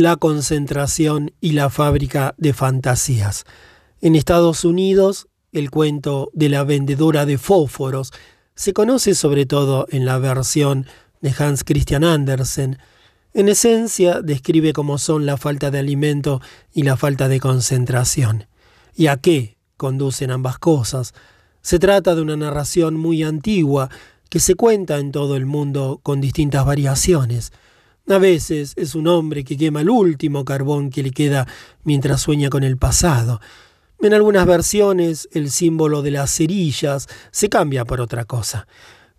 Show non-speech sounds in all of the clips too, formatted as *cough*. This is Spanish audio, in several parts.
La concentración y la fábrica de fantasías. En Estados Unidos, el cuento de la vendedora de fósforos se conoce sobre todo en la versión de Hans Christian Andersen. En esencia, describe cómo son la falta de alimento y la falta de concentración. ¿Y a qué conducen ambas cosas? Se trata de una narración muy antigua que se cuenta en todo el mundo con distintas variaciones. A veces es un hombre que quema el último carbón que le queda mientras sueña con el pasado. En algunas versiones el símbolo de las cerillas se cambia por otra cosa,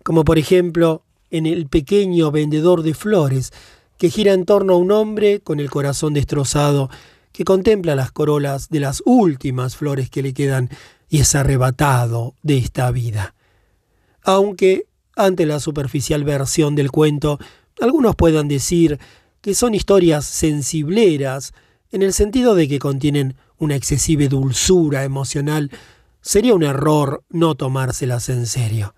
como por ejemplo en el pequeño vendedor de flores que gira en torno a un hombre con el corazón destrozado que contempla las corolas de las últimas flores que le quedan y es arrebatado de esta vida. Aunque, ante la superficial versión del cuento, algunos puedan decir que son historias sensibleras, en el sentido de que contienen una excesiva dulzura emocional, sería un error no tomárselas en serio.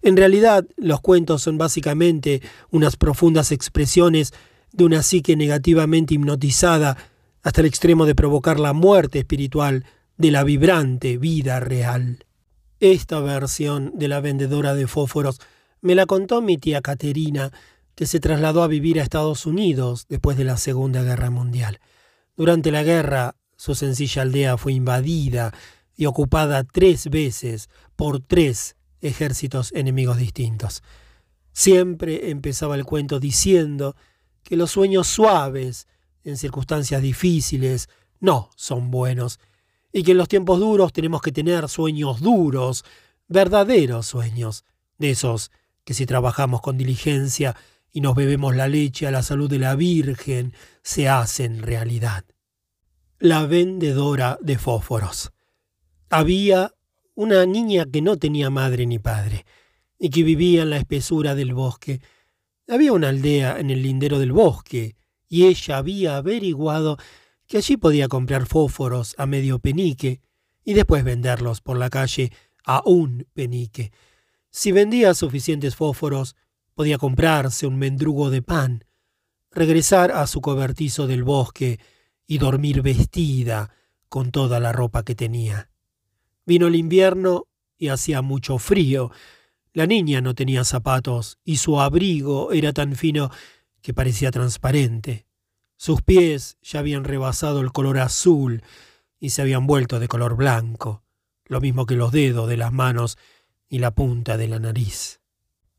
En realidad, los cuentos son básicamente unas profundas expresiones de una psique negativamente hipnotizada hasta el extremo de provocar la muerte espiritual de la vibrante vida real. Esta versión de la vendedora de fósforos me la contó mi tía Caterina, que se trasladó a vivir a Estados Unidos después de la Segunda Guerra Mundial. Durante la guerra, su sencilla aldea fue invadida y ocupada tres veces por tres ejércitos enemigos distintos. Siempre empezaba el cuento diciendo que los sueños suaves, en circunstancias difíciles, no son buenos, y que en los tiempos duros tenemos que tener sueños duros, verdaderos sueños, de esos que si trabajamos con diligencia y nos bebemos la leche a la salud de la Virgen, se hacen realidad. La vendedora de fósforos. Había una niña que no tenía madre ni padre, y que vivía en la espesura del bosque. Había una aldea en el lindero del bosque, y ella había averiguado que allí podía comprar fósforos a medio penique y después venderlos por la calle a un penique. Si vendía suficientes fósforos, podía comprarse un mendrugo de pan, regresar a su cobertizo del bosque y dormir vestida con toda la ropa que tenía. Vino el invierno y hacía mucho frío. La niña no tenía zapatos y su abrigo era tan fino que parecía transparente. Sus pies ya habían rebasado el color azul y se habían vuelto de color blanco, lo mismo que los dedos de las manos y la punta de la nariz.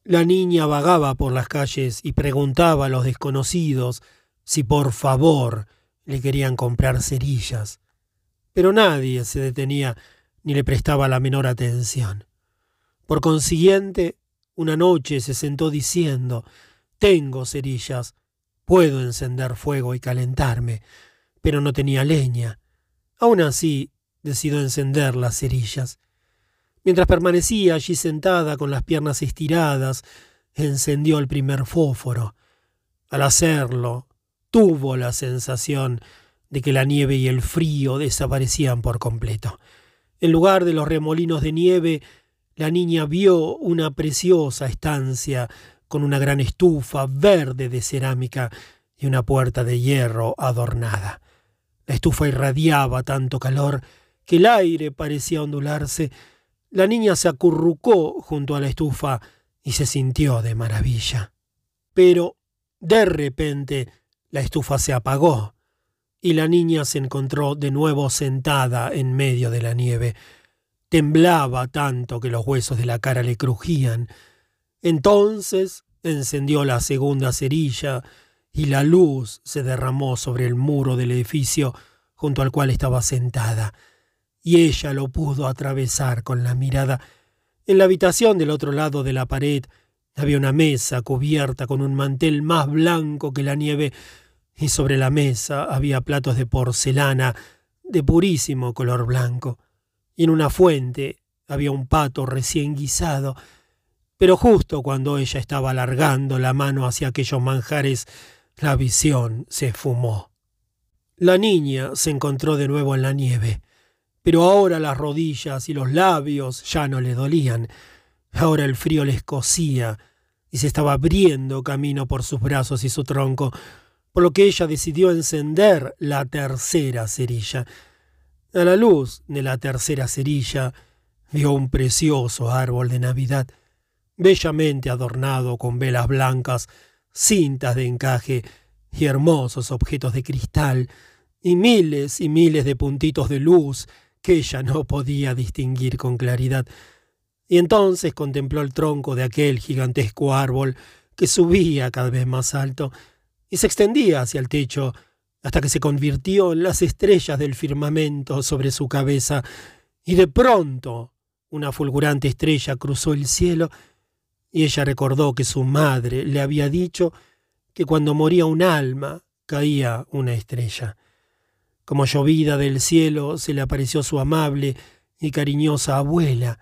La niña vagaba por las calles y preguntaba a los desconocidos si por favor le querían comprar cerillas, pero nadie se detenía ni le prestaba la menor atención. Por consiguiente, una noche se sentó diciendo Tengo cerillas, Puedo encender fuego y calentarme, pero no tenía leña. Aún así, decidió encender las cerillas. Mientras permanecía allí sentada con las piernas estiradas, encendió el primer fósforo. Al hacerlo, tuvo la sensación de que la nieve y el frío desaparecían por completo. En lugar de los remolinos de nieve, la niña vio una preciosa estancia con una gran estufa verde de cerámica y una puerta de hierro adornada. La estufa irradiaba tanto calor que el aire parecía ondularse. La niña se acurrucó junto a la estufa y se sintió de maravilla. Pero de repente la estufa se apagó y la niña se encontró de nuevo sentada en medio de la nieve. Temblaba tanto que los huesos de la cara le crujían. Entonces encendió la segunda cerilla y la luz se derramó sobre el muro del edificio junto al cual estaba sentada, y ella lo pudo atravesar con la mirada. En la habitación del otro lado de la pared había una mesa cubierta con un mantel más blanco que la nieve, y sobre la mesa había platos de porcelana de purísimo color blanco, y en una fuente había un pato recién guisado, pero justo cuando ella estaba alargando la mano hacia aquellos manjares, la visión se esfumó. La niña se encontró de nuevo en la nieve, pero ahora las rodillas y los labios ya no le dolían. Ahora el frío le escocía y se estaba abriendo camino por sus brazos y su tronco. por lo que ella decidió encender la tercera cerilla. A la luz de la tercera cerilla vio un precioso árbol de Navidad, bellamente adornado con velas blancas, cintas de encaje y hermosos objetos de cristal, y miles y miles de puntitos de luz que ella no podía distinguir con claridad. Y entonces contempló el tronco de aquel gigantesco árbol que subía cada vez más alto y se extendía hacia el techo hasta que se convirtió en las estrellas del firmamento sobre su cabeza, y de pronto una fulgurante estrella cruzó el cielo, y ella recordó que su madre le había dicho que cuando moría un alma caía una estrella. Como llovida del cielo se le apareció su amable y cariñosa abuela,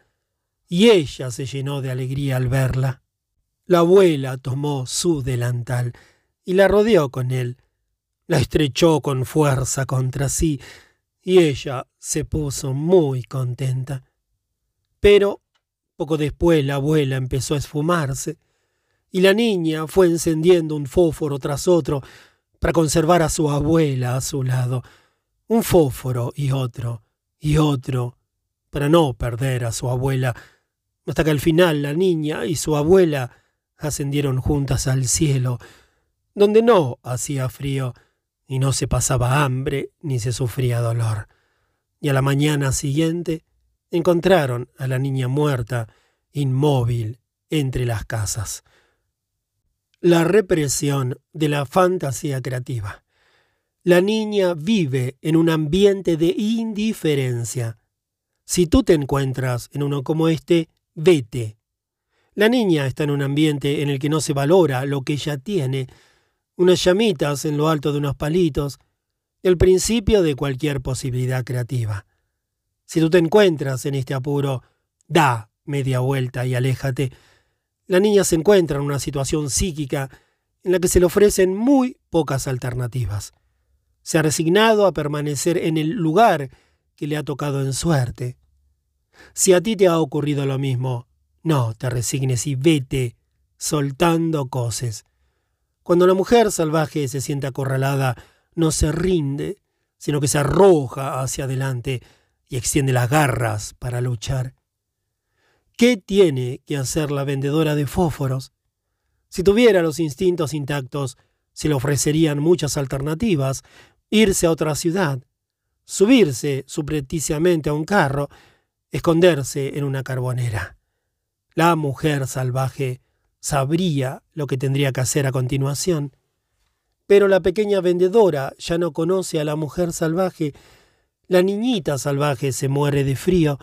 y ella se llenó de alegría al verla. La abuela tomó su delantal y la rodeó con él, la estrechó con fuerza contra sí, y ella se puso muy contenta. Pero poco después la abuela empezó a esfumarse, y la niña fue encendiendo un fósforo tras otro para conservar a su abuela a su lado, un fósforo y otro, y otro, para no perder a su abuela, hasta que al final la niña y su abuela ascendieron juntas al cielo, donde no hacía frío, y no se pasaba hambre ni se sufría dolor. Y a la mañana siguiente encontraron a la niña muerta, inmóvil, entre las casas. La represión de la fantasía creativa. La niña vive en un ambiente de indiferencia. Si tú te encuentras en uno como este, vete. La niña está en un ambiente en el que no se valora lo que ella tiene, unas llamitas en lo alto de unos palitos, el principio de cualquier posibilidad creativa. Si tú te encuentras en este apuro, da media vuelta y aléjate. La niña se encuentra en una situación psíquica en la que se le ofrecen muy pocas alternativas. Se ha resignado a permanecer en el lugar que le ha tocado en suerte. Si a ti te ha ocurrido lo mismo, no te resignes y vete soltando cosas. Cuando la mujer salvaje se siente acorralada, no se rinde, sino que se arroja hacia adelante y extiende las garras para luchar. ¿Qué tiene que hacer la vendedora de fósforos? Si tuviera los instintos intactos, se le ofrecerían muchas alternativas. Irse a otra ciudad, subirse subrepticiamente a un carro, esconderse en una carbonera. La mujer salvaje sabría lo que tendría que hacer a continuación. Pero la pequeña vendedora ya no conoce a la mujer salvaje. La niñita salvaje se muere de frío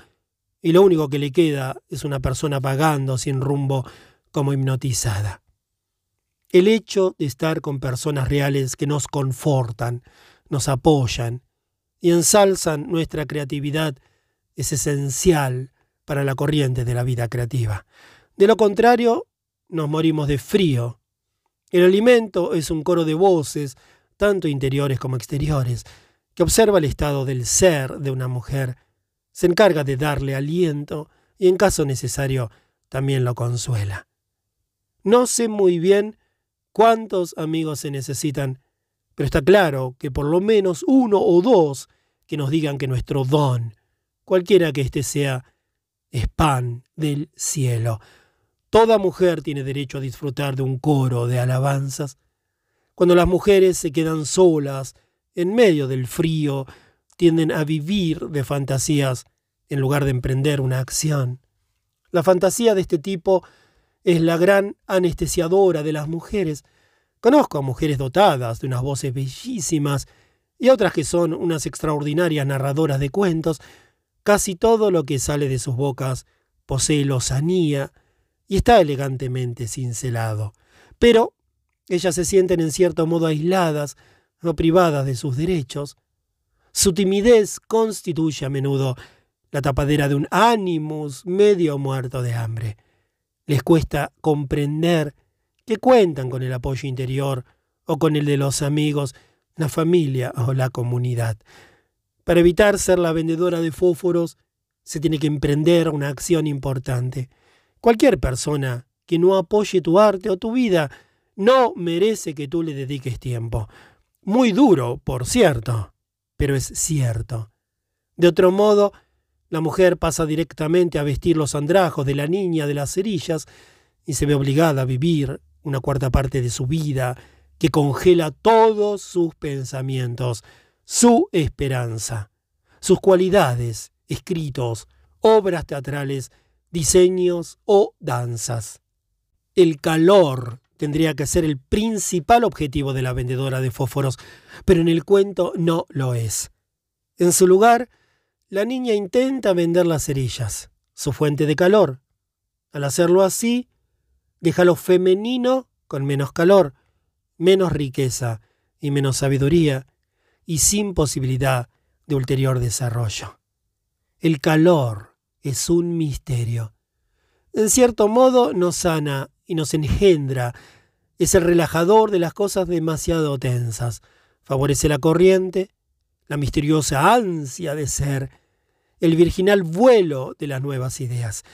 y lo único que le queda es una persona vagando sin rumbo como hipnotizada. El hecho de estar con personas reales que nos confortan, nos apoyan y ensalzan nuestra creatividad es esencial para la corriente de la vida creativa. De lo contrario, nos morimos de frío. El alimento es un coro de voces, tanto interiores como exteriores, que observa el estado del ser de una mujer, se encarga de darle aliento y en caso necesario también lo consuela. No sé muy bien cuántos amigos se necesitan, pero está claro que por lo menos uno o dos que nos digan que nuestro don, cualquiera que éste sea, es pan del cielo. Toda mujer tiene derecho a disfrutar de un coro de alabanzas. Cuando las mujeres se quedan solas, en medio del frío, tienden a vivir de fantasías en lugar de emprender una acción. La fantasía de este tipo es la gran anestesiadora de las mujeres. Conozco a mujeres dotadas de unas voces bellísimas y otras que son unas extraordinarias narradoras de cuentos. Casi todo lo que sale de sus bocas posee lozanía, y está elegantemente cincelado. Pero ellas se sienten en cierto modo aisladas o privadas de sus derechos. Su timidez constituye a menudo la tapadera de un ánimos medio muerto de hambre. Les cuesta comprender que cuentan con el apoyo interior o con el de los amigos, la familia o la comunidad. Para evitar ser la vendedora de fósforos, se tiene que emprender una acción importante. Cualquier persona que no apoye tu arte o tu vida no merece que tú le dediques tiempo. Muy duro, por cierto, pero es cierto. De otro modo, la mujer pasa directamente a vestir los andrajos de la niña de las cerillas y se ve obligada a vivir una cuarta parte de su vida que congela todos sus pensamientos, su esperanza, sus cualidades, escritos, obras teatrales, diseños o danzas. El calor tendría que ser el principal objetivo de la vendedora de fósforos, pero en el cuento no lo es. En su lugar, la niña intenta vender las cerillas, su fuente de calor. Al hacerlo así, deja lo femenino con menos calor, menos riqueza y menos sabiduría, y sin posibilidad de ulterior desarrollo. El calor es un misterio. En cierto modo nos sana y nos engendra. Es el relajador de las cosas demasiado tensas. Favorece la corriente, la misteriosa ansia de ser, el virginal vuelo de las nuevas ideas,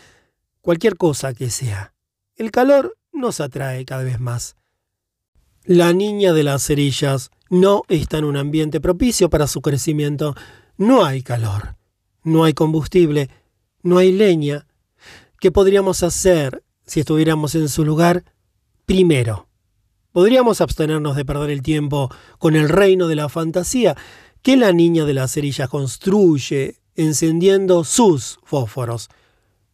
cualquier cosa que sea. El calor nos atrae cada vez más. La niña de las cerillas no está en un ambiente propicio para su crecimiento. No hay calor, no hay combustible, no hay leña. ¿Qué podríamos hacer si estuviéramos en su lugar? Primero, podríamos abstenernos de perder el tiempo con el reino de la fantasía que la niña de las cerillas construye encendiendo sus fósforos.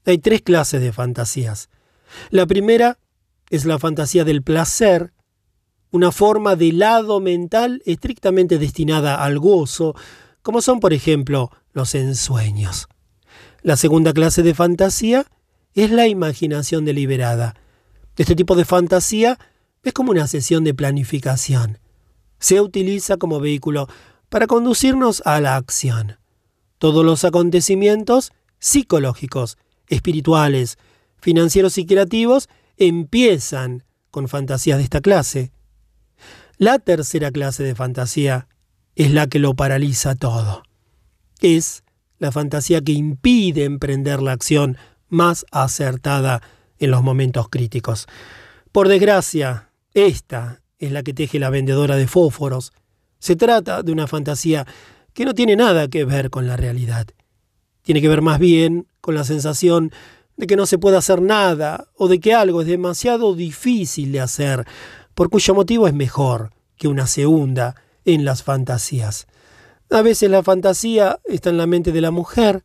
Hay tres clases de fantasías. La primera es la fantasía del placer, una forma de lado mental estrictamente destinada al gozo, como son por ejemplo los ensueños. La segunda clase de fantasía es la imaginación deliberada. Este tipo de fantasía es como una sesión de planificación. Se utiliza como vehículo para conducirnos a la acción. Todos los acontecimientos psicológicos, espirituales, financieros y creativos empiezan con fantasías de esta clase. La tercera clase de fantasía es la que lo paraliza todo. Es la fantasía que impide emprender la acción más acertada en los momentos críticos. Por desgracia, esta es la que teje la vendedora de fósforos se trata de una fantasía que no tiene nada que ver con la realidad. Tiene que ver más bien con la sensación de que no se puede hacer nada o de que algo es demasiado difícil de hacer, por cuyo motivo es mejor que una segunda en las fantasías. A veces la fantasía está en la mente de la mujer,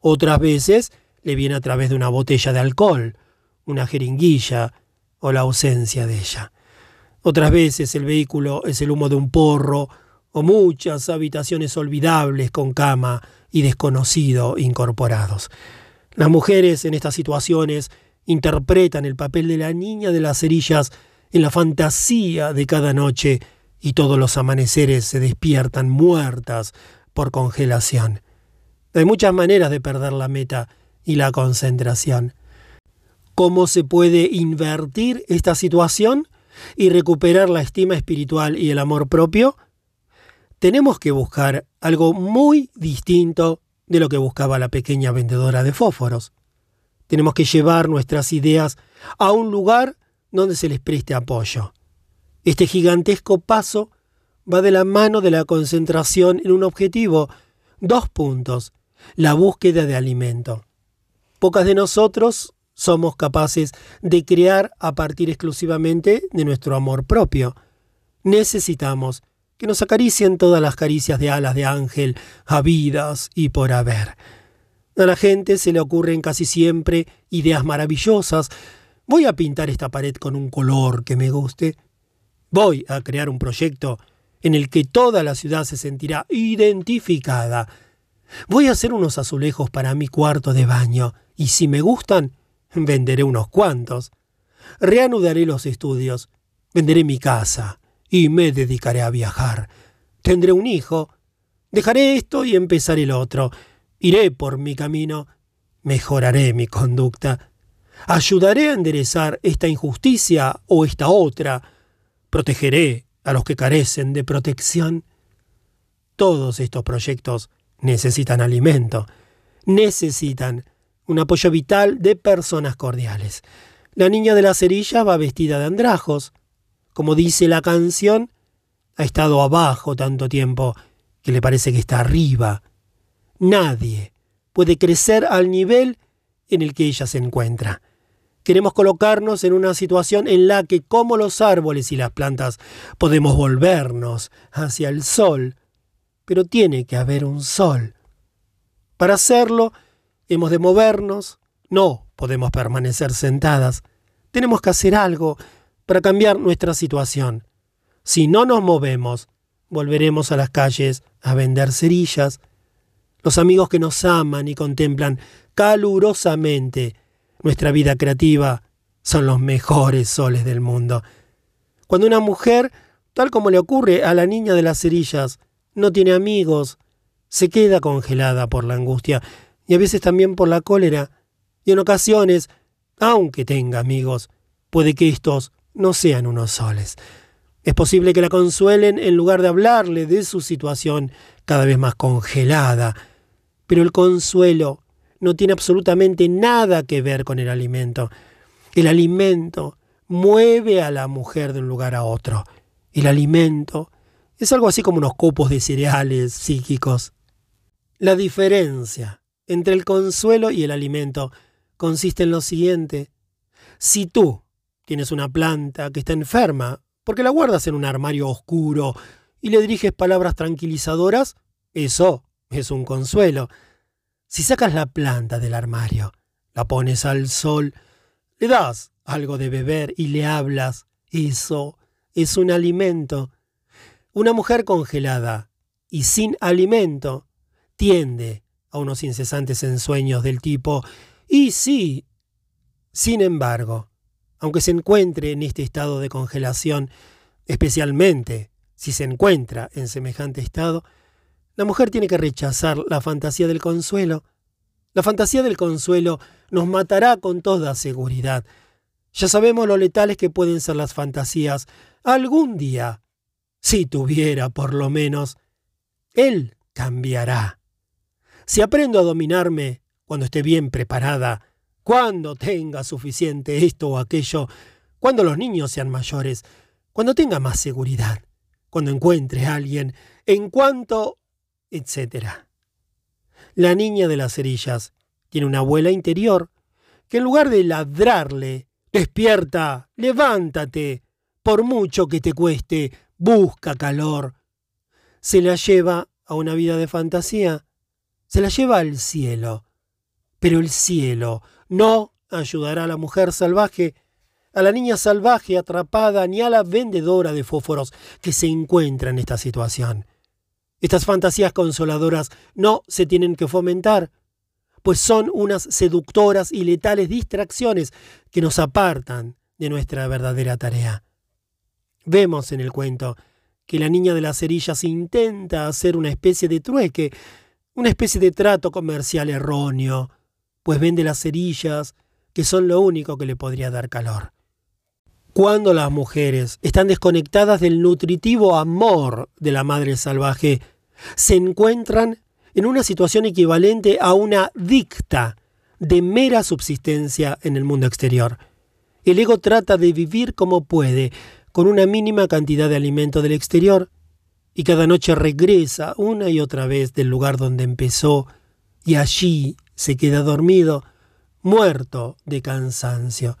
otras veces le viene a través de una botella de alcohol, una jeringuilla o la ausencia de ella. Otras veces el vehículo es el humo de un porro o muchas habitaciones olvidables con cama y desconocido incorporados. Las mujeres en estas situaciones interpretan el papel de la niña de las cerillas en la fantasía de cada noche y todos los amaneceres se despiertan muertas por congelación. Hay muchas maneras de perder la meta y la concentración. ¿Cómo se puede invertir esta situación? y recuperar la estima espiritual y el amor propio, tenemos que buscar algo muy distinto de lo que buscaba la pequeña vendedora de fósforos. Tenemos que llevar nuestras ideas a un lugar donde se les preste apoyo. Este gigantesco paso va de la mano de la concentración en un objetivo, dos puntos, la búsqueda de alimento. Pocas de nosotros somos capaces de crear a partir exclusivamente de nuestro amor propio. Necesitamos que nos acaricien todas las caricias de alas de ángel, habidas y por haber. A la gente se le ocurren casi siempre ideas maravillosas. Voy a pintar esta pared con un color que me guste. Voy a crear un proyecto en el que toda la ciudad se sentirá identificada. Voy a hacer unos azulejos para mi cuarto de baño y si me gustan, venderé unos cuantos. Reanudaré los estudios, venderé mi casa y me dedicaré a viajar. Tendré un hijo, dejaré esto y empezaré el otro. Iré por mi camino, mejoraré mi conducta. Ayudaré a enderezar esta injusticia o esta otra. Protegeré a los que carecen de protección. Todos estos proyectos necesitan alimento, necesitan un apoyo vital de personas cordiales. La niña de la cerilla va vestida de andrajos, como dice la canción, ha estado abajo tanto tiempo que le parece que está arriba. Nadie puede crecer al nivel en el que ella se encuentra. Queremos colocarnos en una situación en la que, como los árboles y las plantas, podemos volvernos hacia el sol, pero tiene que haber un sol. Para hacerlo, hemos de movernos, no podemos permanecer sentadas, tenemos que hacer algo para cambiar nuestra situación. Si no nos movemos, volveremos a las calles a vender cerillas. Los amigos que nos aman y contemplan calurosamente nuestra vida creativa son los mejores soles del mundo. Cuando una mujer, tal como le ocurre a la niña de las cerillas, no tiene amigos, se queda congelada por la angustia y a veces también por la cólera, y en ocasiones, aunque tenga amigos, puede que estos no sean unos soles. Es posible que la consuelen en lugar de hablarle de su situación cada vez más congelada, pero el consuelo no tiene absolutamente nada que ver con el alimento. El alimento mueve a la mujer de un lugar a otro. El alimento es algo así como unos copos de cereales psíquicos. La diferencia entre el consuelo y el alimento consiste en lo siguiente. Si tú tienes una planta que está enferma, porque la guardas en un armario oscuro y le diriges palabras tranquilizadoras, eso es un consuelo. Si sacas la planta del armario, la pones al sol, le das algo de beber y le hablas, eso es un alimento. Una mujer congelada y sin alimento tiende a unos incesantes ensueños del tipo, y sí, sin embargo, aunque se encuentre en este estado de congelación, especialmente si se encuentra en semejante estado, la mujer tiene que rechazar la fantasía del consuelo. La fantasía del consuelo nos matará con toda seguridad. Ya sabemos lo letales que pueden ser las fantasías. Algún día, si tuviera por lo menos, él cambiará. Si aprendo a dominarme cuando esté bien preparada, cuando tenga suficiente esto o aquello, cuando los niños sean mayores, cuando tenga más seguridad, cuando encuentre a alguien, en cuanto etc. La niña de las cerillas tiene una abuela interior que en lugar de ladrarle, despierta, levántate, por mucho que te cueste, busca calor, se la lleva a una vida de fantasía, se la lleva al cielo. Pero el cielo no ayudará a la mujer salvaje, a la niña salvaje atrapada, ni a la vendedora de fósforos que se encuentra en esta situación. Estas fantasías consoladoras no se tienen que fomentar, pues son unas seductoras y letales distracciones que nos apartan de nuestra verdadera tarea. Vemos en el cuento que la niña de las cerillas intenta hacer una especie de trueque, una especie de trato comercial erróneo, pues vende las cerillas, que son lo único que le podría dar calor. Cuando las mujeres están desconectadas del nutritivo amor de la madre salvaje, se encuentran en una situación equivalente a una dicta de mera subsistencia en el mundo exterior. El ego trata de vivir como puede, con una mínima cantidad de alimento del exterior, y cada noche regresa una y otra vez del lugar donde empezó, y allí se queda dormido, muerto de cansancio.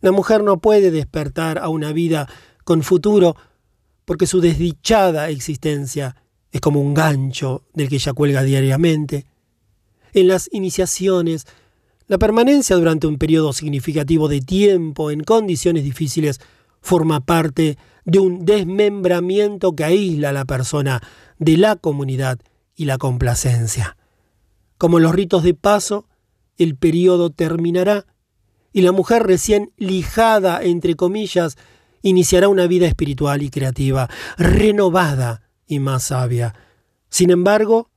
La mujer no puede despertar a una vida con futuro porque su desdichada existencia es como un gancho del que ella cuelga diariamente. En las iniciaciones, la permanencia durante un periodo significativo de tiempo en condiciones difíciles forma parte de un desmembramiento que aísla a la persona de la comunidad y la complacencia. Como los ritos de paso, el periodo terminará y la mujer recién lijada, entre comillas, iniciará una vida espiritual y creativa, renovada y más sabia. Sin embargo,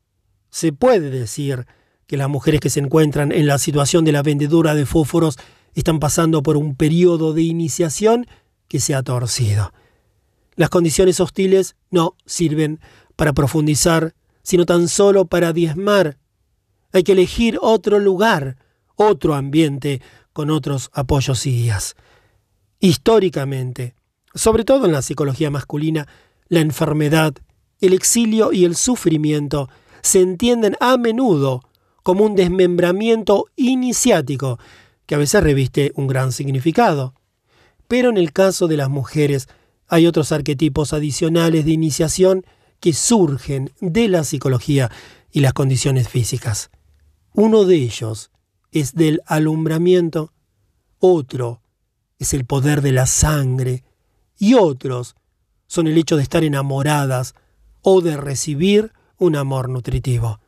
se puede decir que las mujeres que se encuentran en la situación de la vendedora de fósforos están pasando por un periodo de iniciación que se ha torcido. Las condiciones hostiles no sirven para profundizar, sino tan solo para diezmar. Hay que elegir otro lugar, otro ambiente, con otros apoyos y guías. Históricamente, Sobre todo en la psicología masculina, la enfermedad, el exilio y el sufrimiento se entienden a menudo como un desmembramiento iniciático que a veces reviste un gran significado. Pero en el caso de las mujeres hay otros arquetipos adicionales de iniciación que surgen de la psicología y las condiciones físicas. Uno de ellos es del alumbramiento, otro es el poder de la sangre y otros son el hecho de estar enamoradas o de recibir un amor nutritivo.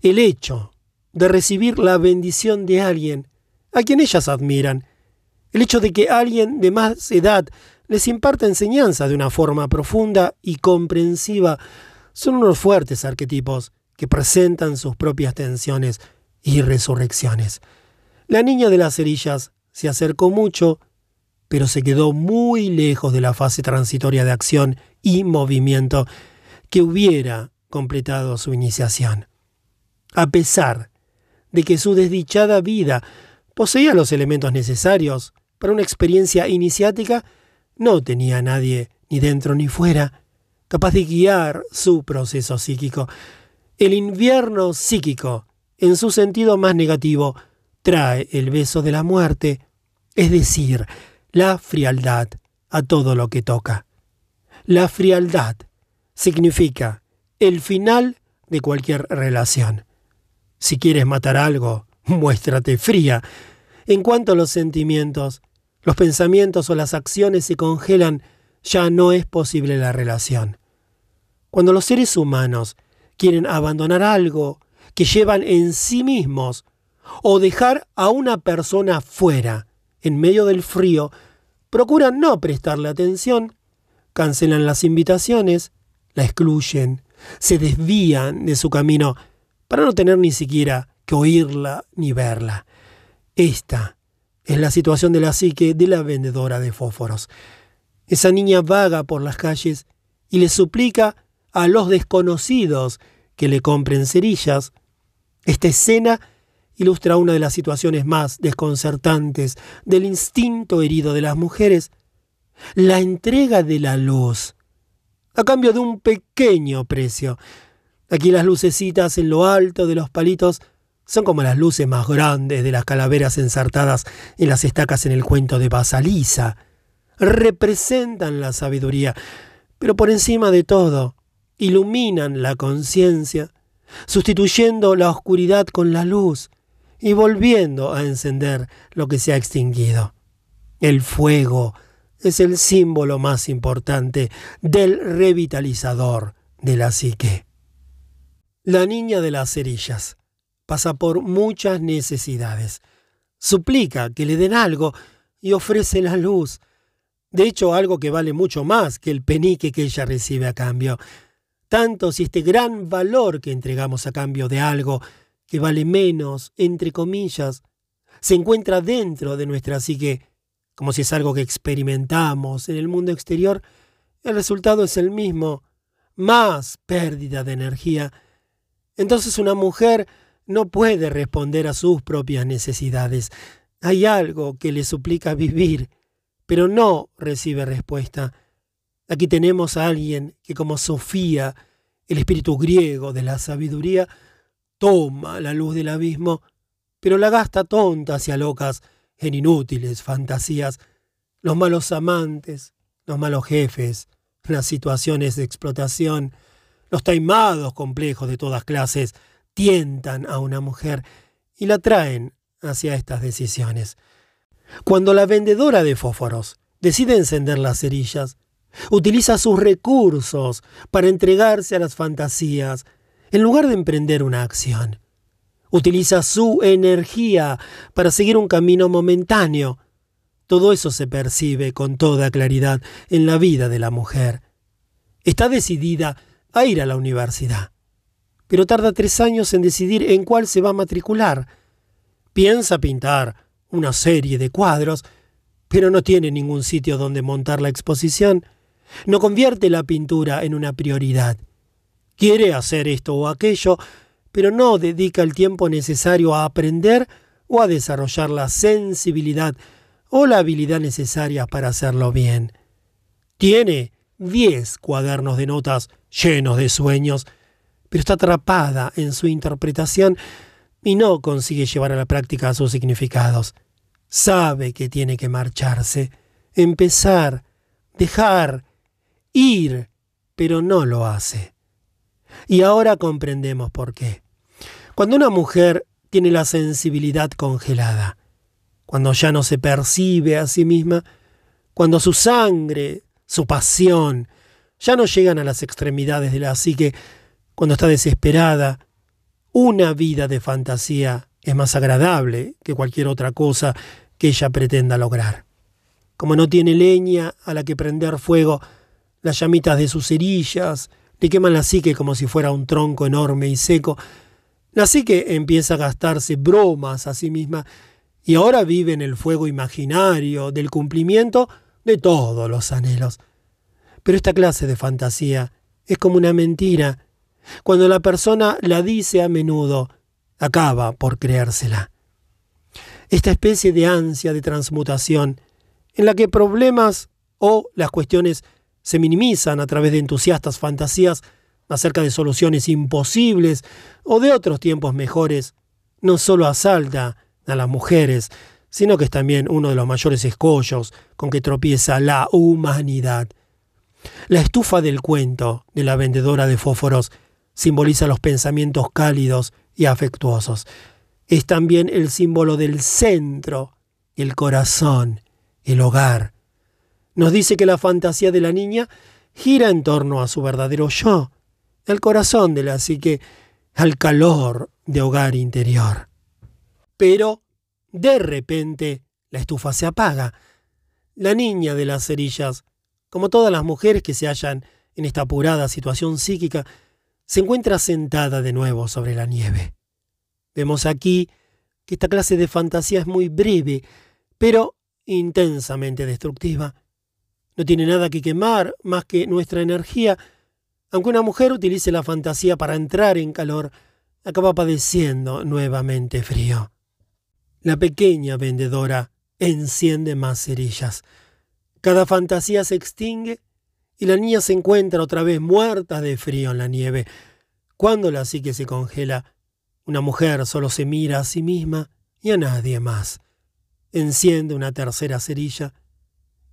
El hecho de recibir la bendición de alguien a quien ellas admiran, el hecho de que alguien de más edad les imparta enseñanza de una forma profunda y comprensiva, son unos fuertes arquetipos que presentan sus propias tensiones y resurrecciones. La niña de las cerillas se acercó mucho, pero se quedó muy lejos de la fase transitoria de acción y movimiento que hubiera completado su iniciación. A pesar de que su desdichada vida poseía los elementos necesarios para una experiencia iniciática, no tenía nadie, ni dentro ni fuera, capaz de guiar su proceso psíquico. El invierno psíquico, en su sentido más negativo, trae el beso de la muerte, es decir, la frialdad a todo lo que toca. La frialdad significa el final de cualquier relación. Si quieres matar algo, *laughs* muéstrate fría. En cuanto los sentimientos, los pensamientos o las acciones se congelan, ya no es posible la relación. Cuando los seres humanos quieren abandonar algo que llevan en sí mismos o dejar a una persona fuera, en medio del frío, procuran no prestarle atención, cancelan las invitaciones, la excluyen, se desvían de su camino para no tener ni siquiera que oírla ni verla. Esta es la situación de la psique de la vendedora de fósforos. Esa niña vaga por las calles y le suplica a los desconocidos que le compren cerillas. Esta escena ilustra una de las situaciones más desconcertantes del instinto herido de las mujeres, la entrega de la luz a cambio de un pequeño precio. Aquí las lucecitas en lo alto de los palitos son como las luces más grandes de las calaveras ensartadas en las estacas en el cuento de Basalisa. Representan la sabiduría, pero por encima de todo, iluminan la conciencia, sustituyendo la oscuridad con la luz y volviendo a encender lo que se ha extinguido. El fuego es el símbolo más importante del revitalizador de la psique. La niña de las cerillas pasa por muchas necesidades. Suplica que le den algo y ofrece la luz. De hecho, algo que vale mucho más que el penique que ella recibe a cambio. Tanto si este gran valor que entregamos a cambio de algo que vale menos, entre comillas, se encuentra dentro de nuestra psique como si es algo que experimentamos en el mundo exterior, el resultado es el mismo, más pérdida de energía. Entonces una mujer no puede responder a sus propias necesidades. Hay algo que le suplica vivir, pero no recibe respuesta. Aquí tenemos a alguien que como Sofía, el espíritu griego de la sabiduría, toma la luz del abismo, pero la gasta tontas y a locas, en inútiles fantasías, los malos amantes, los malos jefes, las situaciones de explotación, los taimados complejos de todas clases tientan a una mujer y la traen hacia estas decisiones. Cuando la vendedora de fósforos decide encender las cerillas, utiliza sus recursos para entregarse a las fantasías en lugar de emprender una acción. Utiliza su energía para seguir un camino momentáneo. Todo eso se percibe con toda claridad en la vida de la mujer. Está decidida a ir a la universidad, pero tarda tres años en decidir en cuál se va a matricular. Piensa pintar una serie de cuadros, pero no tiene ningún sitio donde montar la exposición. No convierte la pintura en una prioridad. Quiere hacer esto o aquello, pero no dedica el tiempo necesario a aprender o a desarrollar la sensibilidad o la habilidad necesaria para hacerlo bien. Tiene diez cuadernos de notas llenos de sueños, pero está atrapada en su interpretación y no consigue llevar a la práctica sus significados. Sabe que tiene que marcharse, empezar, dejar, ir, pero no lo hace. Y ahora comprendemos por qué. Cuando una mujer tiene la sensibilidad congelada, cuando ya no se percibe a sí misma, cuando su sangre, su pasión, ya no llegan a las extremidades de la psique, cuando está desesperada, una vida de fantasía es más agradable que cualquier otra cosa que ella pretenda lograr. Como no tiene leña a la que prender fuego, las llamitas de sus cerillas le queman la psique como si fuera un tronco enorme y seco. La psique empieza a gastarse bromas a sí misma y ahora vive en el fuego imaginario del cumplimiento de todos los anhelos. Pero esta clase de fantasía es como una mentira cuando la persona la dice a menudo, acaba por creérsela. Esta especie de ansia de transmutación, en la que problemas o las cuestiones se minimizan a través de entusiastas fantasías acerca de soluciones imposibles o de otros tiempos mejores, no solo asalta a las mujeres, sino que es también uno de los mayores escollos con que tropieza la humanidad. La estufa del cuento de la vendedora de fósforos simboliza los pensamientos cálidos y afectuosos. Es también el símbolo del centro, el corazón, el hogar. Nos dice que la fantasía de la niña gira en torno a su verdadero yo, el corazón de la psique, al calor de hogar interior. Pero, de repente, la estufa se apaga. La niña de las cerillas, como todas las mujeres que se hallan en esta apurada situación psíquica, se encuentra sentada de nuevo sobre la nieve. Vemos aquí que esta clase de fantasía es muy breve, pero intensamente destructiva. No tiene nada que quemar más que nuestra energía. Aunque una mujer utilice la fantasía para entrar en calor, acaba padeciendo nuevamente frío. La pequeña vendedora enciende más cerillas. Cada fantasía se extingue y la niña se encuentra otra vez muerta de frío en la nieve. Cuando la psique se congela, una mujer solo se mira a sí misma y a nadie más. Enciende una tercera cerilla.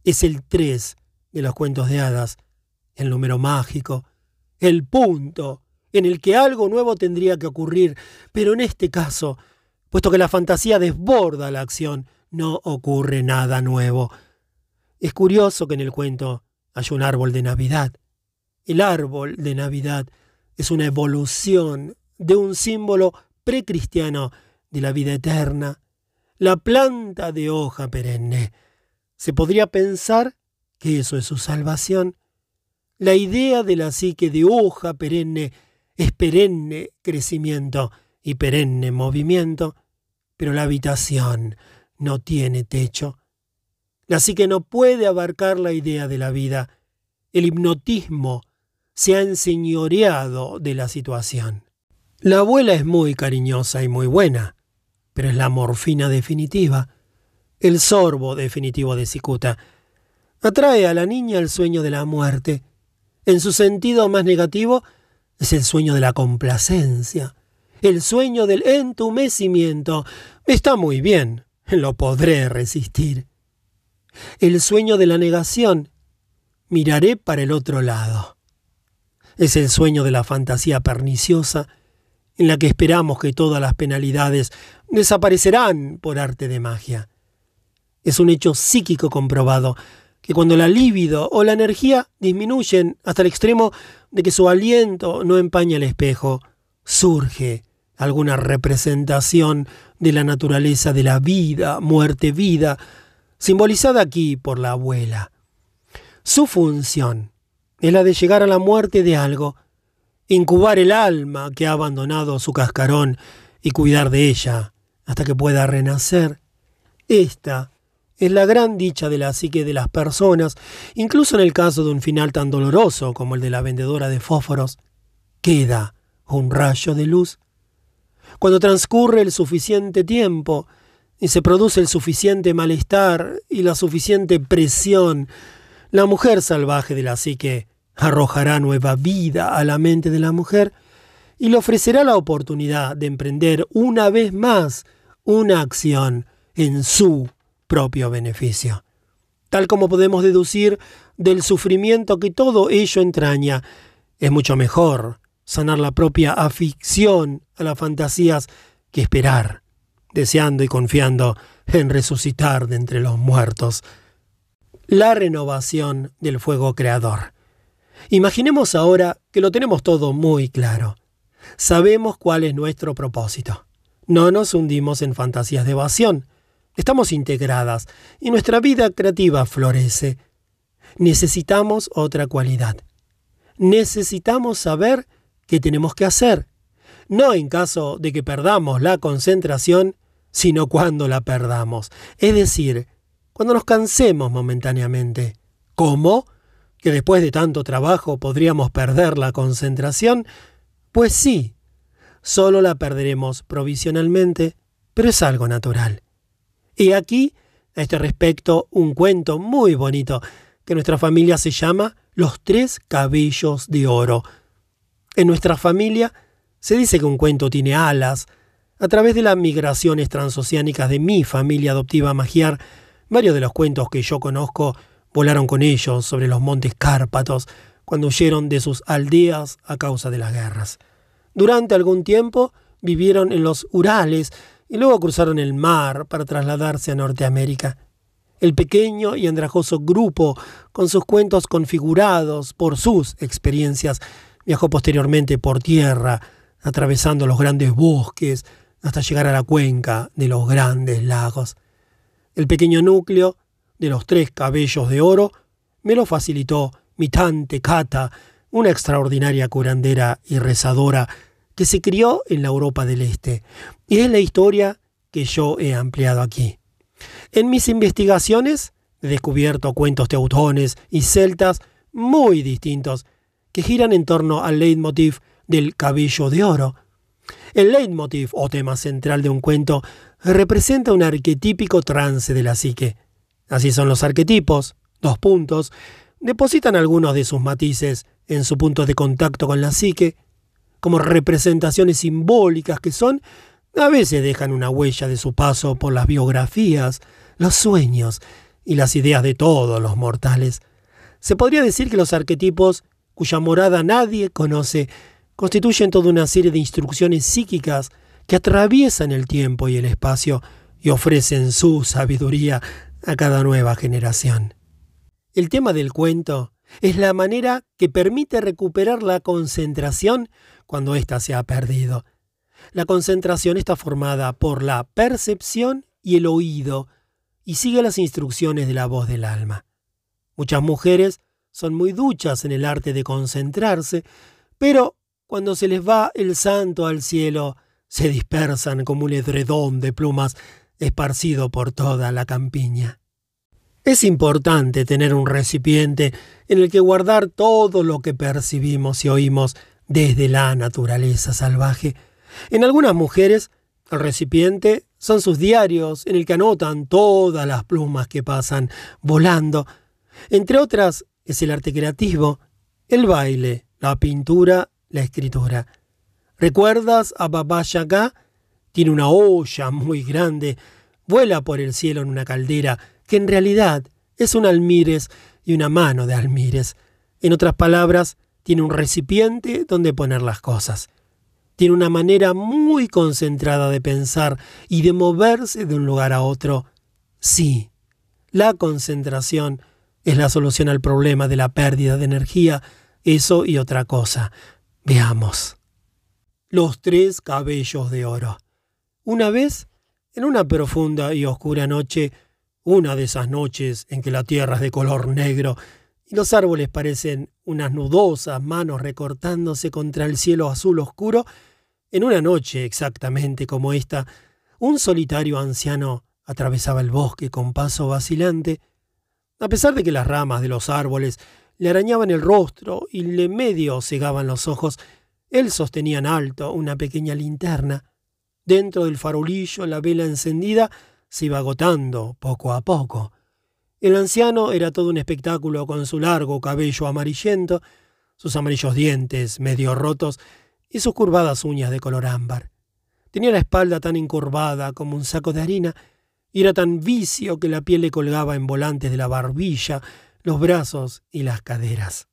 Es el tres de los cuentos de hadas, el número mágico, el punto en el que algo nuevo tendría que ocurrir, pero en este caso, puesto que la fantasía desborda la acción, no ocurre nada nuevo. Es curioso que en el cuento hay un árbol de Navidad. El árbol de Navidad es una evolución de un símbolo precristiano de la vida eterna, la planta de hoja perenne. Se podría pensar que eso es su salvación. La idea de la psique de hoja perenne es perenne crecimiento y perenne movimiento, pero la habitación no tiene techo. La psique no puede abarcar la idea de la vida. El hipnotismo se ha enseñoreado de la situación. La abuela es muy cariñosa y muy buena, pero es la morfina definitiva, el sorbo definitivo de cicuta. Atrae a la niña el sueño de la muerte. En su sentido más negativo, es el sueño de la complacencia, el sueño del entumecimiento. Está muy bien, lo podré resistir el sueño de la negación. Miraré para el otro lado. Es el sueño de la fantasía perniciosa en la que esperamos que todas las penalidades desaparecerán por arte de magia. Es un hecho psíquico comprobado que cuando la libido o la energía disminuyen hasta el extremo de que su aliento no empaña el espejo, surge alguna representación de la naturaleza de la vida, muerte, vida, simbolizada aquí por la abuela. Su función es la de llegar a la muerte de algo, incubar el alma que ha abandonado su cascarón y cuidar de ella hasta que pueda renacer. Esta es la gran dicha de la psique de las personas, incluso en el caso de un final tan doloroso como el de la vendedora de fósforos. Queda un rayo de luz. Cuando transcurre el suficiente tiempo, y se produce el suficiente malestar y la suficiente presión, La mujer salvaje de la psique arrojará nueva vida a la mente de la mujer y le ofrecerá la oportunidad de emprender una vez más una acción en su propio beneficio. Tal como podemos deducir del sufrimiento que todo ello entraña, es mucho mejor sanar la propia afición a las fantasías que esperar, deseando y confiando en resucitar de entre los muertos. La renovación del fuego creador. Imaginemos ahora que lo tenemos todo muy claro. Sabemos cuál es nuestro propósito. No nos hundimos en fantasías de evasión. Estamos integradas y nuestra vida creativa florece. Necesitamos otra cualidad. Necesitamos saber qué tenemos que hacer. No en caso de que perdamos la concentración, sino cuando la perdamos. Es decir, cuando nos cansemos momentáneamente. ¿Cómo? ¿Que después de tanto trabajo podríamos perder la concentración? Pues sí, solo la perderemos provisionalmente, pero es algo natural. Y aquí, a este respecto, un cuento muy bonito que nuestra familia se llama Los tres cabellos de oro. En nuestra familia se dice que un cuento tiene alas. A través de las migraciones transoceánicas de mi familia adoptiva magiar, varios de los cuentos que yo conozco volaron con ellos sobre los montes Cárpatos cuando huyeron de sus aldeas a causa de las guerras. Durante algún tiempo vivieron en los Urales y luego cruzaron el mar para trasladarse a Norteamérica. El pequeño y andrajoso grupo, con sus cuentos configurados por sus experiencias, viajó posteriormente por tierra, atravesando los grandes bosques hasta llegar a la cuenca de los grandes lagos. El pequeño núcleo de los tres cabellos de oro me lo facilitó mi tante Cata, una extraordinaria curandera y rezadora que se crió en la Europa del Este. Y es la historia que yo he ampliado aquí. En mis investigaciones he descubierto cuentos teutones y celtas muy distintos que giran en torno al leitmotiv del cabello de oro. El leitmotiv o tema central de un cuento representa un arquetípico trance de la psique. Así son los arquetipos, dos puntos, depositan algunos de sus matices en su punto de contacto con la psique, como representaciones simbólicas que son, a veces dejan una huella de su paso por las biografías, los sueños y las ideas de todos los mortales. Se podría decir que los arquetipos, cuya morada nadie conoce, constituyen toda una serie de instrucciones psíquicas que atraviesan el tiempo y el espacio y ofrecen su sabiduría a cada nueva generación. El tema del cuento es la manera que permite recuperar la concentración cuando ésta se ha perdido. La concentración está formada por la percepción y el oído y sigue las instrucciones de la voz del alma. Muchas mujeres son muy duchas en el arte de concentrarse, pero cuando se les va el santo al cielo, se dispersan como un edredón de plumas esparcido por toda la campiña. Es importante tener un recipiente en el que guardar todo lo que percibimos y oímos desde la naturaleza salvaje. En algunas mujeres, el recipiente son sus diarios en el que anotan todas las plumas que pasan volando. Entre otras, es el arte creativo, el baile, la pintura, la escritura. ¿Recuerdas a Baba Yaga? Tiene una olla muy grande, vuela por el cielo en una caldera, que en realidad es un almírez y una mano de almírez. En otras palabras, tiene un recipiente donde poner las cosas. Tiene una manera muy concentrada de pensar y de moverse de un lugar a otro. Sí, la concentración es la solución al problema de la pérdida de energía, eso y otra cosa. Veamos. Los tres cabellos de oro. Una vez, en una profunda y oscura noche, una de esas noches en que la tierra es de color negro y los árboles parecen unas nudosas manos recortándose contra el cielo azul oscuro, en una noche exactamente como esta, un solitario anciano atravesaba el bosque con paso vacilante. A pesar de que las ramas de los árboles le arañaban el rostro y le medio cegaban los ojos, él sostenía en alto una pequeña linterna. Dentro del farolillo la vela encendida se iba agotando poco a poco. El anciano era todo un espectáculo con su largo cabello amarillento, sus amarillos dientes medio rotos y sus curvadas uñas de color ámbar. Tenía la espalda tan encurvada como un saco de harina y era tan vicio que la piel le colgaba en volantes de la barbilla, los brazos y las caderas.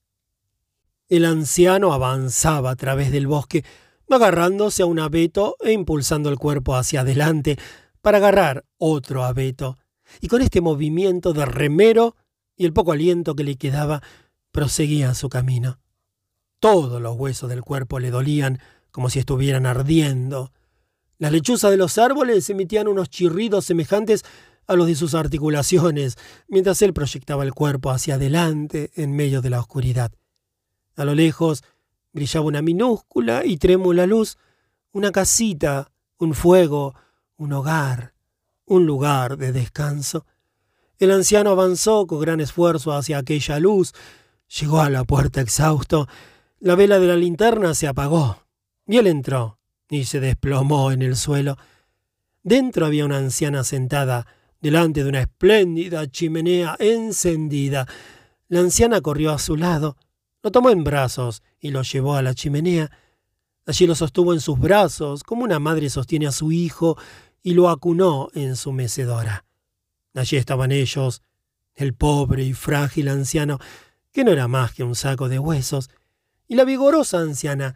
El anciano avanzaba a través del bosque, agarrándose a un abeto e impulsando el cuerpo hacia adelante para agarrar otro abeto. Y con este movimiento de remero y el poco aliento que le quedaba, proseguía su camino. Todos los huesos del cuerpo le dolían como si estuvieran ardiendo. Las lechuzas de los árboles emitían unos chirridos semejantes a los de sus articulaciones, mientras él proyectaba el cuerpo hacia adelante en medio de la oscuridad. A lo lejos brillaba una minúscula y trémula luz, una casita, un fuego, un hogar, un lugar de descanso. El anciano avanzó con gran esfuerzo hacia aquella luz, llegó a la puerta exhausto la vela de la linterna se apagó y él entró y se desplomó en el suelo. Dentro había una anciana sentada delante de una espléndida chimenea encendida. La anciana corrió a su lado, lo tomó en brazos y lo llevó a la chimenea. Allí lo sostuvo en sus brazos, como una madre sostiene a su hijo, y lo acunó en su mecedora. Allí estaban ellos, el pobre y frágil anciano, que no era más que un saco de huesos, y la vigorosa anciana,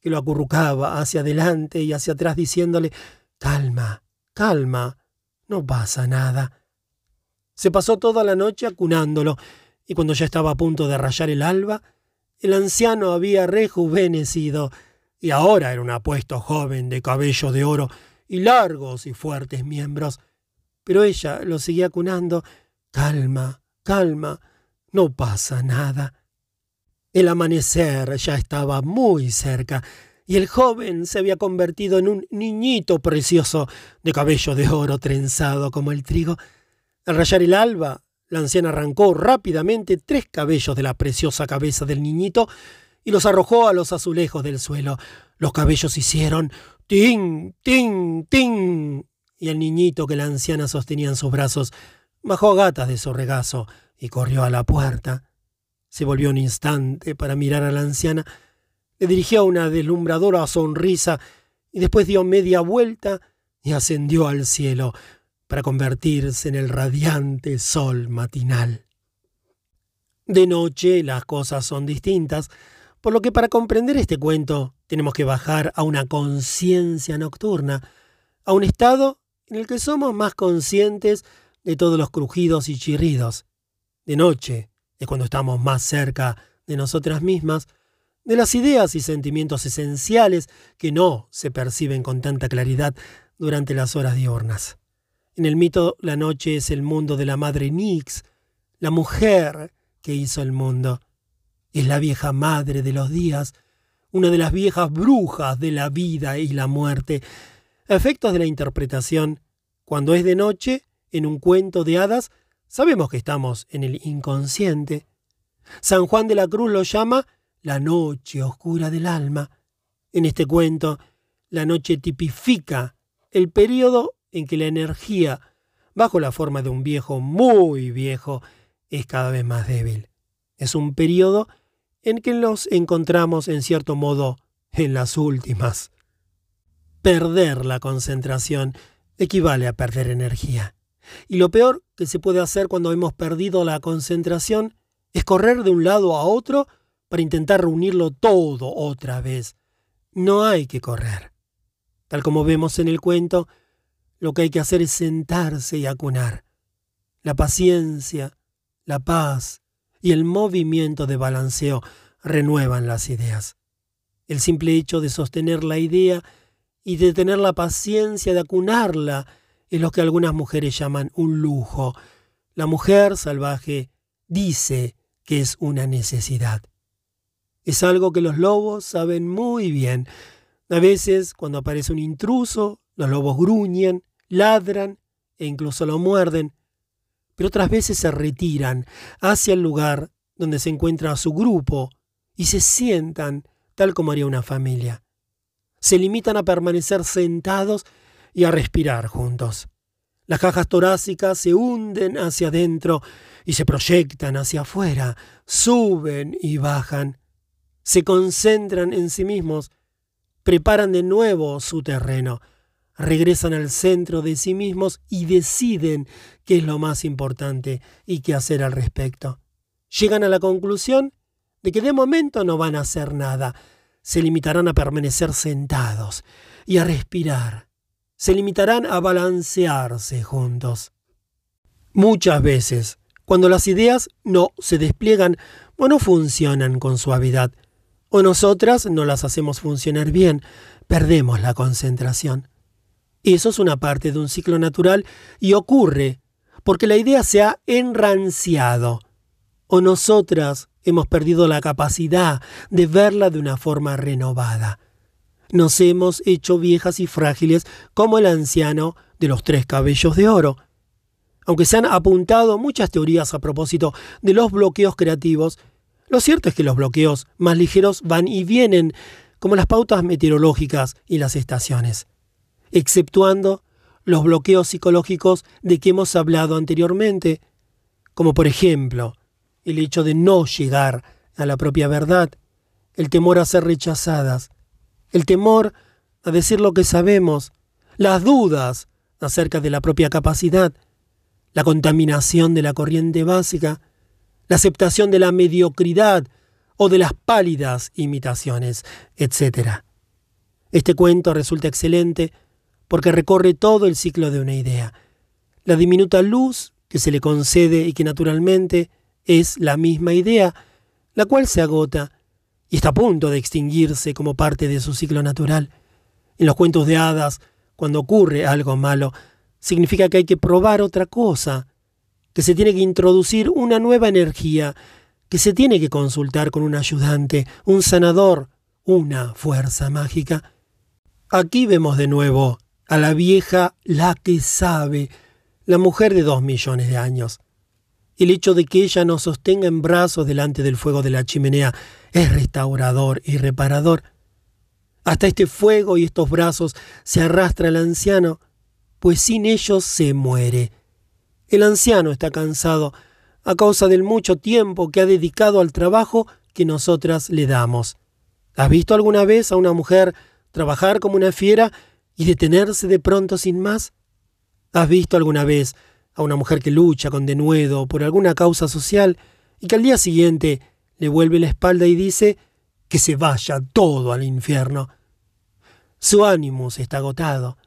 que lo acurrucaba hacia adelante y hacia atrás diciéndole Calma, calma, no pasa nada. Se pasó toda la noche acunándolo, y cuando ya estaba a punto de rayar el alba, el anciano había rejuvenecido, y ahora era un apuesto joven de cabello de oro y largos y fuertes miembros. Pero ella lo seguía acunando Calma, calma, no pasa nada. El amanecer ya estaba muy cerca y el joven se había convertido en un niñito precioso de cabello de oro trenzado como el trigo. Al rayar el alba, la anciana arrancó rápidamente tres cabellos de la preciosa cabeza del niñito y los arrojó a los azulejos del suelo. Los cabellos hicieron ting, ting, ting, y el niñito que la anciana sostenía en sus brazos bajó gatas de su regazo y corrió a la puerta. Se volvió un instante para mirar a la anciana, le dirigió una deslumbradora sonrisa y después dio media vuelta y ascendió al cielo para convertirse en el radiante sol matinal. De noche las cosas son distintas, por lo que para comprender este cuento tenemos que bajar a una conciencia nocturna, a un estado en el que somos más conscientes de todos los crujidos y chirridos. De noche, es cuando estamos más cerca de nosotras mismas, de las ideas y sentimientos esenciales que no se perciben con tanta claridad durante las horas diurnas. En el mito, la noche es el mundo de la madre Nix, la mujer que hizo el mundo. Es la vieja madre de los días, una de las viejas brujas de la vida y la muerte. efectos de la interpretación, cuando es de noche, en un cuento de hadas, Sabemos que estamos en el inconsciente. San Juan de la Cruz lo llama la noche oscura del alma. En este cuento, la noche tipifica el periodo en que la energía, bajo la forma de un viejo muy viejo, es cada vez más débil. Es un periodo en que nos encontramos en cierto modo en las últimas. Perder la concentración equivale a perder energía. Y lo peor que se puede hacer cuando hemos perdido la concentración es correr de un lado a otro para intentar reunirlo todo otra vez. No hay que correr. Tal como vemos en el cuento, lo que hay que hacer es sentarse y acunar. La paciencia, la paz y el movimiento de balanceo renuevan las ideas. El simple hecho de sostener la idea y de tener la paciencia de acunarla es lo que algunas mujeres llaman un lujo. La mujer salvaje dice que es una necesidad. Es algo que los lobos saben muy bien. A veces, cuando aparece un intruso, los lobos gruñen, ladran e incluso lo muerden, pero otras veces se retiran hacia el lugar donde se encuentra su grupo y se sientan tal como haría una familia. Se limitan a permanecer sentados y a respirar juntos. Las cajas torácicas se hunden hacia adentro y se proyectan hacia afuera, suben y bajan, se concentran en sí mismos, preparan de nuevo su terreno, regresan al centro de sí mismos y deciden qué es lo más importante y qué hacer al respecto. Llegan a la conclusión de que de momento no van a hacer nada, se limitarán a permanecer sentados y a respirar, se limitarán a balancearse juntos. Muchas veces, cuando las ideas no se despliegan o no funcionan con suavidad, o nosotras no las hacemos funcionar bien, perdemos la concentración. Eso es una parte de un ciclo natural y ocurre porque la idea se ha enranciado o nosotras hemos perdido la capacidad de verla de una forma renovada. Nos hemos hecho viejas y frágiles como el anciano de los tres cabellos de oro. Aunque se han apuntado muchas teorías a propósito de los bloqueos creativos, lo cierto es que los bloqueos más ligeros van y vienen, como las pautas meteorológicas y las estaciones exceptuando los bloqueos psicológicos de que hemos hablado anteriormente, como por ejemplo el hecho de no llegar a la propia verdad, el temor a ser rechazadas, el temor a decir lo que sabemos, las dudas acerca de la propia capacidad, la contaminación de la corriente básica, la aceptación de la mediocridad o de las pálidas imitaciones, etc. Este cuento resulta excelente porque recorre todo el ciclo de una idea. La diminuta luz que se le concede y que naturalmente es la misma idea, la cual se agota y está a punto de extinguirse como parte de su ciclo natural. En los cuentos de hadas, cuando ocurre algo malo, significa que hay que probar otra cosa, que se tiene que introducir una nueva energía, que se tiene que consultar con un ayudante, un sanador, una fuerza mágica. Aquí vemos de nuevo a la vieja la que sabe, la mujer de dos millones de años. El hecho de que ella nos sostenga en brazos delante del fuego de la chimenea es restaurador y reparador. Hasta este fuego y estos brazos se arrastra el anciano, pues sin ellos se muere. El anciano está cansado a causa del mucho tiempo que ha dedicado al trabajo que nosotras le damos. ¿Has visto alguna vez a una mujer trabajar como una fiera y detenerse de pronto sin más? ¿Has visto alguna vez a una mujer que lucha con denuedo por alguna causa social y que al día siguiente le vuelve la espalda y dice que se vaya todo al infierno? Su ánimo está agotado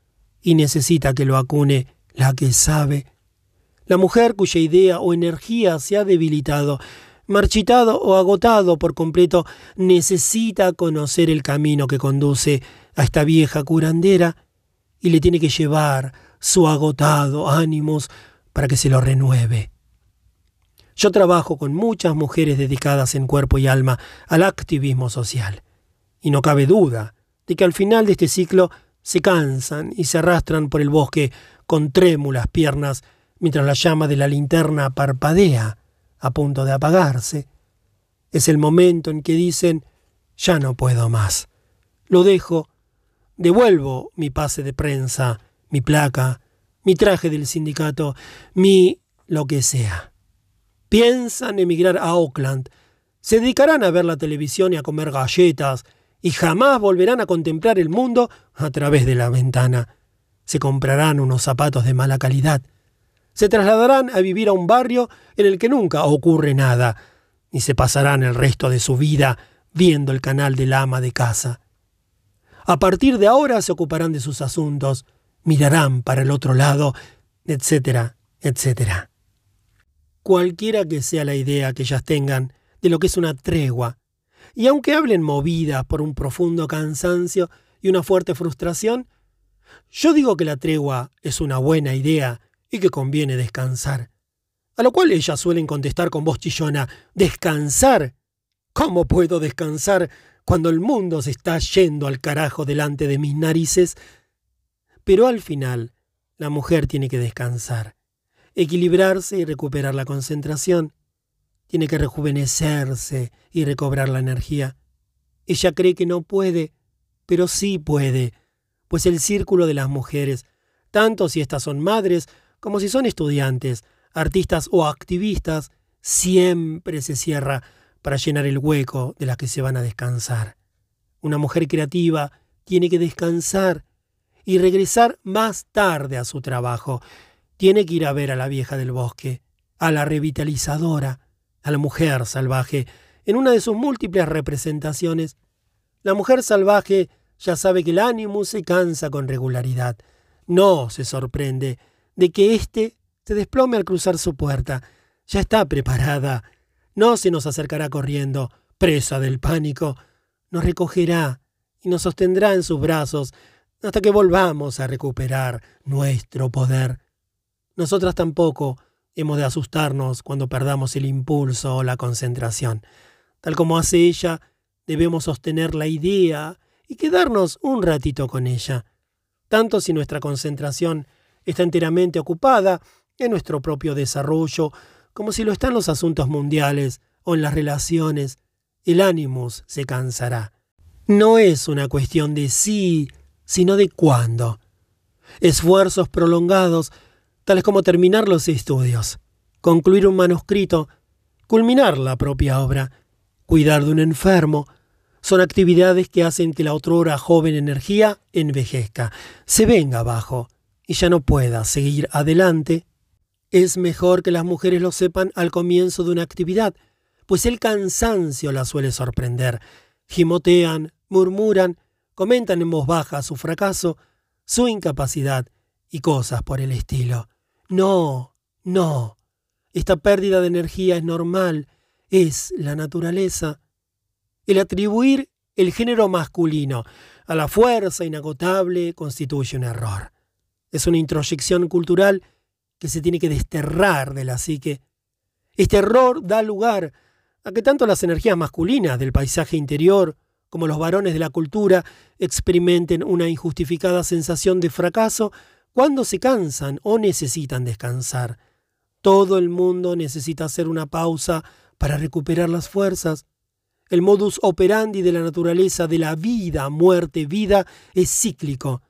y necesita que lo acune la que sabe. La mujer cuya idea o energía se ha debilitado, marchitado o agotado por completo, necesita conocer el camino que conduce a esta vieja curandera y le tiene que llevar su agotado ánimos para que se lo renueve. Yo trabajo con muchas mujeres dedicadas en cuerpo y alma al activismo social, y no cabe duda de que al final de este ciclo se cansan y se arrastran por el bosque con trémulas piernas mientras la llama de la linterna parpadea a punto de apagarse. Es el momento en que dicen, ya no puedo más. Lo dejo devuelvo mi pase de prensa, mi placa, mi traje del sindicato, mi lo que sea. Piensan emigrar a Oakland, se dedicarán a ver la televisión y a comer galletas, y jamás volverán a contemplar el mundo a través de la ventana. Se comprarán unos zapatos de mala calidad. Se trasladarán a vivir a un barrio en el que nunca ocurre nada, y se pasarán el resto de su vida viendo el canal del ama de casa. A partir de ahora se ocuparán de sus asuntos, mirarán para el otro lado, etcétera, etcétera. Cualquiera que sea la idea que ellas tengan de lo que es una tregua, y aunque hablen movidas por un profundo cansancio y una fuerte frustración, yo digo que la tregua es una buena idea y que conviene descansar. A lo cual ellas suelen contestar con voz chillona, ¿descansar? ¿Cómo puedo descansar cuando el mundo se está yendo al carajo delante de mis narices. Pero al final, la mujer tiene que descansar, equilibrarse y recuperar la concentración. Tiene que rejuvenecerse y recobrar la energía. Ella cree que no puede, pero sí puede, pues el círculo de las mujeres, tanto si éstas son madres como si son estudiantes, artistas o activistas, siempre se cierra para llenar el hueco de las que se van a descansar. Una mujer creativa tiene que descansar y regresar más tarde a su trabajo. Tiene que ir a ver a la vieja del bosque, a la revitalizadora, a la mujer salvaje, en una de sus múltiples representaciones. La mujer salvaje ya sabe que el ánimo se cansa con regularidad. No se sorprende de que éste se desplome al cruzar su puerta. Ya está preparada. No se nos acercará corriendo, presa del pánico. Nos recogerá y nos sostendrá en sus brazos hasta que volvamos a recuperar nuestro poder. Nosotras tampoco hemos de asustarnos cuando perdamos el impulso o la concentración. Tal como hace ella, debemos sostener la idea y quedarnos un ratito con ella, tanto si nuestra concentración está enteramente ocupada en nuestro propio desarrollo, como si lo están los asuntos mundiales o en las relaciones, el ánimos se cansará. No es una cuestión de sí sino de cuándo. Esfuerzos prolongados, tales como terminar los estudios, concluir un manuscrito, culminar la propia obra, cuidar de un enfermo, son actividades que hacen que la otrora joven energía envejezca, se venga abajo y ya no pueda seguir adelante. Es mejor que las mujeres lo sepan al comienzo de una actividad, pues el cansancio las suele sorprender. Gimotean, murmuran, comentan en voz baja su fracaso, su incapacidad y cosas por el estilo. No, no. Esta pérdida de energía es normal, es la naturaleza. El atribuir el género masculino a la fuerza inagotable constituye un error. Es una introyección cultural que se tiene que desterrar de la psique. Este error da lugar a que tanto las energías masculinas del paisaje interior como los varones de la cultura, experimenten una injustificada sensación de fracaso cuando se cansan o necesitan descansar. Todo el mundo necesita hacer una pausa para recuperar las fuerzas. El modus operandi de la naturaleza de la vida, muerte, vida es cíclico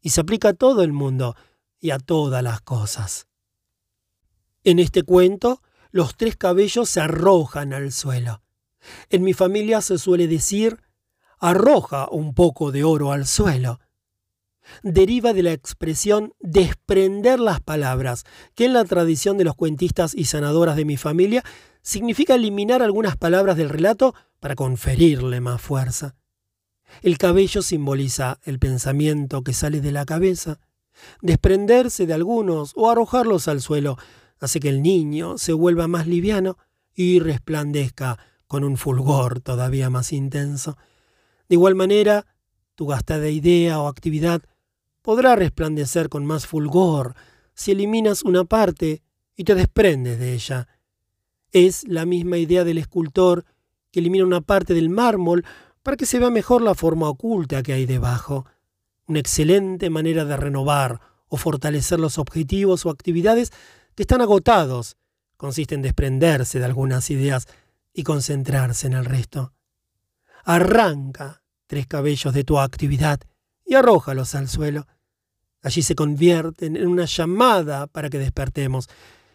y se aplica a todo el mundo y a todas las cosas. En este cuento, los tres cabellos se arrojan al suelo. En mi familia se suele decir arroja un poco de oro al suelo. Deriva de la expresión desprender las palabras, que en la tradición de los cuentistas y sanadoras de mi familia significa eliminar algunas palabras del relato para conferirle más fuerza. El cabello simboliza el pensamiento que sale de la cabeza. Desprenderse de algunos o arrojarlos al suelo hace que el niño se vuelva más liviano y resplandezca con un fulgor todavía más intenso. De igual manera, tu gastada idea o actividad podrá resplandecer con más fulgor si eliminas una parte y te desprendes de ella. Es la misma idea del escultor que elimina una parte del mármol para que se vea mejor la forma oculta que hay debajo. Una excelente manera de renovar o fortalecer los objetivos o actividades que están agotados consiste en desprenderse de algunas ideas y concentrarse en el resto. Arranca tres cabellos de tu actividad y arrójalos al suelo. Allí se convierten en una llamada para que despertemos.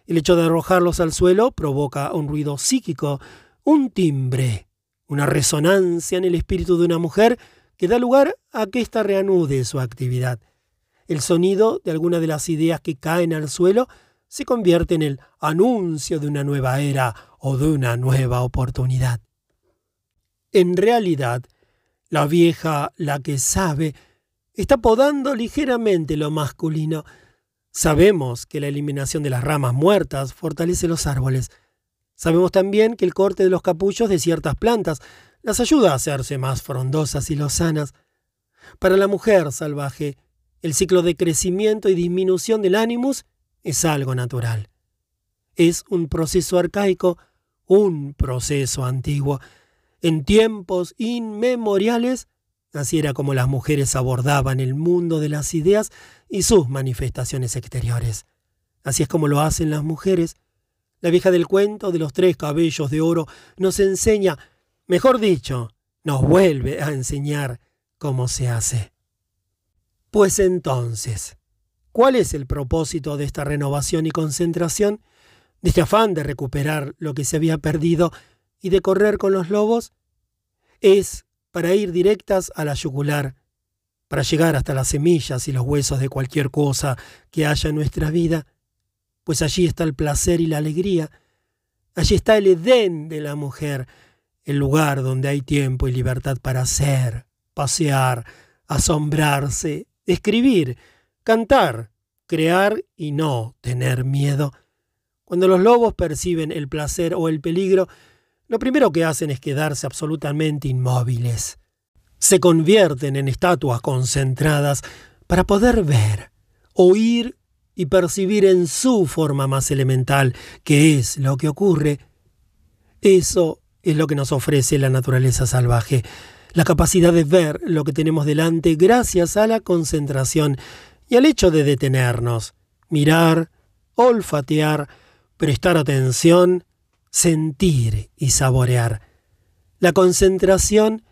El hecho de arrojarlos al suelo provoca un ruido psíquico, un timbre, una resonancia en el espíritu de una mujer que da lugar a que ésta reanude su actividad. El sonido de alguna de las ideas que caen al suelo se convierte en el anuncio de una nueva era o de una nueva oportunidad. En realidad, la vieja, la que sabe, está podando ligeramente lo masculino. Sabemos que la eliminación de las ramas muertas fortalece los árboles. Sabemos también que el corte de los capullos de ciertas plantas las ayuda a hacerse más frondosas y lozanas. Para la mujer salvaje, el ciclo de crecimiento y disminución del ánimos es algo natural. Es un proceso arcaico, un proceso antiguo. En tiempos inmemoriales, así era como las mujeres abordaban el mundo de las ideas y sus manifestaciones exteriores. Así es como lo hacen las mujeres. La vieja del cuento de los tres cabellos de oro nos enseña, mejor dicho, nos vuelve a enseñar cómo se hace. Pues entonces, ¿Cuál es el propósito de esta renovación y concentración? De este afán de recuperar lo que se había perdido y de correr con los lobos? Es para ir directas a la yugular, para llegar hasta las semillas y los huesos de cualquier cosa que haya en nuestra vida, pues allí está el placer y la alegría, allí está el Edén de la mujer, el lugar donde hay tiempo y libertad para hacer, pasear, asombrarse, escribir, cantar, crear y no tener miedo. Cuando los lobos perciben el placer o el peligro, lo primero que hacen es quedarse absolutamente inmóviles. Se convierten en estatuas concentradas para poder ver, oír y percibir en su forma más elemental qué es lo que ocurre. Eso es lo que nos ofrece la naturaleza salvaje, la capacidad de ver lo que tenemos delante gracias a la concentración y al hecho de detenernos, mirar, olfatear, prestar atención, sentir y saborear. La concentración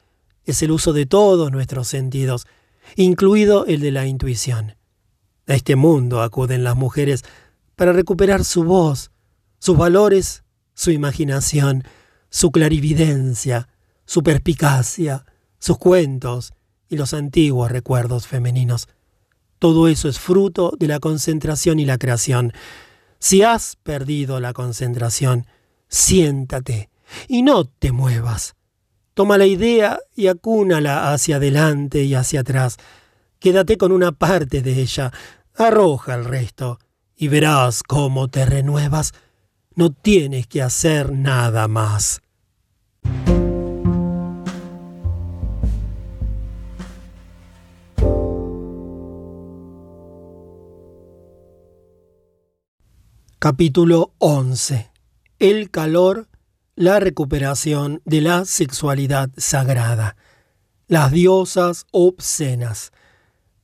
es el uso de todos nuestros sentidos, incluido el de la intuición. A este mundo acuden las mujeres para recuperar su voz, sus valores, su imaginación, su clarividencia, su perspicacia, sus cuentos y los antiguos recuerdos femeninos. Todo eso es fruto de la concentración y la creación. Si has perdido la concentración, siéntate y no te muevas. Toma la idea y acúnala hacia adelante y hacia atrás. Quédate con una parte de ella, arroja el resto y verás cómo te renuevas. No tienes que hacer nada más. Capítulo 11. El calor, la recuperación de la sexualidad sagrada. Las diosas obscenas.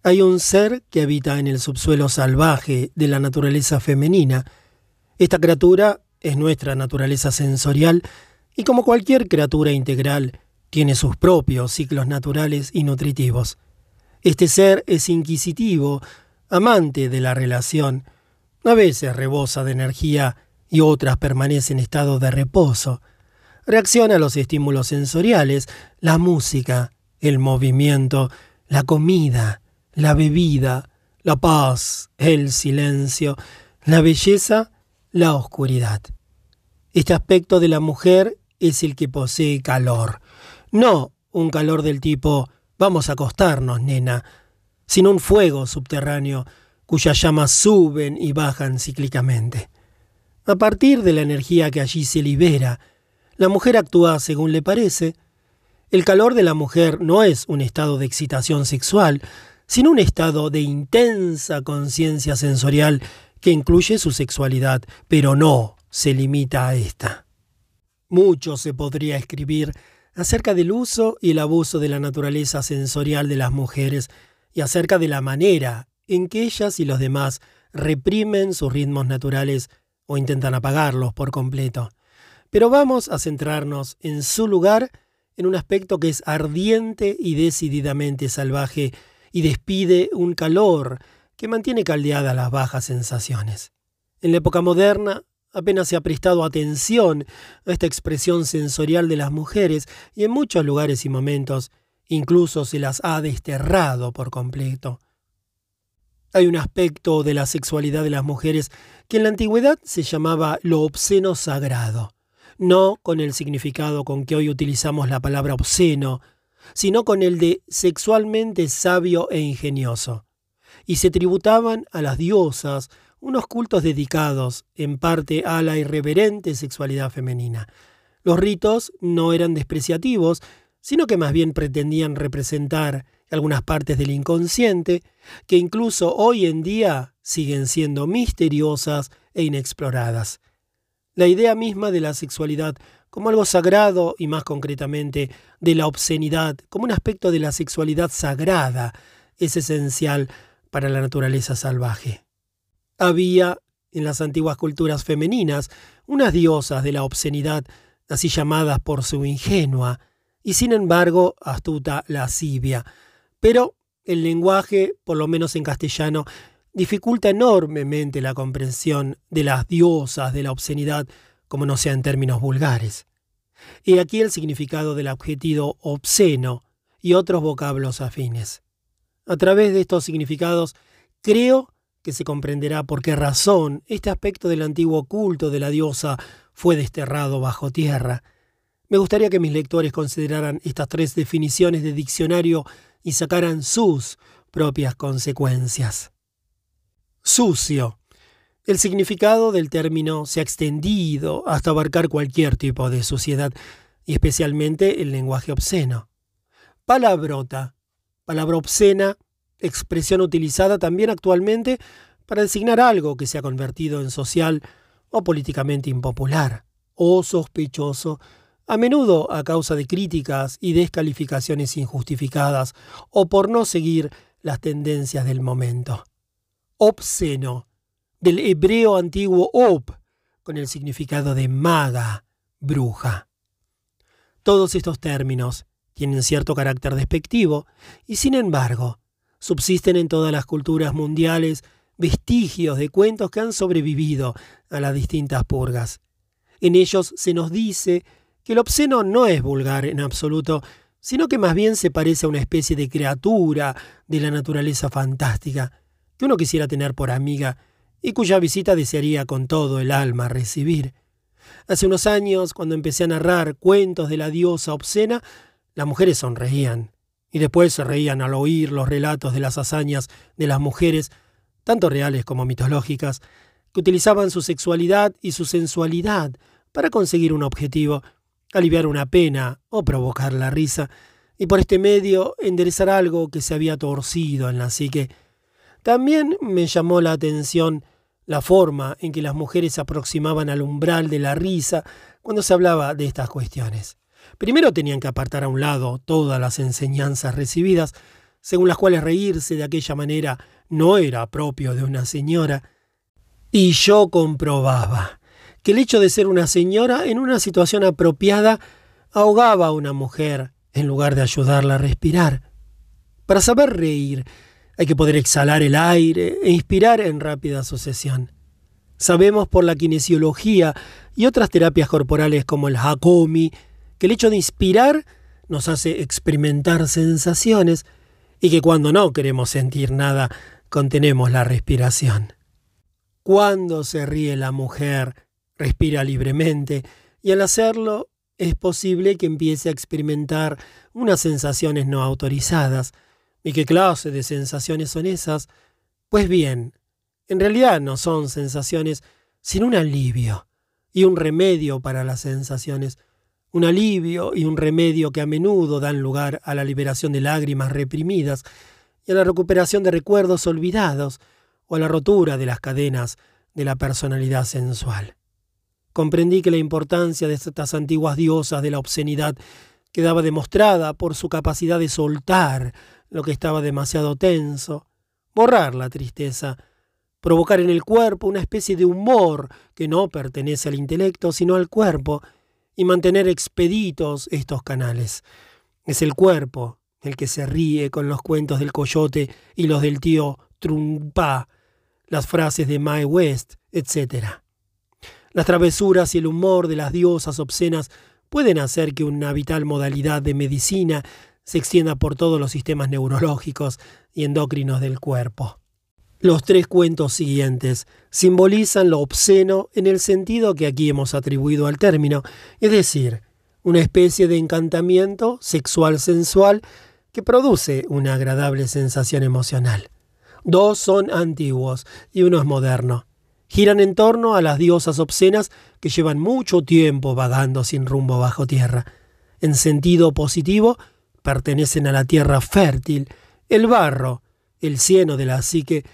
Hay un ser que habita en el subsuelo salvaje de la naturaleza femenina. Esta criatura es nuestra naturaleza sensorial y como cualquier criatura integral, tiene sus propios ciclos naturales y nutritivos. Este ser es inquisitivo, amante de la relación, a veces rebosa de energía y otras permanece en estado de reposo. Reacciona a los estímulos sensoriales, la música, el movimiento, la comida, la bebida, la paz, el silencio, la belleza, la oscuridad. Este aspecto de la mujer es el que posee calor, no un calor del tipo vamos a acostarnos, nena, sino un fuego subterráneo cuyas llamas suben y bajan cíclicamente. A partir de la energía que allí se libera, la mujer actúa según le parece. El calor de la mujer no es un estado de excitación sexual, sino un estado de intensa conciencia sensorial que incluye su sexualidad, pero no se limita a esta. Mucho se podría escribir acerca del uso y el abuso de la naturaleza sensorial de las mujeres y acerca de la manera en que ellas y los demás reprimen sus ritmos naturales o intentan apagarlos por completo. Pero vamos a centrarnos en su lugar en un aspecto que es ardiente y decididamente salvaje y despide un calor que mantiene caldeadas las bajas sensaciones. En la época moderna apenas se ha prestado atención a esta expresión sensorial de las mujeres y en muchos lugares y momentos incluso se las ha desterrado por completo. Hay un aspecto de la sexualidad de las mujeres que en la antigüedad se llamaba lo obsceno sagrado, no con el significado con que hoy utilizamos la palabra obsceno, sino con el de sexualmente sabio e ingenioso. Y se tributaban a las diosas unos cultos dedicados en parte a la irreverente sexualidad femenina. Los ritos no eran despreciativos, sino que más bien pretendían representar algunas partes del inconsciente, que incluso hoy en día siguen siendo misteriosas e inexploradas. La idea misma de la sexualidad como algo sagrado y más concretamente de la obscenidad como un aspecto de la sexualidad sagrada es esencial para la naturaleza salvaje. Había en las antiguas culturas femeninas unas diosas de la obscenidad, así llamadas por su ingenua y sin embargo astuta lascivia, pero el lenguaje, por lo menos en castellano, dificulta enormemente la comprensión de las diosas de la obscenidad, como no sea en términos vulgares. Y aquí el significado del adjetivo obsceno y otros vocablos afines. A través de estos significados, creo que se comprenderá por qué razón este aspecto del antiguo culto de la diosa fue desterrado bajo tierra. Me gustaría que mis lectores consideraran estas tres definiciones de diccionario y sacaran sus propias consecuencias. Sucio. El significado del término se ha extendido hasta abarcar cualquier tipo de suciedad, y especialmente el lenguaje obsceno. Palabrota. Palabra obscena, expresión utilizada también actualmente para designar algo que se ha convertido en social o políticamente impopular, o sospechoso, a menudo a causa de críticas y descalificaciones injustificadas, o por no seguir las tendencias del momento. Obsceno, del hebreo antiguo ob, con el significado de maga, bruja. Todos estos términos tienen cierto carácter despectivo y sin embargo subsisten en todas las culturas mundiales vestigios de cuentos que han sobrevivido a las distintas purgas. En ellos se nos dice que el obsceno no es vulgar en absoluto, sino que más bien se parece a una especie de criatura de la naturaleza fantástica que uno quisiera tener por amiga y cuya visita desearía con todo el alma recibir. Hace unos años, cuando empecé a narrar cuentos de la diosa obscena, las mujeres sonreían, y después se reían al oír los relatos de las hazañas de las mujeres, tanto reales como mitológicas, que utilizaban su sexualidad y su sensualidad para conseguir un objetivo, aliviar una pena o provocar la risa, y por este medio enderezar algo que se había torcido en la psique. También me llamó la atención la forma en que las mujeres se aproximaban al umbral de la risa cuando se hablaba de estas cuestiones. Primero tenían que apartar a un lado todas las enseñanzas recibidas, según las cuales reírse de aquella manera no era propio de una señora, y yo comprobaba que el hecho de ser una señora en una situación apropiada ahogaba a una mujer en lugar de ayudarla a respirar. Para saber reír hay que poder exhalar el aire e inspirar en rápida sucesión. Sabemos por la kinesiología y otras terapias corporales como el Hakomi que el hecho de inspirar nos hace experimentar sensaciones y que cuando no queremos sentir nada, contenemos la respiración. Cuando se ríe la mujer, respira libremente y al hacerlo es posible que empiece a experimentar unas sensaciones no autorizadas. ¿Y qué clase de sensaciones son esas? Pues bien, en realidad no son sensaciones, sino un alivio y un remedio para las sensaciones un alivio y un remedio que a menudo dan lugar a la liberación de lágrimas reprimidas y a la recuperación de recuerdos olvidados o a la rotura de las cadenas de la personalidad sensual. Comprendí que la importancia de estas antiguas diosas de la obscenidad quedaba demostrada por su capacidad de soltar lo que estaba demasiado tenso, borrar la tristeza, provocar en el cuerpo una especie de humor que no pertenece al intelecto sino al cuerpo, y mantener expeditos estos canales. Es el cuerpo el que se ríe con los cuentos del coyote y los del tío Trumpa, las frases de Mae West, etc. Las travesuras y el humor de las diosas obscenas pueden hacer que una vital modalidad de medicina se extienda por todos los sistemas neurológicos y endocrinos del cuerpo. Los tres cuentos siguientes simbolizan lo obsceno en el sentido que aquí hemos atribuido al término, es decir, una especie de encantamiento sexual sensual que produce una agradable sensación emocional. Dos son antiguos y uno es moderno. Giran en torno a las diosas obscenas que llevan mucho tiempo vagando sin rumbo bajo tierra. En sentido positivo, pertenecen a la tierra fértil, el barro, el cieno de la psique,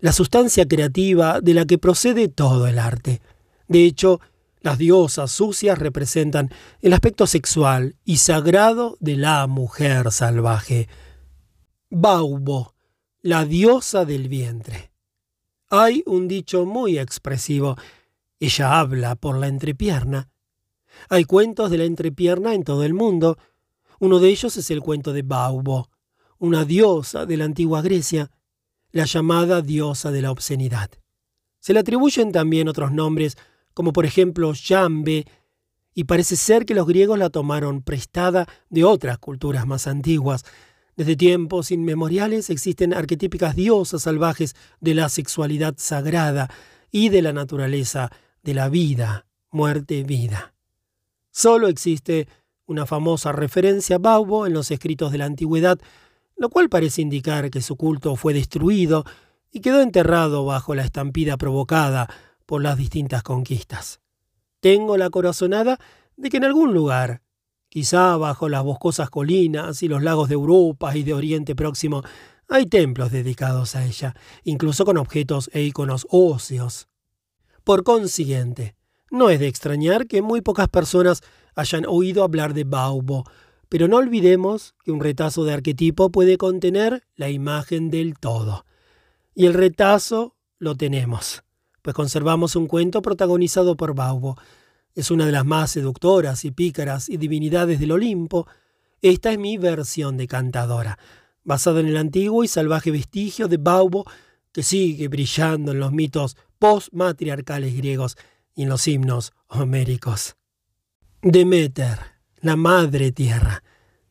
la sustancia creativa de la que procede todo el arte. De hecho, las diosas sucias representan el aspecto sexual y sagrado de la mujer salvaje. Baubo, la diosa del vientre. Hay un dicho muy expresivo. Ella habla por la entrepierna. Hay cuentos de la entrepierna en todo el mundo. Uno de ellos es el cuento de Baubo, una diosa de la antigua Grecia. la llamada diosa de la obscenidad. Se le atribuyen también otros nombres, como por ejemplo Yambe, y parece ser que los griegos la tomaron prestada de otras culturas más antiguas. Desde tiempos inmemoriales existen arquetípicas diosas salvajes de la sexualidad sagrada y de la naturaleza de la vida, muerte, vida. Solo existe una famosa referencia a Baubo en los escritos de la antigüedad, lo cual parece indicar que su culto fue destruido y quedó enterrado bajo la estampida provocada por las distintas conquistas. Tengo la corazonada de que en algún lugar, quizá bajo las boscosas colinas y los lagos de Europa y de Oriente Próximo, hay templos dedicados a ella, incluso con objetos e iconos óseos. Por consiguiente, no es de extrañar que muy pocas personas hayan oído hablar de Baubo, pero no olvidemos que un retazo de arquetipo puede contener la imagen del todo. Y el retazo lo tenemos, pues conservamos un cuento protagonizado por Baubo. Es una de las más seductoras y pícaras y divinidades del Olimpo. Esta es mi versión de cantadora, basada en el antiguo y salvaje vestigio de Baubo que sigue brillando en los mitos postmatriarcales griegos y en los himnos homéricos. Demeter, la madre tierra,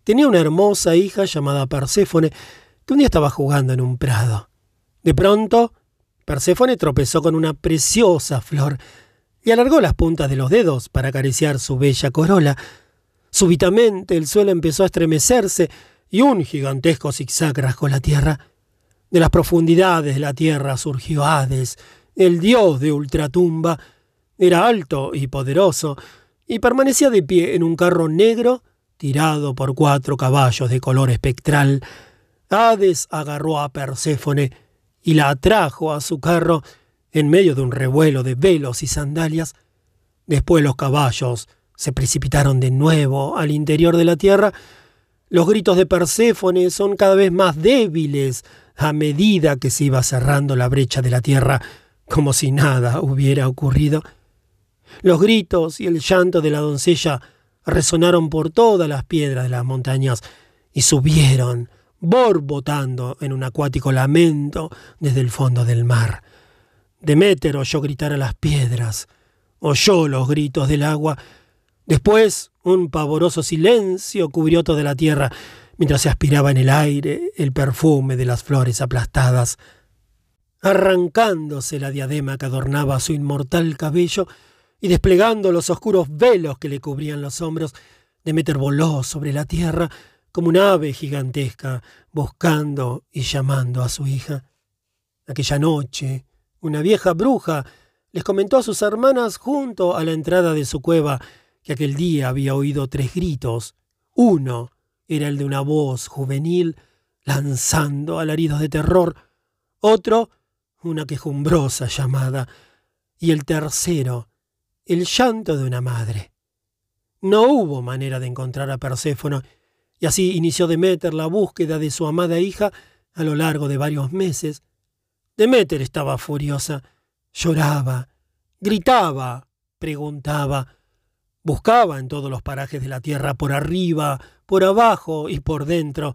tenía una hermosa hija llamada Perséfone que un día estaba jugando en un prado. De pronto, Perséfone tropezó con una preciosa flor y alargó las puntas de los dedos para acariciar su bella corola. Súbitamente el suelo empezó a estremecerse y un gigantesco zigzag rasgó la tierra. De las profundidades de la tierra surgió Hades, el dios de ultratumba. Era alto y poderoso, y permanecía de pie en un carro negro tirado por cuatro caballos de color espectral. Hades agarró a Perséfone y la atrajo a su carro en medio de un revuelo de velos y sandalias. Después los caballos se precipitaron de nuevo al interior de la tierra. Los gritos de Perséfone son cada vez más débiles a medida que se iba cerrando la brecha de la tierra, como si nada hubiera ocurrido. Los gritos y el llanto de la doncella resonaron por todas las piedras de las montañas y subieron, borbotando en un acuático lamento desde el fondo del mar. Deméter oyó gritar a las piedras, oyó los gritos del agua. Después un pavoroso silencio cubrió toda la tierra mientras se aspiraba en el aire el perfume de las flores aplastadas. Arrancándose la diadema que adornaba su inmortal cabello, y desplegando los oscuros velos que le cubrían los hombros, Demeter voló sobre la tierra como un ave gigantesca, buscando y llamando a su hija. Aquella noche, una vieja bruja les comentó a sus hermanas junto a la entrada de su cueva que aquel día había oído tres gritos. Uno era el de una voz juvenil lanzando alaridos de terror, otro una quejumbrosa llamada, y el tercero el llanto de una madre. No hubo manera de encontrar a Perséfono, y así inició Demeter la búsqueda de su amada hija a lo largo de varios meses. Demeter estaba furiosa, lloraba, gritaba, preguntaba, buscaba en todos los parajes de la tierra, por arriba, por abajo y por dentro,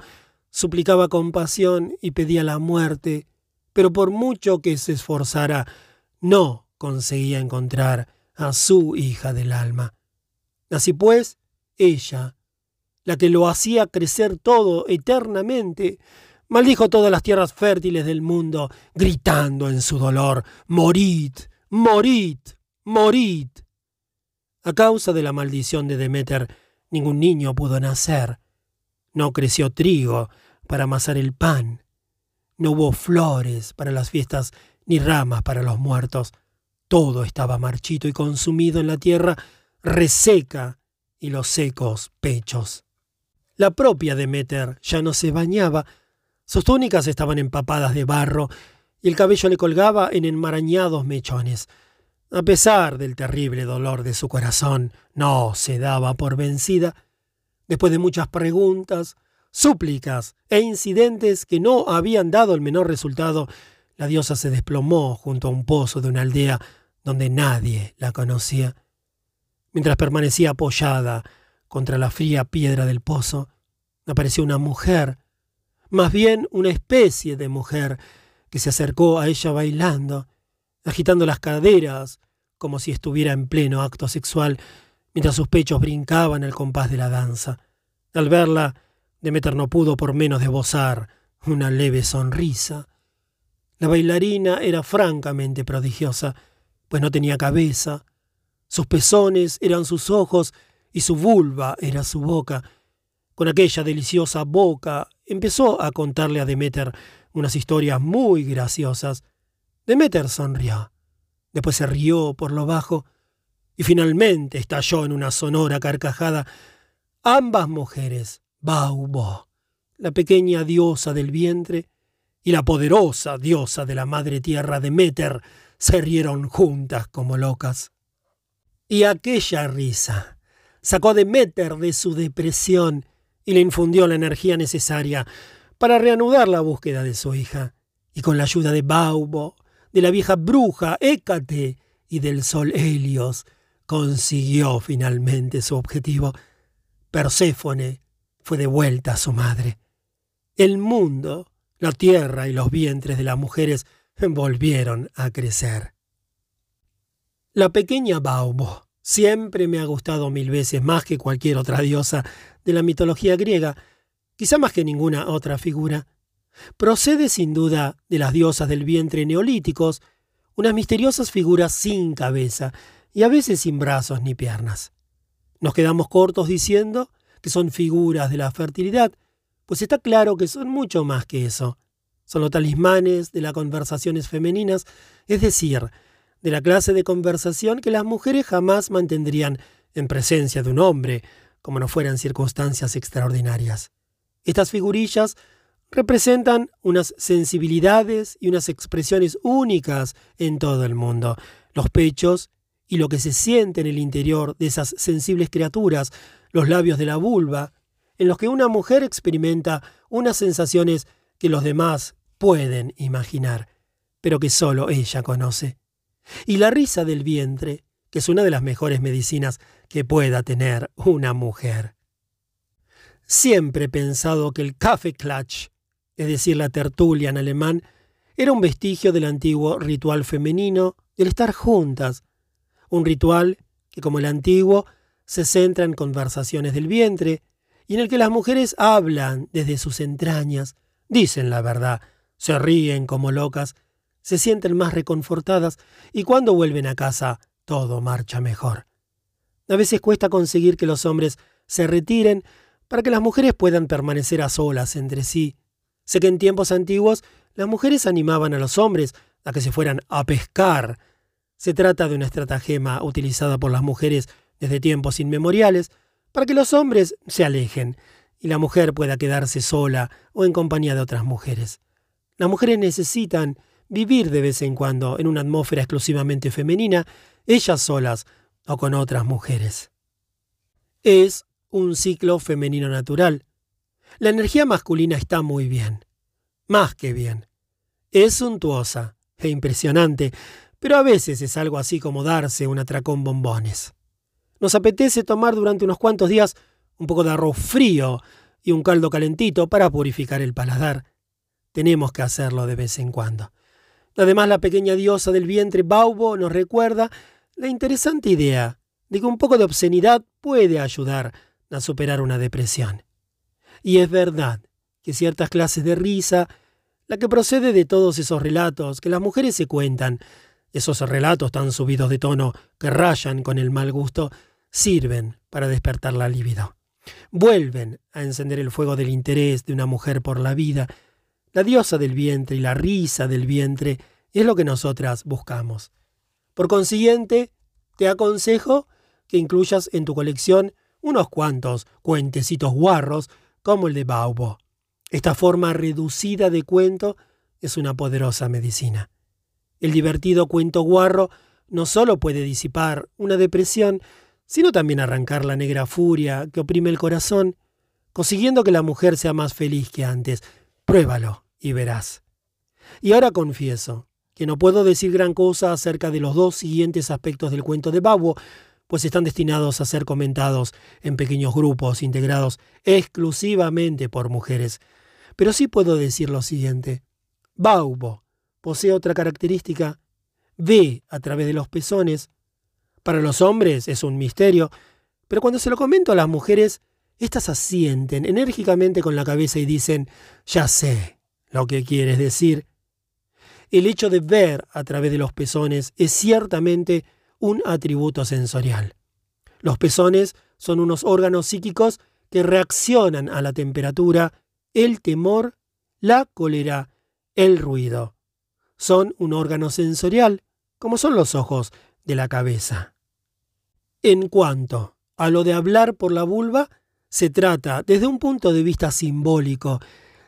suplicaba compasión y pedía la muerte, pero por mucho que se esforzara, no conseguía encontrar a su hija del alma. Así pues, ella, la que lo hacía crecer todo eternamente, maldijo todas las tierras fértiles del mundo, gritando en su dolor, Morid, morid, morid. A causa de la maldición de Demeter, ningún niño pudo nacer. No creció trigo para amasar el pan. No hubo flores para las fiestas ni ramas para los muertos. Todo estaba marchito y consumido en la tierra reseca y los secos pechos. La propia Demeter ya no se bañaba, sus túnicas estaban empapadas de barro y el cabello le colgaba en enmarañados mechones. A pesar del terrible dolor de su corazón, no se daba por vencida. Después de muchas preguntas, súplicas e incidentes que no habían dado el menor resultado, la diosa se desplomó junto a un pozo de una aldea donde nadie la conocía. Mientras permanecía apoyada contra la fría piedra del pozo, apareció una mujer, más bien una especie de mujer, que se acercó a ella bailando, agitando las caderas como si estuviera en pleno acto sexual, mientras sus pechos brincaban al compás de la danza. Al verla, Demeter no pudo por menos de bozar una leve sonrisa. La bailarina era francamente prodigiosa, pues no tenía cabeza. Sus pezones eran sus ojos y su vulva era su boca. Con aquella deliciosa boca empezó a contarle a Demeter unas historias muy graciosas. Demeter sonrió. Después se rió por lo bajo y finalmente estalló en una sonora carcajada. Ambas mujeres, Baubo, la pequeña diosa del vientre, y la poderosa diosa de la madre tierra Demeter, se rieron juntas como locas. Y aquella risa sacó a Demeter de su depresión y le infundió la energía necesaria para reanudar la búsqueda de su hija, y con la ayuda de Baubo, de la vieja bruja Hécate y del sol Helios, consiguió finalmente su objetivo. Perséfone fue devuelta a su madre. El mundo, la tierra y los vientres de las mujeres volvieron a crecer. La pequeña Baubo siempre me ha gustado mil veces más que cualquier otra diosa de la mitología griega, quizá más que ninguna otra figura. Procede sin duda de las diosas del vientre neolíticos, unas misteriosas figuras sin cabeza y a veces sin brazos ni piernas. Nos quedamos cortos diciendo que son figuras de la fertilidad, pues está claro que son mucho más que eso. Son los talismanes de las conversaciones femeninas, es decir, de la clase de conversación que las mujeres jamás mantendrían en presencia de un hombre, como no fueran circunstancias extraordinarias. Estas figurillas representan unas sensibilidades y unas expresiones únicas en todo el mundo. Los pechos y lo que se siente en el interior de esas sensibles criaturas, los labios de la vulva, en los que una mujer experimenta unas sensaciones que los demás pueden imaginar, pero que solo ella conoce. Y la risa del vientre, que es una de las mejores medicinas que pueda tener una mujer. Siempre he pensado que el Kaffeeklatsch, es decir, la tertulia en alemán, era un vestigio del antiguo ritual femenino del estar juntas, un ritual que, como el antiguo, se centra en conversaciones del vientre y en el que las mujeres hablan desde sus entrañas, dicen la verdad, se ríen como locas, se sienten más reconfortadas y cuando vuelven a casa todo marcha mejor. A veces cuesta conseguir que los hombres se retiren para que las mujeres puedan permanecer a solas entre sí. Sé que en tiempos antiguos las mujeres animaban a los hombres a que se fueran a pescar. Se trata de una estratagema utilizada por las mujeres desde tiempos inmemoriales para que los hombres se alejen y la mujer pueda quedarse sola o en compañía de otras mujeres. Las mujeres necesitan vivir de vez en cuando en una atmósfera exclusivamente femenina, ellas solas o con otras mujeres. Es un ciclo femenino natural. La energía masculina está muy bien, más que bien. Es suntuosa e impresionante, pero a veces es algo así como darse un atracón bombones. Nos apetece tomar durante unos cuantos días un poco de arroz frío y un caldo calentito para purificar el paladar. Tenemos que hacerlo de vez en cuando. Además, la pequeña diosa del vientre Baubo nos recuerda la interesante idea de que un poco de obscenidad puede ayudar a superar una depresión. Y es verdad que ciertas clases de risa, la que procede de todos esos relatos que las mujeres se cuentan, esos relatos tan subidos de tono que rayan con el mal gusto, sirven para despertar la libido. Vuelven a encender el fuego del interés de una mujer por la vida. La diosa del vientre y la risa del vientre es lo que nosotras buscamos. Por consiguiente, te aconsejo que incluyas en tu colección unos cuantos cuentecitos guarros como el de Baubo. Esta forma reducida de cuento es una poderosa medicina. El divertido cuento guarro no solo puede disipar una depresión, sino también arrancar la negra furia que oprime el corazón, consiguiendo que la mujer sea más feliz que antes. Pruébalo y verás. Y ahora confieso que no puedo decir gran cosa acerca de los dos siguientes aspectos del cuento de Baubo, pues están destinados a ser comentados en pequeños grupos integrados exclusivamente por mujeres. Pero sí puedo decir lo siguiente. Baubo posee otra característica. Ve a través de los pezones. Para los hombres es un misterio, pero cuando se lo comento a las mujeres, éstas asienten enérgicamente con la cabeza y dicen, ya sé lo que quieres decir. El hecho de ver a través de los pezones es ciertamente un atributo sensorial. Los pezones son unos órganos psíquicos que reaccionan a la temperatura, el temor, la cólera, el ruido. Son un órgano sensorial, como son los ojos de la cabeza. En cuanto a lo de hablar por la vulva, se trata, desde un punto de vista simbólico,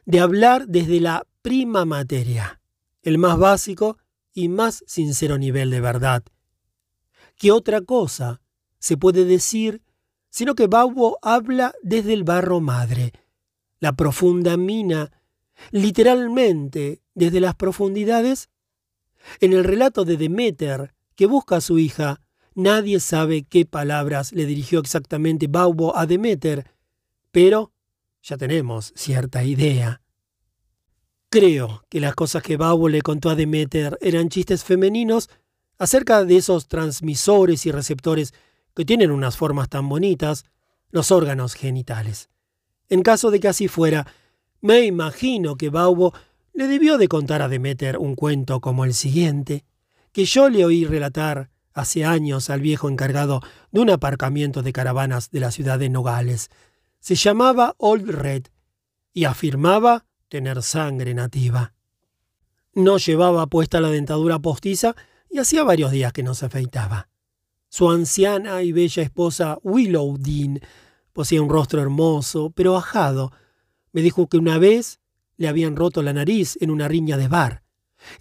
de hablar desde la prima materia, el más básico y más sincero nivel de verdad. ¿Qué otra cosa se puede decir sino que Baubo habla desde el barro madre, la profunda mina, literalmente desde las profundidades? En el relato de Demeter, que busca a su hija, nadie sabe qué palabras le dirigió exactamente Baubo a Demeter, pero ya tenemos cierta idea. Creo que las cosas que Baubo le contó a Demeter eran chistes femeninos acerca de esos transmisores y receptores que tienen unas formas tan bonitas, los órganos genitales. En caso de que así fuera, me imagino que Baubo le debió de contar a Demeter un cuento como el siguiente, que yo le oí relatar hace años al viejo encargado de un aparcamiento de caravanas de la ciudad de Nogales, se llamaba Old Red y afirmaba tener sangre nativa. No llevaba puesta la dentadura postiza y hacía varios días que no se afeitaba. Su anciana y bella esposa Willow Dean poseía un rostro hermoso, pero ajado. Me dijo que una vez le habían roto la nariz en una riña de bar.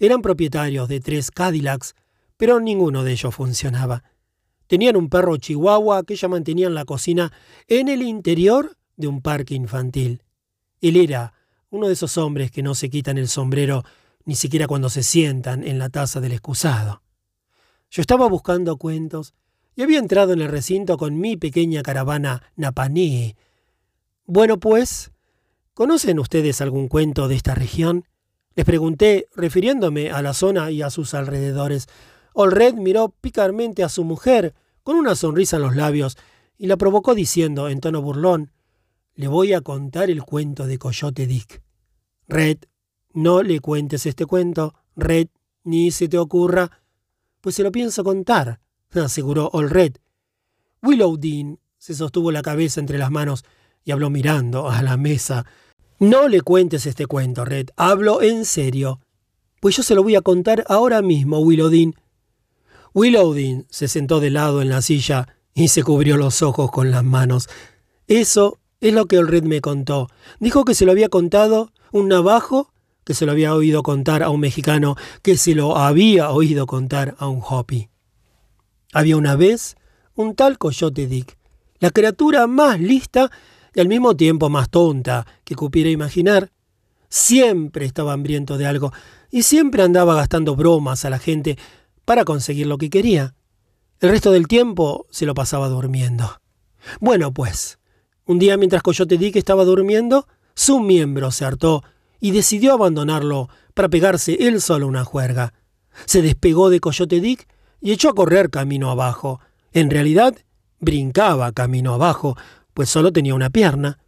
Eran propietarios de tres Cadillacs, pero ninguno de ellos funcionaba. Tenían un perro chihuahua que ella mantenía en la cocina en el interior de un parque infantil. Él era uno de esos hombres que no se quitan el sombrero ni siquiera cuando se sientan en la taza del excusado. Yo estaba buscando cuentos y había entrado en el recinto con mi pequeña caravana Napaní. Bueno, pues, ¿conocen ustedes algún cuento de esta región? Les pregunté, refiriéndome a la zona y a sus alrededores. Olred miró picarmente a su mujer, con una sonrisa en los labios, y la provocó diciendo, en tono burlón, le voy a contar el cuento de Coyote Dick. Red, no le cuentes este cuento, Red, ni se te ocurra. Pues se lo pienso contar, *laughs* aseguró Olred. Willow Dean se sostuvo la cabeza entre las manos y habló mirando a la mesa. No le cuentes este cuento, Red, hablo en serio. Pues yo se lo voy a contar ahora mismo, Willow Dean. Willowdin se sentó de lado en la silla y se cubrió los ojos con las manos. Eso es lo que Olred me contó. Dijo que se lo había contado un navajo, que se lo había oído contar a un mexicano, que se lo había oído contar a un hopi. Había una vez un tal Coyote Dick, la criatura más lista y al mismo tiempo más tonta que cupiera imaginar. Siempre estaba hambriento de algo y siempre andaba gastando bromas a la gente para conseguir lo que quería. El resto del tiempo se lo pasaba durmiendo. Bueno, pues, un día mientras Coyote Dick estaba durmiendo, su miembro se hartó y decidió abandonarlo para pegarse él solo una juerga. Se despegó de Coyote Dick y echó a correr camino abajo. En realidad, brincaba camino abajo, pues solo tenía una pierna.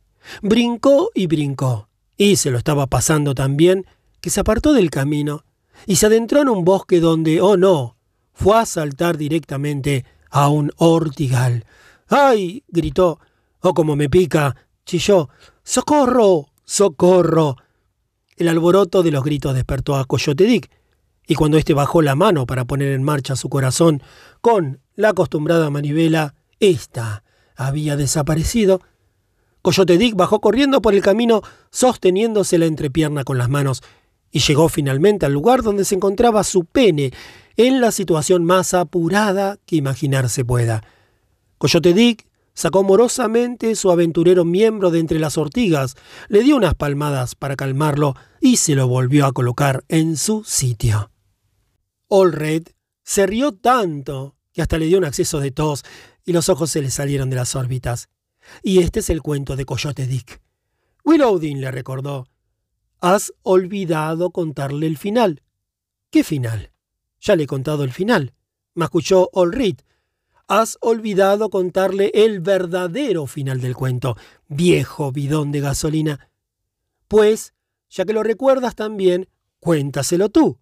Brincó y brincó, y se lo estaba pasando tan bien que se apartó del camino y se adentró en un bosque donde, oh no, fue a saltar directamente a un ortigal. ¡Ay! gritó. ¡Oh, como me pica! chilló. ¡Socorro! ¡Socorro! El alboroto de los gritos despertó a Coyote Dick, y cuando éste bajó la mano para poner en marcha su corazón con la acostumbrada manivela, ésta había desaparecido. Coyote Dick bajó corriendo por el camino sosteniéndose la entrepierna con las manos y llegó finalmente al lugar donde se encontraba su pene, en la situación más apurada que imaginarse pueda. Coyote Dick sacó morosamente su aventurero miembro de entre las ortigas, le dio unas palmadas para calmarlo y se lo volvió a colocar en su sitio. Red se rió tanto que hasta le dio un acceso de tos y los ojos se le salieron de las órbitas. Y este es el cuento de Coyote Dick. Willowdin le recordó Has olvidado contarle el final. ¿Qué final? Ya le he contado el final. Me escuchó Olrit. Has olvidado contarle el verdadero final del cuento, viejo bidón de gasolina. Pues, ya que lo recuerdas también, cuéntaselo tú.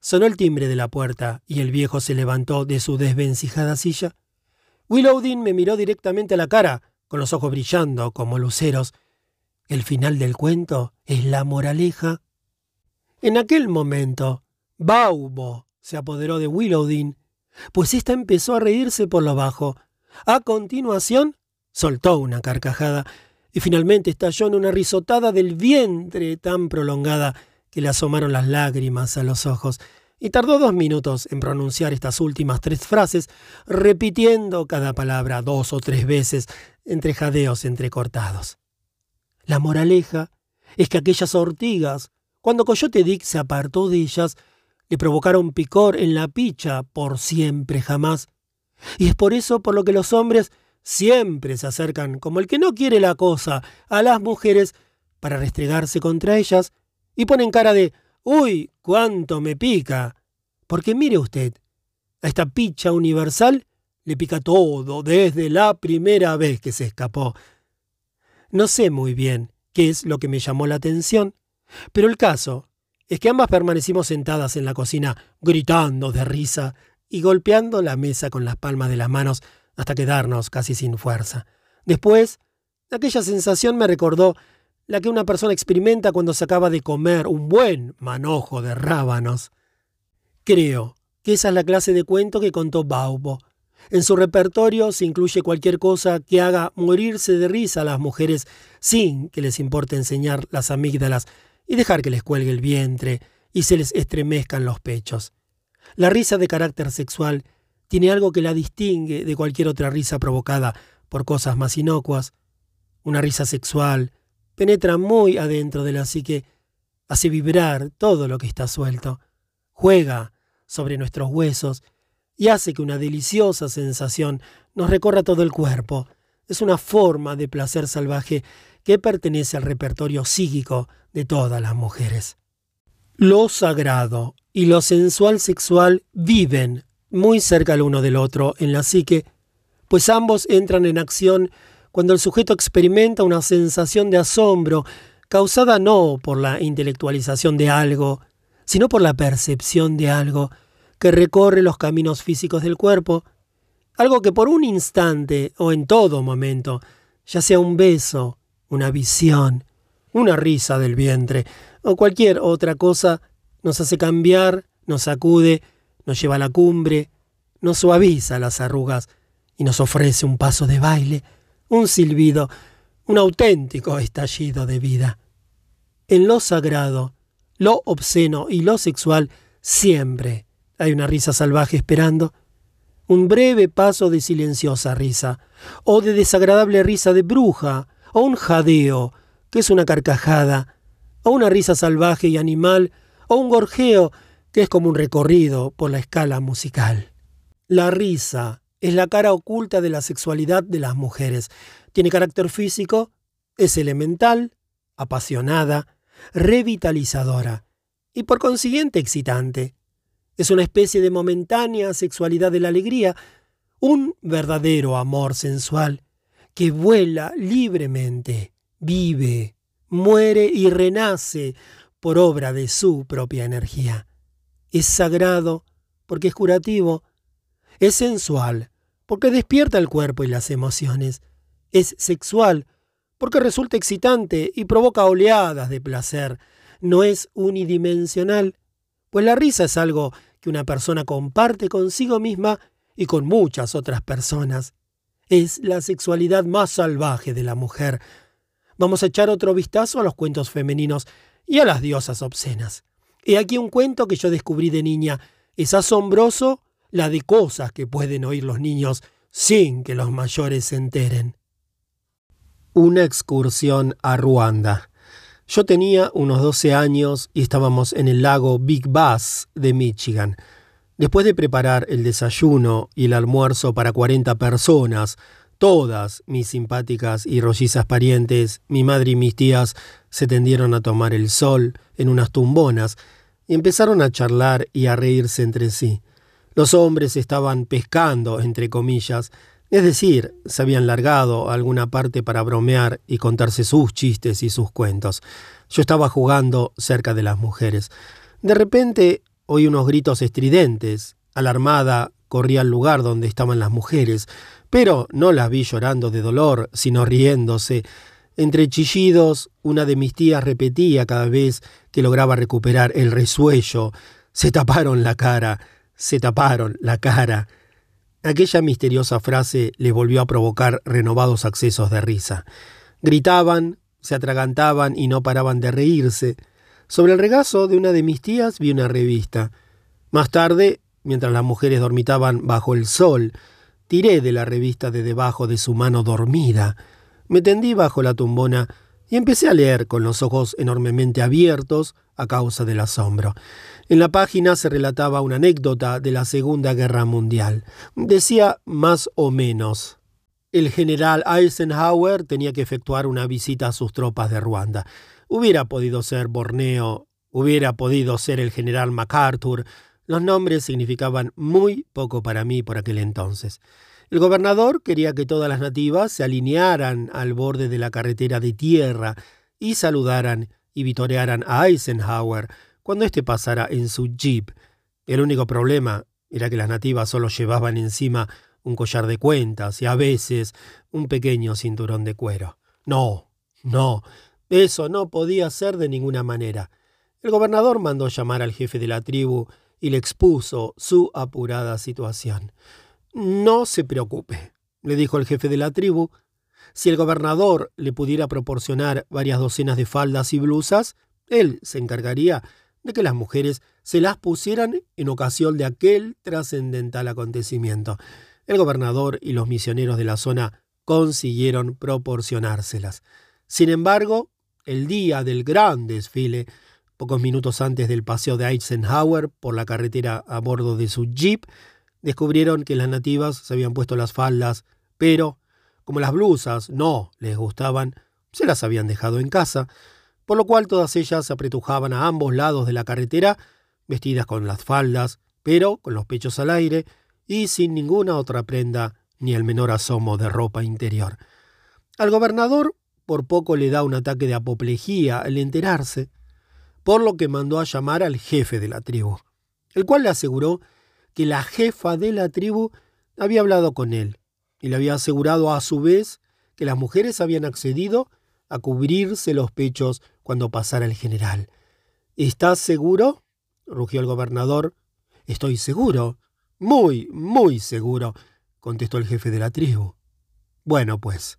Sonó el timbre de la puerta y el viejo se levantó de su desvencijada silla. Willowdin me miró directamente a la cara, con los ojos brillando como luceros. El final del cuento es la moraleja. En aquel momento, Baubo se apoderó de Willowdin, pues ésta empezó a reírse por lo bajo. A continuación, soltó una carcajada y finalmente estalló en una risotada del vientre tan prolongada que le asomaron las lágrimas a los ojos y tardó dos minutos en pronunciar estas últimas tres frases, repitiendo cada palabra dos o tres veces entre jadeos entrecortados. La moraleja es que aquellas ortigas, cuando Coyote Dick se apartó de ellas, le provocaron picor en la picha por siempre jamás. Y es por eso por lo que los hombres siempre se acercan, como el que no quiere la cosa, a las mujeres para restregarse contra ellas y ponen cara de ¡Uy, cuánto me pica! Porque mire usted, a esta picha universal le pica todo desde la primera vez que se escapó. No sé muy bien qué es lo que me llamó la atención, pero el caso es que ambas permanecimos sentadas en la cocina gritando de risa y golpeando la mesa con las palmas de las manos hasta quedarnos casi sin fuerza. Después, aquella sensación me recordó la que una persona experimenta cuando se acaba de comer un buen manojo de rábanos. Creo que esa es la clase de cuento que contó Baubo. En su repertorio se incluye cualquier cosa que haga morirse de risa a las mujeres sin que les importe enseñar las amígdalas y dejar que les cuelgue el vientre y se les estremezcan los pechos. La risa de carácter sexual tiene algo que la distingue de cualquier otra risa provocada por cosas más inocuas. Una risa sexual, penetra muy adentro de la psique, hace vibrar todo lo que está suelto, juega sobre nuestros huesos y hace que una deliciosa sensación nos recorra todo el cuerpo. Es una forma de placer salvaje que pertenece al repertorio psíquico de todas las mujeres. Lo sagrado y lo sensual sexual viven muy cerca el uno del otro en la psique, pues ambos entran en acción cuando el sujeto experimenta una sensación de asombro causada no por la intelectualización de algo, sino por la percepción de algo que recorre los caminos físicos del cuerpo, algo que por un instante o en todo momento, ya sea un beso, una visión, una risa del vientre o cualquier otra cosa, nos hace cambiar, nos sacude, nos lleva a la cumbre, nos suaviza las arrugas y nos ofrece un paso de baile un silbido, un auténtico estallido de vida. En lo sagrado, lo obsceno y lo sexual siempre hay una risa salvaje esperando, un breve paso de silenciosa risa, o de desagradable risa de bruja, o un jadeo, que es una carcajada, o una risa salvaje y animal, o un gorjeo, que es como un recorrido por la escala musical. La risa es la cara oculta de la sexualidad de las mujeres. Tiene carácter físico, es elemental, apasionada, revitalizadora y por consiguiente excitante. Es una especie de momentánea sexualidad de la alegría, un verdadero amor sensual que vuela libremente, vive, muere y renace por obra de su propia energía. Es sagrado porque es curativo, es sensual porque despierta el cuerpo y las emociones. Es sexual, porque resulta excitante y provoca oleadas de placer. No es unidimensional, pues la risa es algo que una persona comparte consigo misma y con muchas otras personas. Es la sexualidad más salvaje de la mujer. Vamos a echar otro vistazo a los cuentos femeninos y a las diosas obscenas. He aquí un cuento que yo descubrí de niña. Es asombroso la de cosas que pueden oír los niños sin que los mayores se enteren. Una excursión a Ruanda. Yo tenía unos 12 años y estábamos en el lago Big Bass de Michigan. Después de preparar el desayuno y el almuerzo para 40 personas, todas mis simpáticas y rollizas parientes, mi madre y mis tías se tendieron a tomar el sol en unas tumbonas y empezaron a charlar y a reírse entre sí. Los hombres estaban pescando, entre comillas, es decir, se habían largado a alguna parte para bromear y contarse sus chistes y sus cuentos. Yo estaba jugando cerca de las mujeres. De repente oí unos gritos estridentes. Alarmada, corrí al lugar donde estaban las mujeres, pero no las vi llorando de dolor, sino riéndose. Entre chillidos, una de mis tías repetía cada vez que lograba recuperar el resuello. Se taparon la cara, se taparon la cara. Aquella misteriosa frase les volvió a provocar renovados accesos de risa. Gritaban, se atragantaban y no paraban de reírse. Sobre el regazo de una de mis tías vi una revista. Más tarde, mientras las mujeres dormitaban bajo el sol, tiré de la revista de debajo de su mano dormida. Me tendí bajo la tumbona y empecé a leer con los ojos enormemente abiertos a causa del asombro. En la página se relataba una anécdota de la Segunda Guerra Mundial. Decía más o menos. El general Eisenhower tenía que efectuar una visita a sus tropas de Ruanda. Hubiera podido ser Borneo, hubiera podido ser el general MacArthur. Los nombres significaban muy poco para mí por aquel entonces. El gobernador quería que todas las nativas se alinearan al borde de la carretera de tierra y saludaran y vitorearan a Eisenhower cuando éste pasara en su jeep. El único problema era que las nativas solo llevaban encima un collar de cuentas y a veces un pequeño cinturón de cuero. No, no, eso no podía ser de ninguna manera. El gobernador mandó llamar al jefe de la tribu y le expuso su apurada situación. No se preocupe, le dijo el jefe de la tribu. Si el gobernador le pudiera proporcionar varias docenas de faldas y blusas, él se encargaría de que las mujeres se las pusieran en ocasión de aquel trascendental acontecimiento. El gobernador y los misioneros de la zona consiguieron proporcionárselas. Sin embargo, el día del gran desfile, pocos minutos antes del paseo de Eisenhower por la carretera a bordo de su jeep, descubrieron que las nativas se habían puesto las faldas, pero, como las blusas no les gustaban, se las habían dejado en casa, por lo cual todas ellas se apretujaban a ambos lados de la carretera, vestidas con las faldas, pero con los pechos al aire y sin ninguna otra prenda ni el menor asomo de ropa interior. Al gobernador por poco le da un ataque de apoplejía al enterarse, por lo que mandó a llamar al jefe de la tribu, el cual le aseguró que la jefa de la tribu había hablado con él y le había asegurado a su vez que las mujeres habían accedido a cubrirse los pechos cuando pasara el general. ¿Estás seguro? rugió el gobernador. Estoy seguro. Muy, muy seguro, contestó el jefe de la tribu. Bueno, pues,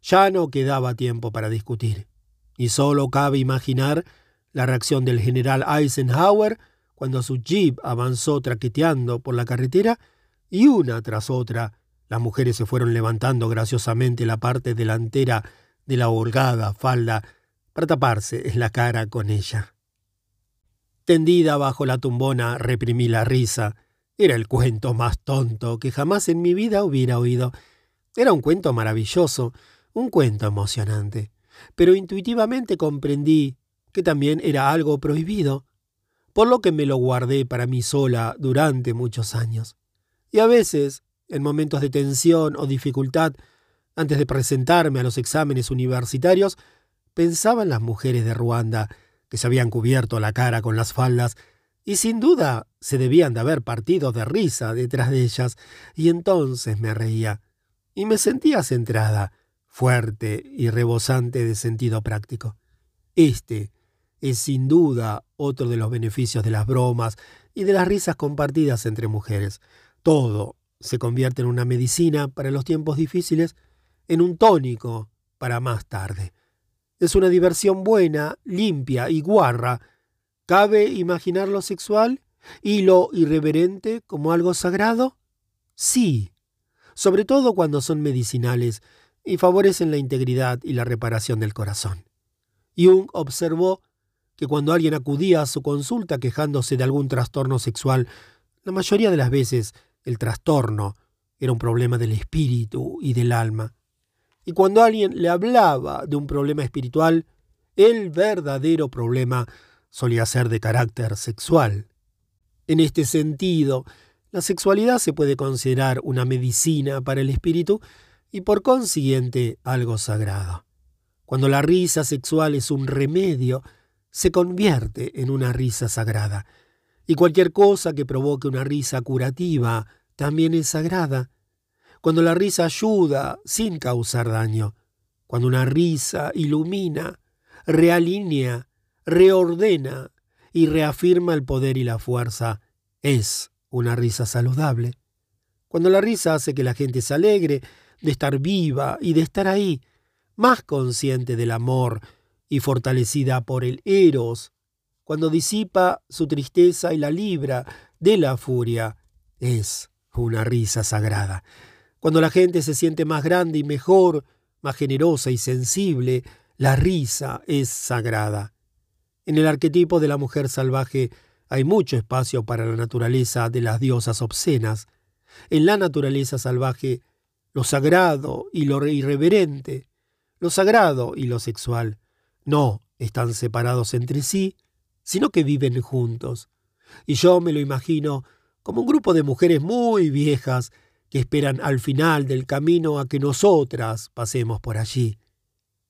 ya no quedaba tiempo para discutir, y solo cabe imaginar la reacción del general Eisenhower cuando su jeep avanzó traqueteando por la carretera y una tras otra las mujeres se fueron levantando graciosamente la parte delantera de la holgada falda para taparse la cara con ella. Tendida bajo la tumbona reprimí la risa. Era el cuento más tonto que jamás en mi vida hubiera oído. Era un cuento maravilloso, un cuento emocionante, pero intuitivamente comprendí que también era algo prohibido, por lo que me lo guardé para mí sola durante muchos años. Y a veces, en momentos de tensión o dificultad, antes de presentarme a los exámenes universitarios, pensaba en las mujeres de Ruanda que se habían cubierto la cara con las faldas y sin duda se debían de haber partido de risa detrás de ellas, y entonces me reía y me sentía centrada, fuerte y rebosante de sentido práctico. Este es sin duda otro de los beneficios de las bromas y de las risas compartidas entre mujeres. Todo se convierte en una medicina para los tiempos difíciles en un tónico para más tarde. Es una diversión buena, limpia y guarra. ¿Cabe imaginar lo sexual y lo irreverente como algo sagrado? Sí, sobre todo cuando son medicinales y favorecen la integridad y la reparación del corazón. Jung observó que cuando alguien acudía a su consulta quejándose de algún trastorno sexual, la mayoría de las veces el trastorno era un problema del espíritu y del alma. Y cuando alguien le hablaba de un problema espiritual, el verdadero problema solía ser de carácter sexual. En este sentido, la sexualidad se puede considerar una medicina para el espíritu y por consiguiente algo sagrado. Cuando la risa sexual es un remedio, se convierte en una risa sagrada. Y cualquier cosa que provoque una risa curativa también es sagrada. Cuando la risa ayuda sin causar daño, cuando una risa ilumina, realinea, reordena y reafirma el poder y la fuerza, es una risa saludable. Cuando la risa hace que la gente se alegre de estar viva y de estar ahí, más consciente del amor y fortalecida por el eros, cuando disipa su tristeza y la libra de la furia, es una risa sagrada. Cuando la gente se siente más grande y mejor, más generosa y sensible, la risa es sagrada. En el arquetipo de la mujer salvaje hay mucho espacio para la naturaleza de las diosas obscenas. En la naturaleza salvaje, lo sagrado y lo irreverente, lo sagrado y lo sexual, no están separados entre sí, sino que viven juntos. Y yo me lo imagino como un grupo de mujeres muy viejas que esperan al final del camino a que nosotras pasemos por allí.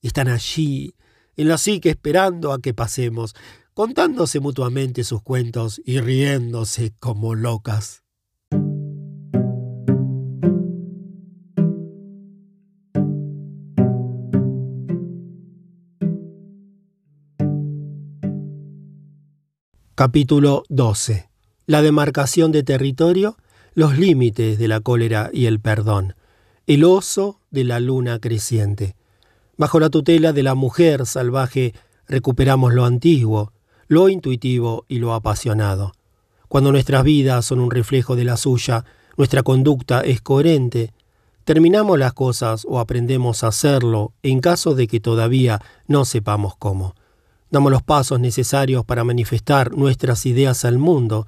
Están allí, en la psique esperando a que pasemos, contándose mutuamente sus cuentos y riéndose como locas. Capítulo 12. La demarcación de territorio, los límites de la cólera y el perdón. El oso de la luna creciente. Bajo la tutela de la mujer salvaje recuperamos lo antiguo, lo intuitivo y lo apasionado. Cuando nuestras vidas son un reflejo de la suya, nuestra conducta es coherente, terminamos las cosas o aprendemos a hacerlo en caso de que todavía no sepamos cómo. Damos los pasos necesarios para manifestar nuestras ideas al mundo,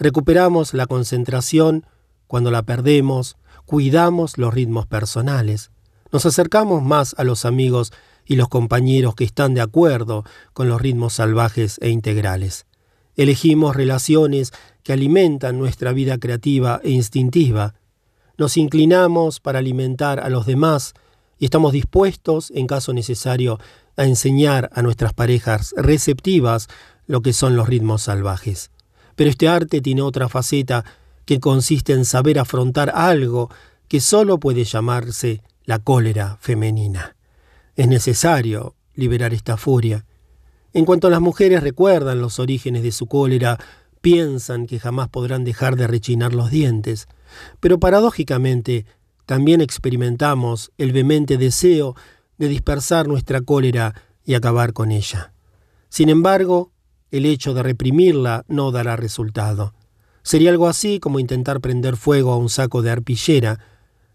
recuperamos la concentración cuando la perdemos, cuidamos los ritmos personales, nos acercamos más a los amigos y los compañeros que están de acuerdo con los ritmos salvajes e integrales. Elegimos relaciones que alimentan nuestra vida creativa e instintiva. Nos inclinamos para alimentar a los demás y estamos dispuestos, en caso necesario, a enseñar a nuestras parejas receptivas lo que son los ritmos salvajes. Pero este arte tiene otra faceta que consiste en saber afrontar algo que solo puede llamarse la cólera femenina. Es necesario liberar esta furia. En cuanto las mujeres recuerdan los orígenes de su cólera, piensan que jamás podrán dejar de rechinar los dientes, pero paradójicamente también experimentamos el vehemente deseo de dispersar nuestra cólera y acabar con ella. Sin embargo, el hecho de reprimirla no dará resultado. Sería algo así como intentar prender fuego a un saco de arpillera.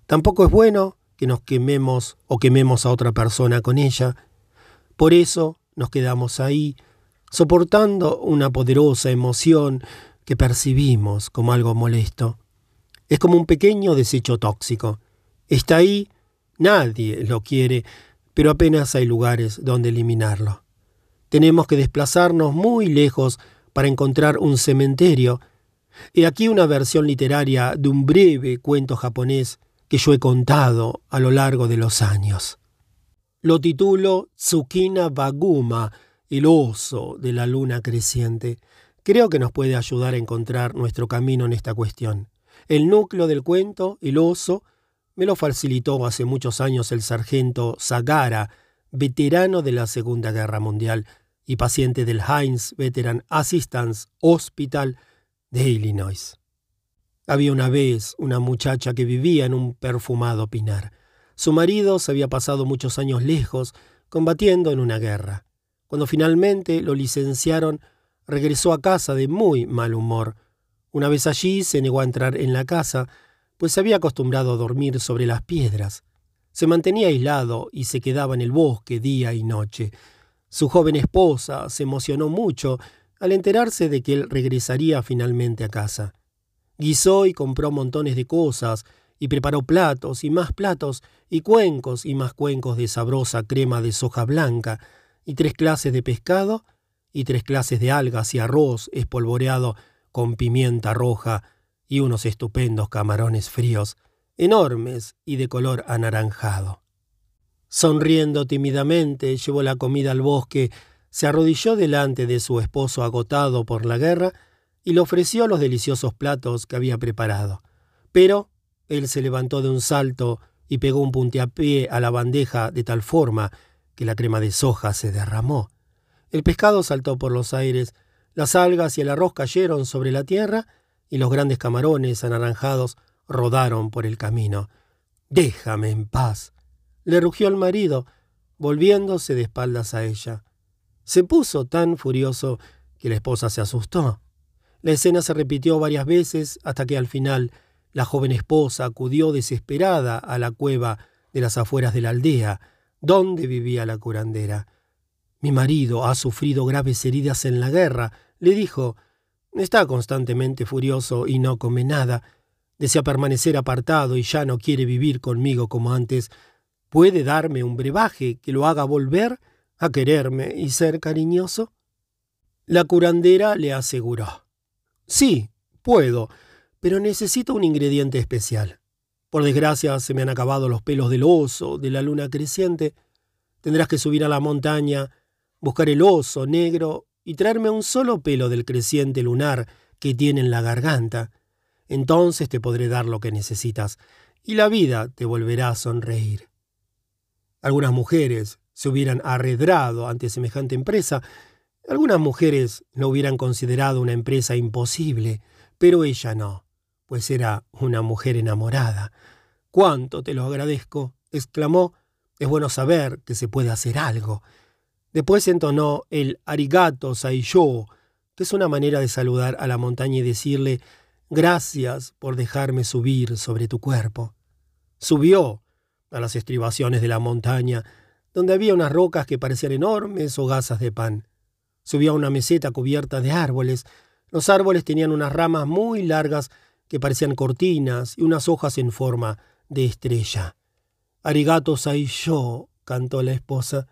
Tampoco es bueno que nos quememos o quememos a otra persona con ella. Por eso nos quedamos ahí, soportando una poderosa emoción que percibimos como algo molesto. Es como un pequeño desecho tóxico. Está ahí, nadie lo quiere, pero apenas hay lugares donde eliminarlo. Tenemos que desplazarnos muy lejos para encontrar un cementerio. He aquí una versión literaria de un breve cuento japonés que yo he contado a lo largo de los años. Lo titulo Tsukina Baguma, el oso de la luna creciente. Creo que nos puede ayudar a encontrar nuestro camino en esta cuestión. El núcleo del cuento, el oso, me lo facilitó hace muchos años el sargento Sagara, veterano de la Segunda Guerra Mundial y paciente del Heinz Veteran Assistance Hospital de Illinois. Había una vez una muchacha que vivía en un perfumado pinar. Su marido se había pasado muchos años lejos, combatiendo en una guerra. Cuando finalmente lo licenciaron, regresó a casa de muy mal humor. Una vez allí se negó a entrar en la casa, pues se había acostumbrado a dormir sobre las piedras. Se mantenía aislado y se quedaba en el bosque día y noche. Su joven esposa se emocionó mucho al enterarse de que él regresaría finalmente a casa. Guisó y compró montones de cosas, y preparó platos y más platos, y cuencos y más cuencos de sabrosa crema de soja blanca, y tres clases de pescado, y tres clases de algas y arroz espolvoreado con pimienta roja y unos estupendos camarones fríos, enormes y de color anaranjado. Sonriendo tímidamente, llevó la comida al bosque, se arrodilló delante de su esposo agotado por la guerra y le ofreció los deliciosos platos que había preparado. Pero él se levantó de un salto y pegó un puntiapié a la bandeja de tal forma que la crema de soja se derramó. El pescado saltó por los aires, las algas y el arroz cayeron sobre la tierra y los grandes camarones anaranjados rodaron por el camino. Déjame en paz, le rugió el marido, volviéndose de espaldas a ella. Se puso tan furioso que la esposa se asustó. La escena se repitió varias veces hasta que al final la joven esposa acudió desesperada a la cueva de las afueras de la aldea, donde vivía la curandera. Mi marido ha sufrido graves heridas en la guerra, le dijo. Está constantemente furioso y no come nada. Desea permanecer apartado y ya no quiere vivir conmigo como antes. ¿Puede darme un brebaje que lo haga volver a quererme y ser cariñoso? La curandera le aseguró. Sí, puedo, pero necesito un ingrediente especial. Por desgracia se me han acabado los pelos del oso, de la luna creciente. Tendrás que subir a la montaña buscar el oso negro y traerme un solo pelo del creciente lunar que tiene en la garganta. Entonces te podré dar lo que necesitas y la vida te volverá a sonreír. Algunas mujeres se hubieran arredrado ante semejante empresa, algunas mujeres lo hubieran considerado una empresa imposible, pero ella no, pues era una mujer enamorada. ¡Cuánto te lo agradezco! exclamó. Es bueno saber que se puede hacer algo. Después entonó el arigato saisho, que es una manera de saludar a la montaña y decirle gracias por dejarme subir sobre tu cuerpo. Subió a las estribaciones de la montaña, donde había unas rocas que parecían enormes hogazas de pan. Subió a una meseta cubierta de árboles. Los árboles tenían unas ramas muy largas que parecían cortinas y unas hojas en forma de estrella. Arigato saisho, cantó la esposa.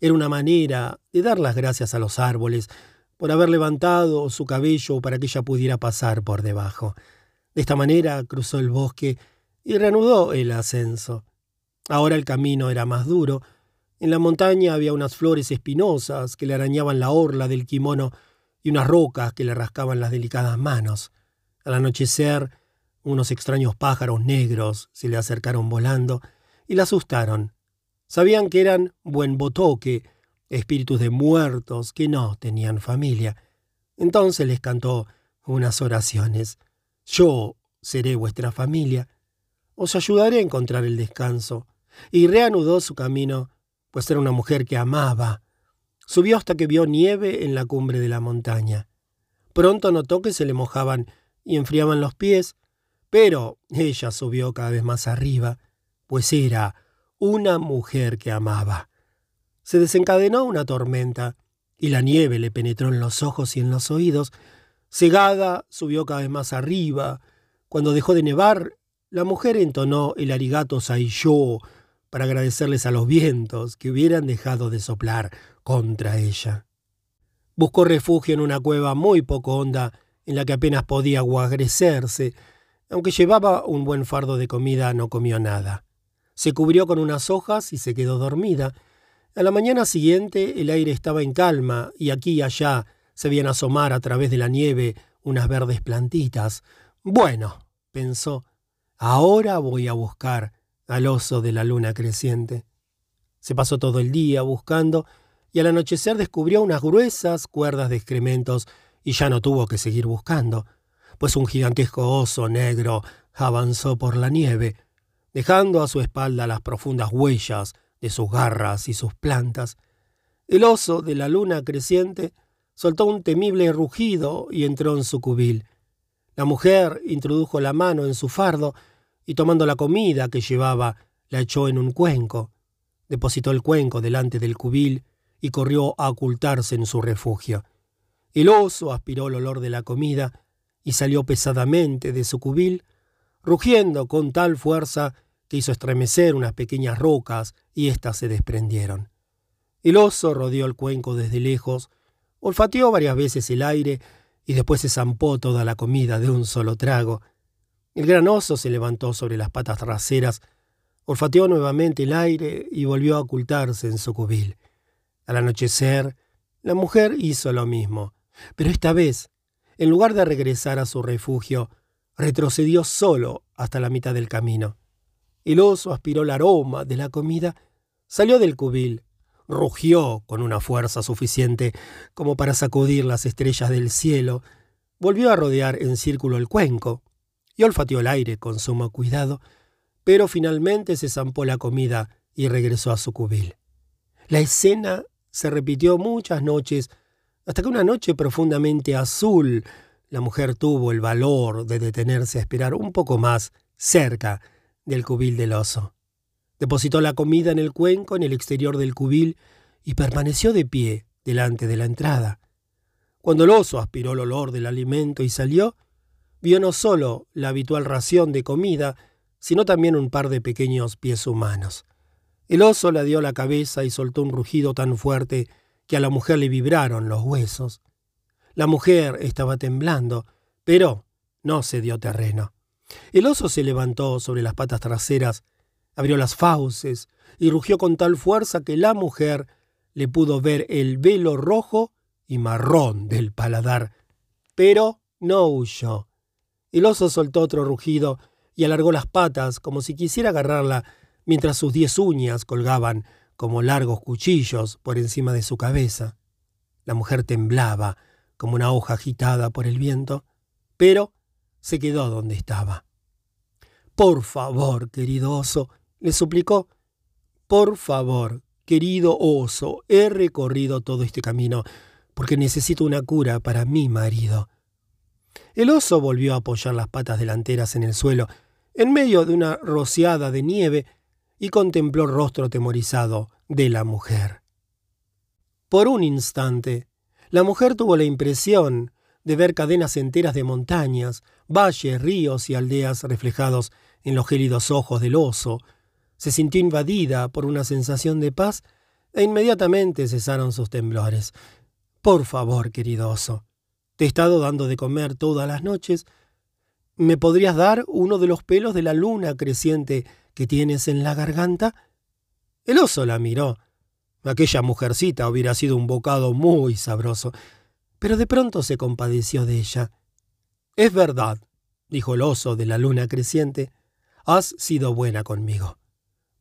Era una manera de dar las gracias a los árboles por haber levantado su cabello para que ella pudiera pasar por debajo. De esta manera cruzó el bosque y reanudó el ascenso. Ahora el camino era más duro. En la montaña había unas flores espinosas que le arañaban la orla del kimono y unas rocas que le rascaban las delicadas manos. Al anochecer, unos extraños pájaros negros se le acercaron volando y la asustaron. Sabían que eran buen botoque, espíritus de muertos que no tenían familia. Entonces les cantó unas oraciones. Yo seré vuestra familia. Os ayudaré a encontrar el descanso. Y reanudó su camino, pues era una mujer que amaba. Subió hasta que vio nieve en la cumbre de la montaña. Pronto notó que se le mojaban y enfriaban los pies, pero ella subió cada vez más arriba, pues era una mujer que amaba. Se desencadenó una tormenta, y la nieve le penetró en los ojos y en los oídos. Cegada, subió cada vez más arriba. Cuando dejó de nevar, la mujer entonó el arigato saiyó para agradecerles a los vientos que hubieran dejado de soplar contra ella. Buscó refugio en una cueva muy poco honda en la que apenas podía guagrecerse. Aunque llevaba un buen fardo de comida, no comió nada. Se cubrió con unas hojas y se quedó dormida. A la mañana siguiente el aire estaba en calma y aquí y allá se veían asomar a través de la nieve unas verdes plantitas. Bueno, pensó, ahora voy a buscar al oso de la luna creciente. Se pasó todo el día buscando y al anochecer descubrió unas gruesas cuerdas de excrementos y ya no tuvo que seguir buscando, pues un gigantesco oso negro avanzó por la nieve, dejando a su espalda las profundas huellas de sus garras y sus plantas. El oso de la luna creciente soltó un temible rugido y entró en su cubil. La mujer introdujo la mano en su fardo y tomando la comida que llevaba, la echó en un cuenco. Depositó el cuenco delante del cubil y corrió a ocultarse en su refugio. El oso aspiró el olor de la comida y salió pesadamente de su cubil, rugiendo con tal fuerza que hizo estremecer unas pequeñas rocas y éstas se desprendieron. El oso rodeó el cuenco desde lejos, Olfateó varias veces el aire y después se zampó toda la comida de un solo trago. El gran oso se levantó sobre las patas traseras, olfateó nuevamente el aire y volvió a ocultarse en su cubil. Al anochecer, la mujer hizo lo mismo, pero esta vez, en lugar de regresar a su refugio, retrocedió solo hasta la mitad del camino. El oso aspiró el aroma de la comida, salió del cubil rugió con una fuerza suficiente como para sacudir las estrellas del cielo, volvió a rodear en círculo el cuenco y olfateó el aire con sumo cuidado, pero finalmente se zampó la comida y regresó a su cubil. La escena se repitió muchas noches, hasta que una noche profundamente azul, la mujer tuvo el valor de detenerse a esperar un poco más cerca del cubil del oso. Depositó la comida en el cuenco en el exterior del cubil y permaneció de pie delante de la entrada. Cuando el oso aspiró el olor del alimento y salió, vio no solo la habitual ración de comida, sino también un par de pequeños pies humanos. El oso le dio la cabeza y soltó un rugido tan fuerte que a la mujer le vibraron los huesos. La mujer estaba temblando, pero no se dio terreno. El oso se levantó sobre las patas traseras abrió las fauces y rugió con tal fuerza que la mujer le pudo ver el velo rojo y marrón del paladar. Pero no huyó. El oso soltó otro rugido y alargó las patas como si quisiera agarrarla, mientras sus diez uñas colgaban como largos cuchillos por encima de su cabeza. La mujer temblaba como una hoja agitada por el viento, pero se quedó donde estaba. Por favor, querido oso, le suplicó, Por favor, querido oso, he recorrido todo este camino porque necesito una cura para mi marido. El oso volvió a apoyar las patas delanteras en el suelo, en medio de una rociada de nieve, y contempló el rostro atemorizado de la mujer. Por un instante, la mujer tuvo la impresión de ver cadenas enteras de montañas, valles, ríos y aldeas reflejados en los gélidos ojos del oso, se sintió invadida por una sensación de paz e inmediatamente cesaron sus temblores. Por favor, querido oso, te he estado dando de comer todas las noches. ¿Me podrías dar uno de los pelos de la luna creciente que tienes en la garganta? El oso la miró. Aquella mujercita hubiera sido un bocado muy sabroso, pero de pronto se compadeció de ella. Es verdad, dijo el oso de la luna creciente, has sido buena conmigo.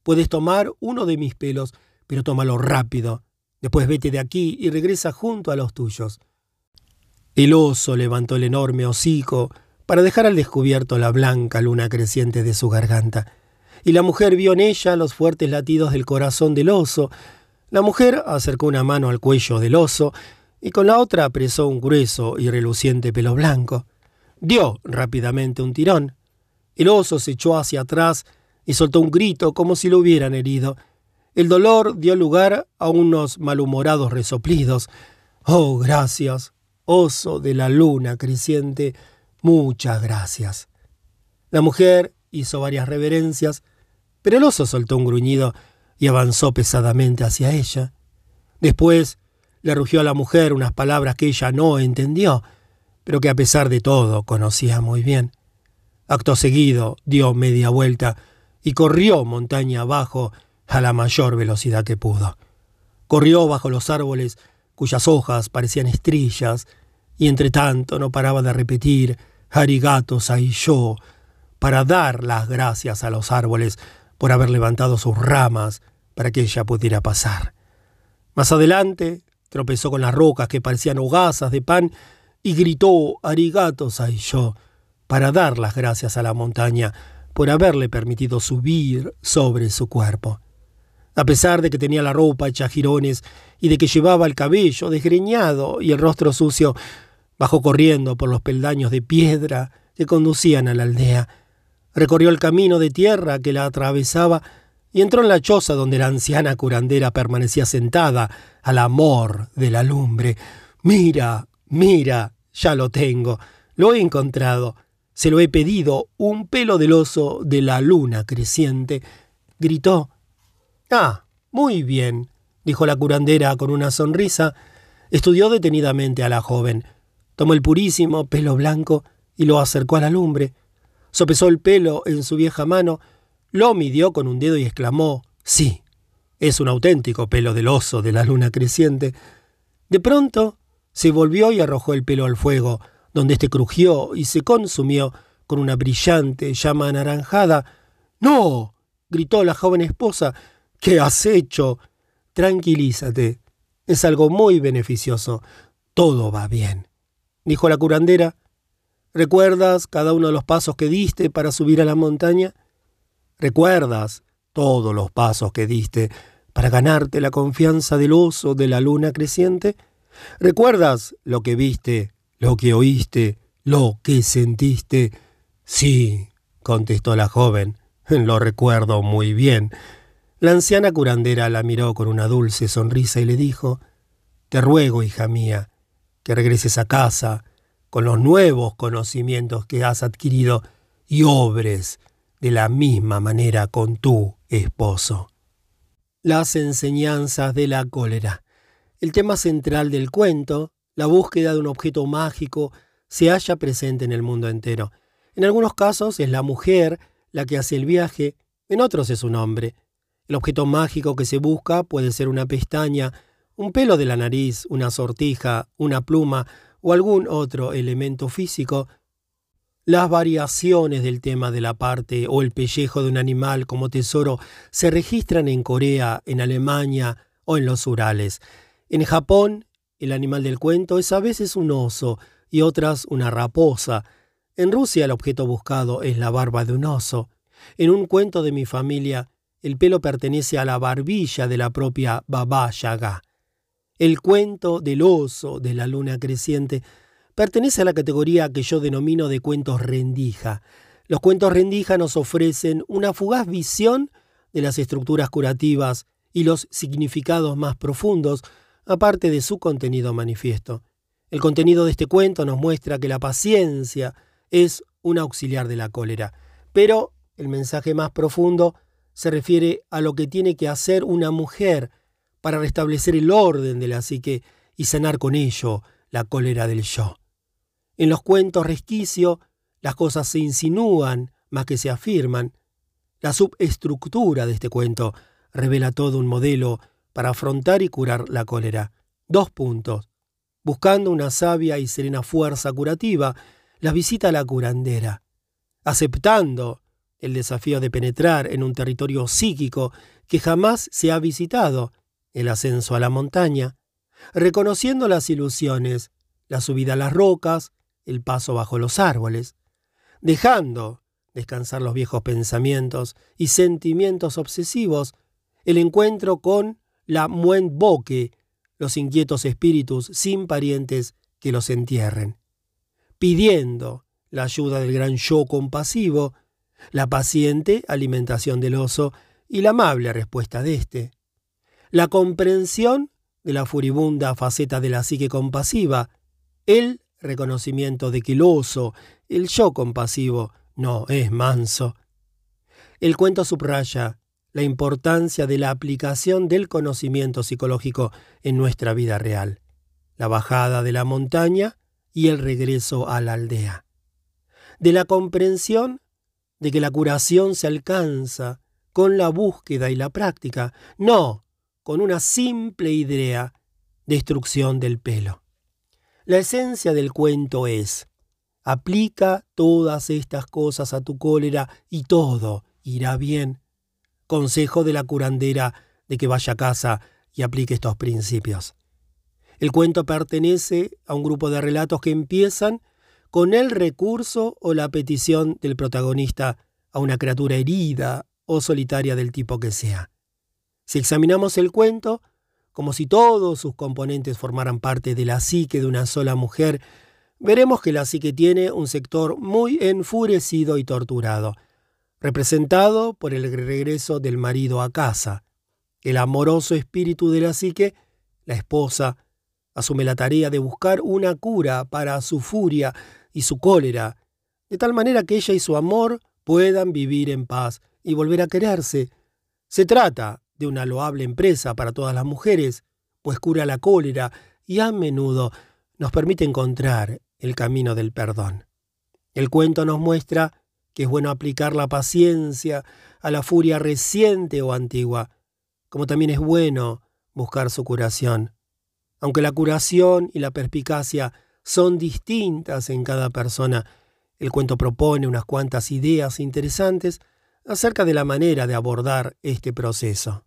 Puedes tomar uno de mis pelos, pero tómalo rápido. Después vete de aquí y regresa junto a los tuyos. El oso levantó el enorme hocico para dejar al descubierto la blanca luna creciente de su garganta. Y la mujer vio en ella los fuertes latidos del corazón del oso. La mujer acercó una mano al cuello del oso y con la otra apresó un grueso y reluciente pelo blanco. Dio rápidamente un tirón. El oso se echó hacia atrás y soltó un grito como si lo hubieran herido. El dolor dio lugar a unos malhumorados resoplidos. Oh, gracias, oso de la luna creciente, muchas gracias. La mujer hizo varias reverencias, pero el oso soltó un gruñido y avanzó pesadamente hacia ella. Después le rugió a la mujer unas palabras que ella no entendió, pero que a pesar de todo conocía muy bien. Acto seguido dio media vuelta y corrió montaña abajo a la mayor velocidad que pudo. Corrió bajo los árboles cuyas hojas parecían estrellas, y entre tanto no paraba de repetir Arigato yo para dar las gracias a los árboles por haber levantado sus ramas para que ella pudiera pasar. Más adelante tropezó con las rocas que parecían hogazas de pan y gritó Arigato yo para dar las gracias a la montaña por haberle permitido subir sobre su cuerpo. A pesar de que tenía la ropa hecha jirones y de que llevaba el cabello desgreñado y el rostro sucio, bajó corriendo por los peldaños de piedra que conducían a la aldea. Recorrió el camino de tierra que la atravesaba y entró en la choza donde la anciana curandera permanecía sentada al amor de la lumbre. Mira, mira, ya lo tengo, lo he encontrado. Se lo he pedido, un pelo del oso de la luna creciente. Gritó. Ah, muy bien, dijo la curandera con una sonrisa, Estudió detenidamente a la joven. Tomó el purísimo pelo blanco y lo acercó a la lumbre. Sopesó el pelo en su vieja mano, lo midió con un dedo y exclamó Sí, es un auténtico pelo del oso de la luna creciente. De pronto se volvió y arrojó el pelo al fuego, donde éste crujió y se consumió con una brillante llama anaranjada. ¡No! gritó la joven esposa. ¿Qué has hecho? Tranquilízate. Es algo muy beneficioso. Todo va bien. Dijo la curandera. ¿Recuerdas cada uno de los pasos que diste para subir a la montaña? ¿Recuerdas todos los pasos que diste para ganarte la confianza del oso de la luna creciente? ¿Recuerdas lo que viste, lo que oíste, lo que sentiste? Sí, contestó la joven, *laughs* lo recuerdo muy bien. La anciana curandera la miró con una dulce sonrisa y le dijo, Te ruego, hija mía, que regreses a casa con los nuevos conocimientos que has adquirido y obres de la misma manera con tu esposo. Las enseñanzas de la cólera. El tema central del cuento, la búsqueda de un objeto mágico, se halla presente en el mundo entero. En algunos casos es la mujer la que hace el viaje, en otros es un hombre. El objeto mágico que se busca puede ser una pestaña, un pelo de la nariz, una sortija, una pluma o algún otro elemento físico. Las variaciones del tema de la parte o el pellejo de un animal como tesoro se registran en Corea, en Alemania o en los Urales. En Japón, el animal del cuento es a veces un oso y otras una raposa. En Rusia el objeto buscado es la barba de un oso. En un cuento de mi familia, el pelo pertenece a la barbilla de la propia Baba Yaga. El cuento del oso de la luna creciente pertenece a la categoría que yo denomino de cuentos rendija. Los cuentos rendija nos ofrecen una fugaz visión de las estructuras curativas y los significados más profundos, aparte de su contenido manifiesto. El contenido de este cuento nos muestra que la paciencia es un auxiliar de la cólera, pero el mensaje más profundo se refiere a lo que tiene que hacer una mujer para restablecer el orden de la psique y sanar con ello la cólera del yo. En los cuentos resquicio, las cosas se insinúan más que se afirman. La subestructura de este cuento revela todo un modelo para afrontar y curar la cólera. Dos puntos. Buscando una sabia y serena fuerza curativa, la visita la curandera. Aceptando el desafío de penetrar en un territorio psíquico que jamás se ha visitado, el ascenso a la montaña, reconociendo las ilusiones, la subida a las rocas, el paso bajo los árboles, dejando descansar los viejos pensamientos y sentimientos obsesivos, el encuentro con la boque, los inquietos espíritus sin parientes que los entierren, pidiendo la ayuda del gran yo compasivo la paciente alimentación del oso y la amable respuesta de éste, la comprensión de la furibunda faceta de la psique compasiva, el reconocimiento de que el oso, el yo compasivo, no es manso. El cuento subraya la importancia de la aplicación del conocimiento psicológico en nuestra vida real, la bajada de la montaña y el regreso a la aldea, de la comprensión de que la curación se alcanza con la búsqueda y la práctica, no con una simple idea, destrucción del pelo. La esencia del cuento es, aplica todas estas cosas a tu cólera y todo irá bien. Consejo de la curandera de que vaya a casa y aplique estos principios. El cuento pertenece a un grupo de relatos que empiezan con el recurso o la petición del protagonista a una criatura herida o solitaria del tipo que sea. Si examinamos el cuento, como si todos sus componentes formaran parte de la psique de una sola mujer, veremos que la psique tiene un sector muy enfurecido y torturado, representado por el regreso del marido a casa. El amoroso espíritu de la psique, la esposa, asume la tarea de buscar una cura para su furia y su cólera, de tal manera que ella y su amor puedan vivir en paz y volver a quererse. Se trata de una loable empresa para todas las mujeres, pues cura la cólera y a menudo nos permite encontrar el camino del perdón. El cuento nos muestra que es bueno aplicar la paciencia a la furia reciente o antigua, como también es bueno buscar su curación. Aunque la curación y la perspicacia son distintas en cada persona, el cuento propone unas cuantas ideas interesantes acerca de la manera de abordar este proceso.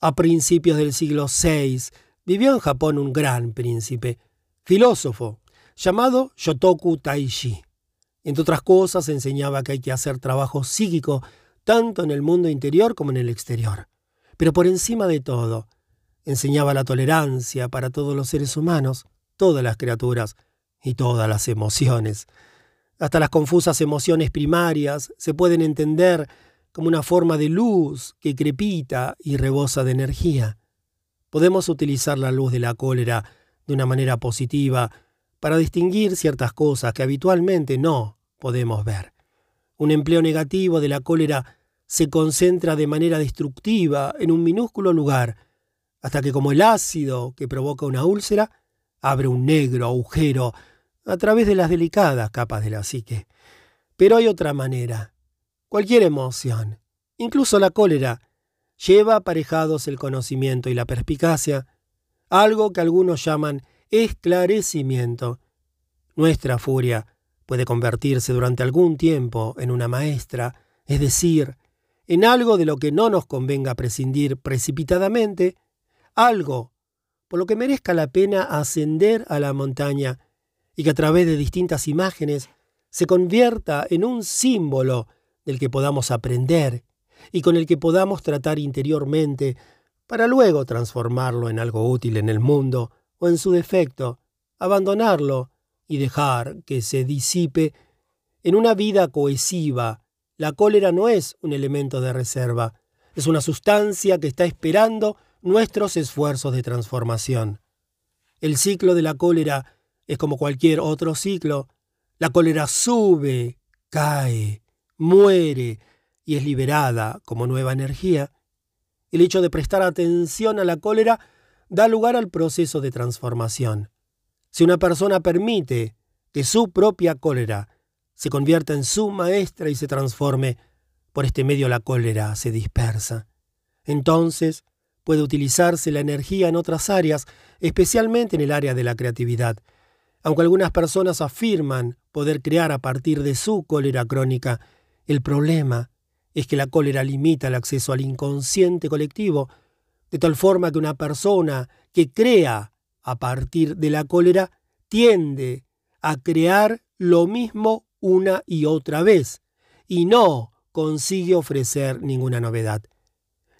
A principios del siglo VI vivió en Japón un gran príncipe, filósofo, llamado Shotoku Taishi. Entre otras cosas, enseñaba que hay que hacer trabajo psíquico tanto en el mundo interior como en el exterior. Pero por encima de todo, enseñaba la tolerancia para todos los seres humanos, todas las criaturas y todas las emociones. Hasta las confusas emociones primarias se pueden entender como una forma de luz que crepita y rebosa de energía. Podemos utilizar la luz de la cólera de una manera positiva para distinguir ciertas cosas que habitualmente no podemos ver. Un empleo negativo de la cólera se concentra de manera destructiva en un minúsculo lugar, hasta que como el ácido que provoca una úlcera, abre un negro agujero a través de las delicadas capas de la psique. Pero hay otra manera. Cualquier emoción, incluso la cólera, lleva aparejados el conocimiento y la perspicacia, algo que algunos llaman esclarecimiento. Nuestra furia puede convertirse durante algún tiempo en una maestra, es decir, en algo de lo que no nos convenga prescindir precipitadamente, algo por lo que merezca la pena ascender a la montaña y que a través de distintas imágenes se convierta en un símbolo del que podamos aprender y con el que podamos tratar interiormente para luego transformarlo en algo útil en el mundo o en su defecto, abandonarlo y dejar que se disipe en una vida cohesiva. La cólera no es un elemento de reserva, es una sustancia que está esperando nuestros esfuerzos de transformación. El ciclo de la cólera es como cualquier otro ciclo. La cólera sube, cae, muere y es liberada como nueva energía. El hecho de prestar atención a la cólera da lugar al proceso de transformación. Si una persona permite que su propia cólera se convierta en su maestra y se transforme, por este medio la cólera se dispersa. Entonces puede utilizarse la energía en otras áreas, especialmente en el área de la creatividad. Aunque algunas personas afirman poder crear a partir de su cólera crónica, el problema es que la cólera limita el acceso al inconsciente colectivo, de tal forma que una persona que crea a partir de la cólera tiende a crear lo mismo una y otra vez, y no consigue ofrecer ninguna novedad.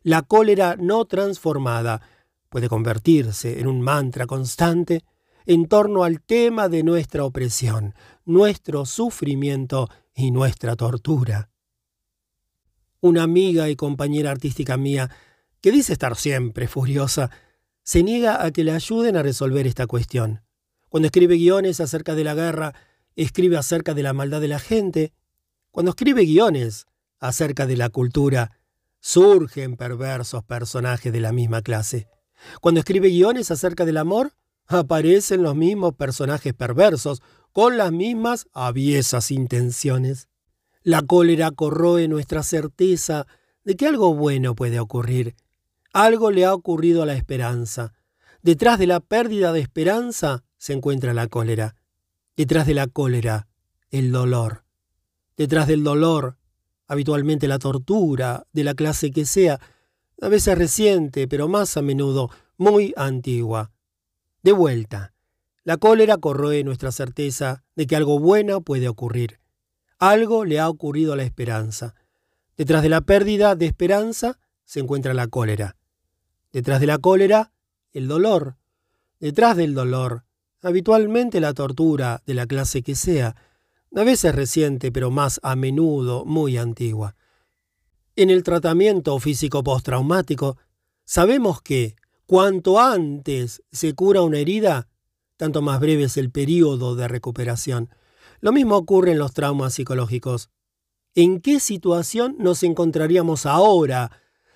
La cólera no transformada puede convertirse en un mantra constante en torno al tema de nuestra opresión, nuestro sufrimiento y nuestra tortura. Una amiga y compañera artística mía, que dice estar siempre furiosa, se niega a que le ayuden a resolver esta cuestión. Cuando escribe guiones acerca de la guerra, escribe acerca de la maldad de la gente. Cuando escribe guiones acerca de la cultura, surgen perversos personajes de la misma clase. Cuando escribe guiones acerca del amor, aparecen los mismos personajes perversos con las mismas aviesas intenciones. La cólera corroe nuestra certeza de que algo bueno puede ocurrir. Algo le ha ocurrido a la esperanza. Detrás de la pérdida de esperanza se encuentra la cólera. Detrás de la cólera, el dolor. Detrás del dolor, habitualmente la tortura, de la clase que sea, a veces reciente, pero más a menudo muy antigua. De vuelta, la cólera corroe nuestra certeza de que algo bueno puede ocurrir. Algo le ha ocurrido a la esperanza. Detrás de la pérdida de esperanza se encuentra la cólera. Detrás de la cólera, el dolor. Detrás del dolor, habitualmente la tortura de la clase que sea, a veces reciente, pero más a menudo muy antigua. En el tratamiento físico postraumático, sabemos que Cuanto antes se cura una herida, tanto más breve es el periodo de recuperación. Lo mismo ocurre en los traumas psicológicos. ¿En qué situación nos encontraríamos ahora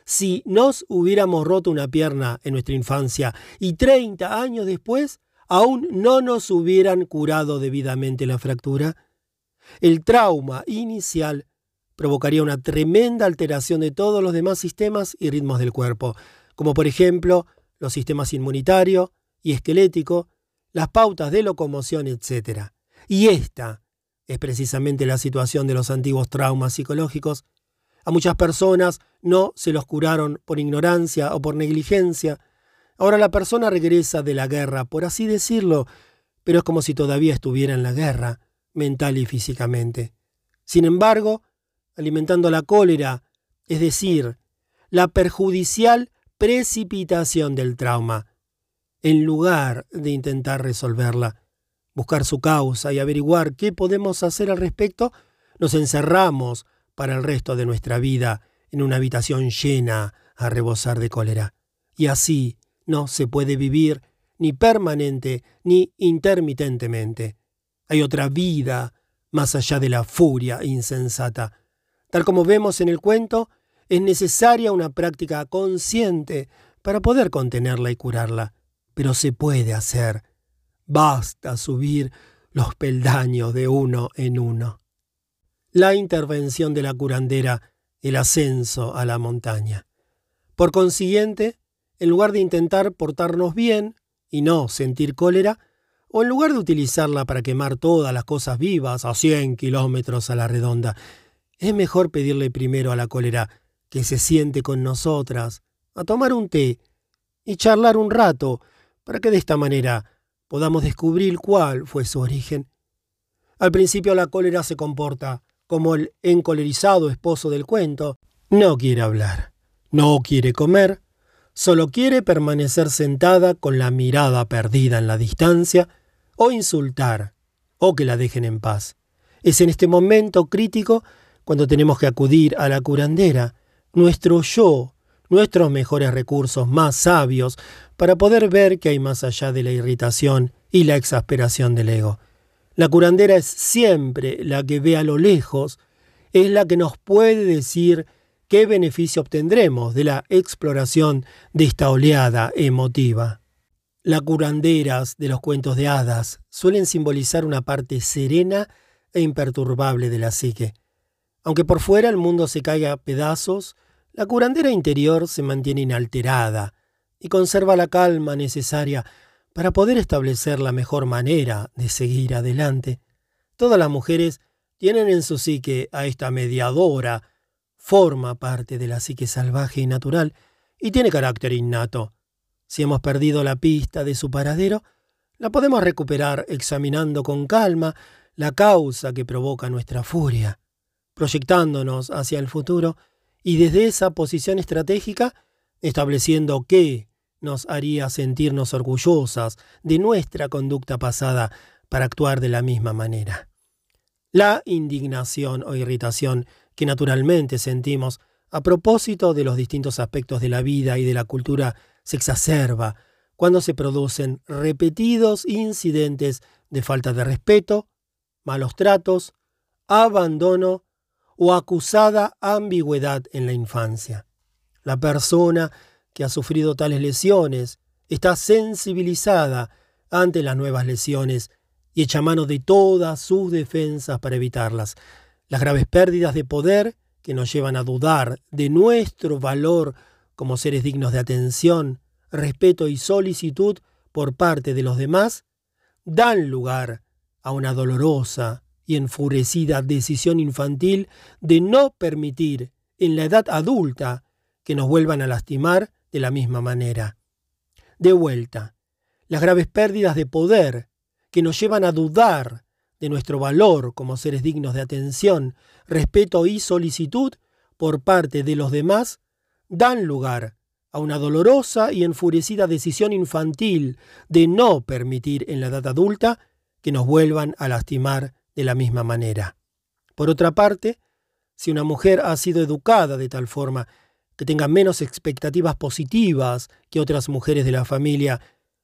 si nos hubiéramos roto una pierna en nuestra infancia y 30 años después aún no nos hubieran curado debidamente la fractura? El trauma inicial provocaría una tremenda alteración de todos los demás sistemas y ritmos del cuerpo, como por ejemplo los sistemas inmunitario y esquelético, las pautas de locomoción, etc. Y esta es precisamente la situación de los antiguos traumas psicológicos. A muchas personas no se los curaron por ignorancia o por negligencia. Ahora la persona regresa de la guerra, por así decirlo, pero es como si todavía estuviera en la guerra, mental y físicamente. Sin embargo, alimentando la cólera, es decir, la perjudicial precipitación del trauma, en lugar de intentar resolverla, buscar su causa y averiguar qué podemos hacer al respecto, nos encerramos para el resto de nuestra vida en una habitación llena a rebosar de cólera. Y así no se puede vivir ni permanente ni intermitentemente. Hay otra vida más allá de la furia insensata. Tal como vemos en el cuento, es necesaria una práctica consciente para poder contenerla y curarla, pero se puede hacer Basta subir los peldaños de uno en uno. La intervención de la curandera, el ascenso a la montaña. Por consiguiente, en lugar de intentar portarnos bien y no sentir cólera, o en lugar de utilizarla para quemar todas las cosas vivas a 100 kilómetros a la redonda, es mejor pedirle primero a la cólera que se siente con nosotras, a tomar un té y charlar un rato, para que de esta manera podamos descubrir cuál fue su origen. Al principio la cólera se comporta como el encolerizado esposo del cuento. No quiere hablar, no quiere comer, solo quiere permanecer sentada con la mirada perdida en la distancia, o insultar, o que la dejen en paz. Es en este momento crítico cuando tenemos que acudir a la curandera, nuestro yo, nuestros mejores recursos más sabios para poder ver que hay más allá de la irritación y la exasperación del ego. La curandera es siempre la que ve a lo lejos, es la que nos puede decir qué beneficio obtendremos de la exploración de esta oleada emotiva. Las curanderas de los cuentos de hadas suelen simbolizar una parte serena e imperturbable de la psique. Aunque por fuera el mundo se caiga a pedazos, la curandera interior se mantiene inalterada, y conserva la calma necesaria para poder establecer la mejor manera de seguir adelante. Todas las mujeres tienen en su psique a esta mediadora, forma parte de la psique salvaje y natural, y tiene carácter innato. Si hemos perdido la pista de su paradero, la podemos recuperar examinando con calma la causa que provoca nuestra furia, proyectándonos hacia el futuro y desde esa posición estratégica estableciendo qué nos haría sentirnos orgullosas de nuestra conducta pasada para actuar de la misma manera. La indignación o irritación que naturalmente sentimos a propósito de los distintos aspectos de la vida y de la cultura se exacerba cuando se producen repetidos incidentes de falta de respeto, malos tratos, abandono o acusada ambigüedad en la infancia. La persona que ha sufrido tales lesiones está sensibilizada ante las nuevas lesiones y echa mano de todas sus defensas para evitarlas. Las graves pérdidas de poder que nos llevan a dudar de nuestro valor como seres dignos de atención, respeto y solicitud por parte de los demás, dan lugar a una dolorosa y enfurecida decisión infantil de no permitir en la edad adulta que nos vuelvan a lastimar de la misma manera. De vuelta, las graves pérdidas de poder que nos llevan a dudar de nuestro valor como seres dignos de atención, respeto y solicitud por parte de los demás, dan lugar a una dolorosa y enfurecida decisión infantil de no permitir en la edad adulta que nos vuelvan a lastimar de la misma manera. Por otra parte, si una mujer ha sido educada de tal forma que tenga menos expectativas positivas que otras mujeres de la familia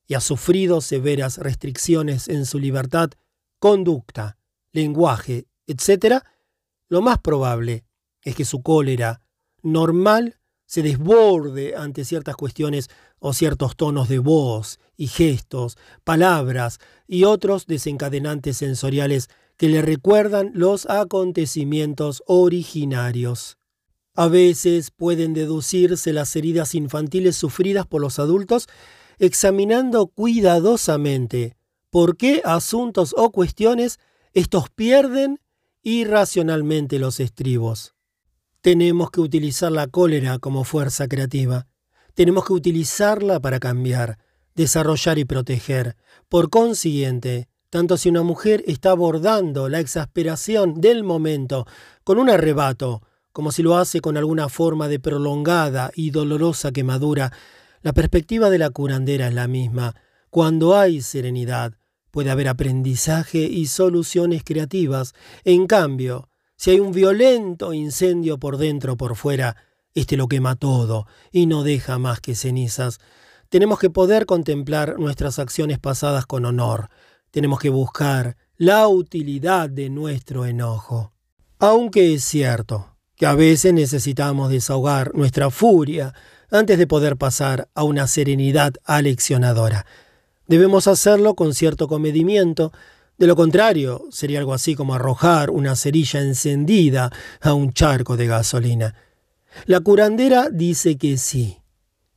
y ha sufrido severas restricciones en su libertad, conducta, lenguaje, etc., lo más probable es que su cólera normal se desborde ante ciertas cuestiones o ciertos tonos de voz y gestos, palabras y otros desencadenantes sensoriales que le recuerdan los acontecimientos originarios. A veces pueden deducirse las heridas infantiles sufridas por los adultos examinando cuidadosamente por qué asuntos o cuestiones estos pierden irracionalmente los estribos. Tenemos que utilizar la cólera como fuerza creativa. Tenemos que utilizarla para cambiar, desarrollar y proteger. Por consiguiente, tanto si una mujer está abordando la exasperación del momento con un arrebato, como si lo hace con alguna forma de prolongada y dolorosa quemadura, la perspectiva de la curandera es la misma. Cuando hay serenidad, puede haber aprendizaje y soluciones creativas. En cambio, si hay un violento incendio por dentro o por fuera, este lo quema todo y no deja más que cenizas. Tenemos que poder contemplar nuestras acciones pasadas con honor. Tenemos que buscar la utilidad de nuestro enojo. Aunque es cierto que a veces necesitamos desahogar nuestra furia antes de poder pasar a una serenidad aleccionadora. Debemos hacerlo con cierto comedimiento, de lo contrario sería algo así como arrojar una cerilla encendida a un charco de gasolina. La curandera dice que sí,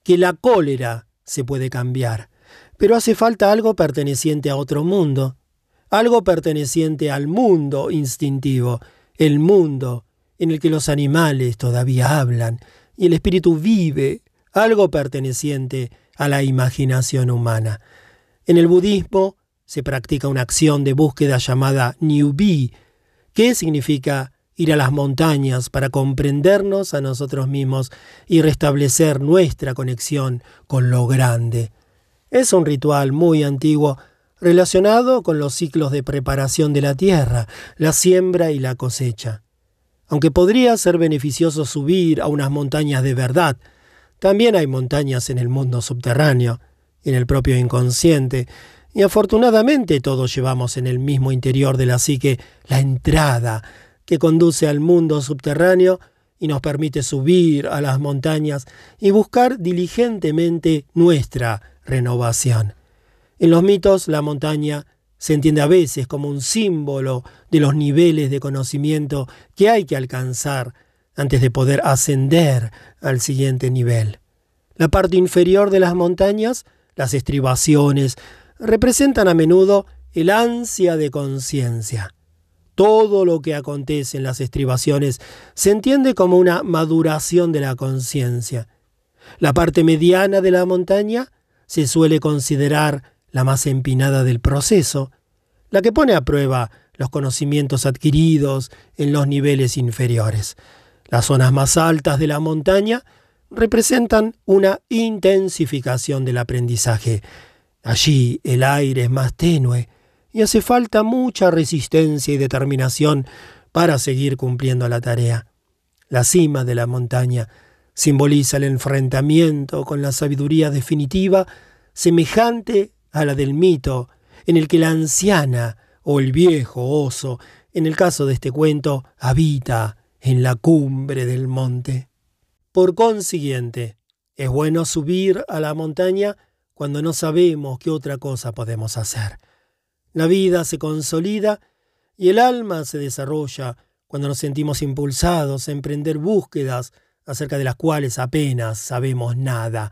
que la cólera se puede cambiar, pero hace falta algo perteneciente a otro mundo, algo perteneciente al mundo instintivo, el mundo en el que los animales todavía hablan y el espíritu vive, algo perteneciente a la imaginación humana. En el budismo se practica una acción de búsqueda llamada Niubi, que significa ir a las montañas para comprendernos a nosotros mismos y restablecer nuestra conexión con lo grande. Es un ritual muy antiguo relacionado con los ciclos de preparación de la tierra, la siembra y la cosecha. Aunque podría ser beneficioso subir a unas montañas de verdad, también hay montañas en el mundo subterráneo, en el propio inconsciente, y afortunadamente todos llevamos en el mismo interior de la psique la entrada que conduce al mundo subterráneo y nos permite subir a las montañas y buscar diligentemente nuestra renovación. En los mitos la montaña se entiende a veces como un símbolo de los niveles de conocimiento que hay que alcanzar antes de poder ascender al siguiente nivel. La parte inferior de las montañas, las estribaciones, representan a menudo el ansia de conciencia. Todo lo que acontece en las estribaciones se entiende como una maduración de la conciencia. La parte mediana de la montaña se suele considerar la más empinada del proceso, la que pone a prueba los conocimientos adquiridos en los niveles inferiores. Las zonas más altas de la montaña representan una intensificación del aprendizaje. Allí el aire es más tenue, y hace falta mucha resistencia y determinación para seguir cumpliendo la tarea. La cima de la montaña simboliza el enfrentamiento con la sabiduría definitiva semejante a la del mito, en el que la anciana o el viejo oso, en el caso de este cuento, habita en la cumbre del monte. Por consiguiente, es bueno subir a la montaña cuando no sabemos qué otra cosa podemos hacer. La vida se consolida y el alma se desarrolla cuando nos sentimos impulsados a emprender búsquedas acerca de las cuales apenas sabemos nada.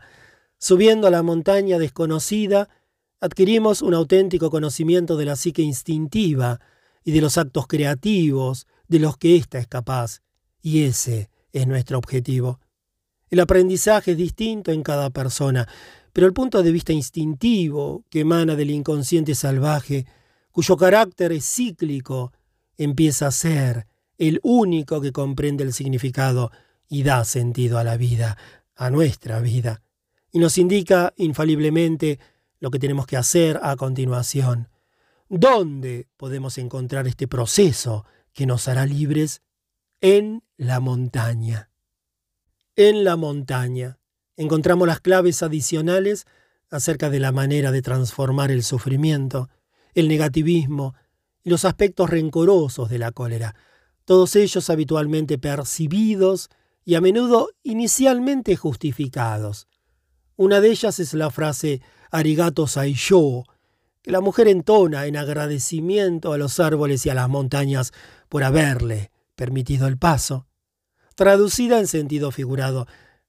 Subiendo a la montaña desconocida, adquirimos un auténtico conocimiento de la psique instintiva y de los actos creativos de los que ésta es capaz, y ese es nuestro objetivo. El aprendizaje es distinto en cada persona, pero el punto de vista instintivo que emana del inconsciente salvaje, cuyo carácter es cíclico, empieza a ser el único que comprende el significado y da sentido a la vida, a nuestra vida, y nos indica infaliblemente lo que tenemos que hacer a continuación. ¿Dónde podemos encontrar este proceso que nos hará libres? En la montaña. En la montaña encontramos las claves adicionales acerca de la manera de transformar el sufrimiento, el negativismo y los aspectos rencorosos de la cólera, todos ellos habitualmente percibidos y a menudo inicialmente justificados. Una de ellas es la frase arigato saisho, que la mujer entona en agradecimiento a los árboles y a las montañas por haberle permitido el paso. Traducida en sentido figurado,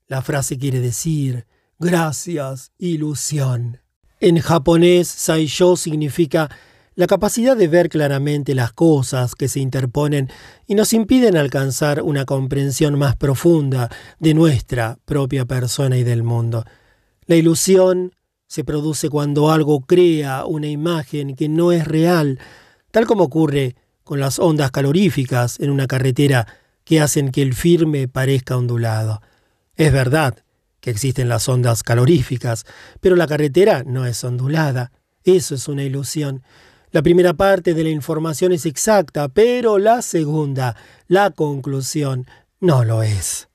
la frase quiere decir gracias, ilusión. En japonés, saisho significa la capacidad de ver claramente las cosas que se interponen y nos impiden alcanzar una comprensión más profunda de nuestra propia persona y del mundo. La ilusión se produce cuando algo crea una imagen que no es real, tal como ocurre con las ondas caloríficas en una carretera que hacen que el firme parezca ondulado. Es verdad que existen las ondas caloríficas, pero la carretera no es ondulada. Eso es una ilusión. La primera parte de la información es exacta, pero la segunda, la conclusión, no lo es.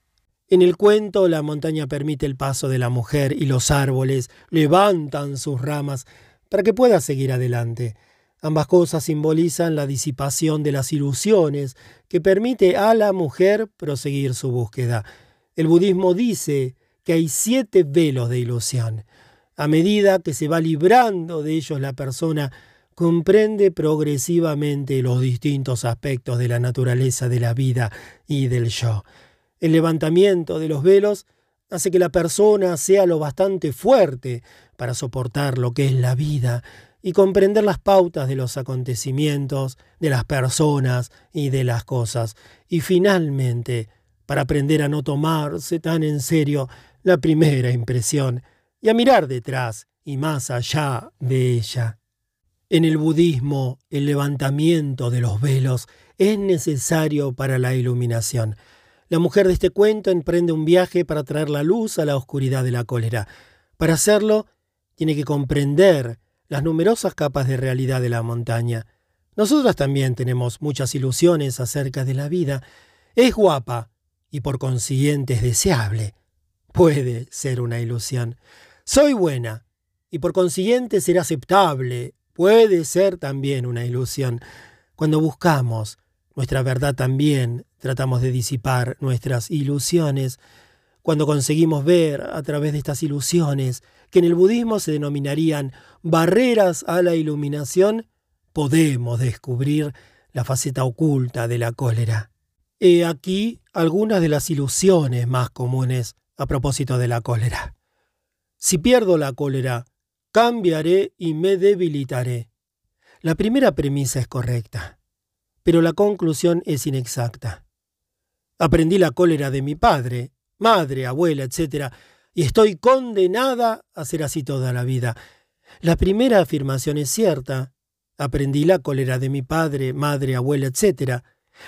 En el cuento, la montaña permite el paso de la mujer y los árboles levantan sus ramas para que pueda seguir adelante. Ambas cosas simbolizan la disipación de las ilusiones que permite a la mujer proseguir su búsqueda. El budismo dice que hay siete velos de ilusión. A medida que se va librando de ellos la persona, comprende progresivamente los distintos aspectos de la naturaleza de la vida y del yo. El levantamiento de los velos hace que la persona sea lo bastante fuerte para soportar lo que es la vida y comprender las pautas de los acontecimientos, de las personas y de las cosas. Y finalmente, para aprender a no tomarse tan en serio la primera impresión y a mirar detrás y más allá de ella. En el budismo, el levantamiento de los velos es necesario para la iluminación. La mujer de este cuento emprende un viaje para traer la luz a la oscuridad de la cólera. Para hacerlo, tiene que comprender las numerosas capas de realidad de la montaña. Nosotras también tenemos muchas ilusiones acerca de la vida. Es guapa y por consiguiente es deseable. Puede ser una ilusión. Soy buena y por consiguiente ser aceptable. Puede ser también una ilusión. Cuando buscamos nuestra verdad también tratamos de disipar nuestras ilusiones. Cuando conseguimos ver a través de estas ilusiones, que en el budismo se denominarían barreras a la iluminación, podemos descubrir la faceta oculta de la cólera. He aquí algunas de las ilusiones más comunes a propósito de la cólera. Si pierdo la cólera, cambiaré y me debilitaré. La primera premisa es correcta pero la conclusión es inexacta. Aprendí la cólera de mi padre, madre, abuela, etc., y estoy condenada a ser así toda la vida. La primera afirmación es cierta. Aprendí la cólera de mi padre, madre, abuela, etc.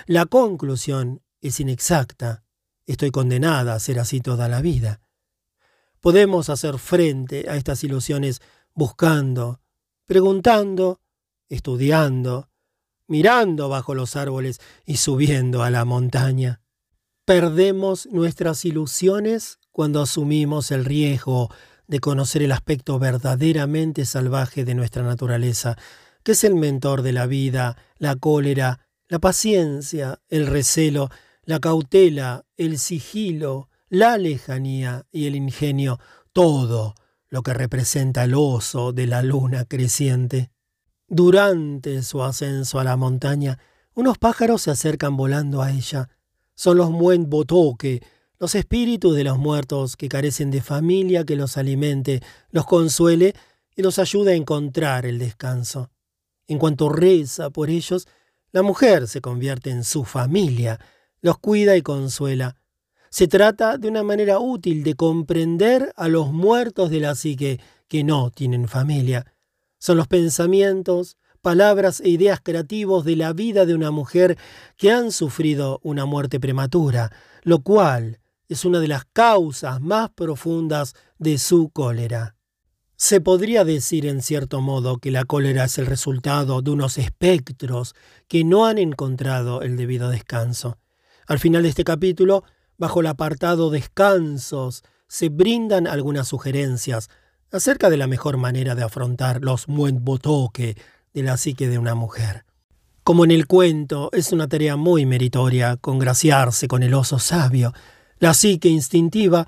La conclusión es inexacta. Estoy condenada a ser así toda la vida. Podemos hacer frente a estas ilusiones buscando, preguntando, estudiando, mirando bajo los árboles y subiendo a la montaña. Perdemos nuestras ilusiones cuando asumimos el riesgo de conocer el aspecto verdaderamente salvaje de nuestra naturaleza, que es el mentor de la vida, la cólera, la paciencia, el recelo, la cautela, el sigilo, la lejanía y el ingenio, todo lo que representa el oso de la luna creciente. Durante su ascenso a la montaña, unos pájaros se acercan volando a ella. Son los Muen Botoque, los espíritus de los muertos que carecen de familia que los alimente, los consuele y los ayude a encontrar el descanso. En cuanto reza por ellos, la mujer se convierte en su familia, los cuida y consuela. Se trata de una manera útil de comprender a los muertos de la psique que no tienen familia. Son los pensamientos, palabras e ideas creativos de la vida de una mujer que han sufrido una muerte prematura, lo cual es una de las causas más profundas de su cólera. Se podría decir en cierto modo que la cólera es el resultado de unos espectros que no han encontrado el debido descanso. Al final de este capítulo, bajo el apartado Descansos, se brindan algunas sugerencias acerca de la mejor manera de afrontar los botoque de la psique de una mujer. Como en el cuento, es una tarea muy meritoria congraciarse con el oso sabio. la psique instintiva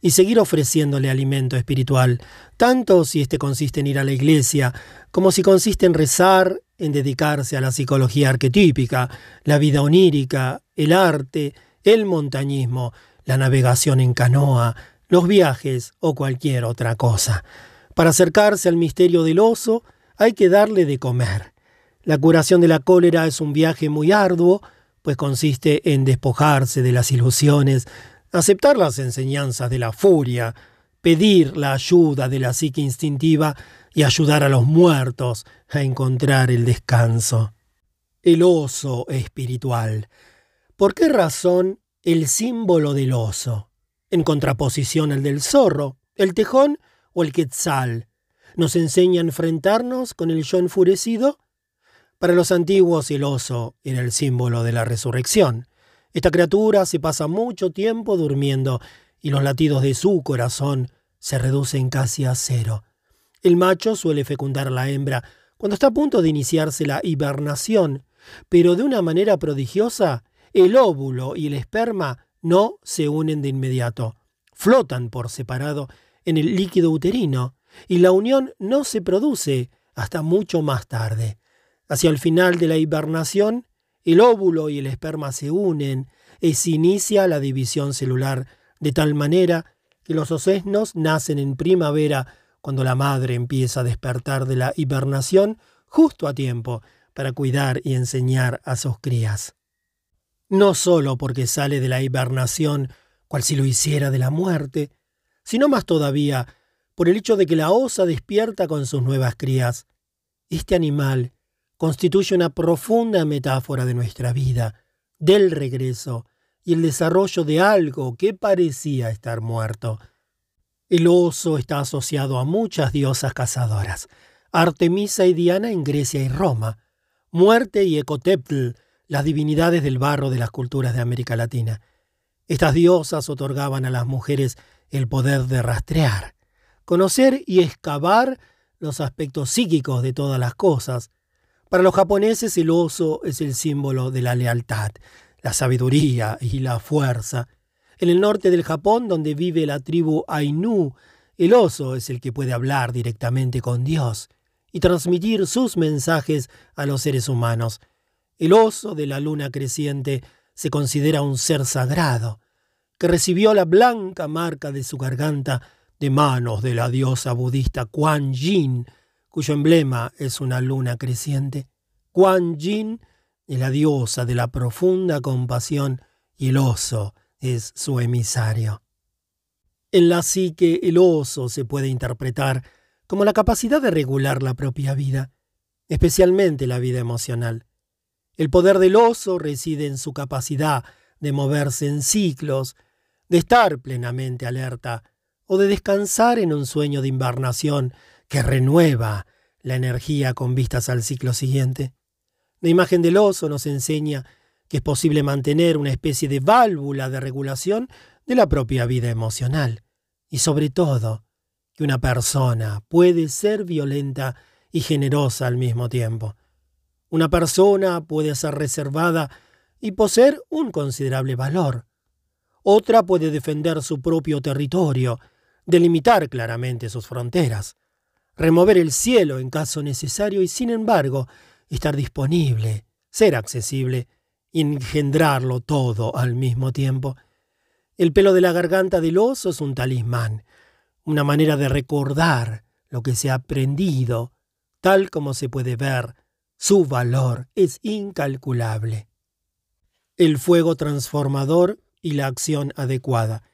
y seguir ofreciéndole alimento espiritual, tanto si éste consiste en ir a la iglesia, como si consiste en rezar, en dedicarse a la psicología arquetípica, la vida onírica, el arte, el montañismo, la navegación en canoa, los viajes o cualquier otra cosa. Para acercarse al misterio del oso hay que darle de comer. La curación de la cólera es un viaje muy arduo, pues consiste en despojarse de las ilusiones, aceptar las enseñanzas de la furia, pedir la ayuda de la psique instintiva y ayudar a los muertos a encontrar el descanso. El oso espiritual. ¿Por qué razón el símbolo del oso? En contraposición al del zorro, el tejón o el quetzal. ¿Nos enseña a enfrentarnos con el yo enfurecido? Para los antiguos el oso era el símbolo de la resurrección. Esta criatura se pasa mucho tiempo durmiendo y los latidos de su corazón se reducen casi a cero. El macho suele fecundar a la hembra cuando está a punto de iniciarse la hibernación, pero de una manera prodigiosa, el óvulo y el esperma no se unen de inmediato. Flotan por separado en el líquido uterino y la unión no se produce hasta mucho más tarde. Hacia el final de la hibernación, el óvulo y el esperma se unen y se inicia la división celular, de tal manera que los ocesnos nacen en primavera cuando la madre empieza a despertar de la hibernación justo a tiempo para cuidar y enseñar a sus crías. No solo porque sale de la hibernación, cual si lo hiciera de la muerte, sino más todavía por el hecho de que la osa despierta con sus nuevas crías. Este animal constituye una profunda metáfora de nuestra vida, del regreso y el desarrollo de algo que parecía estar muerto. El oso está asociado a muchas diosas cazadoras, Artemisa y Diana en Grecia y Roma, Muerte y Ecoteptl, las divinidades del barro de las culturas de América Latina. Estas diosas otorgaban a las mujeres el poder de rastrear, conocer y excavar los aspectos psíquicos de todas las cosas, para los japoneses el oso es el símbolo de la lealtad, la sabiduría y la fuerza. En el norte del Japón, donde vive la tribu Ainu, el oso es el que puede hablar directamente con Dios y transmitir sus mensajes a los seres humanos. El oso de la luna creciente se considera un ser sagrado, que recibió la blanca marca de su garganta de manos de la diosa budista Kuan Yin, cuyo emblema es una luna creciente. Kuan Yin es la diosa de la profunda compasión y el oso es su emisario. En la psique el oso se puede interpretar como la capacidad de regular la propia vida, especialmente la vida emocional. El poder del oso reside en su capacidad de moverse en ciclos, de estar plenamente alerta o de descansar en un sueño de invernación que renueva la energía con vistas al ciclo siguiente. La imagen del oso nos enseña que es posible mantener una especie de válvula de regulación de la propia vida emocional y sobre todo que una persona puede ser violenta y generosa al mismo tiempo. Una persona puede ser reservada y poseer un considerable valor. Otra puede defender su propio territorio, delimitar claramente sus fronteras remover el cielo en caso necesario y sin embargo estar disponible, ser accesible y engendrarlo todo al mismo tiempo. El pelo de la garganta del oso es un talismán, una manera de recordar lo que se ha aprendido, tal como se puede ver, su valor es incalculable. El fuego transformador y la acción adecuada.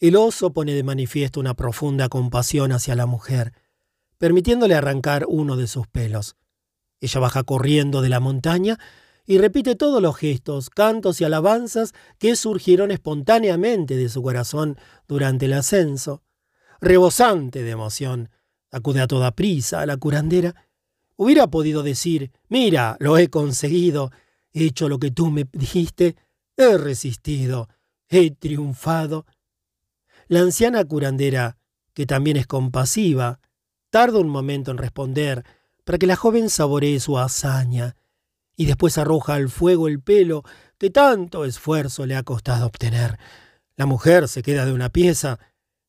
El oso pone de manifiesto una profunda compasión hacia la mujer, permitiéndole arrancar uno de sus pelos. Ella baja corriendo de la montaña y repite todos los gestos, cantos y alabanzas que surgieron espontáneamente de su corazón durante el ascenso. Rebosante de emoción, acude a toda prisa a la curandera. Hubiera podido decir, mira, lo he conseguido, he hecho lo que tú me dijiste, he resistido, he triunfado. La anciana curandera, que también es compasiva, Tarda un momento en responder para que la joven saboree su hazaña y después arroja al fuego el pelo que tanto esfuerzo le ha costado obtener. La mujer se queda de una pieza.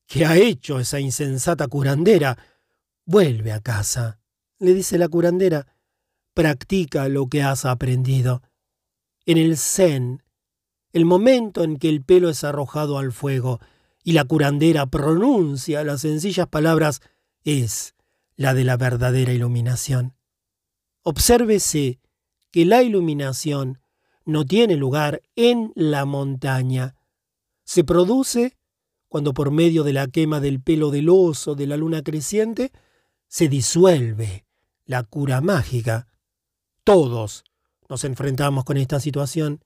¿Qué ha hecho esa insensata curandera? Vuelve a casa, le dice la curandera. Practica lo que has aprendido. En el zen, el momento en que el pelo es arrojado al fuego y la curandera pronuncia las sencillas palabras es la de la verdadera iluminación. Obsérvese que la iluminación no tiene lugar en la montaña. Se produce cuando por medio de la quema del pelo del oso de la luna creciente se disuelve la cura mágica. Todos nos enfrentamos con esta situación,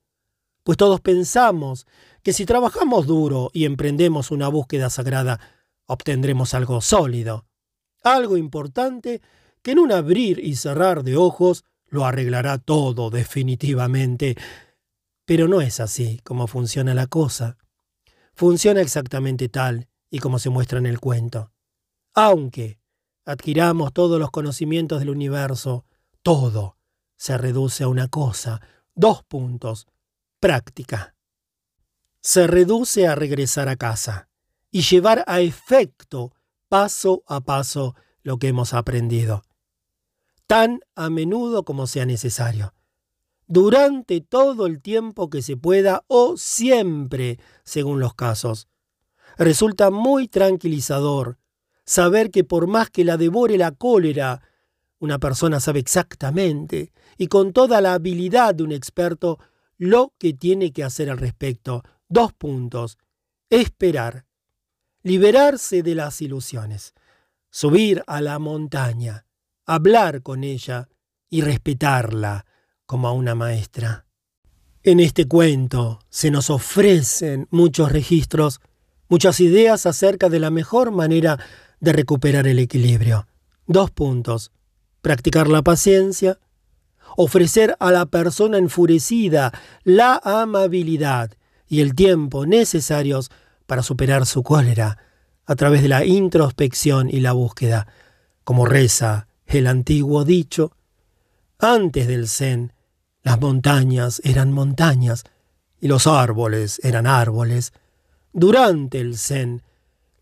pues todos pensamos que si trabajamos duro y emprendemos una búsqueda sagrada, obtendremos algo sólido, algo importante que en un abrir y cerrar de ojos lo arreglará todo definitivamente. Pero no es así como funciona la cosa. Funciona exactamente tal y como se muestra en el cuento. Aunque adquiramos todos los conocimientos del universo, todo se reduce a una cosa, dos puntos, práctica. Se reduce a regresar a casa y llevar a efecto paso a paso lo que hemos aprendido. Tan a menudo como sea necesario, durante todo el tiempo que se pueda o siempre, según los casos. Resulta muy tranquilizador saber que por más que la devore la cólera, una persona sabe exactamente y con toda la habilidad de un experto lo que tiene que hacer al respecto. Dos puntos. Esperar. Liberarse de las ilusiones. Subir a la montaña hablar con ella y respetarla como a una maestra. En este cuento se nos ofrecen muchos registros, muchas ideas acerca de la mejor manera de recuperar el equilibrio. Dos puntos. Practicar la paciencia, ofrecer a la persona enfurecida la amabilidad y el tiempo necesarios para superar su cólera a través de la introspección y la búsqueda, como reza el antiguo dicho. Antes del Zen, las montañas eran montañas y los árboles eran árboles. Durante el Zen,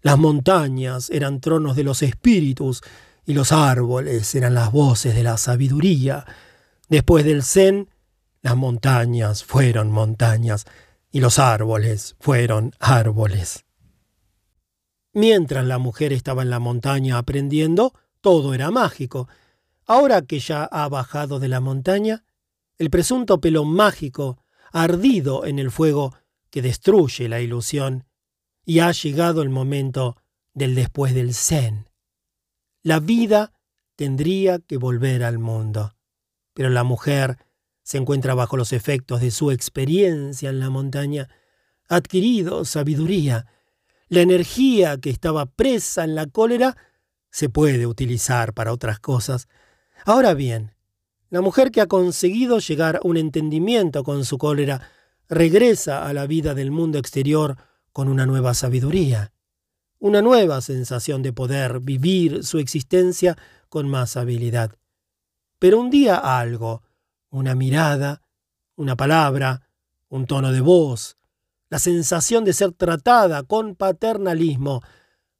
las montañas eran tronos de los espíritus y los árboles eran las voces de la sabiduría. Después del Zen, las montañas fueron montañas y los árboles fueron árboles. Mientras la mujer estaba en la montaña aprendiendo, todo era mágico. Ahora que ya ha bajado de la montaña, el presunto pelo mágico ardido en el fuego que destruye la ilusión y ha llegado el momento del después del zen. La vida tendría que volver al mundo, pero la mujer se encuentra bajo los efectos de su experiencia en la montaña, ha adquirido sabiduría. La energía que estaba presa en la cólera se puede utilizar para otras cosas. Ahora bien, la mujer que ha conseguido llegar a un entendimiento con su cólera regresa a la vida del mundo exterior con una nueva sabiduría, una nueva sensación de poder vivir su existencia con más habilidad. Pero un día algo, una mirada, una palabra, un tono de voz, la sensación de ser tratada con paternalismo,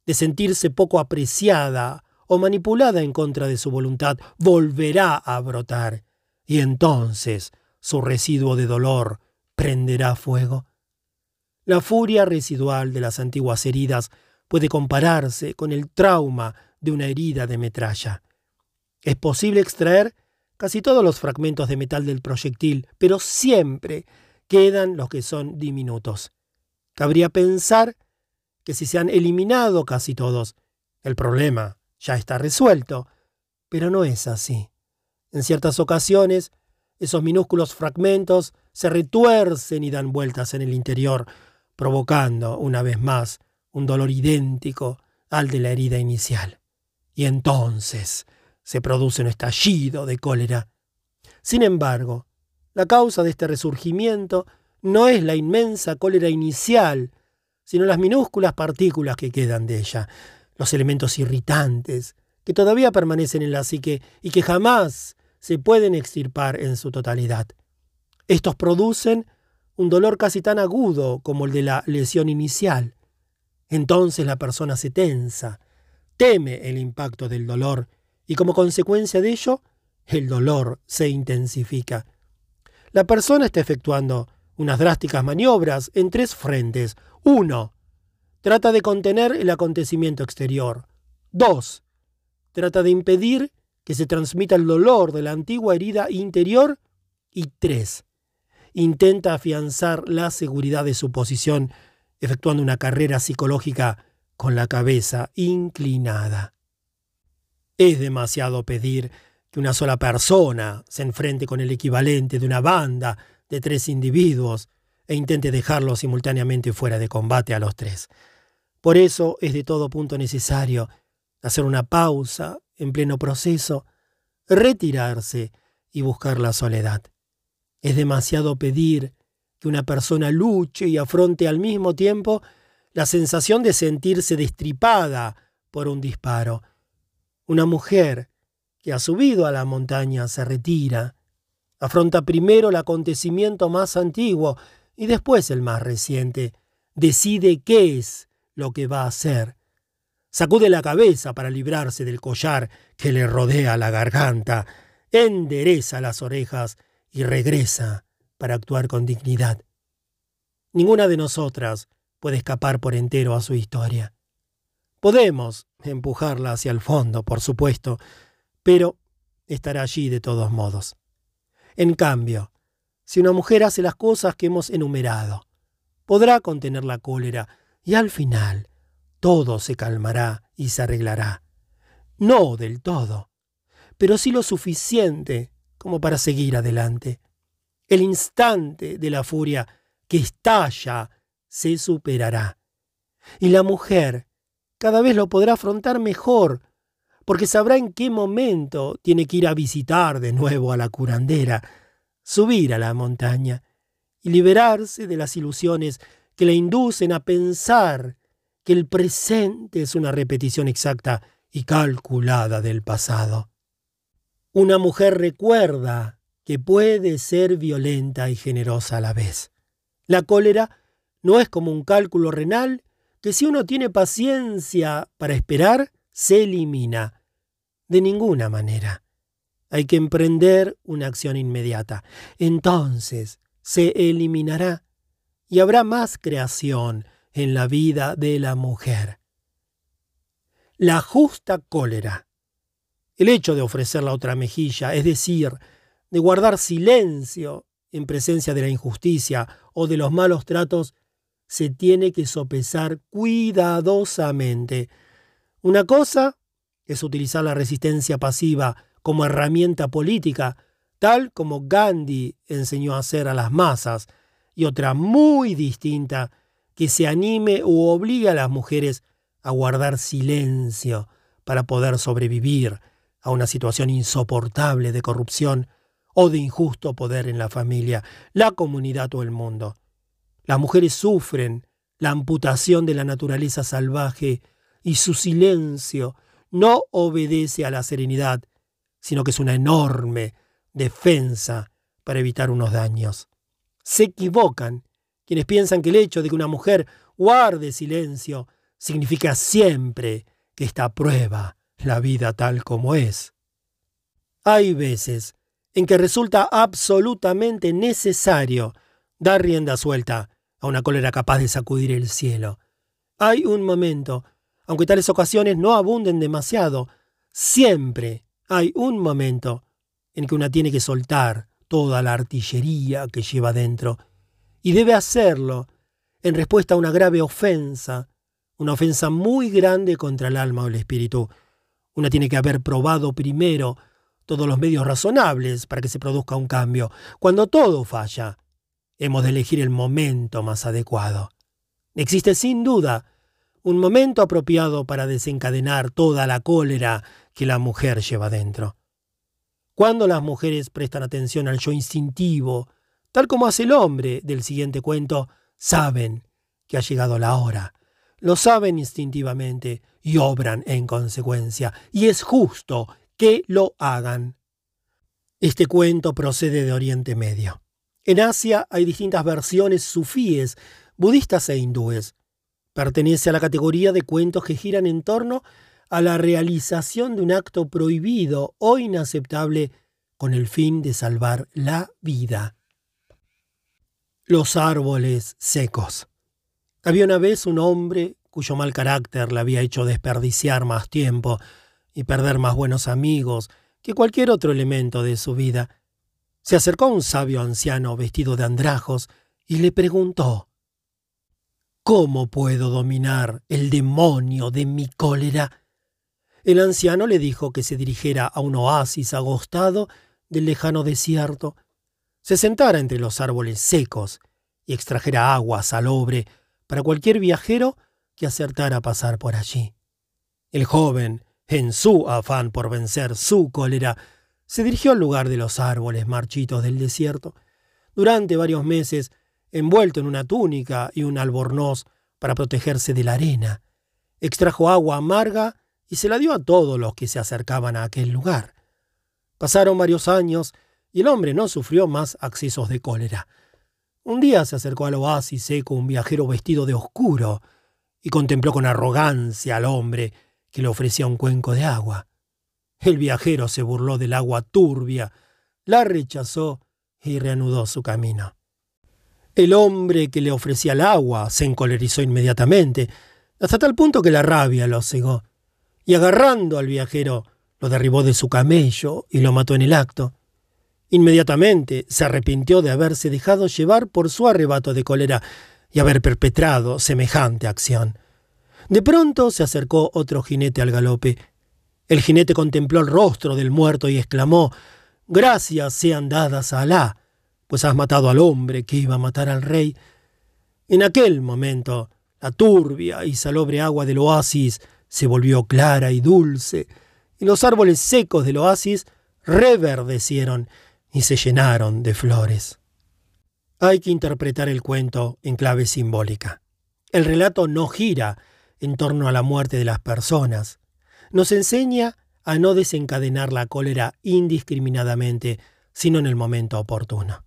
de sentirse poco apreciada o manipulada en contra de su voluntad, volverá a brotar, y entonces su residuo de dolor prenderá fuego. La furia residual de las antiguas heridas puede compararse con el trauma de una herida de metralla. Es posible extraer casi todos los fragmentos de metal del proyectil, pero siempre quedan los que son diminutos. Cabría pensar que si se han eliminado casi todos, el problema ya está resuelto. Pero no es así. En ciertas ocasiones, esos minúsculos fragmentos se retuercen y dan vueltas en el interior, provocando, una vez más, un dolor idéntico al de la herida inicial. Y entonces se produce un estallido de cólera. Sin embargo, la causa de este resurgimiento no es la inmensa cólera inicial sino las minúsculas partículas que quedan de ella, los elementos irritantes que todavía permanecen en la psique y que jamás se pueden extirpar en su totalidad. Estos producen un dolor casi tan agudo como el de la lesión inicial. Entonces la persona se tensa, teme el impacto del dolor y como consecuencia de ello, el dolor se intensifica. La persona está efectuando unas drásticas maniobras en tres frentes. Uno, trata de contener el acontecimiento exterior. Dos, trata de impedir que se transmita el dolor de la antigua herida interior. Y tres, intenta afianzar la seguridad de su posición, efectuando una carrera psicológica con la cabeza inclinada. Es demasiado pedir que una sola persona se enfrente con el equivalente de una banda de tres individuos e intente dejarlos simultáneamente fuera de combate a los tres. Por eso es de todo punto necesario hacer una pausa en pleno proceso, retirarse y buscar la soledad. Es demasiado pedir que una persona luche y afronte al mismo tiempo la sensación de sentirse destripada por un disparo. Una mujer que ha subido a la montaña se retira, afronta primero el acontecimiento más antiguo y después el más reciente, decide qué es lo que va a hacer. Sacude la cabeza para librarse del collar que le rodea la garganta, endereza las orejas y regresa para actuar con dignidad. Ninguna de nosotras puede escapar por entero a su historia. Podemos empujarla hacia el fondo, por supuesto, pero estará allí de todos modos. En cambio, si una mujer hace las cosas que hemos enumerado, podrá contener la cólera y al final todo se calmará y se arreglará. No del todo, pero sí lo suficiente como para seguir adelante. El instante de la furia que estalla se superará. Y la mujer cada vez lo podrá afrontar mejor, porque sabrá en qué momento tiene que ir a visitar de nuevo a la curandera, subir a la montaña y liberarse de las ilusiones que le inducen a pensar que el presente es una repetición exacta y calculada del pasado. Una mujer recuerda que puede ser violenta y generosa a la vez. La cólera no es como un cálculo renal que si uno tiene paciencia para esperar, se elimina. De ninguna manera. Hay que emprender una acción inmediata. Entonces se eliminará y habrá más creación en la vida de la mujer. La justa cólera. El hecho de ofrecer la otra mejilla, es decir, de guardar silencio en presencia de la injusticia o de los malos tratos, se tiene que sopesar cuidadosamente. Una cosa es utilizar la resistencia pasiva como herramienta política, tal como Gandhi enseñó a hacer a las masas, y otra muy distinta, que se anime o obligue a las mujeres a guardar silencio para poder sobrevivir a una situación insoportable de corrupción o de injusto poder en la familia, la comunidad o el mundo. Las mujeres sufren la amputación de la naturaleza salvaje y su silencio no obedece a la serenidad, sino que es una enorme defensa para evitar unos daños. Se equivocan quienes piensan que el hecho de que una mujer guarde silencio significa siempre que está prueba la vida tal como es. Hay veces en que resulta absolutamente necesario dar rienda suelta a una cólera capaz de sacudir el cielo. Hay un momento, aunque tales ocasiones no abunden demasiado, siempre hay un momento en que una tiene que soltar toda la artillería que lleva dentro, y debe hacerlo en respuesta a una grave ofensa, una ofensa muy grande contra el alma o el espíritu. Una tiene que haber probado primero todos los medios razonables para que se produzca un cambio. Cuando todo falla, hemos de elegir el momento más adecuado. Existe sin duda un momento apropiado para desencadenar toda la cólera que la mujer lleva dentro. Cuando las mujeres prestan atención al yo instintivo, tal como hace el hombre del siguiente cuento, saben que ha llegado la hora. Lo saben instintivamente y obran en consecuencia, y es justo que lo hagan. Este cuento procede de Oriente Medio. En Asia hay distintas versiones sufíes, budistas e hindúes. Pertenece a la categoría de cuentos que giran en torno a la realización de un acto prohibido o inaceptable con el fin de salvar la vida. Los árboles secos. Había una vez un hombre cuyo mal carácter le había hecho desperdiciar más tiempo y perder más buenos amigos que cualquier otro elemento de su vida. Se acercó a un sabio anciano vestido de andrajos y le preguntó ¿Cómo puedo dominar el demonio de mi cólera? El anciano le dijo que se dirigiera a un oasis agostado del lejano desierto, se sentara entre los árboles secos y extrajera agua salobre para cualquier viajero que acertara a pasar por allí. El joven, en su afán por vencer su cólera, se dirigió al lugar de los árboles marchitos del desierto. Durante varios meses, envuelto en una túnica y un albornoz para protegerse de la arena, extrajo agua amarga y se la dio a todos los que se acercaban a aquel lugar. Pasaron varios años y el hombre no sufrió más accesos de cólera. Un día se acercó al oasis seco un viajero vestido de oscuro y contempló con arrogancia al hombre que le ofrecía un cuenco de agua. El viajero se burló del agua turbia, la rechazó y reanudó su camino. El hombre que le ofrecía el agua se encolerizó inmediatamente, hasta tal punto que la rabia lo cegó y agarrando al viajero, lo derribó de su camello y lo mató en el acto. Inmediatamente se arrepintió de haberse dejado llevar por su arrebato de cólera y haber perpetrado semejante acción. De pronto se acercó otro jinete al galope. El jinete contempló el rostro del muerto y exclamó Gracias sean dadas a Alá, pues has matado al hombre que iba a matar al rey. En aquel momento, la turbia y salobre agua del oasis se volvió clara y dulce, y los árboles secos del oasis reverdecieron y se llenaron de flores. Hay que interpretar el cuento en clave simbólica. El relato no gira en torno a la muerte de las personas. Nos enseña a no desencadenar la cólera indiscriminadamente, sino en el momento oportuno.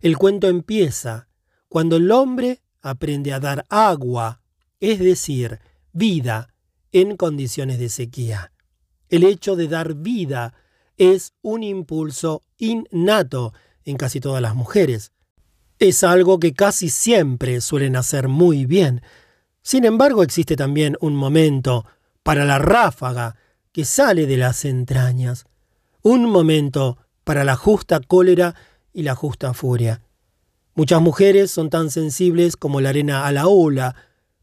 El cuento empieza cuando el hombre aprende a dar agua, es decir, vida, en condiciones de sequía. El hecho de dar vida es un impulso innato en casi todas las mujeres. Es algo que casi siempre suelen hacer muy bien. Sin embargo, existe también un momento para la ráfaga que sale de las entrañas, un momento para la justa cólera y la justa furia. Muchas mujeres son tan sensibles como la arena a la ola,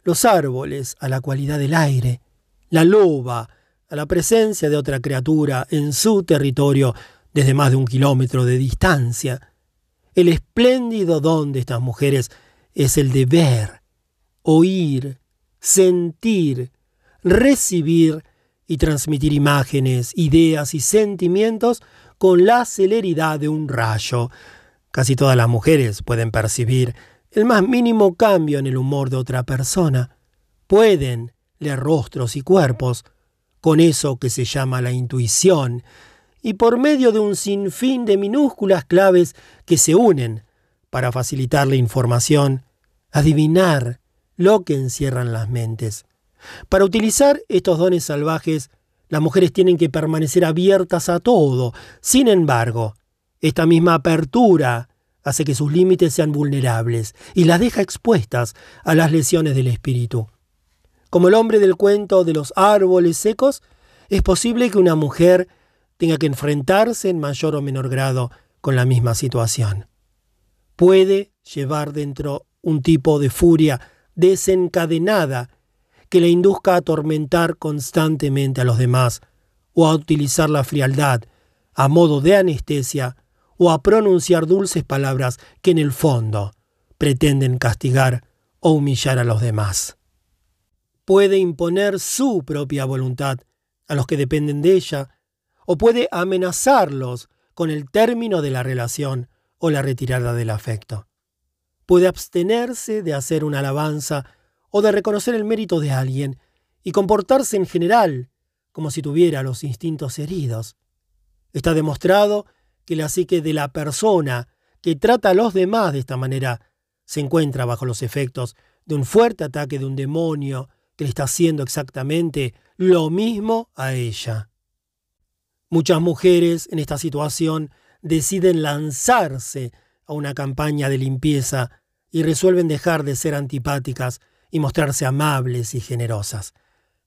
los árboles a la cualidad del aire la loba, a la presencia de otra criatura en su territorio desde más de un kilómetro de distancia. El espléndido don de estas mujeres es el de ver, oír, sentir, recibir y transmitir imágenes, ideas y sentimientos con la celeridad de un rayo. Casi todas las mujeres pueden percibir el más mínimo cambio en el humor de otra persona. Pueden leer rostros y cuerpos, con eso que se llama la intuición, y por medio de un sinfín de minúsculas claves que se unen para facilitar la información, adivinar lo que encierran las mentes. Para utilizar estos dones salvajes, las mujeres tienen que permanecer abiertas a todo. Sin embargo, esta misma apertura hace que sus límites sean vulnerables y las deja expuestas a las lesiones del espíritu. Como el hombre del cuento de los árboles secos, es posible que una mujer tenga que enfrentarse en mayor o menor grado con la misma situación. Puede llevar dentro un tipo de furia desencadenada que le induzca a atormentar constantemente a los demás o a utilizar la frialdad a modo de anestesia o a pronunciar dulces palabras que en el fondo pretenden castigar o humillar a los demás puede imponer su propia voluntad a los que dependen de ella, o puede amenazarlos con el término de la relación o la retirada del afecto. Puede abstenerse de hacer una alabanza o de reconocer el mérito de alguien y comportarse en general como si tuviera los instintos heridos. Está demostrado que la psique de la persona que trata a los demás de esta manera se encuentra bajo los efectos de un fuerte ataque de un demonio que le está haciendo exactamente lo mismo a ella. Muchas mujeres en esta situación deciden lanzarse a una campaña de limpieza y resuelven dejar de ser antipáticas y mostrarse amables y generosas.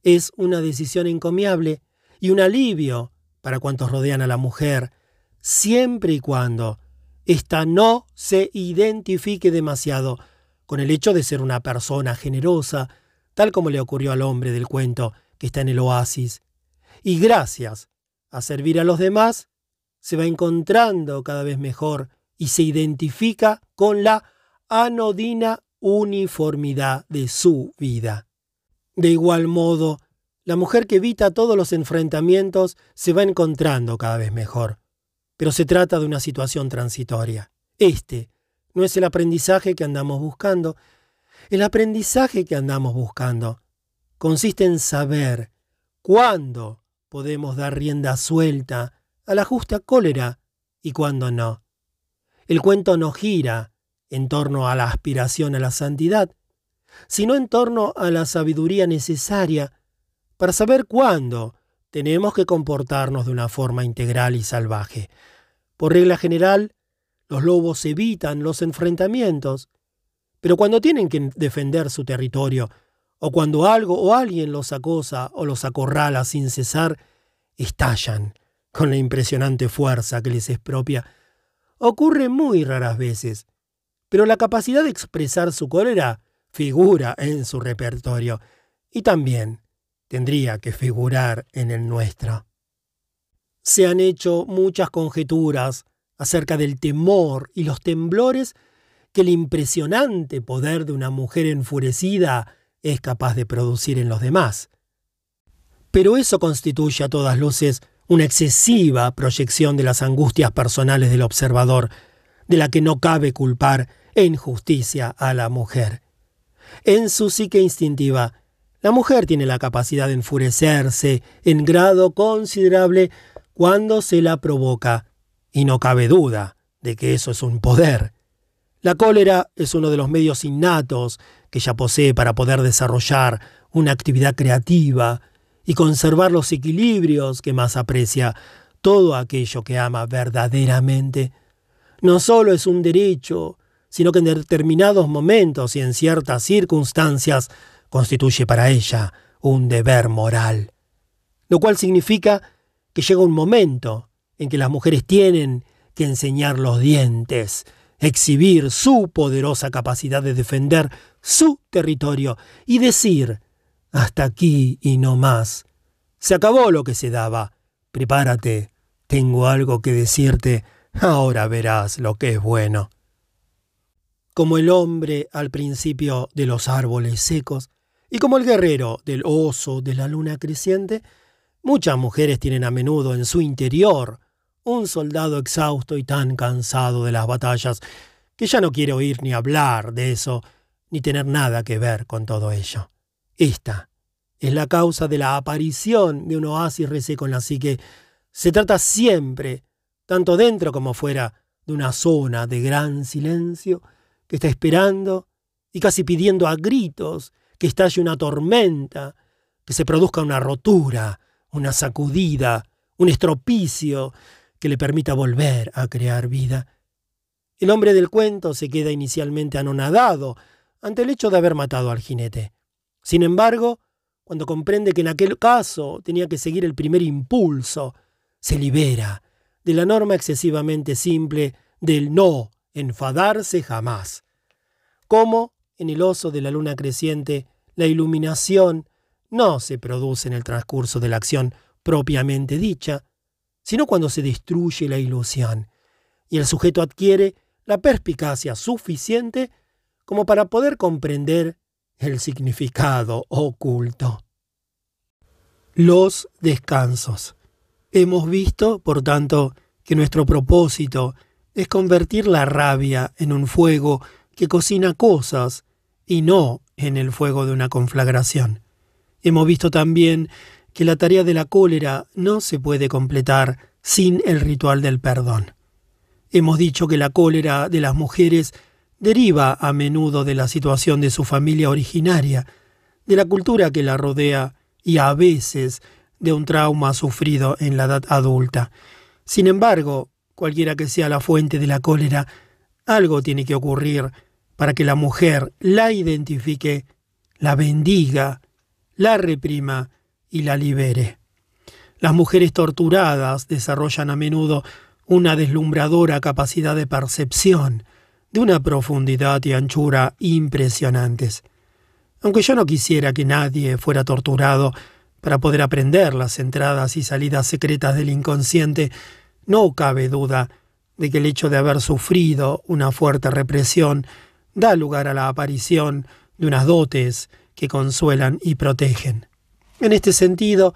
Es una decisión encomiable y un alivio para cuantos rodean a la mujer, siempre y cuando ésta no se identifique demasiado con el hecho de ser una persona generosa, tal como le ocurrió al hombre del cuento que está en el oasis. Y gracias a servir a los demás, se va encontrando cada vez mejor y se identifica con la anodina uniformidad de su vida. De igual modo, la mujer que evita todos los enfrentamientos se va encontrando cada vez mejor. Pero se trata de una situación transitoria. Este no es el aprendizaje que andamos buscando. El aprendizaje que andamos buscando consiste en saber cuándo podemos dar rienda suelta a la justa cólera y cuándo no. El cuento no gira en torno a la aspiración a la santidad, sino en torno a la sabiduría necesaria para saber cuándo tenemos que comportarnos de una forma integral y salvaje. Por regla general, los lobos evitan los enfrentamientos, pero cuando tienen que defender su territorio o cuando algo o alguien los acosa o los acorrala sin cesar, estallan con la impresionante fuerza que les es propia. Ocurre muy raras veces, pero la capacidad de expresar su cólera figura en su repertorio y también tendría que figurar en el nuestro. Se han hecho muchas conjeturas acerca del temor y los temblores que el impresionante poder de una mujer enfurecida es capaz de producir en los demás. Pero eso constituye a todas luces una excesiva proyección de las angustias personales del observador, de la que no cabe culpar en justicia a la mujer. En su psique instintiva, la mujer tiene la capacidad de enfurecerse en grado considerable cuando se la provoca, y no cabe duda de que eso es un poder. La cólera es uno de los medios innatos que ella posee para poder desarrollar una actividad creativa y conservar los equilibrios que más aprecia todo aquello que ama verdaderamente. No solo es un derecho, sino que en determinados momentos y en ciertas circunstancias constituye para ella un deber moral. Lo cual significa que llega un momento en que las mujeres tienen que enseñar los dientes, exhibir su poderosa capacidad de defender su territorio y decir, hasta aquí y no más. Se acabó lo que se daba. Prepárate, tengo algo que decirte, ahora verás lo que es bueno. Como el hombre al principio de los árboles secos, y como el guerrero del oso de la luna creciente, muchas mujeres tienen a menudo en su interior un soldado exhausto y tan cansado de las batallas que ya no quiere oír ni hablar de eso, ni tener nada que ver con todo ello. Esta es la causa de la aparición de un oasis reseco en la psique. Se trata siempre, tanto dentro como fuera, de una zona de gran silencio que está esperando y casi pidiendo a gritos que estalle una tormenta, que se produzca una rotura, una sacudida, un estropicio, que le permita volver a crear vida. El hombre del cuento se queda inicialmente anonadado ante el hecho de haber matado al jinete. Sin embargo, cuando comprende que en aquel caso tenía que seguir el primer impulso, se libera de la norma excesivamente simple del no enfadarse jamás. Como en el oso de la luna creciente, la iluminación no se produce en el transcurso de la acción propiamente dicha, sino cuando se destruye la ilusión y el sujeto adquiere la perspicacia suficiente como para poder comprender el significado oculto. Los descansos. Hemos visto, por tanto, que nuestro propósito es convertir la rabia en un fuego que cocina cosas y no en el fuego de una conflagración. Hemos visto también que la tarea de la cólera no se puede completar sin el ritual del perdón. Hemos dicho que la cólera de las mujeres deriva a menudo de la situación de su familia originaria, de la cultura que la rodea y a veces de un trauma sufrido en la edad adulta. Sin embargo, cualquiera que sea la fuente de la cólera, algo tiene que ocurrir para que la mujer la identifique, la bendiga, la reprima y la libere. Las mujeres torturadas desarrollan a menudo una deslumbradora capacidad de percepción, de una profundidad y anchura impresionantes. Aunque yo no quisiera que nadie fuera torturado para poder aprender las entradas y salidas secretas del inconsciente, no cabe duda de que el hecho de haber sufrido una fuerte represión da lugar a la aparición de unas dotes que consuelan y protegen. En este sentido,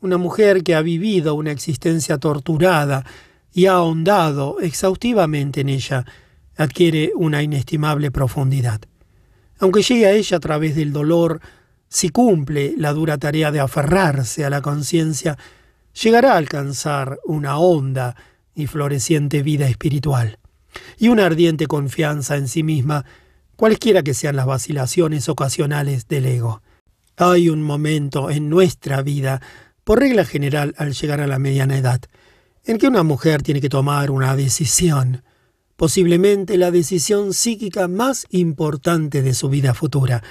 una mujer que ha vivido una existencia torturada y ha ahondado exhaustivamente en ella, adquiere una inestimable profundidad. Aunque llegue a ella a través del dolor, si cumple la dura tarea de aferrarse a la conciencia, llegará a alcanzar una honda y floreciente vida espiritual y una ardiente confianza en sí misma, cualesquiera que sean las vacilaciones ocasionales del ego. Hay un momento en nuestra vida, por regla general al llegar a la mediana edad, en que una mujer tiene que tomar una decisión, posiblemente la decisión psíquica más importante de su vida futura,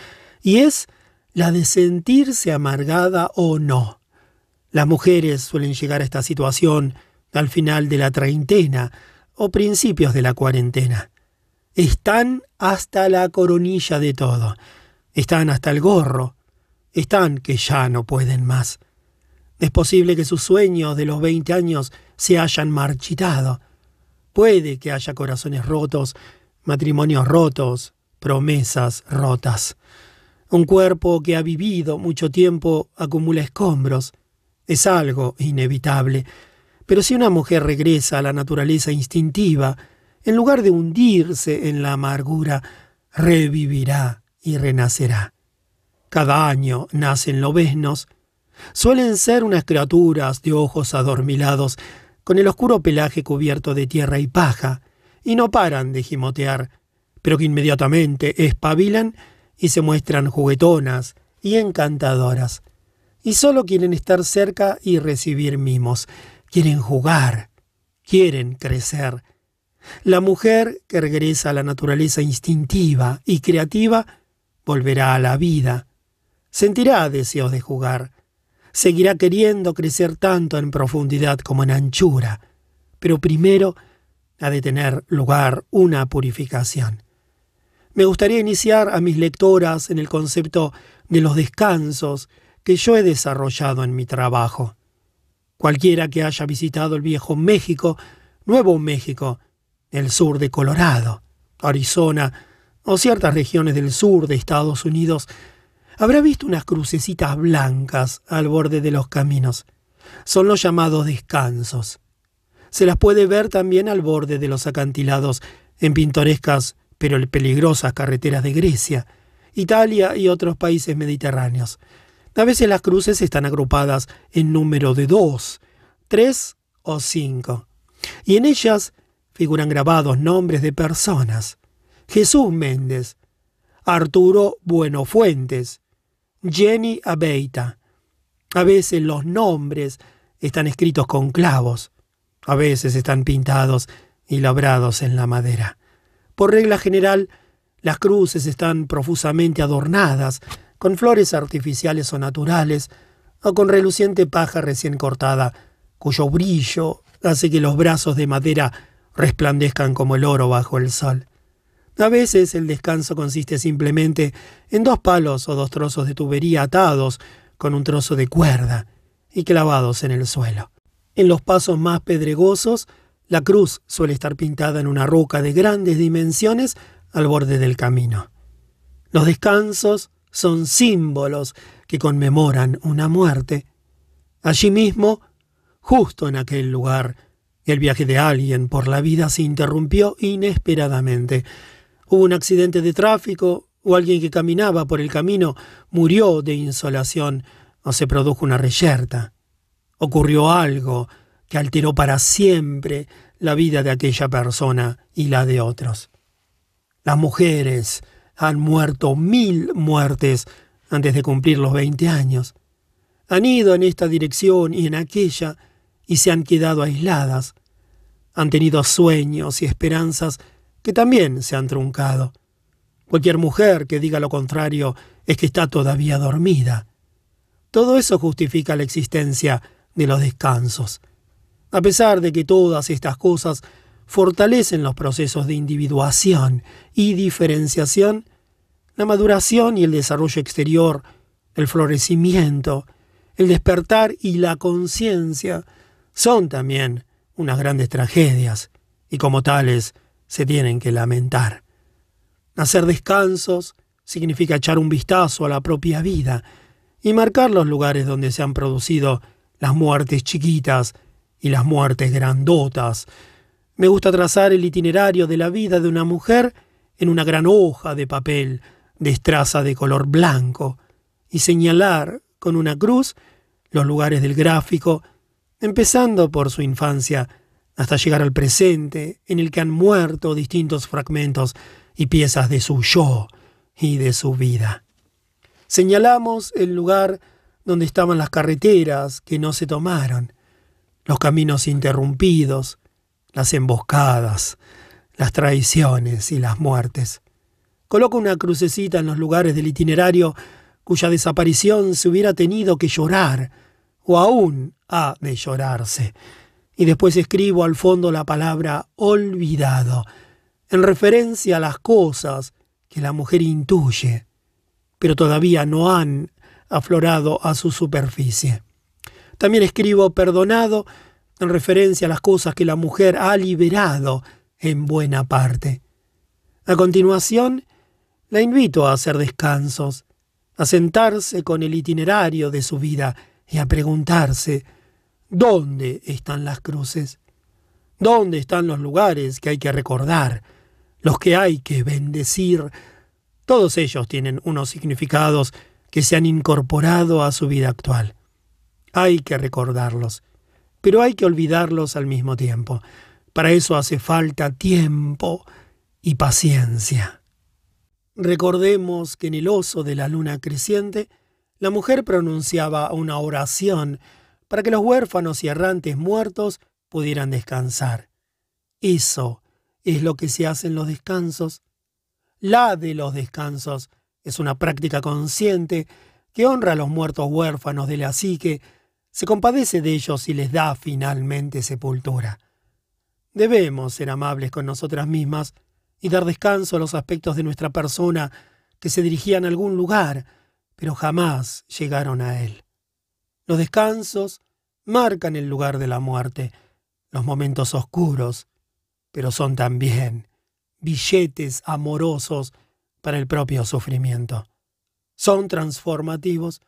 y es la de sentirse amargada o no. Las mujeres suelen llegar a esta situación al final de la treintena o principios de la cuarentena. Están hasta la coronilla de todo, están hasta el gorro, están que ya no pueden más. Es posible que sus sueños de los veinte años se hayan marchitado, Puede que haya corazones rotos, matrimonios rotos, promesas rotas. Un cuerpo que ha vivido mucho tiempo acumula escombros. Es algo inevitable. Pero si una mujer regresa a la naturaleza instintiva, en lugar de hundirse en la amargura, revivirá y renacerá. Cada año nacen lobesnos. Suelen ser unas criaturas de ojos adormilados con el oscuro pelaje cubierto de tierra y paja, y no paran de gimotear, pero que inmediatamente espabilan y se muestran juguetonas y encantadoras. Y solo quieren estar cerca y recibir mimos, quieren jugar, quieren crecer. La mujer que regresa a la naturaleza instintiva y creativa volverá a la vida, sentirá deseos de jugar, seguirá queriendo crecer tanto en profundidad como en anchura, pero primero ha de tener lugar una purificación. Me gustaría iniciar a mis lectoras en el concepto de los descansos que yo he desarrollado en mi trabajo. Cualquiera que haya visitado el viejo México, Nuevo México, el sur de Colorado, Arizona o ciertas regiones del sur de Estados Unidos habrá visto unas crucecitas blancas al borde de los caminos. Son los llamados descansos. Se las puede ver también al borde de los acantilados en pintorescas pero peligrosas carreteras de Grecia, Italia y otros países mediterráneos. A veces las cruces están agrupadas en número de dos, tres o cinco, y en ellas figuran grabados nombres de personas. Jesús Méndez, Arturo Buenofuentes, Jenny Abeita. A veces los nombres están escritos con clavos, a veces están pintados y labrados en la madera. Por regla general, las cruces están profusamente adornadas con flores artificiales o naturales, o con reluciente paja recién cortada, cuyo brillo hace que los brazos de madera resplandezcan como el oro bajo el sol. A veces el descanso consiste simplemente en dos palos o dos trozos de tubería atados con un trozo de cuerda y clavados en el suelo. En los pasos más pedregosos, la cruz suele estar pintada en una roca de grandes dimensiones al borde del camino. Los descansos son símbolos que conmemoran una muerte. Allí mismo, justo en aquel lugar, el viaje de alguien por la vida se interrumpió inesperadamente hubo un accidente de tráfico o alguien que caminaba por el camino murió de insolación o se produjo una reyerta. Ocurrió algo que alteró para siempre la vida de aquella persona y la de otros. Las mujeres han muerto mil muertes antes de cumplir los 20 años. Han ido en esta dirección y en aquella y se han quedado aisladas. Han tenido sueños y esperanzas que también se han truncado. Cualquier mujer que diga lo contrario es que está todavía dormida. Todo eso justifica la existencia de los descansos. A pesar de que todas estas cosas fortalecen los procesos de individuación y diferenciación, la maduración y el desarrollo exterior, el florecimiento, el despertar y la conciencia son también unas grandes tragedias y como tales se tienen que lamentar. Hacer descansos significa echar un vistazo a la propia vida y marcar los lugares donde se han producido las muertes chiquitas y las muertes grandotas. Me gusta trazar el itinerario de la vida de una mujer en una gran hoja de papel de estraza de color blanco y señalar con una cruz los lugares del gráfico, empezando por su infancia hasta llegar al presente, en el que han muerto distintos fragmentos y piezas de su yo y de su vida. Señalamos el lugar donde estaban las carreteras que no se tomaron, los caminos interrumpidos, las emboscadas, las traiciones y las muertes. Coloca una crucecita en los lugares del itinerario cuya desaparición se hubiera tenido que llorar, o aún ha de llorarse. Y después escribo al fondo la palabra olvidado, en referencia a las cosas que la mujer intuye, pero todavía no han aflorado a su superficie. También escribo perdonado en referencia a las cosas que la mujer ha liberado en buena parte. A continuación, la invito a hacer descansos, a sentarse con el itinerario de su vida y a preguntarse, ¿dónde están las cruces? ¿Dónde están los lugares que hay que recordar, los que hay que bendecir? Todos ellos tienen unos significados que se han incorporado a su vida actual. Hay que recordarlos, pero hay que olvidarlos al mismo tiempo. Para eso hace falta tiempo y paciencia. Recordemos que en el oso de la luna creciente, la mujer pronunciaba una oración para que los huérfanos y errantes muertos pudieran descansar. Eso es lo que se hace en los descansos. La de los descansos es una práctica consciente que honra a los muertos huérfanos de la psique, se compadece de ellos y les da finalmente sepultura. Debemos ser amables con nosotras mismas y dar descanso a los aspectos de nuestra persona que se dirigían a algún lugar, pero jamás llegaron a él. Los descansos marcan el lugar de la muerte, los momentos oscuros, pero son también billetes amorosos para el propio sufrimiento. Son transformativos.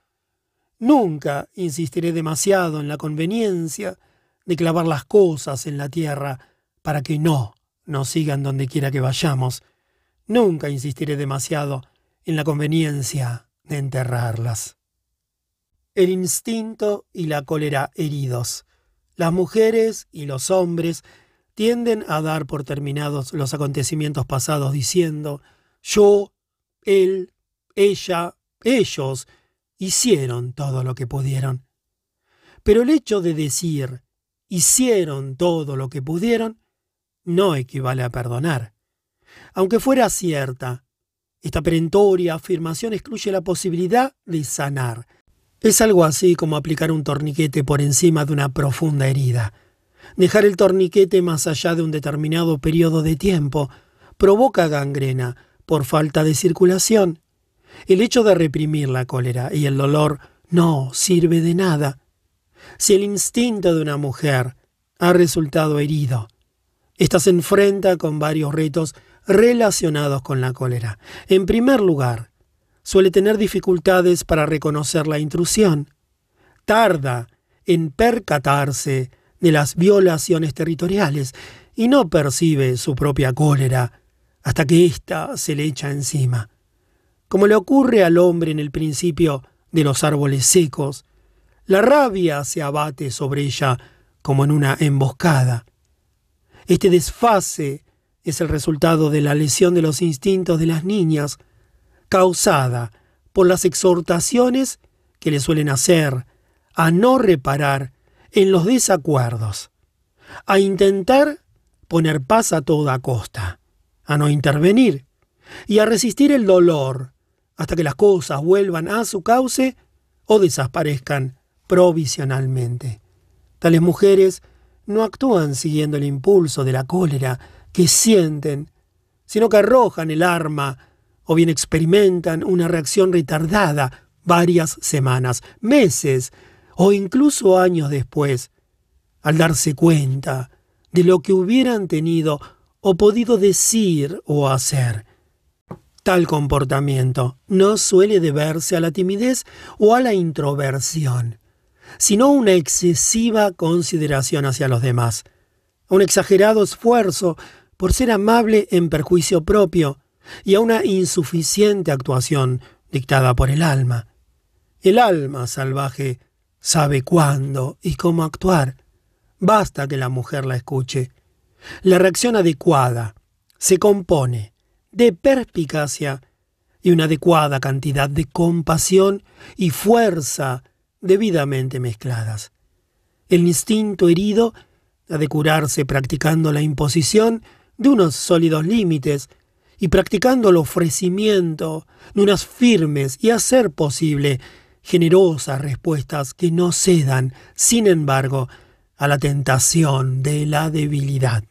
Nunca insistiré demasiado en la conveniencia de clavar las cosas en la tierra para que no nos sigan donde quiera que vayamos. Nunca insistiré demasiado en la conveniencia de enterrarlas. El instinto y la cólera heridos. Las mujeres y los hombres tienden a dar por terminados los acontecimientos pasados diciendo yo, él, ella, ellos hicieron todo lo que pudieron. Pero el hecho de decir hicieron todo lo que pudieron no equivale a perdonar. Aunque fuera cierta, esta perentoria afirmación excluye la posibilidad de sanar. Es algo así como aplicar un torniquete por encima de una profunda herida. Dejar el torniquete más allá de un determinado periodo de tiempo provoca gangrena por falta de circulación. El hecho de reprimir la cólera y el dolor no sirve de nada. Si el instinto de una mujer ha resultado herido, esta se enfrenta con varios retos relacionados con la cólera. En primer lugar, suele tener dificultades para reconocer la intrusión. Tarda en percatarse de las violaciones territoriales y no percibe su propia cólera hasta que ésta se le echa encima. Como le ocurre al hombre en el principio de los árboles secos, la rabia se abate sobre ella como en una emboscada. Este desfase es el resultado de la lesión de los instintos de las niñas, causada por las exhortaciones que le suelen hacer a no reparar en los desacuerdos, a intentar poner paz a toda costa, a no intervenir y a resistir el dolor hasta que las cosas vuelvan a su cauce o desaparezcan provisionalmente. Tales mujeres no actúan siguiendo el impulso de la cólera que sienten, sino que arrojan el arma o bien experimentan una reacción retardada varias semanas, meses o incluso años después, al darse cuenta de lo que hubieran tenido o podido decir o hacer. Tal comportamiento no suele deberse a la timidez o a la introversión, sino a una excesiva consideración hacia los demás, a un exagerado esfuerzo por ser amable en perjuicio propio y a una insuficiente actuación dictada por el alma. El alma salvaje sabe cuándo y cómo actuar. Basta que la mujer la escuche. La reacción adecuada se compone de perspicacia y una adecuada cantidad de compasión y fuerza debidamente mezcladas. El instinto herido ha de curarse practicando la imposición de unos sólidos límites y practicando el ofrecimiento de unas firmes y, a ser posible, generosas respuestas que no cedan, sin embargo, a la tentación de la debilidad.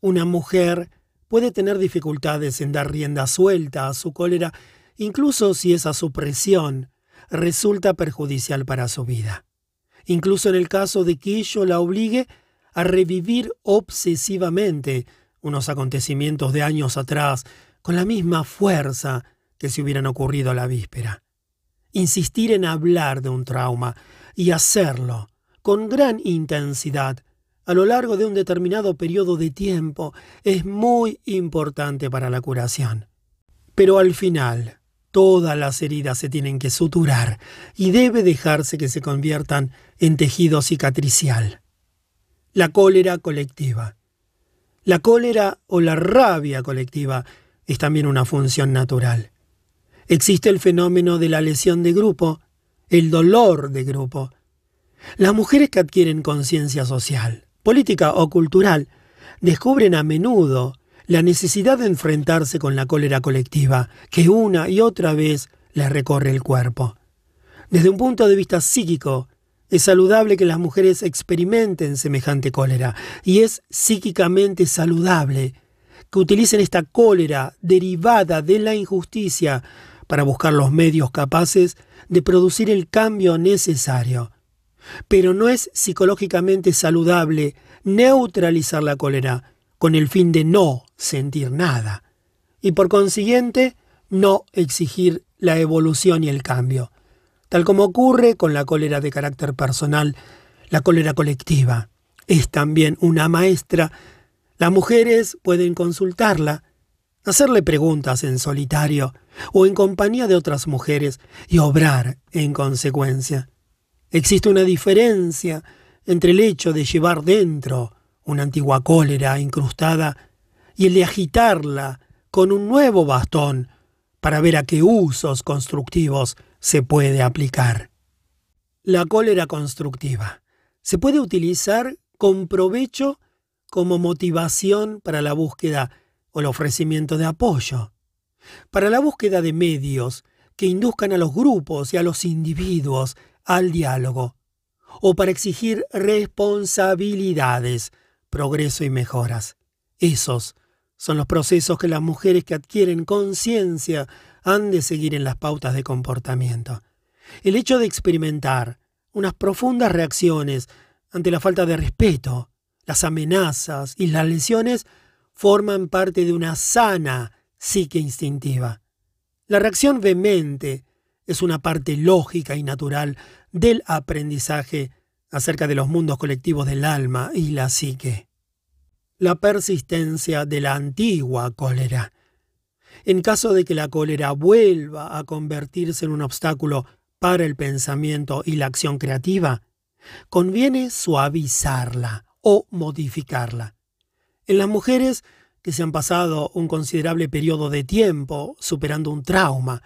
Una mujer puede tener dificultades en dar rienda suelta a su cólera, incluso si esa supresión resulta perjudicial para su vida. Incluso en el caso de que ello la obligue a revivir obsesivamente unos acontecimientos de años atrás con la misma fuerza que si hubieran ocurrido a la víspera. Insistir en hablar de un trauma y hacerlo con gran intensidad a lo largo de un determinado periodo de tiempo es muy importante para la curación. Pero al final, todas las heridas se tienen que suturar y debe dejarse que se conviertan en tejido cicatricial. La cólera colectiva. La cólera o la rabia colectiva es también una función natural. Existe el fenómeno de la lesión de grupo, el dolor de grupo, las mujeres que adquieren conciencia social, política o cultural descubren a menudo la necesidad de enfrentarse con la cólera colectiva que una y otra vez les recorre el cuerpo. Desde un punto de vista psíquico, es saludable que las mujeres experimenten semejante cólera y es psíquicamente saludable que utilicen esta cólera derivada de la injusticia para buscar los medios capaces de producir el cambio necesario. Pero no es psicológicamente saludable neutralizar la cólera con el fin de no sentir nada y por consiguiente no exigir la evolución y el cambio, tal como ocurre con la cólera de carácter personal, la cólera colectiva. Es también una maestra. Las mujeres pueden consultarla, hacerle preguntas en solitario o en compañía de otras mujeres y obrar en consecuencia. Existe una diferencia entre el hecho de llevar dentro una antigua cólera incrustada y el de agitarla con un nuevo bastón para ver a qué usos constructivos se puede aplicar. La cólera constructiva se puede utilizar con provecho como motivación para la búsqueda o el ofrecimiento de apoyo, para la búsqueda de medios que induzcan a los grupos y a los individuos al diálogo, o para exigir responsabilidades, progreso y mejoras. Esos son los procesos que las mujeres que adquieren conciencia han de seguir en las pautas de comportamiento. El hecho de experimentar unas profundas reacciones ante la falta de respeto, las amenazas y las lesiones forman parte de una sana psique instintiva. La reacción vehemente es una parte lógica y natural del aprendizaje acerca de los mundos colectivos del alma y la psique. La persistencia de la antigua cólera. En caso de que la cólera vuelva a convertirse en un obstáculo para el pensamiento y la acción creativa, conviene suavizarla o modificarla. En las mujeres que se han pasado un considerable periodo de tiempo superando un trauma,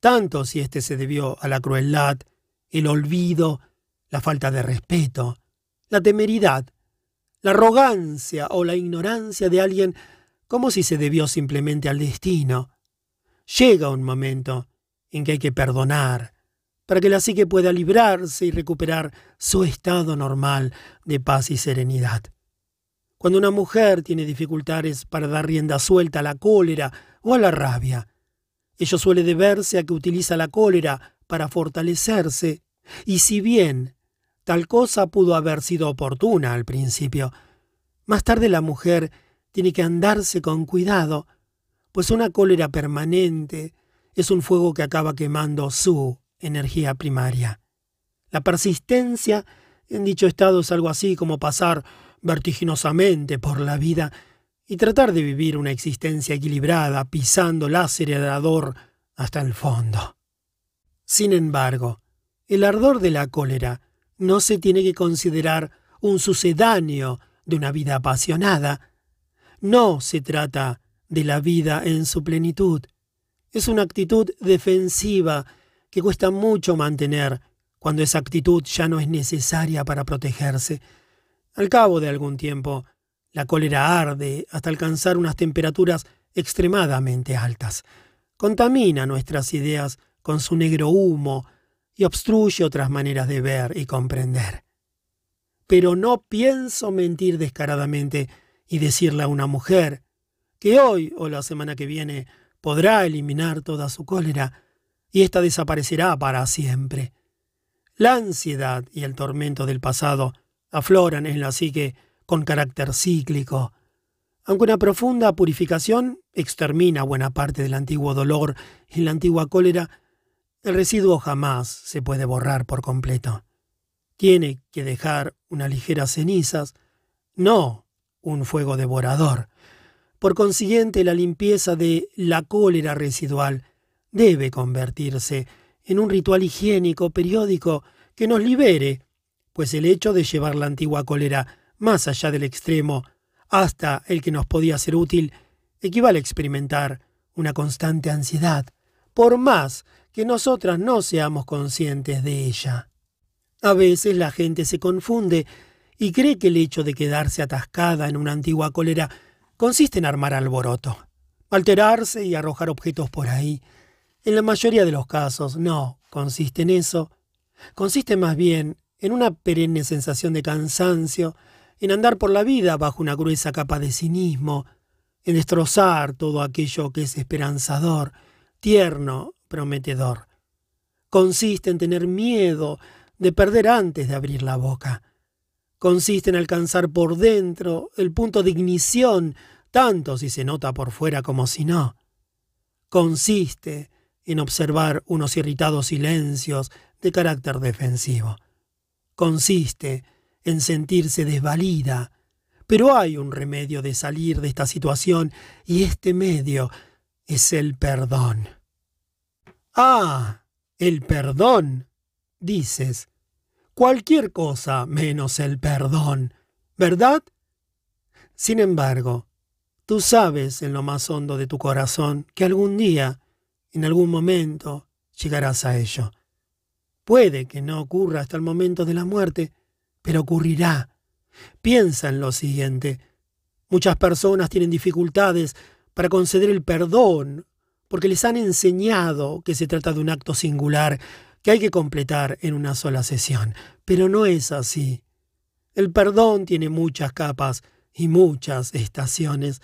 tanto si éste se debió a la crueldad, el olvido, la falta de respeto, la temeridad, la arrogancia o la ignorancia de alguien como si se debió simplemente al destino. Llega un momento en que hay que perdonar, para que la psique pueda librarse y recuperar su estado normal de paz y serenidad. Cuando una mujer tiene dificultades para dar rienda suelta a la cólera o a la rabia, ello suele deberse a que utiliza la cólera para fortalecerse, y si bien tal cosa pudo haber sido oportuna al principio, más tarde la mujer tiene que andarse con cuidado, pues una cólera permanente es un fuego que acaba quemando su energía primaria. La persistencia en dicho estado es algo así como pasar vertiginosamente por la vida y tratar de vivir una existencia equilibrada pisando el acelerador hasta el fondo. Sin embargo, el ardor de la cólera no se tiene que considerar un sucedáneo de una vida apasionada. No se trata de la vida en su plenitud. Es una actitud defensiva que cuesta mucho mantener cuando esa actitud ya no es necesaria para protegerse. Al cabo de algún tiempo, la cólera arde hasta alcanzar unas temperaturas extremadamente altas. Contamina nuestras ideas con su negro humo y obstruye otras maneras de ver y comprender. Pero no pienso mentir descaradamente y decirle a una mujer que hoy o la semana que viene podrá eliminar toda su cólera y ésta desaparecerá para siempre. La ansiedad y el tormento del pasado afloran en la psique con carácter cíclico. Aunque una profunda purificación extermina buena parte del antiguo dolor y la antigua cólera, el residuo jamás se puede borrar por completo. Tiene que dejar unas ligeras cenizas, no un fuego devorador. Por consiguiente, la limpieza de la cólera residual debe convertirse en un ritual higiénico periódico que nos libere, pues el hecho de llevar la antigua cólera más allá del extremo hasta el que nos podía ser útil equivale a experimentar una constante ansiedad, por más que nosotras no seamos conscientes de ella. A veces la gente se confunde y cree que el hecho de quedarse atascada en una antigua cólera consiste en armar alboroto, alterarse y arrojar objetos por ahí, en la mayoría de los casos no consiste en eso. Consiste más bien en una perenne sensación de cansancio, en andar por la vida bajo una gruesa capa de cinismo, en destrozar todo aquello que es esperanzador, tierno, prometedor. Consiste en tener miedo de perder antes de abrir la boca. Consiste en alcanzar por dentro el punto de ignición, tanto si se nota por fuera como si no. Consiste en observar unos irritados silencios de carácter defensivo. Consiste en sentirse desvalida, pero hay un remedio de salir de esta situación y este medio es el perdón. Ah, el perdón, dices. Cualquier cosa menos el perdón, ¿verdad? Sin embargo, tú sabes en lo más hondo de tu corazón que algún día en algún momento llegarás a ello. Puede que no ocurra hasta el momento de la muerte, pero ocurrirá. Piensa en lo siguiente. Muchas personas tienen dificultades para conceder el perdón porque les han enseñado que se trata de un acto singular que hay que completar en una sola sesión. Pero no es así. El perdón tiene muchas capas y muchas estaciones.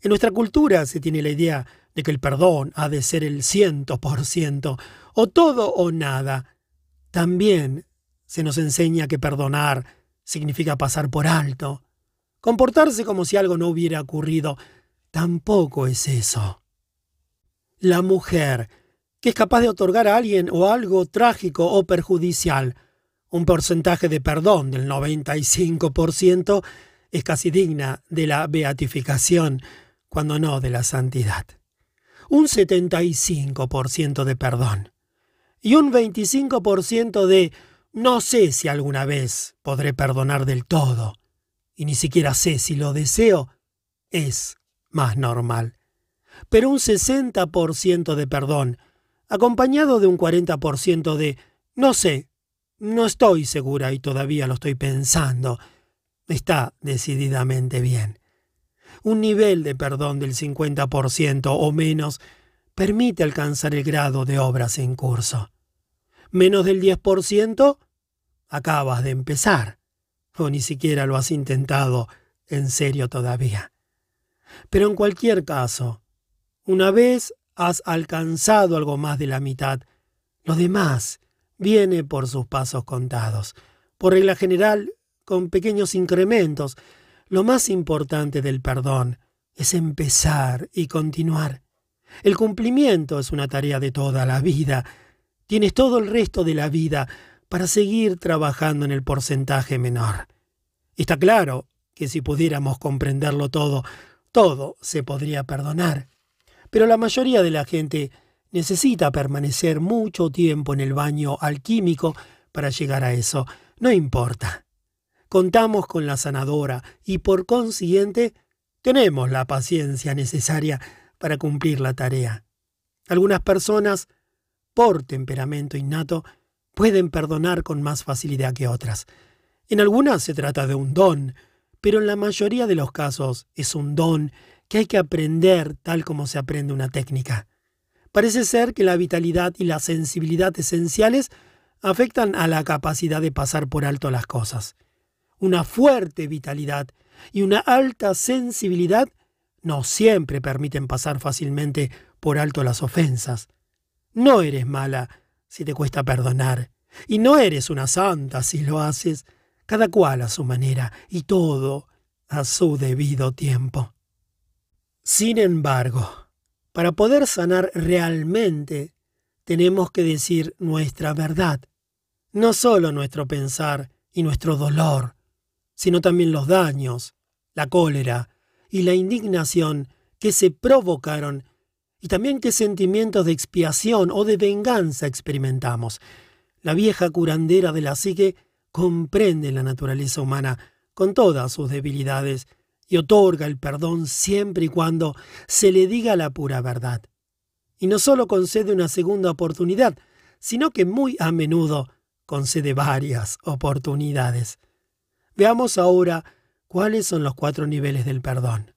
En nuestra cultura se tiene la idea de que el perdón ha de ser el ciento por ciento, o todo o nada. También se nos enseña que perdonar significa pasar por alto. Comportarse como si algo no hubiera ocurrido tampoco es eso. La mujer, que es capaz de otorgar a alguien o algo trágico o perjudicial. Un porcentaje de perdón del 95%, es casi digna de la beatificación, cuando no de la santidad. Un 75% de perdón. Y un 25% de no sé si alguna vez podré perdonar del todo, y ni siquiera sé si lo deseo, es más normal. Pero un 60% de perdón, acompañado de un 40% de no sé, no estoy segura y todavía lo estoy pensando, está decididamente bien. Un nivel de perdón del 50% o menos permite alcanzar el grado de obras en curso. Menos del 10%, acabas de empezar, o ni siquiera lo has intentado en serio todavía. Pero en cualquier caso, una vez has alcanzado algo más de la mitad, lo demás viene por sus pasos contados. Por regla general, con pequeños incrementos, lo más importante del perdón es empezar y continuar. El cumplimiento es una tarea de toda la vida. Tienes todo el resto de la vida para seguir trabajando en el porcentaje menor. Está claro que si pudiéramos comprenderlo todo, todo se podría perdonar. Pero la mayoría de la gente necesita permanecer mucho tiempo en el baño alquímico para llegar a eso. No importa. Contamos con la sanadora y por consiguiente tenemos la paciencia necesaria para cumplir la tarea. Algunas personas, por temperamento innato, pueden perdonar con más facilidad que otras. En algunas se trata de un don, pero en la mayoría de los casos es un don que hay que aprender tal como se aprende una técnica. Parece ser que la vitalidad y la sensibilidad esenciales afectan a la capacidad de pasar por alto las cosas. Una fuerte vitalidad y una alta sensibilidad no siempre permiten pasar fácilmente por alto las ofensas. No eres mala si te cuesta perdonar, y no eres una santa si lo haces, cada cual a su manera y todo a su debido tiempo. Sin embargo, para poder sanar realmente, tenemos que decir nuestra verdad, no solo nuestro pensar y nuestro dolor, sino también los daños, la cólera, y la indignación que se provocaron y también qué sentimientos de expiación o de venganza experimentamos. La vieja curandera de la psique comprende la naturaleza humana con todas sus debilidades y otorga el perdón siempre y cuando se le diga la pura verdad. Y no solo concede una segunda oportunidad, sino que muy a menudo concede varias oportunidades. Veamos ahora cuáles son los cuatro niveles del perdón.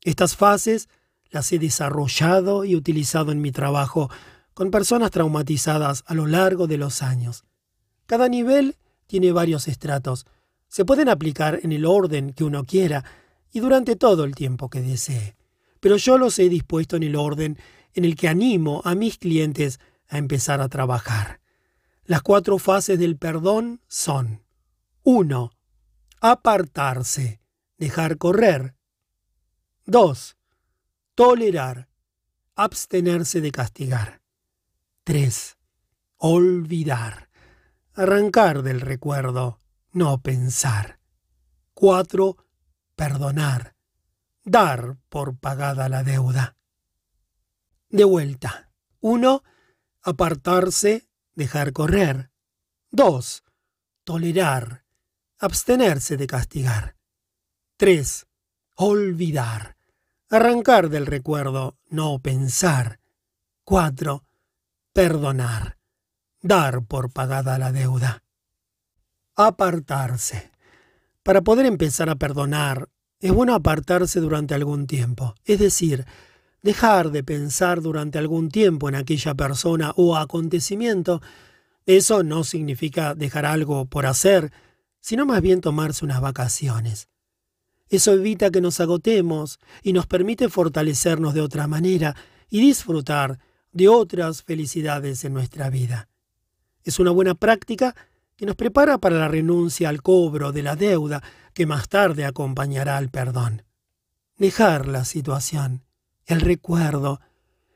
Estas fases las he desarrollado y utilizado en mi trabajo con personas traumatizadas a lo largo de los años. Cada nivel tiene varios estratos. Se pueden aplicar en el orden que uno quiera y durante todo el tiempo que desee. Pero yo los he dispuesto en el orden en el que animo a mis clientes a empezar a trabajar. Las cuatro fases del perdón son 1 apartarse, dejar correr. 2. Tolerar, abstenerse de castigar. 3. Olvidar, arrancar del recuerdo, no pensar. 4. Perdonar, dar por pagada la deuda. De vuelta. 1. Apartarse, dejar correr. 2. Tolerar, abstenerse de castigar. 3. Olvidar. Arrancar del recuerdo, no pensar. 4. Perdonar. Dar por pagada la deuda. Apartarse. Para poder empezar a perdonar, es bueno apartarse durante algún tiempo, es decir, dejar de pensar durante algún tiempo en aquella persona o acontecimiento. Eso no significa dejar algo por hacer, sino más bien tomarse unas vacaciones. Eso evita que nos agotemos y nos permite fortalecernos de otra manera y disfrutar de otras felicidades en nuestra vida. Es una buena práctica que nos prepara para la renuncia al cobro de la deuda que más tarde acompañará al perdón. Dejar la situación, el recuerdo,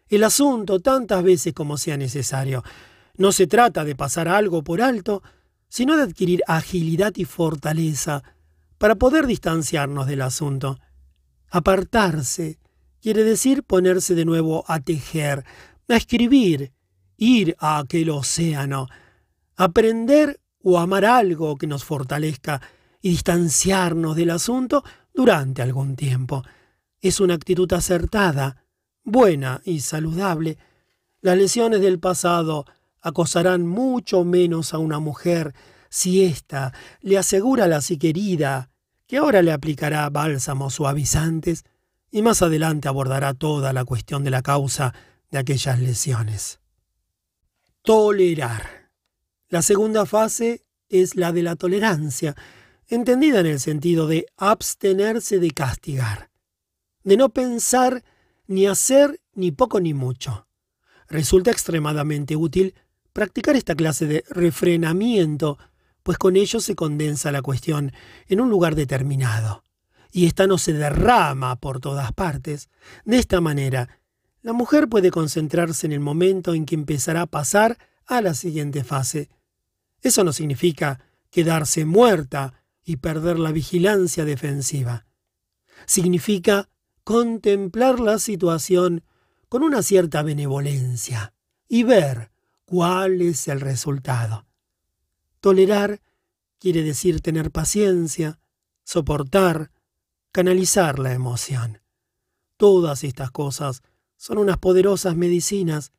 el asunto tantas veces como sea necesario. No se trata de pasar algo por alto, sino de adquirir agilidad y fortaleza para poder distanciarnos del asunto. Apartarse quiere decir ponerse de nuevo a tejer, a escribir, ir a aquel océano, aprender o amar algo que nos fortalezca y distanciarnos del asunto durante algún tiempo. es una actitud acertada, buena y saludable. Las lesiones del pasado acosarán mucho menos a una mujer si ésta le asegura a la querida que ahora le aplicará bálsamos suavizantes y más adelante abordará toda la cuestión de la causa de aquellas lesiones. Tolerar. La segunda fase es la de la tolerancia, entendida en el sentido de abstenerse de castigar, de no pensar ni hacer ni poco ni mucho. Resulta extremadamente útil practicar esta clase de refrenamiento, pues con ello se condensa la cuestión en un lugar determinado, y ésta no se derrama por todas partes. De esta manera, la mujer puede concentrarse en el momento en que empezará a pasar a la siguiente fase. Eso no significa quedarse muerta y perder la vigilancia defensiva. Significa contemplar la situación con una cierta benevolencia y ver cuál es el resultado. Tolerar quiere decir tener paciencia, soportar, canalizar la emoción. Todas estas cosas son unas poderosas medicinas.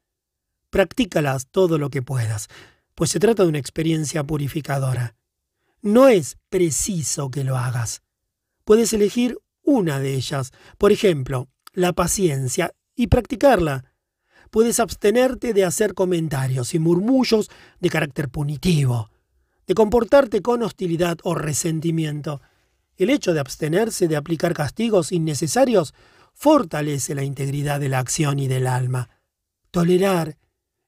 Practícalas todo lo que puedas, pues se trata de una experiencia purificadora. No es preciso que lo hagas. Puedes elegir una de ellas, por ejemplo, la paciencia, y practicarla. Puedes abstenerte de hacer comentarios y murmullos de carácter punitivo, de comportarte con hostilidad o resentimiento. El hecho de abstenerse de aplicar castigos innecesarios fortalece la integridad de la acción y del alma. Tolerar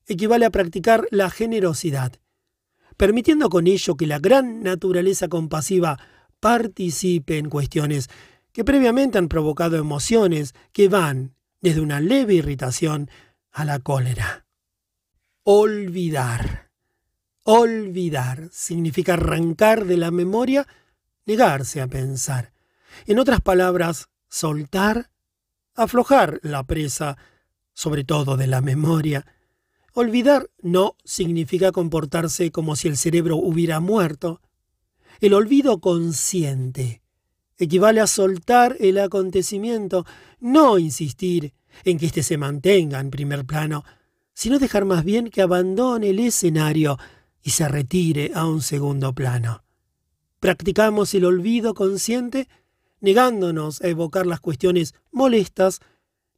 equivale a practicar la generosidad, permitiendo con ello que la gran naturaleza compasiva participe en cuestiones que previamente han provocado emociones que van desde una leve irritación a la cólera. Olvidar. Olvidar significa arrancar de la memoria, negarse a pensar. En otras palabras, soltar, aflojar la presa, sobre todo de la memoria, Olvidar no significa comportarse como si el cerebro hubiera muerto. El olvido consciente equivale a soltar el acontecimiento, no insistir en que éste se mantenga en primer plano, sino dejar más bien que abandone el escenario y se retire a un segundo plano. Practicamos el olvido consciente negándonos a evocar las cuestiones molestas,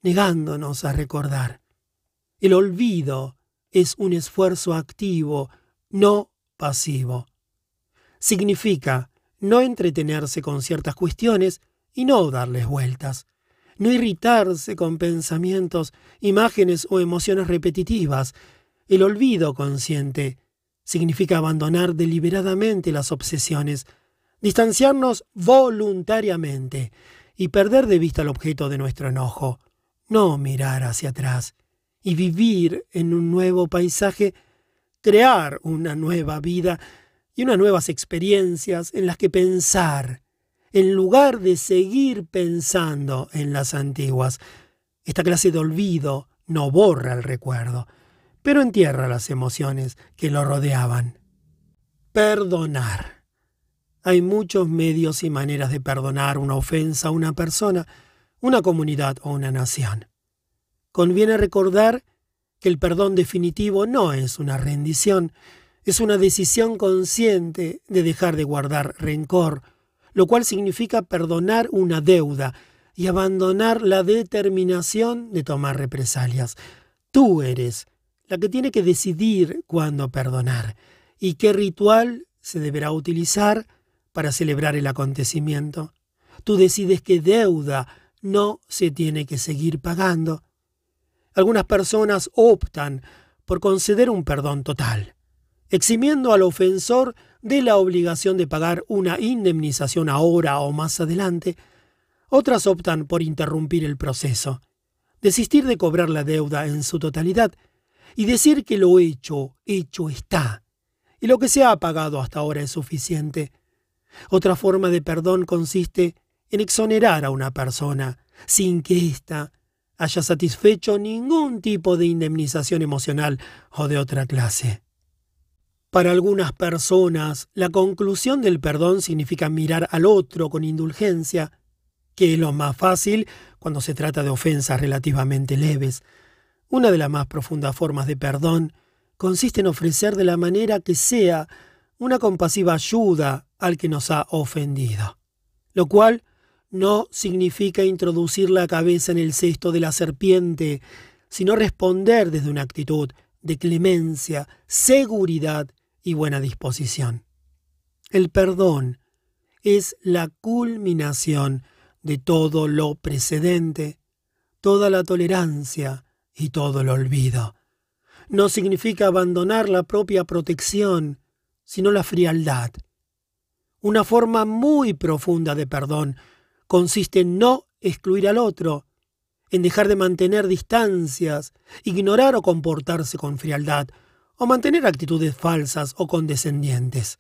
negándonos a recordar. El olvido es un esfuerzo activo, no pasivo. Significa no entretenerse con ciertas cuestiones y no darles vueltas, no irritarse con pensamientos, imágenes o emociones repetitivas. El olvido consciente significa abandonar deliberadamente las obsesiones, distanciarnos voluntariamente y perder de vista el objeto de nuestro enojo, no mirar hacia atrás y vivir en un nuevo paisaje, crear una nueva vida y unas nuevas experiencias en las que pensar, en lugar de seguir pensando en las antiguas. Esta clase de olvido no borra el recuerdo, pero entierra las emociones que lo rodeaban. Perdonar. Hay muchos medios y maneras de perdonar una ofensa a una persona, una comunidad o una nación conviene recordar que el perdón definitivo no es una rendición, es una decisión consciente de dejar de guardar rencor, lo cual significa perdonar una deuda y abandonar la determinación de tomar represalias. Tú eres la que tiene que decidir cuándo perdonar y qué ritual se deberá utilizar para celebrar el acontecimiento. Tú decides qué deuda no se tiene que seguir pagando. Algunas personas optan por conceder un perdón total, eximiendo al ofensor de la obligación de pagar una indemnización ahora o más adelante. Otras optan por interrumpir el proceso, desistir de cobrar la deuda en su totalidad y decir que lo hecho, hecho está, y lo que se ha pagado hasta ahora es suficiente. Otra forma de perdón consiste en exonerar a una persona sin que ésta haya satisfecho ningún tipo de indemnización emocional o de otra clase. Para algunas personas, la conclusión del perdón significa mirar al otro con indulgencia, que es lo más fácil cuando se trata de ofensas relativamente leves. Una de las más profundas formas de perdón consiste en ofrecer de la manera que sea una compasiva ayuda al que nos ha ofendido, lo cual no significa introducir la cabeza en el cesto de la serpiente, sino responder desde una actitud de clemencia, seguridad y buena disposición. El perdón es la culminación de todo lo precedente, toda la tolerancia y todo el olvido. No significa abandonar la propia protección, sino la frialdad. Una forma muy profunda de perdón consiste en no excluir al otro, en dejar de mantener distancias, ignorar o comportarse con frialdad, o mantener actitudes falsas o condescendientes.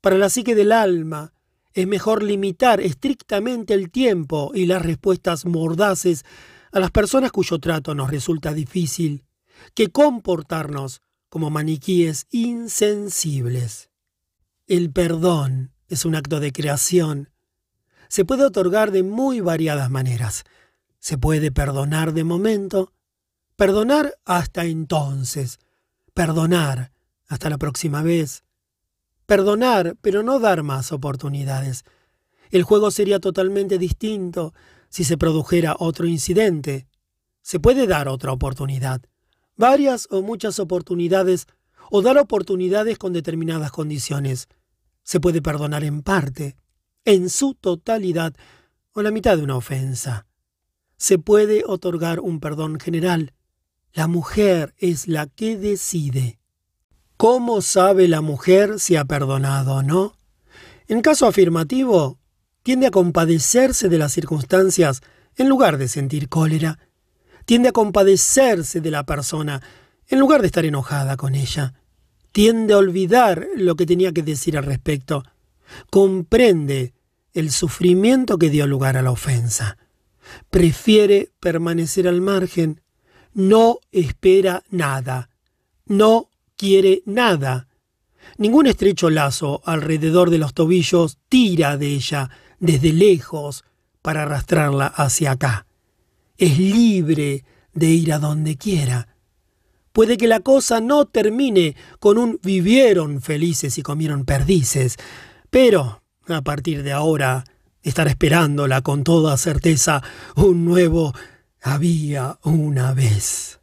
Para la psique del alma, es mejor limitar estrictamente el tiempo y las respuestas mordaces a las personas cuyo trato nos resulta difícil, que comportarnos como maniquíes insensibles. El perdón es un acto de creación. Se puede otorgar de muy variadas maneras. Se puede perdonar de momento, perdonar hasta entonces, perdonar hasta la próxima vez, perdonar pero no dar más oportunidades. El juego sería totalmente distinto si se produjera otro incidente. Se puede dar otra oportunidad, varias o muchas oportunidades, o dar oportunidades con determinadas condiciones. Se puede perdonar en parte, en su totalidad, o la mitad de una ofensa. Se puede otorgar un perdón general, la mujer es la que decide. ¿Cómo sabe la mujer si ha perdonado o no? En caso afirmativo, tiende a compadecerse de las circunstancias en lugar de sentir cólera. Tiende a compadecerse de la persona en lugar de estar enojada con ella. Tiende a olvidar lo que tenía que decir al respecto. Comprende el sufrimiento que dio lugar a la ofensa. Prefiere permanecer al margen no espera nada, no quiere nada. Ningún estrecho lazo alrededor de los tobillos tira de ella desde lejos para arrastrarla hacia acá. Es libre de ir a donde quiera. Puede que la cosa no termine con un vivieron felices y comieron perdices, pero a partir de ahora estará esperándola con toda certeza un nuevo había una vez.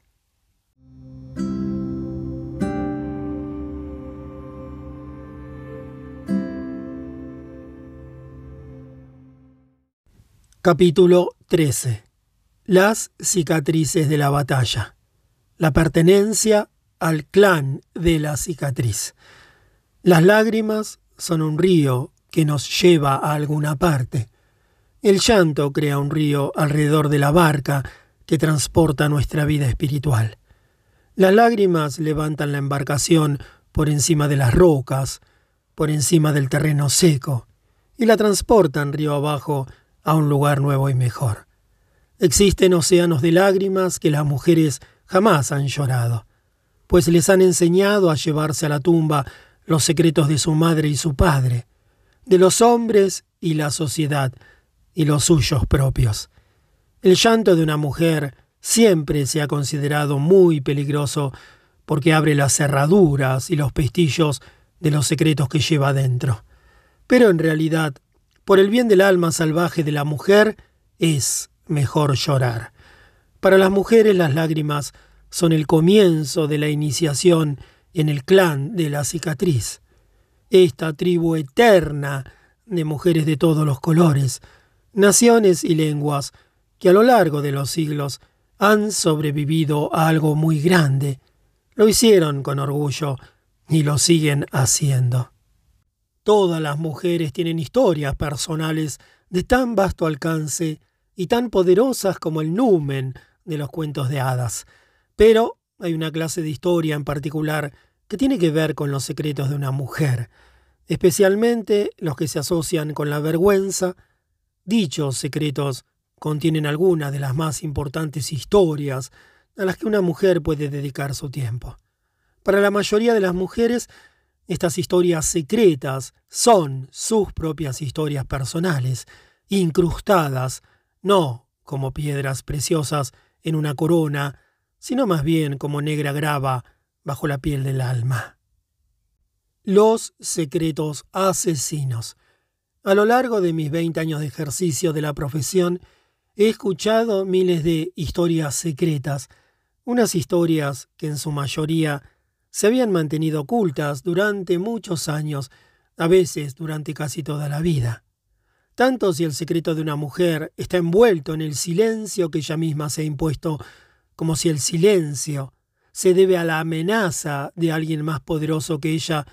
Capítulo 13. Las cicatrices de la batalla. La pertenencia al clan de la cicatriz. Las lágrimas son un río que nos lleva a alguna parte. El llanto crea un río alrededor de la barca que transporta nuestra vida espiritual. Las lágrimas levantan la embarcación por encima de las rocas, por encima del terreno seco, y la transportan río abajo a un lugar nuevo y mejor. Existen océanos de lágrimas que las mujeres jamás han llorado, pues les han enseñado a llevarse a la tumba los secretos de su madre y su padre, de los hombres y la sociedad, y los suyos propios. El llanto de una mujer siempre se ha considerado muy peligroso porque abre las cerraduras y los pestillos de los secretos que lleva dentro. Pero en realidad, por el bien del alma salvaje de la mujer, es mejor llorar. Para las mujeres las lágrimas son el comienzo de la iniciación en el clan de la cicatriz. Esta tribu eterna de mujeres de todos los colores, naciones y lenguas que a lo largo de los siglos han sobrevivido a algo muy grande. Lo hicieron con orgullo y lo siguen haciendo. Todas las mujeres tienen historias personales de tan vasto alcance y tan poderosas como el numen de los cuentos de hadas. Pero hay una clase de historia en particular que tiene que ver con los secretos de una mujer, especialmente los que se asocian con la vergüenza, Dichos secretos contienen algunas de las más importantes historias a las que una mujer puede dedicar su tiempo. Para la mayoría de las mujeres, estas historias secretas son sus propias historias personales, incrustadas, no como piedras preciosas en una corona, sino más bien como negra grava bajo la piel del alma. Los secretos asesinos. A lo largo de mis 20 años de ejercicio de la profesión, he escuchado miles de historias secretas, unas historias que en su mayoría se habían mantenido ocultas durante muchos años, a veces durante casi toda la vida. Tanto si el secreto de una mujer está envuelto en el silencio que ella misma se ha impuesto, como si el silencio se debe a la amenaza de alguien más poderoso que ella,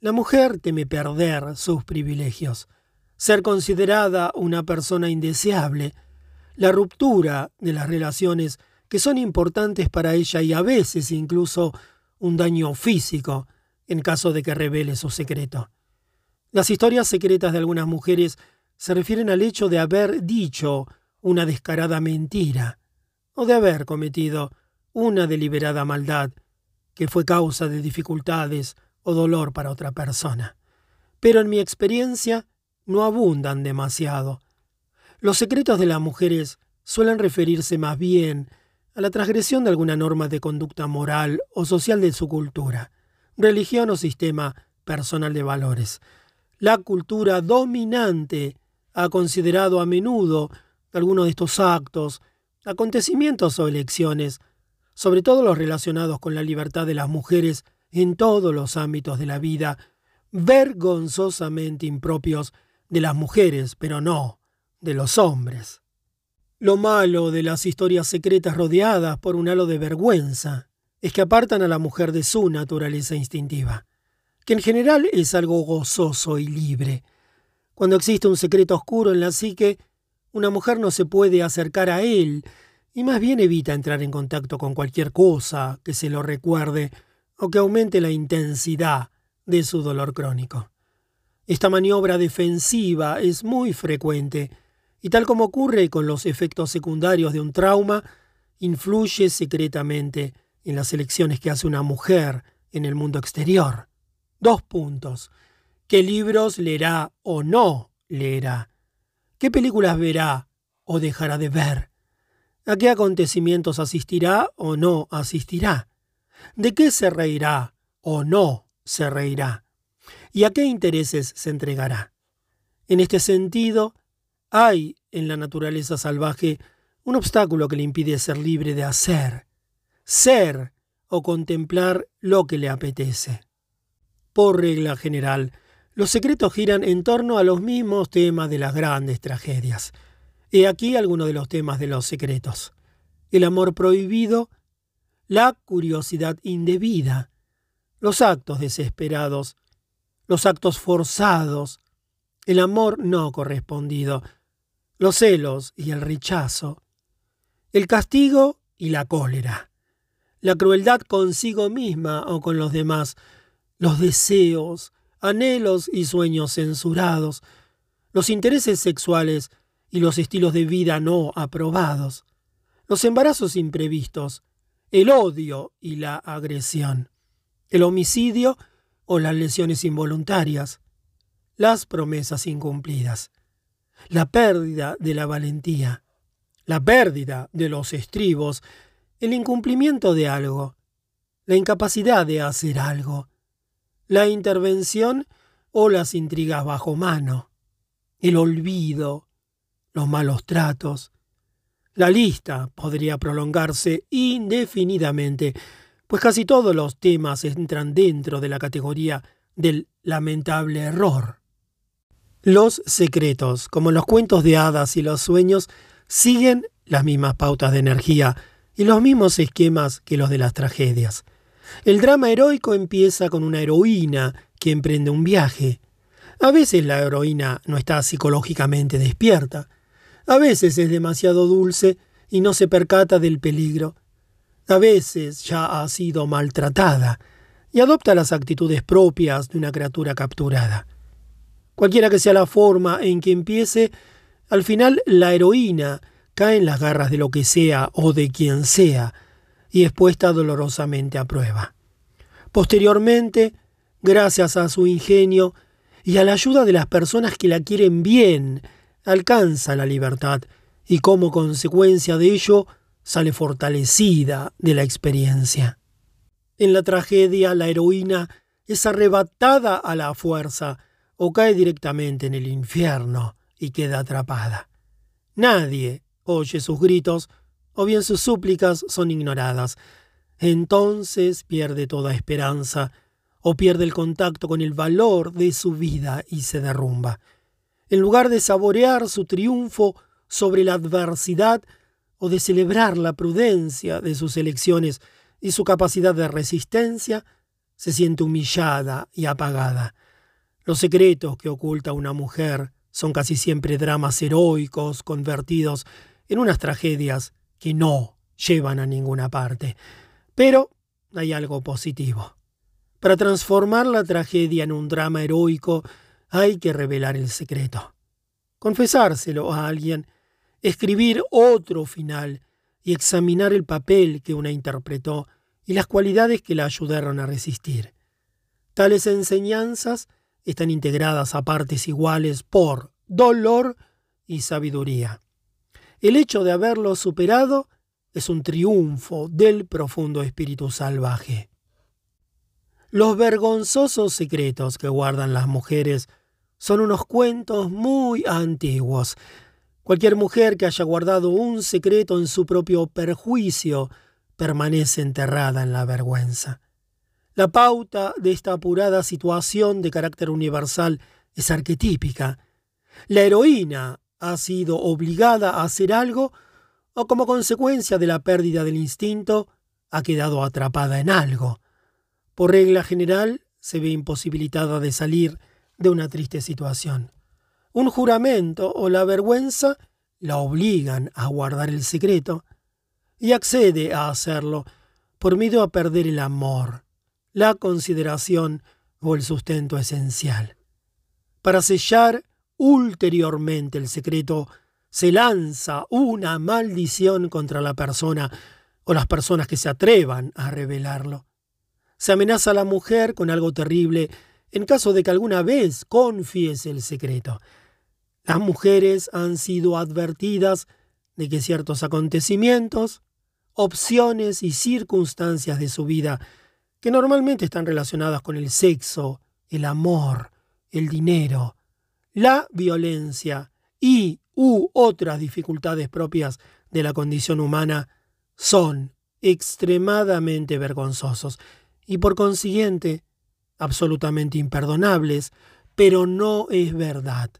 la mujer teme perder sus privilegios ser considerada una persona indeseable, la ruptura de las relaciones que son importantes para ella y a veces incluso un daño físico en caso de que revele su secreto. Las historias secretas de algunas mujeres se refieren al hecho de haber dicho una descarada mentira o de haber cometido una deliberada maldad que fue causa de dificultades o dolor para otra persona. Pero en mi experiencia, no abundan demasiado. Los secretos de las mujeres suelen referirse más bien a la transgresión de alguna norma de conducta moral o social de su cultura, religión o sistema personal de valores. La cultura dominante ha considerado a menudo algunos de estos actos, acontecimientos o elecciones, sobre todo los relacionados con la libertad de las mujeres en todos los ámbitos de la vida, vergonzosamente impropios de las mujeres, pero no de los hombres. Lo malo de las historias secretas rodeadas por un halo de vergüenza es que apartan a la mujer de su naturaleza instintiva, que en general es algo gozoso y libre. Cuando existe un secreto oscuro en la psique, una mujer no se puede acercar a él y más bien evita entrar en contacto con cualquier cosa que se lo recuerde o que aumente la intensidad de su dolor crónico. Esta maniobra defensiva es muy frecuente y tal como ocurre con los efectos secundarios de un trauma, influye secretamente en las elecciones que hace una mujer en el mundo exterior. Dos puntos. ¿Qué libros leerá o no leerá? ¿Qué películas verá o dejará de ver? ¿A qué acontecimientos asistirá o no asistirá? ¿De qué se reirá o no se reirá? y a qué intereses se entregará. En este sentido, hay en la naturaleza salvaje un obstáculo que le impide ser libre de hacer, ser o contemplar lo que le apetece. Por regla general, los secretos giran en torno a los mismos temas de las grandes tragedias. He aquí algunos de los temas de los secretos. El amor prohibido, la curiosidad indebida, los actos desesperados, los actos forzados, el amor no correspondido, los celos y el rechazo, el castigo y la cólera, la crueldad consigo misma o con los demás, los deseos, anhelos y sueños censurados, los intereses sexuales y los estilos de vida no aprobados, los embarazos imprevistos, el odio y la agresión, el homicidio o las lesiones involuntarias, las promesas incumplidas, la pérdida de la valentía, la pérdida de los estribos, el incumplimiento de algo, la incapacidad de hacer algo, la intervención o las intrigas bajo mano, el olvido, los malos tratos. La lista podría prolongarse indefinidamente pues casi todos los temas entran dentro de la categoría del lamentable error. Los secretos, como los cuentos de hadas y los sueños, siguen las mismas pautas de energía y los mismos esquemas que los de las tragedias. El drama heroico empieza con una heroína que emprende un viaje. A veces la heroína no está psicológicamente despierta. A veces es demasiado dulce y no se percata del peligro a veces ya ha sido maltratada y adopta las actitudes propias de una criatura capturada. Cualquiera que sea la forma en que empiece, al final la heroína cae en las garras de lo que sea o de quien sea y es puesta dolorosamente a prueba. Posteriormente, gracias a su ingenio y a la ayuda de las personas que la quieren bien, alcanza la libertad y como consecuencia de ello sale fortalecida de la experiencia. En la tragedia la heroína es arrebatada a la fuerza o cae directamente en el infierno y queda atrapada. Nadie oye sus gritos o bien sus súplicas son ignoradas. Entonces pierde toda esperanza o pierde el contacto con el valor de su vida y se derrumba. En lugar de saborear su triunfo sobre la adversidad o de celebrar la prudencia de sus elecciones y su capacidad de resistencia, se siente humillada y apagada. Los secretos que oculta una mujer son casi siempre dramas heroicos convertidos en unas tragedias que no llevan a ninguna parte. Pero hay algo positivo. Para transformar la tragedia en un drama heroico hay que revelar el secreto. Confesárselo a alguien, escribir otro final y examinar el papel que una interpretó y las cualidades que la ayudaron a resistir. Tales enseñanzas están integradas a partes iguales por dolor y sabiduría. El hecho de haberlo superado es un triunfo del profundo espíritu salvaje. Los vergonzosos secretos que guardan las mujeres son unos cuentos muy antiguos. Cualquier mujer que haya guardado un secreto en su propio perjuicio permanece enterrada en la vergüenza. La pauta de esta apurada situación de carácter universal es arquetípica. La heroína ha sido obligada a hacer algo o como consecuencia de la pérdida del instinto ha quedado atrapada en algo. Por regla general, se ve imposibilitada de salir de una triste situación. Un juramento o la vergüenza la obligan a guardar el secreto y accede a hacerlo por miedo a perder el amor, la consideración o el sustento esencial. Para sellar ulteriormente el secreto, se lanza una maldición contra la persona o las personas que se atrevan a revelarlo. Se amenaza a la mujer con algo terrible en caso de que alguna vez confiese el secreto. Las mujeres han sido advertidas de que ciertos acontecimientos, opciones y circunstancias de su vida, que normalmente están relacionadas con el sexo, el amor, el dinero, la violencia y u otras dificultades propias de la condición humana, son extremadamente vergonzosos y por consiguiente absolutamente imperdonables, pero no es verdad.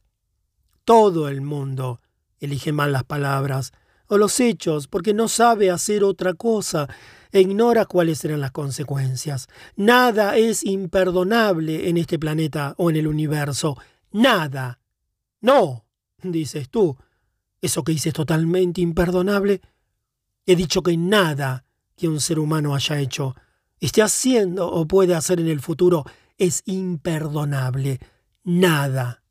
Todo el mundo elige mal las palabras o los hechos porque no sabe hacer otra cosa e ignora cuáles serán las consecuencias. Nada es imperdonable en este planeta o en el universo. Nada. No, dices tú. Eso que hice es totalmente imperdonable. He dicho que nada que un ser humano haya hecho esté haciendo o puede hacer en el futuro es imperdonable. Nada.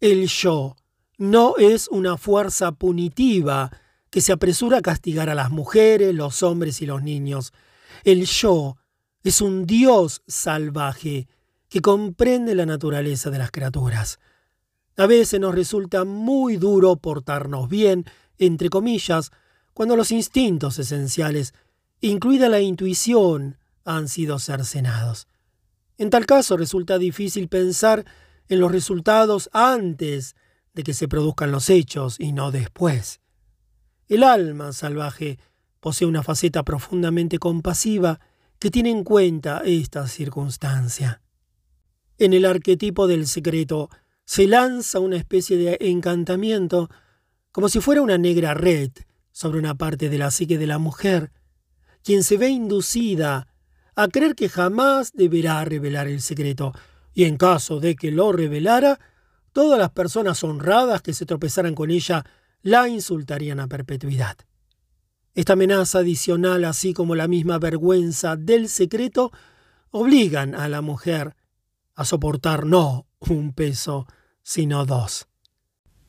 El yo no es una fuerza punitiva que se apresura a castigar a las mujeres, los hombres y los niños. El yo es un Dios salvaje que comprende la naturaleza de las criaturas. A veces nos resulta muy duro portarnos bien, entre comillas, cuando los instintos esenciales incluida la intuición, han sido cercenados. En tal caso resulta difícil pensar en los resultados antes de que se produzcan los hechos y no después. El alma salvaje posee una faceta profundamente compasiva que tiene en cuenta esta circunstancia. En el arquetipo del secreto se lanza una especie de encantamiento como si fuera una negra red sobre una parte de la psique de la mujer quien se ve inducida a creer que jamás deberá revelar el secreto, y en caso de que lo revelara, todas las personas honradas que se tropezaran con ella la insultarían a perpetuidad. Esta amenaza adicional, así como la misma vergüenza del secreto, obligan a la mujer a soportar no un peso, sino dos.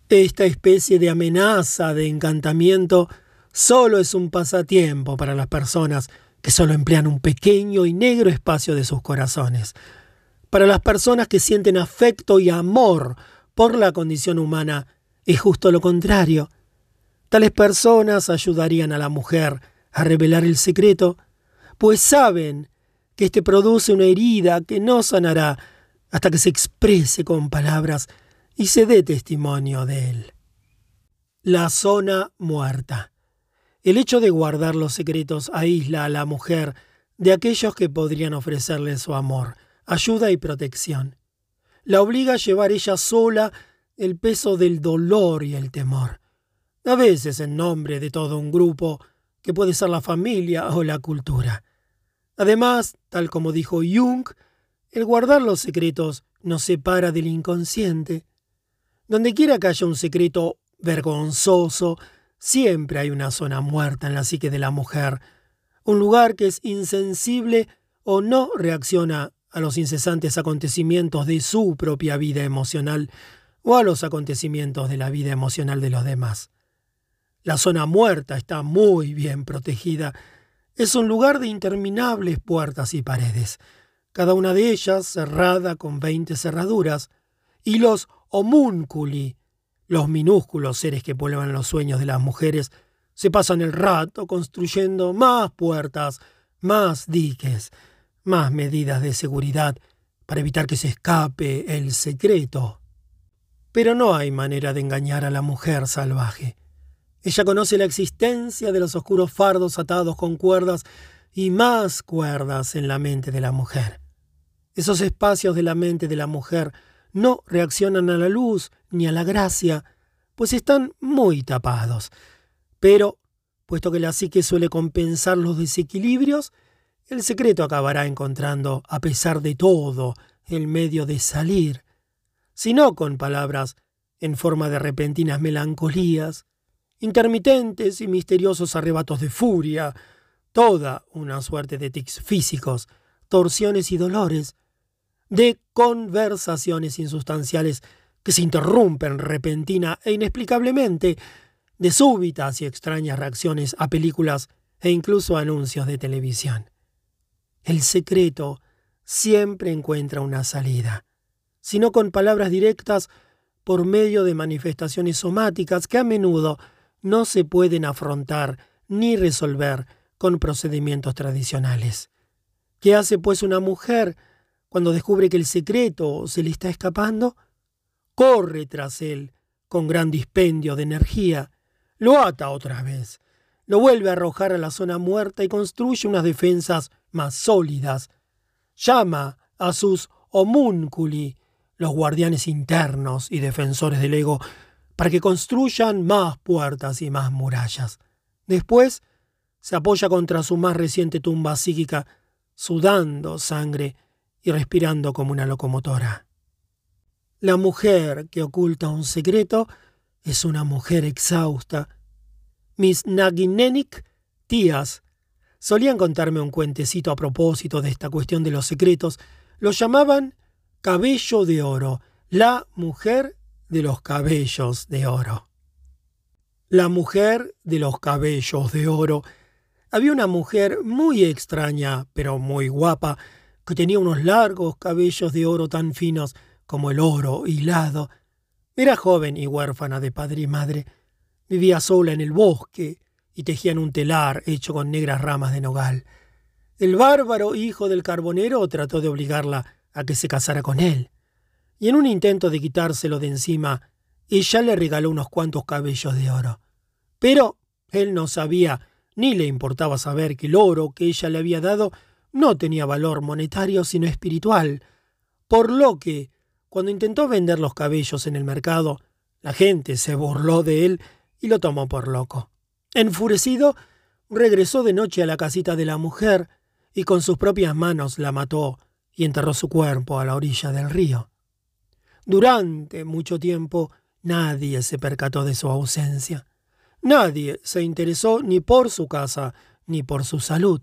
Esta especie de amenaza, de encantamiento, solo es un pasatiempo para las personas que solo emplean un pequeño y negro espacio de sus corazones. Para las personas que sienten afecto y amor por la condición humana, Es justo lo contrario. Tales personas ayudarían a la mujer a revelar el secreto, pues saben que éste produce una herida que no sanará hasta que se exprese con palabras y se dé testimonio de él. La zona muerta. El hecho de guardar los secretos aísla a la mujer de aquellos que podrían ofrecerle su amor, ayuda y protección. La obliga a llevar ella sola el peso del dolor y el temor, a veces en nombre de todo un grupo que puede ser la familia o la cultura. Además, tal como dijo Jung, el guardar los secretos nos separa del inconsciente. Donde quiera que haya un secreto vergonzoso, siempre hay una zona muerta en la psique de la mujer, un lugar que es insensible o no reacciona a los incesantes acontecimientos de su propia vida emocional o a los acontecimientos de la vida emocional de los demás. La zona muerta está muy bien protegida. Es un lugar de interminables puertas y paredes, cada una de ellas cerrada con veinte cerraduras, y los homúnculi, los minúsculos seres que pueblan los sueños de las mujeres, se pasan el rato construyendo más puertas, más diques, más medidas de seguridad para evitar que se escape el secreto. Pero no hay manera de engañar a la mujer salvaje. Ella conoce la existencia de los oscuros fardos atados con cuerdas y más cuerdas en la mente de la mujer. Esos espacios de la mente de la mujer no reaccionan a la luz ni a la gracia, pues están muy tapados. Pero, puesto que la psique suele compensar los desequilibrios, el secreto acabará encontrando, a pesar de todo, el medio de salir, si no con palabras en forma de repentinas melancolías, intermitentes y misteriosos arrebatos de furia, toda una suerte de tics físicos, torsiones y dolores, de conversaciones insustanciales que se interrumpen repentina e inexplicablemente, de súbitas y extrañas reacciones a películas e incluso anuncios de televisión. El secreto siempre encuentra una salida, sino con palabras directas por medio de manifestaciones somáticas que a menudo no se pueden afrontar ni resolver con procedimientos tradicionales. ¿Qué hace pues una mujer cuando descubre que el secreto se le está escapando? Corre tras él con gran dispendio de energía, lo ata otra vez, lo vuelve a arrojar a la zona muerta y construye unas defensas más sólidas. Llama a sus homúnculi, los guardianes internos y defensores del ego, para que construyan más puertas y más murallas. Después se apoya contra su más reciente tumba psíquica, sudando sangre y respirando como una locomotora. La mujer que oculta un secreto es una mujer exhausta. Mis Naginenik, tías, solían contarme un cuentecito a propósito de esta cuestión de los secretos. Lo llamaban cabello de oro, la mujer de los cabellos de oro. La mujer de los cabellos de oro. Había una mujer muy extraña, pero muy guapa, que tenía unos largos cabellos de oro tan finos como el oro hilado. Era joven y huérfana de padre y madre. Vivía sola en el bosque y tejían un telar hecho con negras ramas de nogal. El bárbaro hijo del carbonero trató de obligarla a que se casara con él y en un intento de quitárselo de encima, ella le regaló unos cuantos cabellos de oro. Pero él no sabía ni le importaba saber que el oro que ella le había dado no tenía valor monetario sino espiritual, por lo que, cuando intentó vender los cabellos en el mercado, la gente se burló de él y lo tomó por loco. Enfurecido, regresó de noche a la casita de la mujer y con sus propias manos la mató y enterró su cuerpo a la orilla del río. Durante mucho tiempo nadie se percató de su ausencia. Nadie se interesó ni por su casa ni por su salud.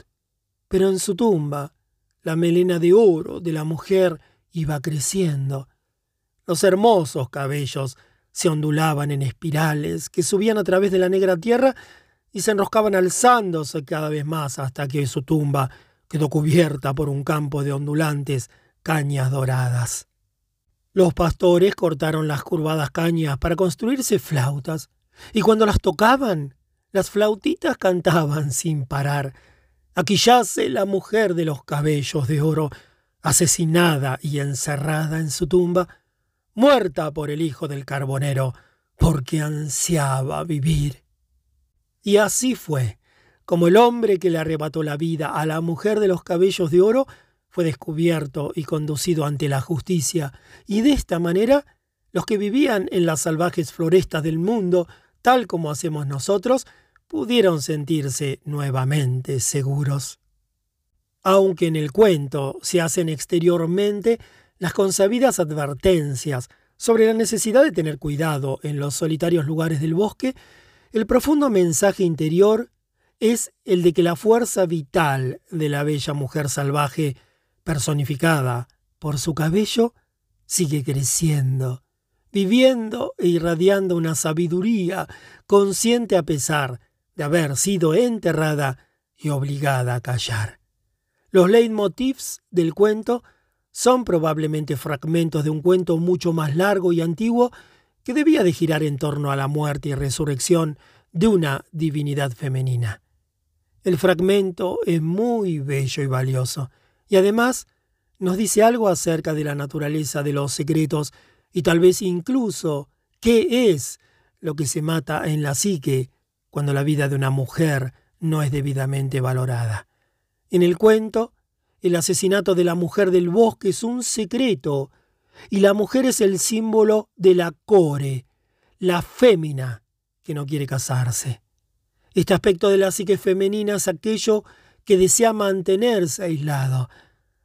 Pero en su tumba, la melena de oro de la mujer iba creciendo. Los hermosos cabellos se ondulaban en espirales que subían a través de la negra tierra y se enroscaban alzándose cada vez más hasta que su tumba quedó cubierta por un campo de ondulantes cañas doradas. Los pastores cortaron las curvadas cañas para construirse flautas, y cuando las tocaban, las flautitas cantaban sin parar. Aquí yace la mujer de los cabellos de oro, asesinada y encerrada en su tumba, muerta por el hijo del carbonero, porque ansiaba vivir. Y así fue, como el hombre que le arrebató la vida a la mujer de los cabellos de oro fue descubierto y conducido ante la justicia, y de esta manera los que vivían en las salvajes florestas del mundo, tal como hacemos nosotros, pudieron sentirse nuevamente seguros. Aunque en el cuento se hacen exteriormente las consabidas advertencias sobre la necesidad de tener cuidado en los solitarios lugares del bosque, el profundo mensaje interior es el de que la fuerza vital de la bella mujer salvaje, personificada por su cabello, sigue creciendo, viviendo e irradiando una sabiduría consciente a pesar de haber sido enterrada y obligada a callar. Los leitmotivs del cuento son probablemente fragmentos de un cuento mucho más largo y antiguo que debía de girar en torno a la muerte y resurrección de una divinidad femenina. El fragmento es muy bello y valioso, y además nos dice algo acerca de la naturaleza de los secretos y tal vez incluso qué es lo que se mata en la psique cuando la vida de una mujer no es debidamente valorada. En el cuento, el asesinato de la mujer del bosque es un secreto, y la mujer es el símbolo de la core, la fémina que no quiere casarse. Este aspecto de la psique femenina es aquello que desea mantenerse aislado.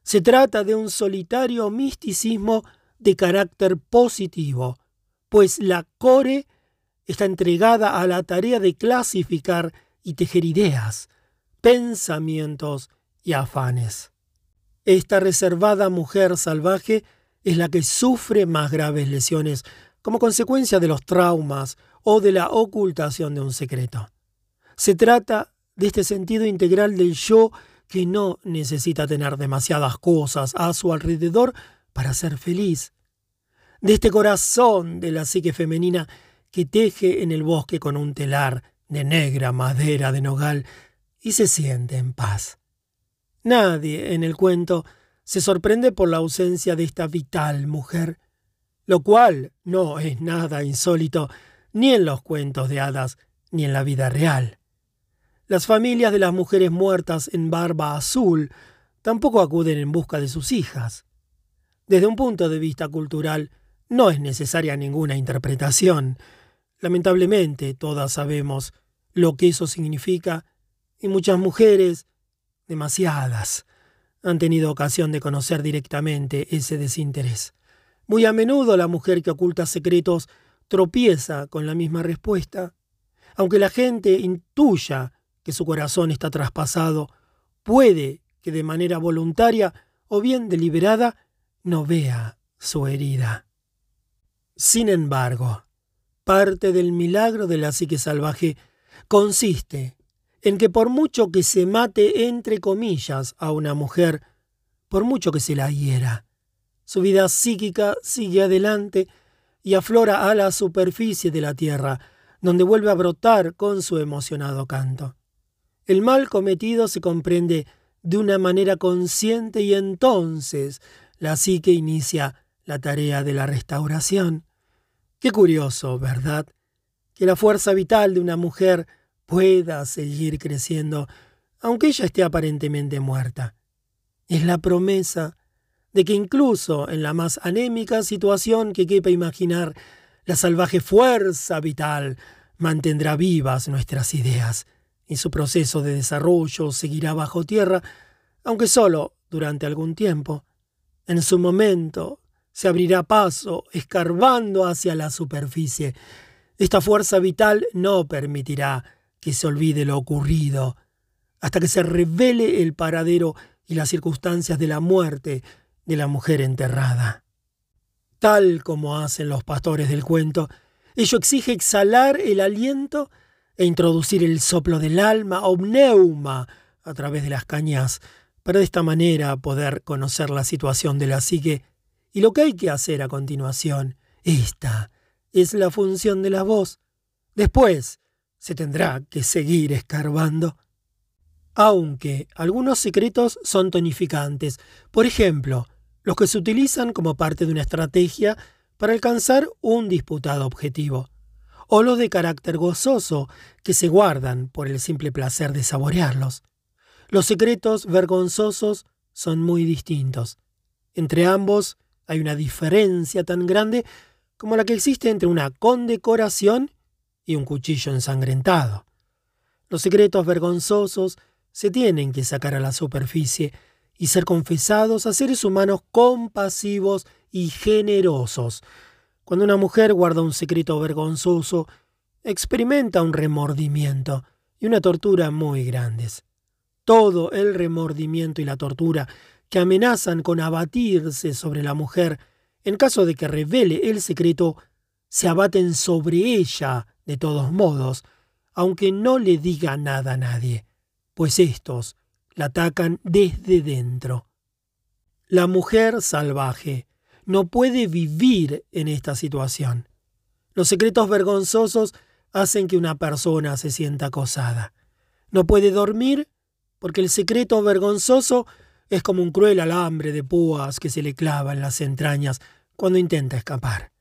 Se trata de un solitario misticismo de carácter positivo, pues la core está entregada a la tarea de clasificar y tejer ideas, pensamientos y afanes. Esta reservada mujer salvaje es la que sufre más graves lesiones como consecuencia de los traumas o de la ocultación de un secreto. Se trata de este sentido integral del yo que no necesita tener demasiadas cosas a su alrededor para ser feliz. De este corazón de la psique femenina que teje en el bosque con un telar de negra madera de nogal y se siente en paz. Nadie en el cuento se sorprende por la ausencia de esta vital mujer, lo cual no es nada insólito ni en los cuentos de hadas ni en la vida real. Las familias de las mujeres muertas en barba azul tampoco acuden en busca de sus hijas. Desde un punto de vista cultural, no es necesaria ninguna interpretación. Lamentablemente, todas sabemos lo que eso significa y muchas mujeres, demasiadas, han tenido ocasión de conocer directamente ese desinterés. Muy a menudo la mujer que oculta secretos tropieza con la misma respuesta. Aunque la gente intuya que su corazón está traspasado, puede que de manera voluntaria o bien deliberada no vea su herida. Sin embargo, Parte del milagro de la psique salvaje consiste en que por mucho que se mate entre comillas a una mujer, por mucho que se la hiera, su vida psíquica sigue adelante y aflora a la superficie de la tierra, donde vuelve a brotar con su emocionado canto. El mal cometido se comprende de una manera consciente y entonces la psique inicia la tarea de la restauración. Qué curioso, ¿verdad? Que la fuerza vital de una mujer pueda seguir creciendo, aunque ella esté aparentemente muerta. Es la promesa de que incluso en la más anémica situación que quepa imaginar, la salvaje fuerza vital mantendrá vivas nuestras ideas y su proceso de desarrollo seguirá bajo tierra, aunque solo durante algún tiempo. En su momento se abrirá paso, escarbando hacia la superficie. Esta fuerza vital no permitirá que se olvide lo ocurrido, hasta que se revele el paradero y las circunstancias de la muerte de la mujer enterrada. Tal como hacen los pastores del cuento, ello exige exhalar el aliento e introducir el soplo del alma o pneuma a través de las cañas, para de esta manera poder conocer la situación de la psique Y lo que hay que hacer a continuación, esta es la función de la voz. Después se tendrá que seguir escarbando. Aunque algunos secretos son tonificantes, por ejemplo, los que se utilizan como parte de una estrategia para alcanzar un disputado objetivo, o los de carácter gozoso que se guardan por el simple placer de saborearlos. Los secretos vergonzosos son muy distintos. Entre ambos hay una diferencia tan grande como la que existe entre una condecoración y un cuchillo ensangrentado. Los secretos vergonzosos se tienen que sacar a la superficie y ser confesados a seres humanos compasivos y generosos. Cuando una mujer guarda un secreto vergonzoso, experimenta un remordimiento y una tortura muy grandes. Todo el remordimiento y la tortura que amenazan con abatirse sobre la mujer en caso de que revele el secreto, se abaten sobre ella de todos modos, aunque no le diga nada a nadie, pues éstos la atacan desde dentro. La mujer salvaje no puede vivir en esta situación. Los secretos vergonzosos hacen que una persona se sienta acosada. No puede dormir porque el secreto vergonzoso es como un cruel alambre de púas que se le clava en las entrañas cuando intenta escapar.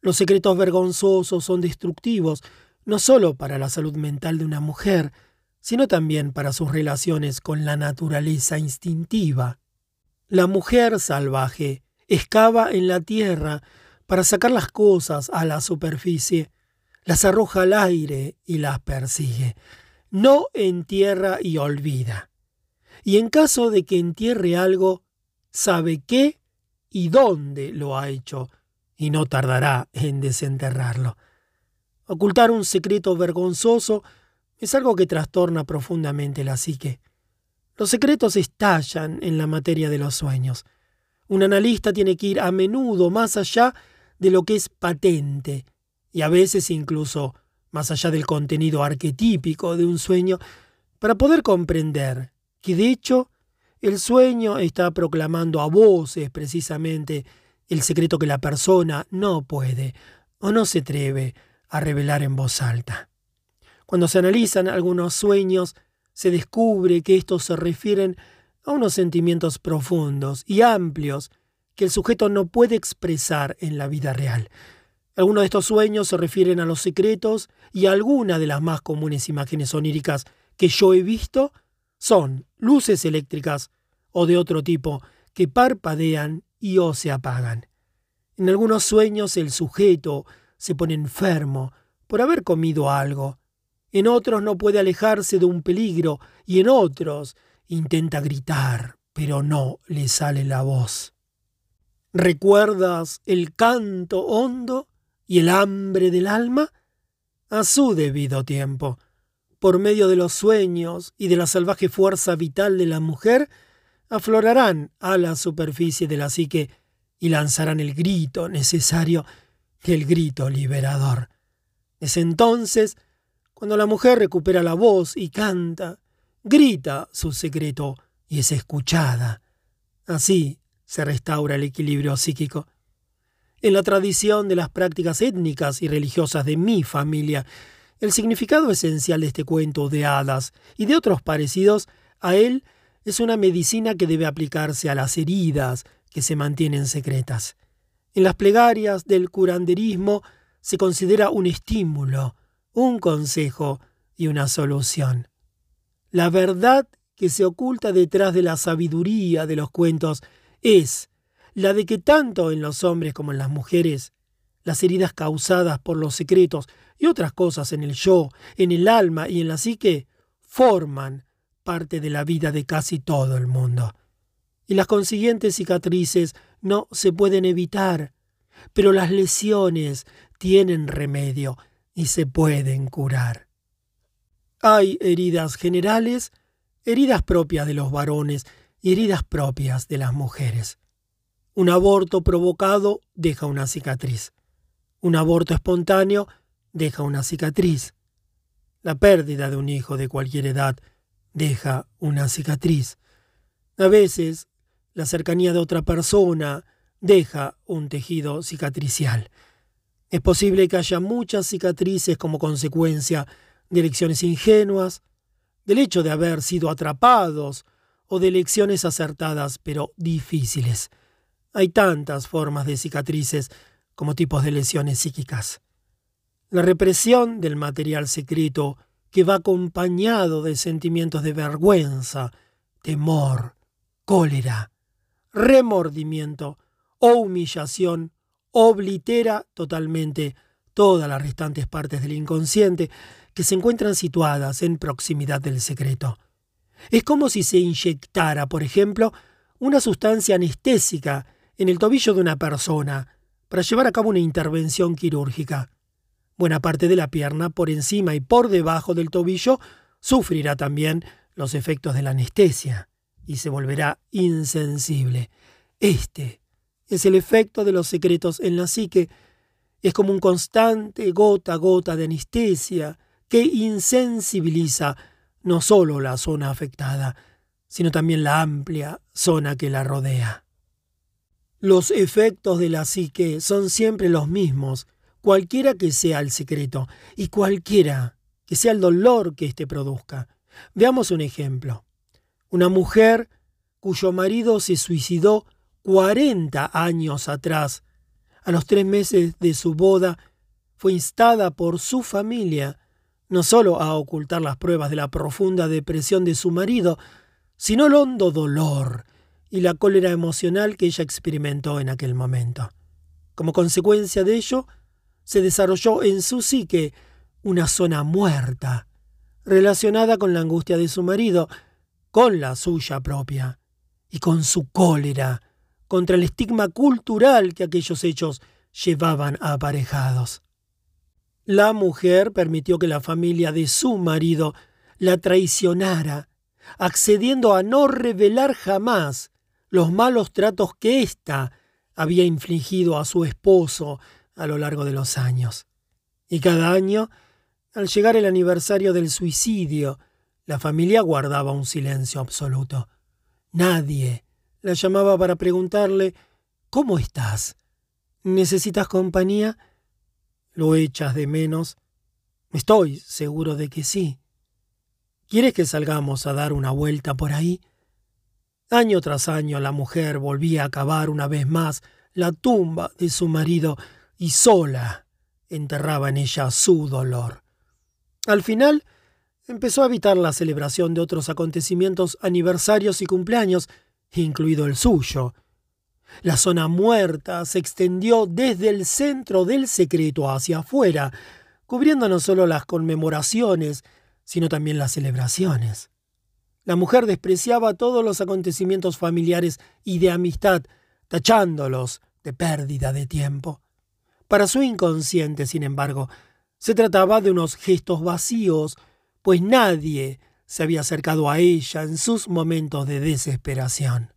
Los secretos vergonzosos son destructivos no solo para la salud mental de una mujer, sino también para sus relaciones con la naturaleza instintiva. La mujer salvaje excava en la tierra para sacar las cosas a la superficie, las arroja al aire y las persigue. No entierra y olvida y en caso de que entierre algo, sabe qué y dónde lo ha hecho, y no tardará en desenterrarlo. Ocultar un secreto vergonzoso es algo que trastorna profundamente la psique. Los secretos estallan en la materia de los sueños. Un analista tiene que ir a menudo más allá de lo que es patente, y a veces incluso más allá del contenido arquetípico de un sueño, para poder comprender que de hecho el sueño está proclamando a voces precisamente el secreto que la persona no puede o no se atreve a revelar en voz alta. Cuando se analizan algunos sueños, se descubre que estos se refieren a unos sentimientos profundos y amplios que el sujeto no puede expresar en la vida real. Algunos de estos sueños se refieren a los secretos y algunas de las más comunes imágenes oníricas que yo he visto son luces eléctricas o de otro tipo que parpadean y o se apagan. En algunos sueños el sujeto se pone enfermo por haber comido algo. En otros no puede alejarse de un peligro y en otros intenta gritar, pero no le sale la voz. ¿Recuerdas el canto hondo y el hambre del alma? A su debido tiempo por medio de los sueños y de la salvaje fuerza vital de la mujer, aflorarán a la superficie de la psique y lanzarán el grito necesario, el grito liberador. Es entonces cuando la mujer recupera la voz y canta, grita su secreto y es escuchada. Así se restaura el equilibrio psíquico. En la tradición de las prácticas étnicas y religiosas de mi familia, el significado esencial de este cuento de hadas y de otros parecidos a él es una medicina que debe aplicarse a las heridas que se mantienen secretas. En las plegarias del curanderismo se considera un estímulo, un consejo y una solución. La verdad que se oculta detrás de la sabiduría de los cuentos es la de que tanto en los hombres como en las mujeres, las heridas causadas por los secretos y otras cosas en el yo, en el alma y en la psique forman parte de la vida de casi todo el mundo. Y las consiguientes cicatrices no se pueden evitar, pero las lesiones tienen remedio y se pueden curar. Hay heridas generales, heridas propias de los varones y heridas propias de las mujeres. Un aborto provocado deja una cicatriz. Un aborto espontáneo deja una cicatriz. La pérdida de un hijo de cualquier edad deja una cicatriz. A veces, la cercanía de otra persona deja un tejido cicatricial. Es posible que haya muchas cicatrices como consecuencia de elecciones ingenuas, del hecho de haber sido atrapados o de elecciones acertadas pero difíciles. Hay tantas formas de cicatrices como tipos de lesiones psíquicas. La represión del material secreto que va acompañado de sentimientos de vergüenza, temor, cólera, remordimiento o humillación oblitera totalmente todas las restantes partes del inconsciente que se encuentran situadas en proximidad del secreto. Es como si se inyectara, por ejemplo, una sustancia anestésica en el tobillo de una persona para llevar a cabo una intervención quirúrgica. Buena parte de la pierna, por encima y por debajo del tobillo, sufrirá también los efectos de la anestesia y se volverá insensible. Este es el efecto de los secretos en la psique. Es como un constante gota a gota de anestesia que insensibiliza no solo la zona afectada, sino también la amplia zona que la rodea. Los efectos de la psique son siempre los mismos, cualquiera que sea el secreto y cualquiera que sea el dolor que éste produzca. Veamos un ejemplo. Una mujer cuyo marido se suicidó 40 años atrás, a los tres meses de su boda, fue instada por su familia no solo a ocultar las pruebas de la profunda depresión de su marido, sino el hondo dolor y la cólera emocional que ella experimentó en aquel momento. Como consecuencia de ello, se desarrolló en su psique una zona muerta, relacionada con la angustia de su marido, con la suya propia, y con su cólera contra el estigma cultural que aquellos hechos llevaban aparejados. La mujer permitió que la familia de su marido la traicionara, accediendo a no revelar jamás los malos tratos que ésta había infligido a su esposo a lo largo de los años. Y cada año, al llegar el aniversario del suicidio, la familia guardaba un silencio absoluto. Nadie la llamaba para preguntarle ¿Cómo estás? ¿Necesitas compañía? ¿Lo echas de menos? Estoy seguro de que sí. ¿Quieres que salgamos a dar una vuelta por ahí? Año tras año la mujer volvía a cavar una vez más la tumba de su marido y sola enterraba en ella su dolor. Al final empezó a evitar la celebración de otros acontecimientos aniversarios y cumpleaños, incluido el suyo, la zona muerta se extendió desde el centro del secreto hacia afuera, cubriendo no solo las conmemoraciones, sino también las celebraciones. La mujer despreciaba todos los acontecimientos familiares y de amistad, tachándolos de pérdida de tiempo. Para su inconsciente, sin embargo, se trataba de unos gestos vacíos, pues nadie se había acercado a ella en sus momentos de desesperación.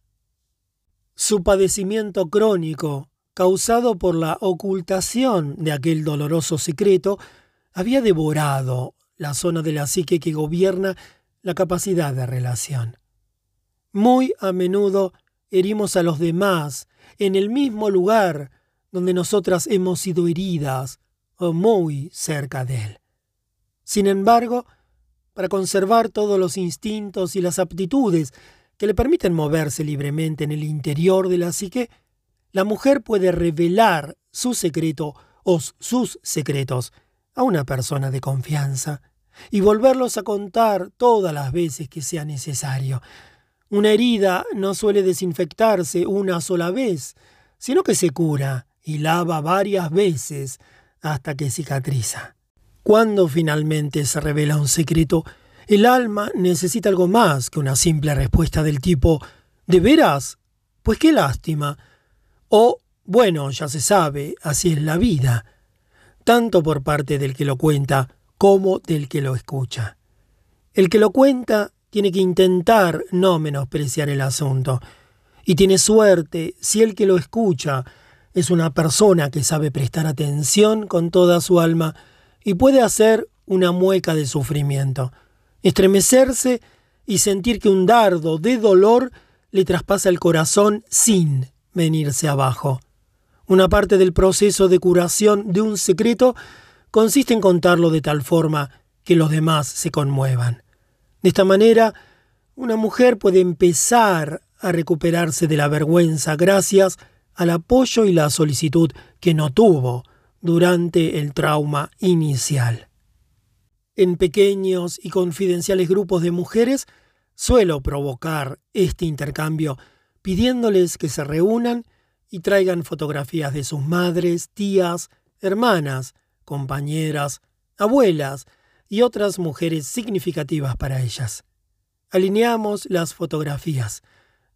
Su padecimiento crónico, causado por la ocultación de aquel doloroso secreto, había devorado la zona de la psique que gobierna la capacidad de relación. Muy a menudo herimos a los demás en el mismo lugar donde nosotras hemos sido heridas o muy cerca de él. Sin embargo, para conservar todos los instintos y las aptitudes que le permiten moverse libremente en el interior de la psique, la mujer puede revelar su secreto o sus secretos a una persona de confianza y volverlos a contar todas las veces que sea necesario. Una herida no suele desinfectarse una sola vez, sino que se cura y lava varias veces hasta que cicatriza. Cuando finalmente se revela un secreto, el alma necesita algo más que una simple respuesta del tipo ¿De veras? Pues qué lástima. O bueno, ya se sabe, así es la vida, tanto por parte del que lo cuenta como del que lo escucha. El que lo cuenta tiene que intentar no menospreciar el asunto, y tiene suerte si el que lo escucha es una persona que sabe prestar atención con toda su alma y puede hacer una mueca de sufrimiento estremecerse y sentir que un dardo de dolor le traspasa el corazón sin venirse abajo. Una parte del proceso de curación de un secreto consiste en contarlo de tal forma que los demás se conmuevan. De esta manera, una mujer puede empezar a recuperarse de la vergüenza gracias al apoyo y la solicitud que no tuvo durante el trauma inicial. En pequeños y confidenciales grupos de mujeres suelo provocar este intercambio pidiéndoles que se reúnan y traigan fotografías de sus madres, tías, hermanas, compañeras, abuelas y otras mujeres significativas para ellas. Alineamos las fotografías.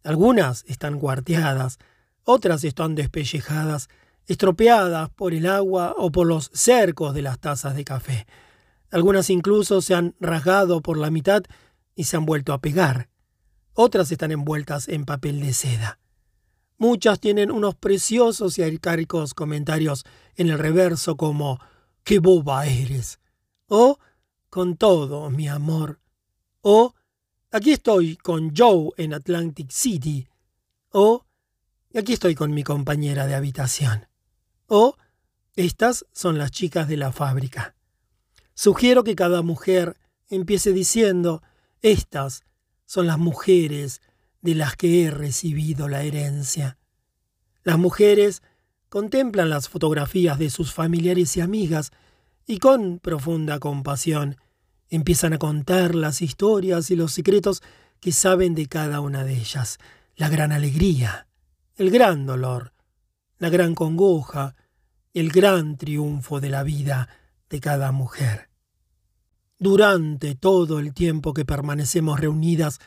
Algunas están cuarteadas, otras están despellejadas, estropeadas por el agua o por los cercos de las tazas de café. Algunas incluso se han rasgado por la mitad y se han vuelto a pegar. Otras están envueltas en papel de seda. Muchas tienen unos preciosos y arcáricos comentarios en el reverso como ¡Qué boba eres! o Con todo, mi amor. o Aquí estoy con Joe en Atlantic City. o Aquí estoy con mi compañera de habitación. o Estas son las chicas de la fábrica. Sugiero que cada mujer empiece diciendo Estas son las mujeres de las que he recibido la herencia. Las mujeres contemplan las fotografías de sus familiares y amigas y con profunda compasión empiezan a contar las historias y los secretos que saben de cada una de ellas, la gran alegría, el gran dolor, la gran congoja, el gran triunfo de la vida de cada mujer. Durante todo el tiempo que permanecemos reunidas,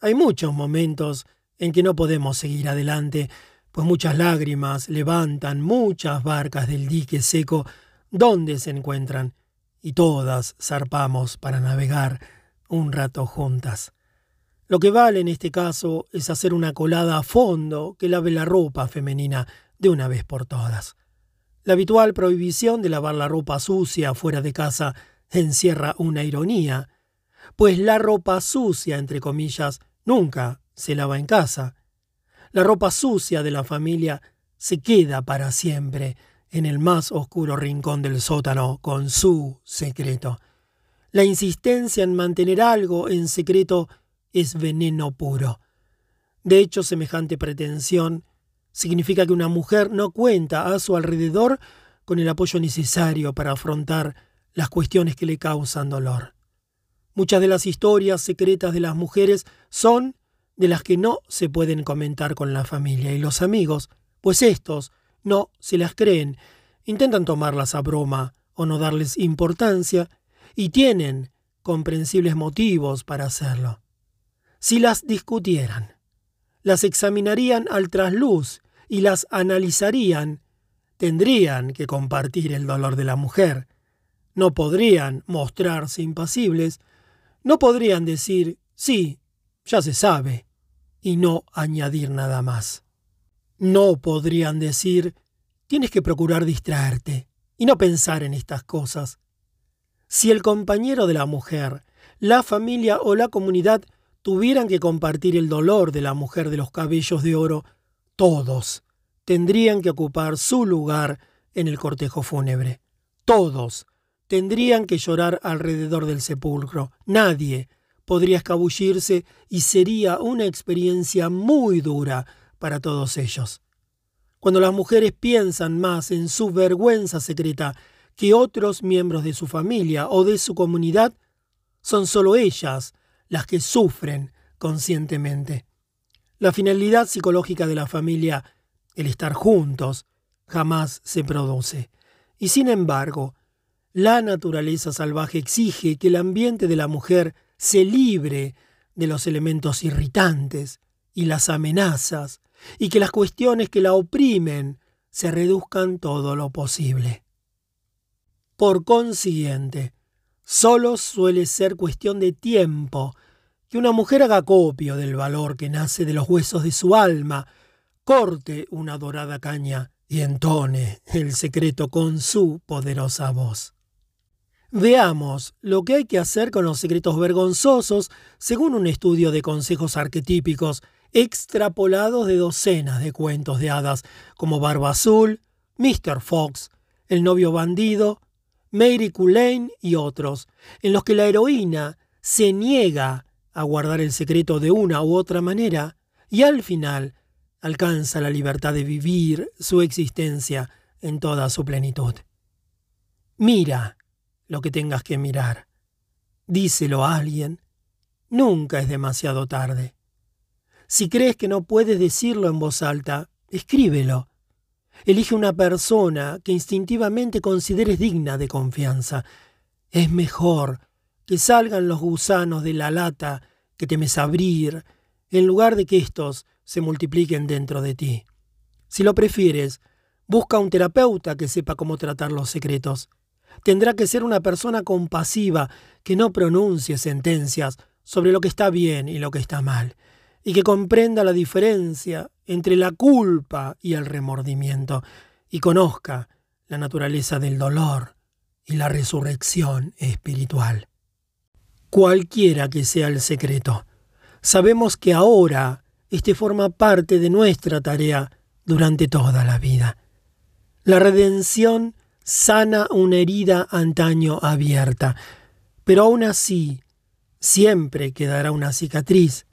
hay muchos momentos en que no podemos seguir adelante, pues muchas lágrimas levantan muchas barcas del dique seco donde se encuentran, y todas zarpamos para navegar un rato juntas. Lo que vale en este caso es hacer una colada a fondo que lave la ropa femenina de una vez por todas. La habitual prohibición de lavar la ropa sucia fuera de casa encierra una ironía, pues la ropa sucia, entre comillas, nunca se lava en casa. La ropa sucia de la familia se queda para siempre en el más oscuro rincón del sótano con su secreto. La insistencia en mantener algo en secreto es veneno puro. De hecho, semejante pretensión significa que una mujer no cuenta a su alrededor con el apoyo necesario para afrontar las cuestiones que le causan dolor. Muchas de las historias secretas de las mujeres son de las que no se pueden comentar con la familia y los amigos, pues estos no se las creen, intentan tomarlas a broma o no darles importancia, y tienen comprensibles motivos para hacerlo. Si las discutieran, las examinarían al trasluz y las analizarían, tendrían que compartir el dolor de la mujer. No podrían mostrarse impasibles, no podrían decir, sí, ya se sabe, y no añadir nada más. No podrían decir, tienes que procurar distraerte y no pensar en estas cosas. Si el compañero de la mujer, la familia o la comunidad tuvieran que compartir el dolor de la mujer de los cabellos de oro, todos tendrían que ocupar su lugar en el cortejo fúnebre. Todos tendrían que llorar alrededor del sepulcro. Nadie podría escabullirse y sería una experiencia muy dura para todos ellos. Cuando las mujeres piensan más en su vergüenza secreta que otros miembros de su familia o de su comunidad, son solo ellas las que sufren conscientemente. La finalidad psicológica de la familia, el estar juntos, jamás se produce. Y sin embargo, la naturaleza salvaje exige que el ambiente de la mujer se libre de los elementos irritantes y las amenazas, y que las cuestiones que la oprimen se reduzcan todo lo posible. Por consiguiente, solo suele ser cuestión de tiempo que una mujer haga copio del valor que nace de los huesos de su alma, corte una dorada caña y entone el secreto con su poderosa voz. Veamos lo que hay que hacer con los secretos vergonzosos según un estudio de consejos arquetípicos extrapolados de docenas de cuentos de hadas como Barba Azul, Mr. Fox, El novio bandido, Mary Culane y otros, en los que la heroína se niega a guardar el secreto de una u otra manera y al final alcanza la libertad de vivir su existencia en toda su plenitud. Mira lo que tengas que mirar. Díselo a alguien. Nunca es demasiado tarde. Si crees que no puedes decirlo en voz alta, escríbelo. Elige una persona que instintivamente consideres digna de confianza. Es mejor que salgan los gusanos de la lata que temes abrir, en lugar de que éstos se multipliquen dentro de ti. Si lo prefieres, busca un terapeuta que sepa cómo tratar los secretos. Tendrá que ser una persona compasiva que no pronuncie sentencias sobre lo que está bien y lo que está mal, y que comprenda la diferencia entre la culpa y el remordimiento, y conozca la naturaleza del dolor y la resurrección espiritual. Cualquiera que sea el secreto, sabemos que ahora este forma parte de nuestra tarea durante toda la vida. La redención sana una herida antaño abierta, pero aún así siempre quedará una cicatriz.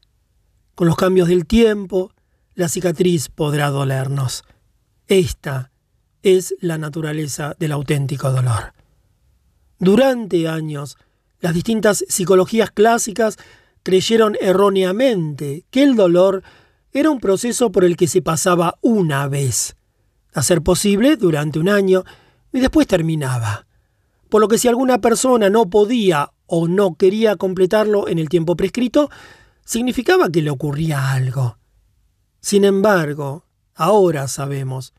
Con los cambios del tiempo, la cicatriz podrá dolernos. Esta es la naturaleza del auténtico dolor. Durante años, las distintas psicologías clásicas creyeron erróneamente que el dolor era un proceso por el que se pasaba una vez, a ser posible durante un año, y después terminaba. Por lo que si alguna persona no podía o no quería completarlo en el tiempo prescrito, significaba que le ocurría algo. Sin embargo, ahora sabemos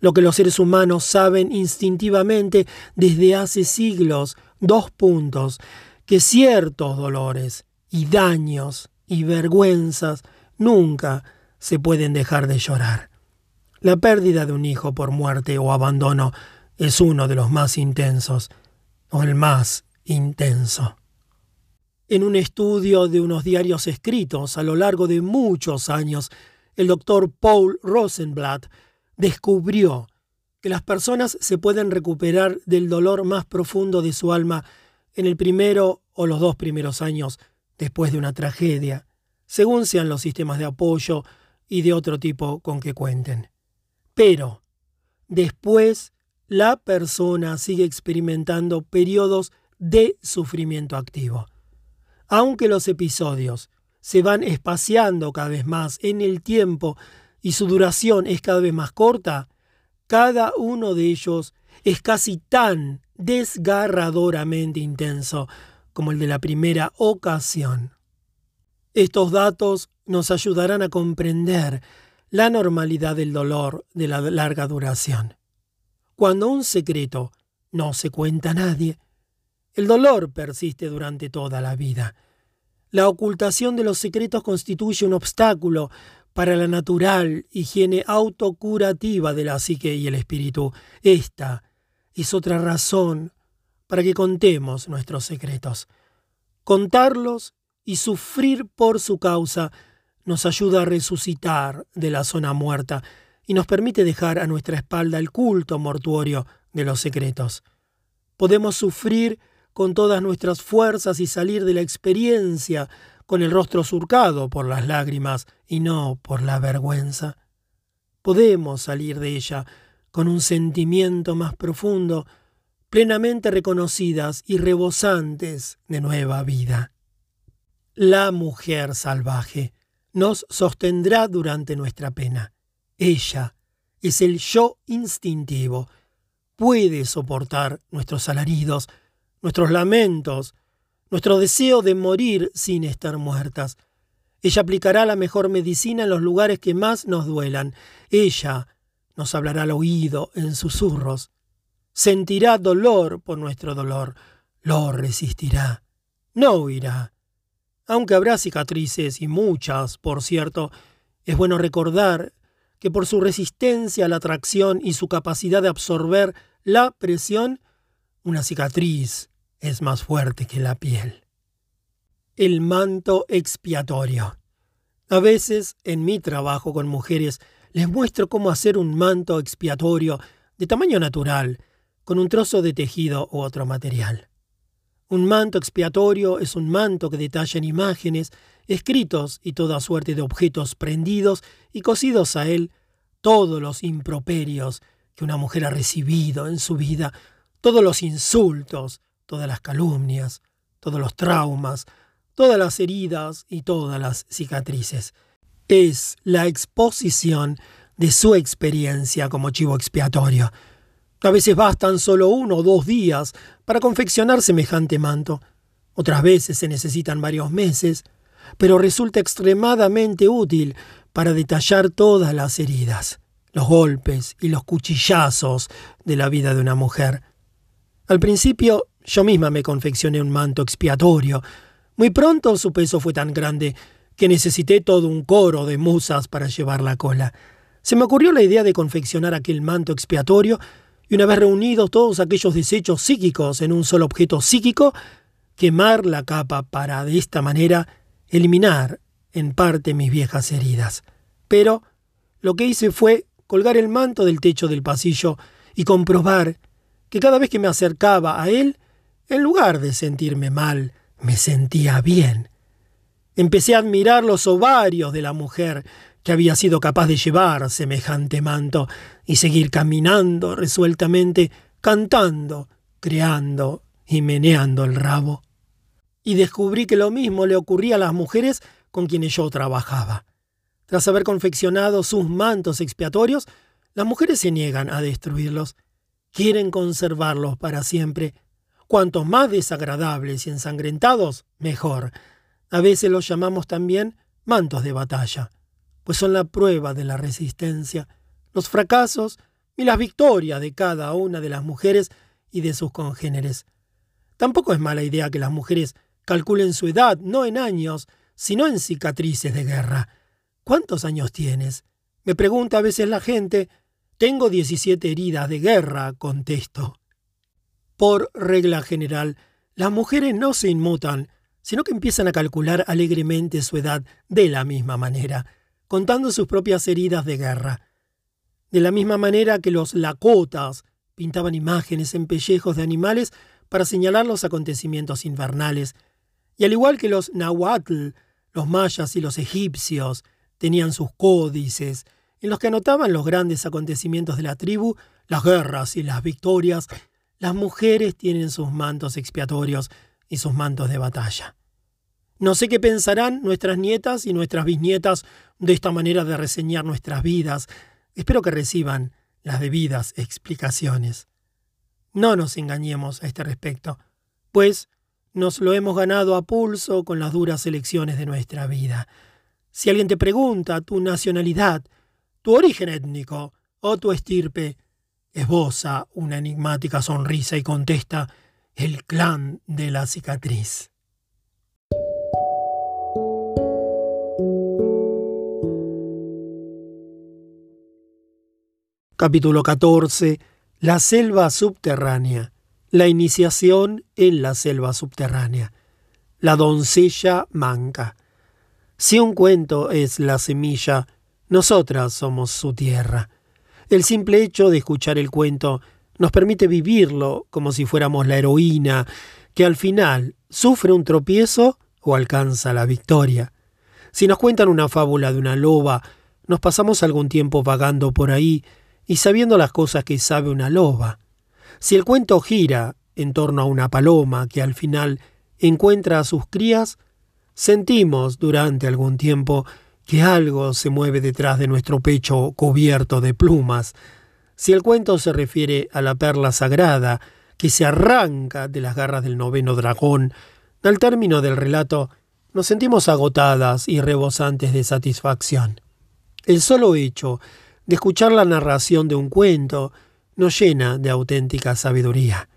lo que los seres humanos saben instintivamente desde hace siglos, dos puntos, que ciertos dolores y daños y vergüenzas nunca se pueden dejar de llorar. La pérdida de un hijo por muerte o abandono es uno de los más intensos, o el más intenso. En un estudio de unos diarios escritos a lo largo de muchos años, el doctor Paul Rosenblatt descubrió que las personas se pueden recuperar del dolor más profundo de su alma en el primero o los dos primeros años después de una tragedia, según sean los sistemas de apoyo y de otro tipo con que cuenten. Pero, después la persona sigue experimentando periodos de sufrimiento activo. Aunque los episodios se van espaciando cada vez más en el tiempo y su duración es cada vez más corta, cada uno de ellos es casi tan desgarradoramente intenso como el de la primera ocasión. Estos datos nos ayudarán a comprender la normalidad del dolor de la larga duración. Cuando un secreto no se cuenta a nadie, el dolor persiste durante toda la vida. La ocultación de los secretos constituye un obstáculo para la natural higiene autocurativa de la psique y el espíritu. Esta es otra razón para que contemos nuestros secretos. Contarlos y sufrir por su causa nos ayuda a resucitar de la zona muerta y nos permite dejar a nuestra espalda el culto mortuorio de los secretos. Podemos sufrir con todas nuestras fuerzas y salir de la experiencia con el rostro surcado por las lágrimas y no por la vergüenza. Podemos salir de ella con un sentimiento más profundo, plenamente reconocidas y rebosantes de nueva vida. La mujer salvaje nos sostendrá durante nuestra pena. Ella es el yo instintivo. Puede soportar nuestros alaridos, nuestros lamentos, nuestro deseo de morir sin estar muertas. Ella aplicará la mejor medicina en los lugares que más nos duelan. Ella nos hablará al oído en susurros. Sentirá dolor por nuestro dolor. Lo resistirá. No huirá. Aunque habrá cicatrices y muchas, por cierto, es bueno recordar que por su resistencia a la tracción y su capacidad de absorber la presión, una cicatriz es más fuerte que la piel. El manto expiatorio. A veces, en mi trabajo con mujeres, les muestro cómo hacer un manto expiatorio de tamaño natural, con un trozo de tejido u otro material. Un manto expiatorio es un manto que detalla en imágenes, escritos y toda suerte de objetos prendidos y cosidos a él todos los improperios que una mujer ha recibido en su vida, todos los insultos, todas las calumnias, todos los traumas, todas las heridas y todas las cicatrices. Es la exposición de su experiencia como chivo expiatorio. A veces bastan solo uno o dos días para confeccionar semejante manto. Otras veces se necesitan varios meses, pero resulta extremadamente útil para detallar todas las heridas, los golpes y los cuchillazos de la vida de una mujer. Al principio yo misma me confeccioné un manto expiatorio, muy pronto su peso fue tan grande que necesité todo un coro de musas para llevar la cola. Se me ocurrió la idea de confeccionar aquel manto expiatorio y una vez reunidos todos aquellos desechos psíquicos en un solo objeto psíquico, quemar la capa para de esta manera eliminar en parte mis viejas heridas. Pero lo que hice fue colgar el manto del techo del pasillo y comprobar que cada vez que me acercaba a él, en lugar de sentirme mal, me sentía bien. Empecé a admirar los ovarios de la mujer que había sido capaz de llevar semejante manto y seguir caminando resueltamente, cantando, creando y meneando el rabo. Y descubrí que lo mismo le ocurría a las mujeres con quienes yo trabajaba. Tras haber confeccionado sus mantos expiatorios, las mujeres se niegan a destruirlos. Quieren conservarlos para siempre Cuantos más desagradables y ensangrentados, mejor. A veces los llamamos también mantos de batalla, pues son la prueba de la resistencia, los fracasos y las victorias de cada una de las mujeres y de sus congéneres. Tampoco es mala idea que las mujeres calculen su edad no en años, sino en cicatrices de guerra. ¿Cuántos años tienes? Me pregunta a veces la gente. Tengo 17 heridas de guerra, contesto. Por regla general, las mujeres no se inmutan, sino que empiezan a calcular alegremente su edad de la misma manera, contando sus propias heridas de guerra. De la misma manera que los lakotas pintaban imágenes en pellejos de animales para señalar los acontecimientos invernales, y al igual que los nahuatl, los mayas y los egipcios tenían sus códices, en los que anotaban los grandes acontecimientos de la tribu, las guerras y las victorias, las mujeres tienen sus mantos expiatorios y sus mantos de batalla. No sé qué pensarán nuestras nietas y nuestras bisnietas de esta manera de reseñar nuestras vidas. Espero que reciban las debidas explicaciones. No nos engañemos a este respecto, pues nos lo hemos ganado a pulso con las duras elecciones de nuestra vida. Si alguien te pregunta tu nacionalidad, tu origen étnico o tu estirpe, esboza una enigmática sonrisa y contesta el clan de la cicatriz. Capítulo 14. La selva subterránea. La iniciación en la selva subterránea. La doncella manca. Si un cuento es la semilla, nosotras somos su tierra. El simple hecho de escuchar el cuento nos permite vivirlo como si fuéramos la heroína que al final sufre un tropiezo o alcanza la victoria. Si nos cuentan una fábula de una loba, nos pasamos algún tiempo vagando por ahí y sabiendo las cosas que sabe una loba. Si el cuento gira en torno a una paloma que al final encuentra a sus crías, sentimos durante algún tiempo que algo se mueve detrás de nuestro pecho cubierto de plumas. Si el cuento se refiere a la perla sagrada que se arranca de las garras del noveno dragón, al término del relato nos sentimos agotadas y rebosantes de satisfacción. El solo hecho de escuchar la narración de un cuento nos llena de auténtica sabiduría.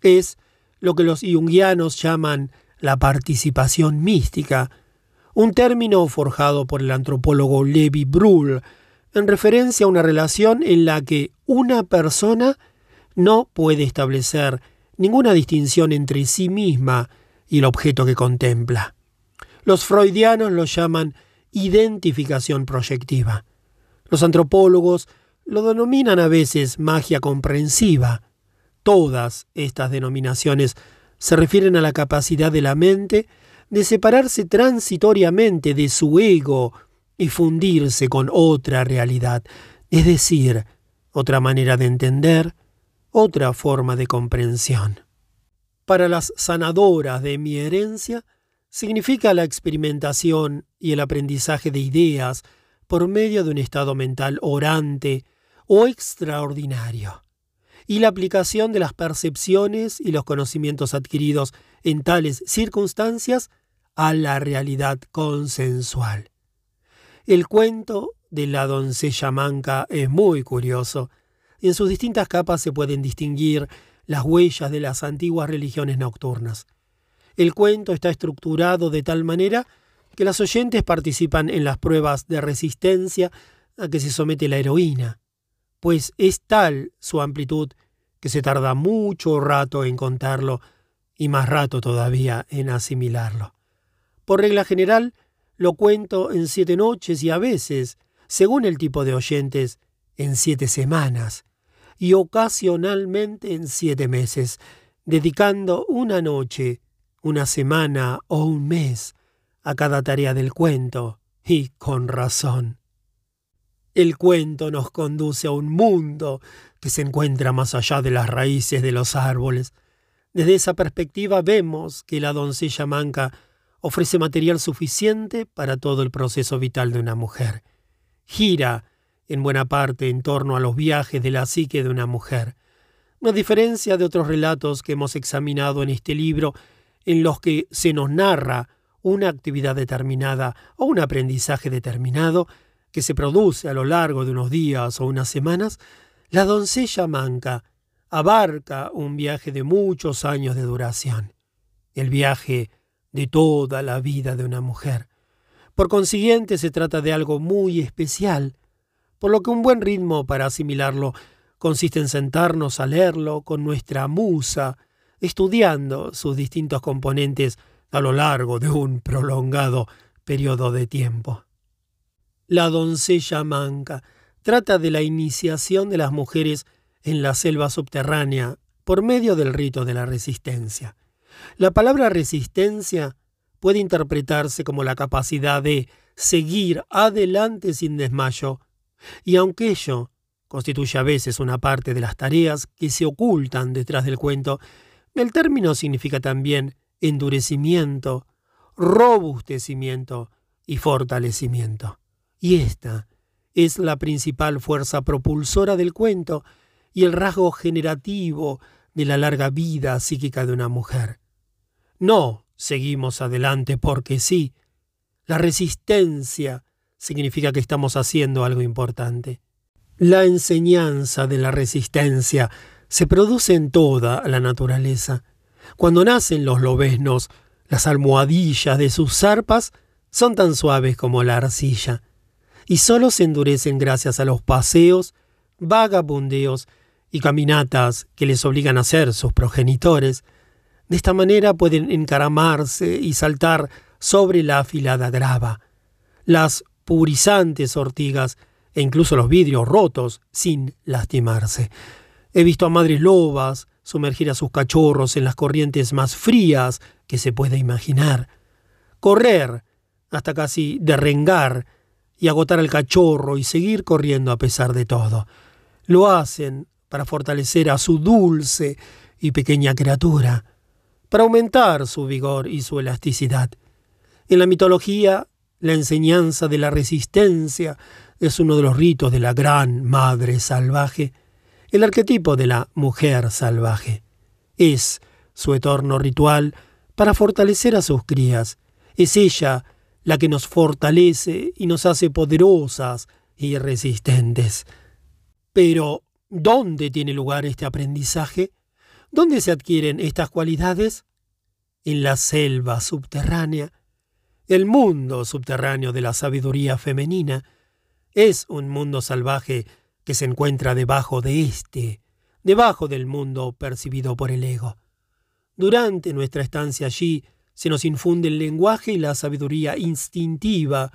Es lo que los jungianos llaman la participación mística, un término forjado por el antropólogo Levi Bruhl, en referencia a una relación en la que una persona no puede establecer ninguna distinción entre sí misma y el objeto que contempla. Los freudianos lo llaman identificación proyectiva. Los antropólogos lo denominan a veces magia comprensiva. Todas estas denominaciones se refieren a la capacidad de la mente de separarse transitoriamente de su ego y fundirse con otra realidad, es decir, otra manera de entender, otra forma de comprensión. Para las sanadoras de mi herencia, significa la experimentación y el aprendizaje de ideas por medio de un estado mental orante o extraordinario, y la aplicación de las percepciones y los conocimientos adquiridos en tales circunstancias a la realidad consensual. El cuento de la doncella manca es muy curioso, y en sus distintas capas se pueden distinguir las huellas de las antiguas religiones nocturnas. El cuento está estructurado de tal manera que las oyentes participan en las pruebas de resistencia a que se somete la heroína, pues es tal su amplitud que se tarda mucho rato en contarlo y más rato todavía en asimilarlo. Por regla general, lo cuento en siete noches y a veces, según el tipo de oyentes, en siete semanas y ocasionalmente en siete meses, dedicando una noche una semana o un mes a cada tarea del cuento, y con razón. El cuento nos conduce a un mundo que se encuentra más allá de las raíces de los árboles. Desde esa perspectiva vemos que la doncella manca ofrece material suficiente para todo el proceso vital de una mujer. Gira, en buena parte, en torno a los viajes de la psique de una mujer. A diferencia de otros relatos que hemos examinado en este libro, en los que se nos narra una actividad determinada o un aprendizaje determinado que se produce a lo largo de unos días o unas semanas, la doncella manca abarca un viaje de muchos años de duración, el viaje de toda la vida de una mujer. Por consiguiente, se trata de algo muy especial, por lo que un buen ritmo para asimilarlo consiste en sentarnos a leerlo con nuestra musa, estudiando sus distintos componentes a lo largo de un prolongado periodo de tiempo. La doncella manca trata de la iniciación de las mujeres en la selva subterránea por medio del rito de la resistencia. La palabra resistencia puede interpretarse como la capacidad de seguir adelante sin desmayo, y aunque ello constituye a veces una parte de las tareas que se ocultan detrás del cuento, el término significa también endurecimiento, robustecimiento y fortalecimiento. Y esta es la principal fuerza propulsora del cuento y el rasgo generativo de la larga vida psíquica de una mujer. No seguimos adelante porque sí. La resistencia significa que estamos haciendo algo importante. La enseñanza de la resistencia se produce en toda la naturaleza. Cuando nacen los lobesnos, las almohadillas de sus zarpas son tan suaves como la arcilla, y solo se endurecen gracias a los paseos, vagabundeos y caminatas que les obligan a hacer sus progenitores. De esta manera pueden encaramarse y saltar sobre la afilada grava, las purizantes ortigas e incluso los vidrios rotos sin lastimarse. He visto a madres lobas sumergir a sus cachorros en las corrientes más frías que se pueda imaginar, correr hasta casi derrengar y agotar al cachorro y seguir corriendo a pesar de todo. Lo hacen para fortalecer a su dulce y pequeña criatura, para aumentar su vigor y su elasticidad. En la mitología, la enseñanza de la resistencia es uno de los ritos de la gran madre salvaje, el arquetipo de la mujer salvaje. Es su eterno ritual para fortalecer a sus crías. Es ella la que nos fortalece y nos hace poderosas y resistentes. Pero, ¿dónde tiene lugar este aprendizaje? ¿Dónde se adquieren estas cualidades? En la selva subterránea. El mundo subterráneo de la sabiduría femenina es un mundo salvaje que se encuentra debajo de éste, debajo del mundo percibido por el ego. Durante nuestra estancia allí se nos infunde el lenguaje y la sabiduría instintiva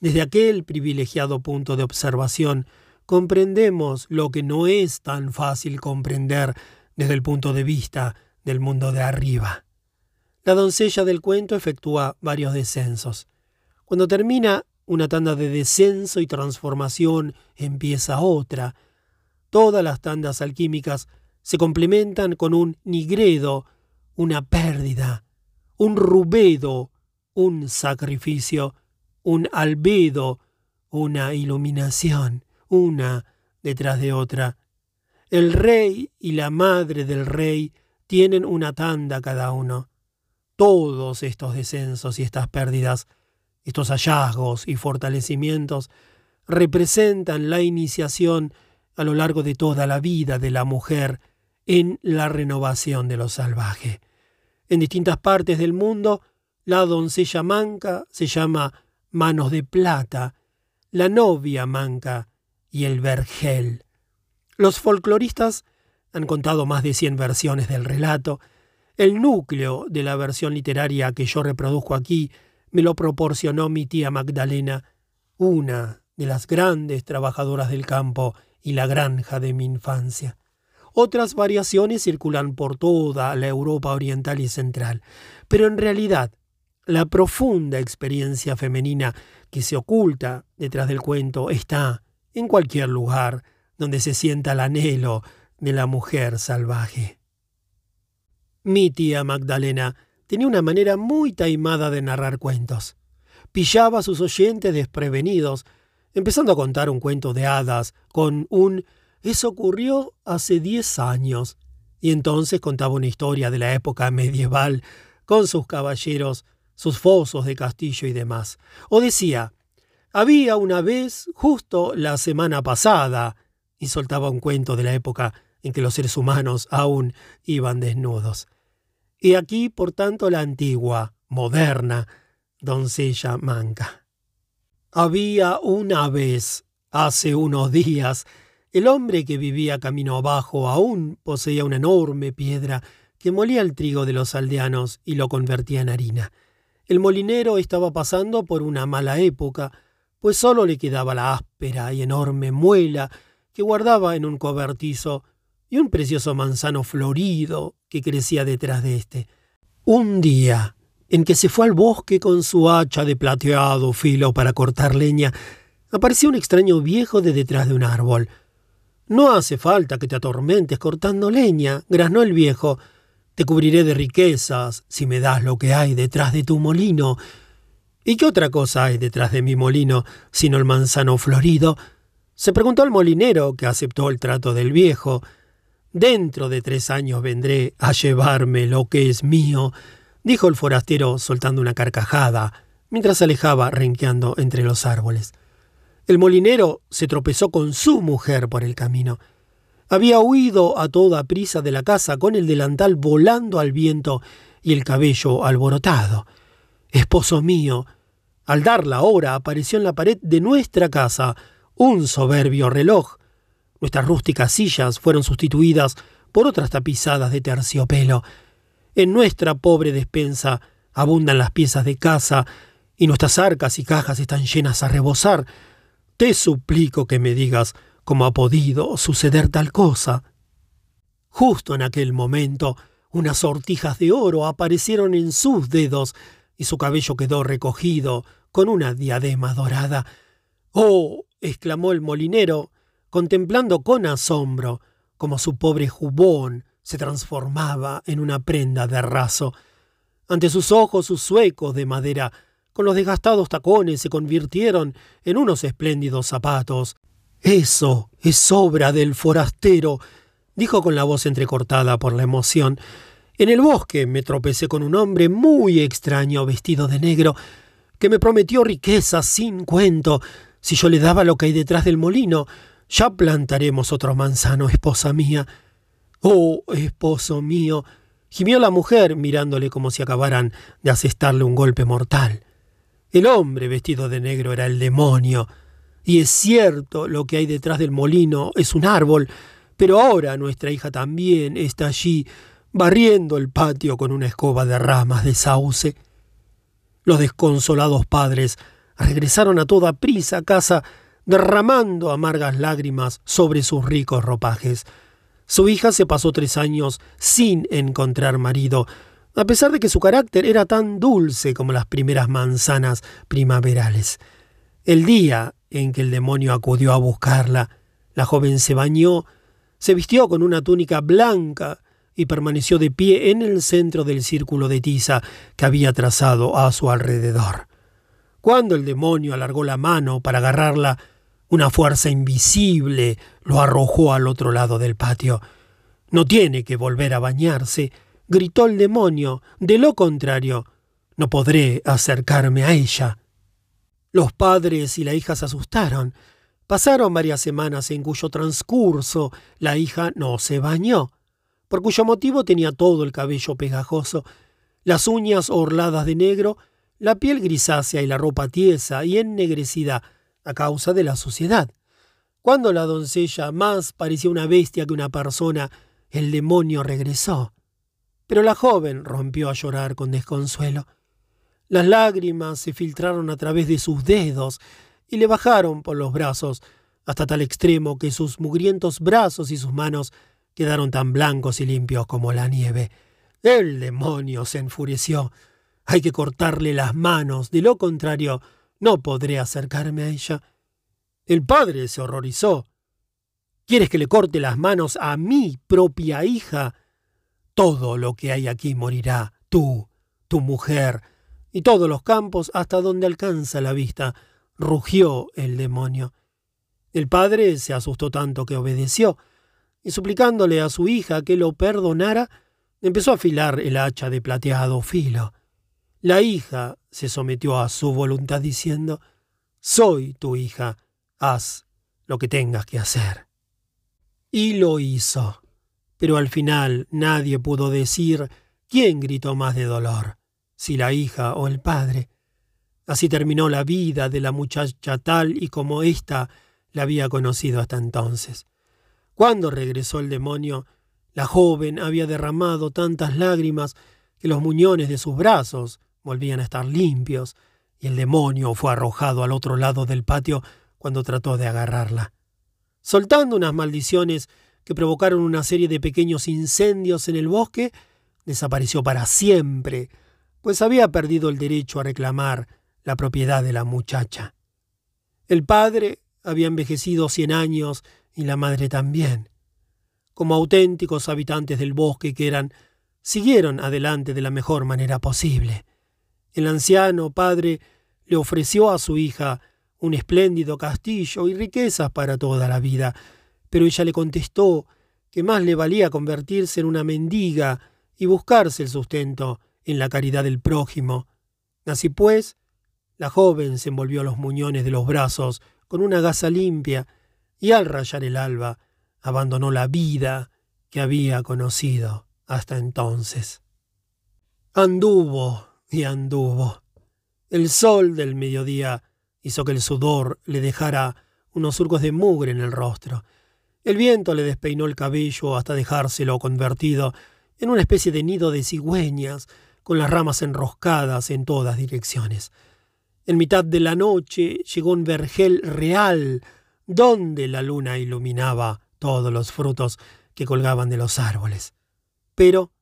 Desde aquel privilegiado punto de observación, comprendemos lo que no es tan fácil comprender desde el punto de vista del mundo de arriba. La doncella del cuento efectúa varios descensos. Cuando termina una tanda de descenso y transformación, empieza otra. Todas las tandas alquímicas se complementan con un nigredo, una pérdida, un rubedo, un sacrificio, un albedo, una iluminación, una detrás de otra. El rey y la madre del rey tienen una tanda cada uno. Todos estos descensos y estas pérdidas, estos hallazgos y fortalecimientos, representan la iniciación a lo largo de toda la vida de la mujer en la renovación de lo salvaje. En distintas partes del mundo, la doncella manca se llama manos de plata, la novia manca y el vergel. Los folcloristas han contado más de cien versiones del relato. El núcleo de la versión literaria que yo reproduzco aquí me lo proporcionó mi tía Magdalena, una de las grandes trabajadoras del campo y la granja de mi infancia. Otras variaciones circulan por toda la Europa oriental y central, pero en realidad la profunda experiencia femenina que se oculta detrás del cuento está en cualquier lugar donde se sienta el anhelo de la mujer salvaje. Mi tía Magdalena tenía una manera muy taimada de narrar cuentos. Pillaba a sus oyentes desprevenidos, empezando a contar un cuento de hadas con un eso ocurrió hace diez años, y entonces contaba una historia de la época medieval con sus caballeros sus fosos de castillo y demás. O decía, había una vez, justo la semana pasada, y soltaba un cuento de la época en que los seres humanos aún iban desnudos. Y aquí, por tanto, la antigua, moderna, doncella manca. Había una vez, hace unos días, el hombre que vivía camino abajo aún poseía una enorme piedra que molía el trigo de los aldeanos y lo convertía en harina. El molinero estaba pasando por una mala época, pues solo le quedaba la áspera y enorme muela que guardaba en un cobertizo y un precioso manzano florido que crecía detrás de éste. Un día, en que se fue al bosque con su hacha de plateado filo para cortar leña, apareció un extraño viejo de detrás de un árbol. No hace falta que te atormentes cortando leña, graznó el viejo. Te cubriré de riquezas si me das lo que hay detrás de tu molino. ¿Y qué otra cosa hay detrás de mi molino sino el manzano florido? Se preguntó al molinero, que aceptó el trato del viejo. Dentro de tres años vendré a llevarme lo que es mío, dijo el forastero soltando una carcajada, mientras se alejaba renqueando entre los árboles. El molinero se tropezó con su mujer por el camino. Había huido a toda prisa de la casa con el delantal volando al viento y el cabello alborotado. Esposo mío, al dar la hora apareció en la pared de nuestra casa un soberbio reloj. Nuestras rústicas sillas fueron sustituidas por otras tapizadas de terciopelo. En nuestra pobre despensa abundan las piezas de casa y nuestras arcas y cajas están llenas a rebosar. Te suplico que me digas ¿Cómo ha podido suceder tal cosa? Justo en aquel momento, unas sortijas de oro aparecieron en sus dedos y su cabello quedó recogido con una diadema dorada. ¡Oh! Exclamó el molinero, contemplando con asombro cómo su pobre jubón se transformaba en una prenda de raso. Ante sus ojos sus suecos de madera, con los desgastados tacones, se convirtieron en unos espléndidos zapatos, eso es obra del forastero, dijo con la voz entrecortada por la emoción. En el bosque me tropecé con un hombre muy extraño vestido de negro, que me prometió riquezas sin cuento si yo le daba lo que hay detrás del molino. Ya plantaremos otro manzano, esposa mía. Oh, esposo mío, gimió la mujer mirándole como si acabaran de asestarle un golpe mortal. El hombre vestido de negro era el demonio. Y es cierto, lo que hay detrás del molino es un árbol, pero ahora nuestra hija también está allí, barriendo el patio con una escoba de ramas de sauce. Los desconsolados padres regresaron a toda prisa a casa, derramando amargas lágrimas sobre sus ricos ropajes. Su hija se pasó tres años sin encontrar marido, a pesar de que su carácter era tan dulce como las primeras manzanas primaverales. El día en que el demonio acudió a buscarla, la joven se bañó, se vistió con una túnica blanca y permaneció de pie en el centro del círculo de tiza que había trazado a su alrededor. Cuando el demonio alargó la mano para agarrarla, una fuerza invisible lo arrojó al otro lado del patio. No tiene que volver a bañarse, gritó el demonio. De lo contrario, no podré acercarme a ella. Los padres y la hija se asustaron. Pasaron varias semanas en cuyo transcurso la hija no se bañó, por cuyo motivo tenía todo el cabello pegajoso, las uñas orladas de negro, la piel grisácea y la ropa tiesa y ennegrecida a causa de la suciedad. Cuando la doncella más parecía una bestia que una persona, el demonio regresó. Pero la joven rompió a llorar con desconsuelo. Las lágrimas se filtraron a través de sus dedos y le bajaron por los brazos hasta tal extremo que sus mugrientos brazos y sus manos quedaron tan blancos y limpios como la nieve. El demonio se enfureció. Hay que cortarle las manos, de lo contrario no podré acercarme a ella. El padre se horrorizó. ¿Quieres que le corte las manos a mi propia hija? Todo lo que hay aquí morirá, tú, tu mujer, y todos los campos hasta donde alcanza la vista, rugió el demonio. El padre se asustó tanto que obedeció, y suplicándole a su hija que lo perdonara, empezó a afilar el hacha de plateado filo. La hija se sometió a su voluntad diciendo, Soy tu hija, haz lo que tengas que hacer. Y lo hizo pero al final nadie pudo decir quién gritó más de dolor, si la hija o el padre. Así terminó la vida de la muchacha tal y como ésta la había conocido hasta entonces. Cuando regresó el demonio, la joven había derramado tantas lágrimas que los muñones de sus brazos volvían a estar limpios, y el demonio fue arrojado al otro lado del patio cuando trató de agarrarla. Soltando unas maldiciones que provocaron una serie de pequeños incendios en el bosque, desapareció para siempre, pues había perdido el derecho a reclamar la propiedad de la muchacha. El padre había envejecido cien años y la madre también. Como auténticos habitantes del bosque que eran, siguieron adelante de la mejor manera posible. El anciano padre le ofreció a su hija un espléndido castillo y riquezas para toda la vida, pero ella le contestó que más le valía convertirse en una mendiga y buscarse el sustento en la caridad del prójimo. Así pues, la joven se envolvió los muñones de los brazos con una gasa limpia y al rayar el alba abandonó la vida que había conocido hasta entonces. Anduvo anduvo. El sol del mediodía hizo que el sudor le dejara unos surcos de mugre en el rostro el viento le despeinó el cabello hasta dejárselo convertido en una especie de nido de cigüeñas, con las ramas enroscadas en todas direcciones. En mitad de la noche llegó un vergel real, donde la luna iluminaba todos los frutos que colgaban de los árboles. Pero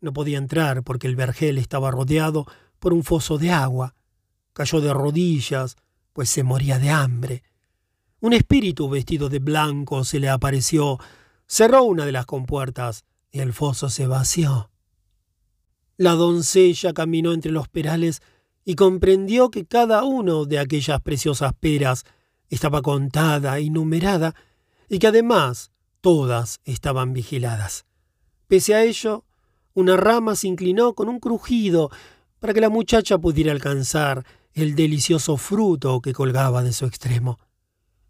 no podía entrar porque el vergel estaba rodeado por un foso de agua. Cayó de rodillas, pues se moría de hambre. Un espíritu vestido de blanco se le apareció, cerró una de las compuertas y el foso se vació. La doncella caminó entre los perales y comprendió que cada uno de aquellas preciosas peras estaba contada y numerada y que además todas estaban vigiladas. Pese a ello, una rama se inclinó con un crujido para que la muchacha pudiera alcanzar el delicioso fruto que colgaba de su extremo.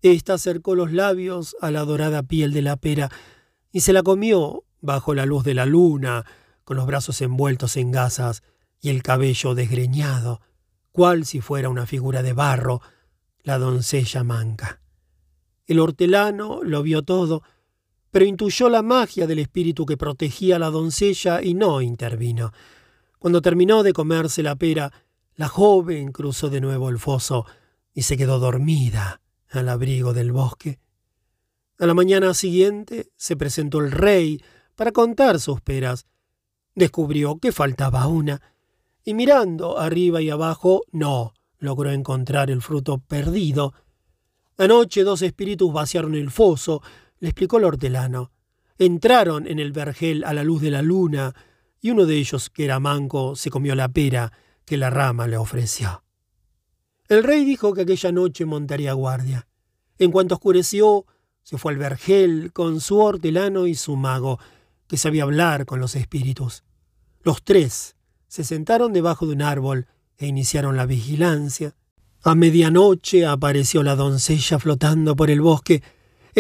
Esta acercó los labios a la dorada piel de la pera y se la comió bajo la luz de la luna, con los brazos envueltos en gasas y el cabello desgreñado, cual si fuera una figura de barro, la doncella manca. El hortelano lo vio todo, pero intuyó la magia del espíritu que protegía a la doncella y no intervino. Cuando terminó de comerse la pera, la joven cruzó de nuevo el foso y se quedó dormida al abrigo del bosque. A la mañana siguiente se presentó el rey para contar sus peras. Descubrió que faltaba una, y mirando arriba y abajo no logró encontrar el fruto perdido. Anoche dos espíritus vaciaron el foso, le explicó el hortelano. Entraron en el vergel a la luz de la luna, y uno de ellos, que era manco, se comió la pera que la rama le ofreció. El rey dijo que aquella noche montaría guardia. En cuanto oscureció, se fue al vergel con su hortelano y su mago, que sabía hablar con los espíritus. Los tres se sentaron debajo de un árbol e iniciaron la vigilancia. A medianoche apareció la doncella flotando por el bosque,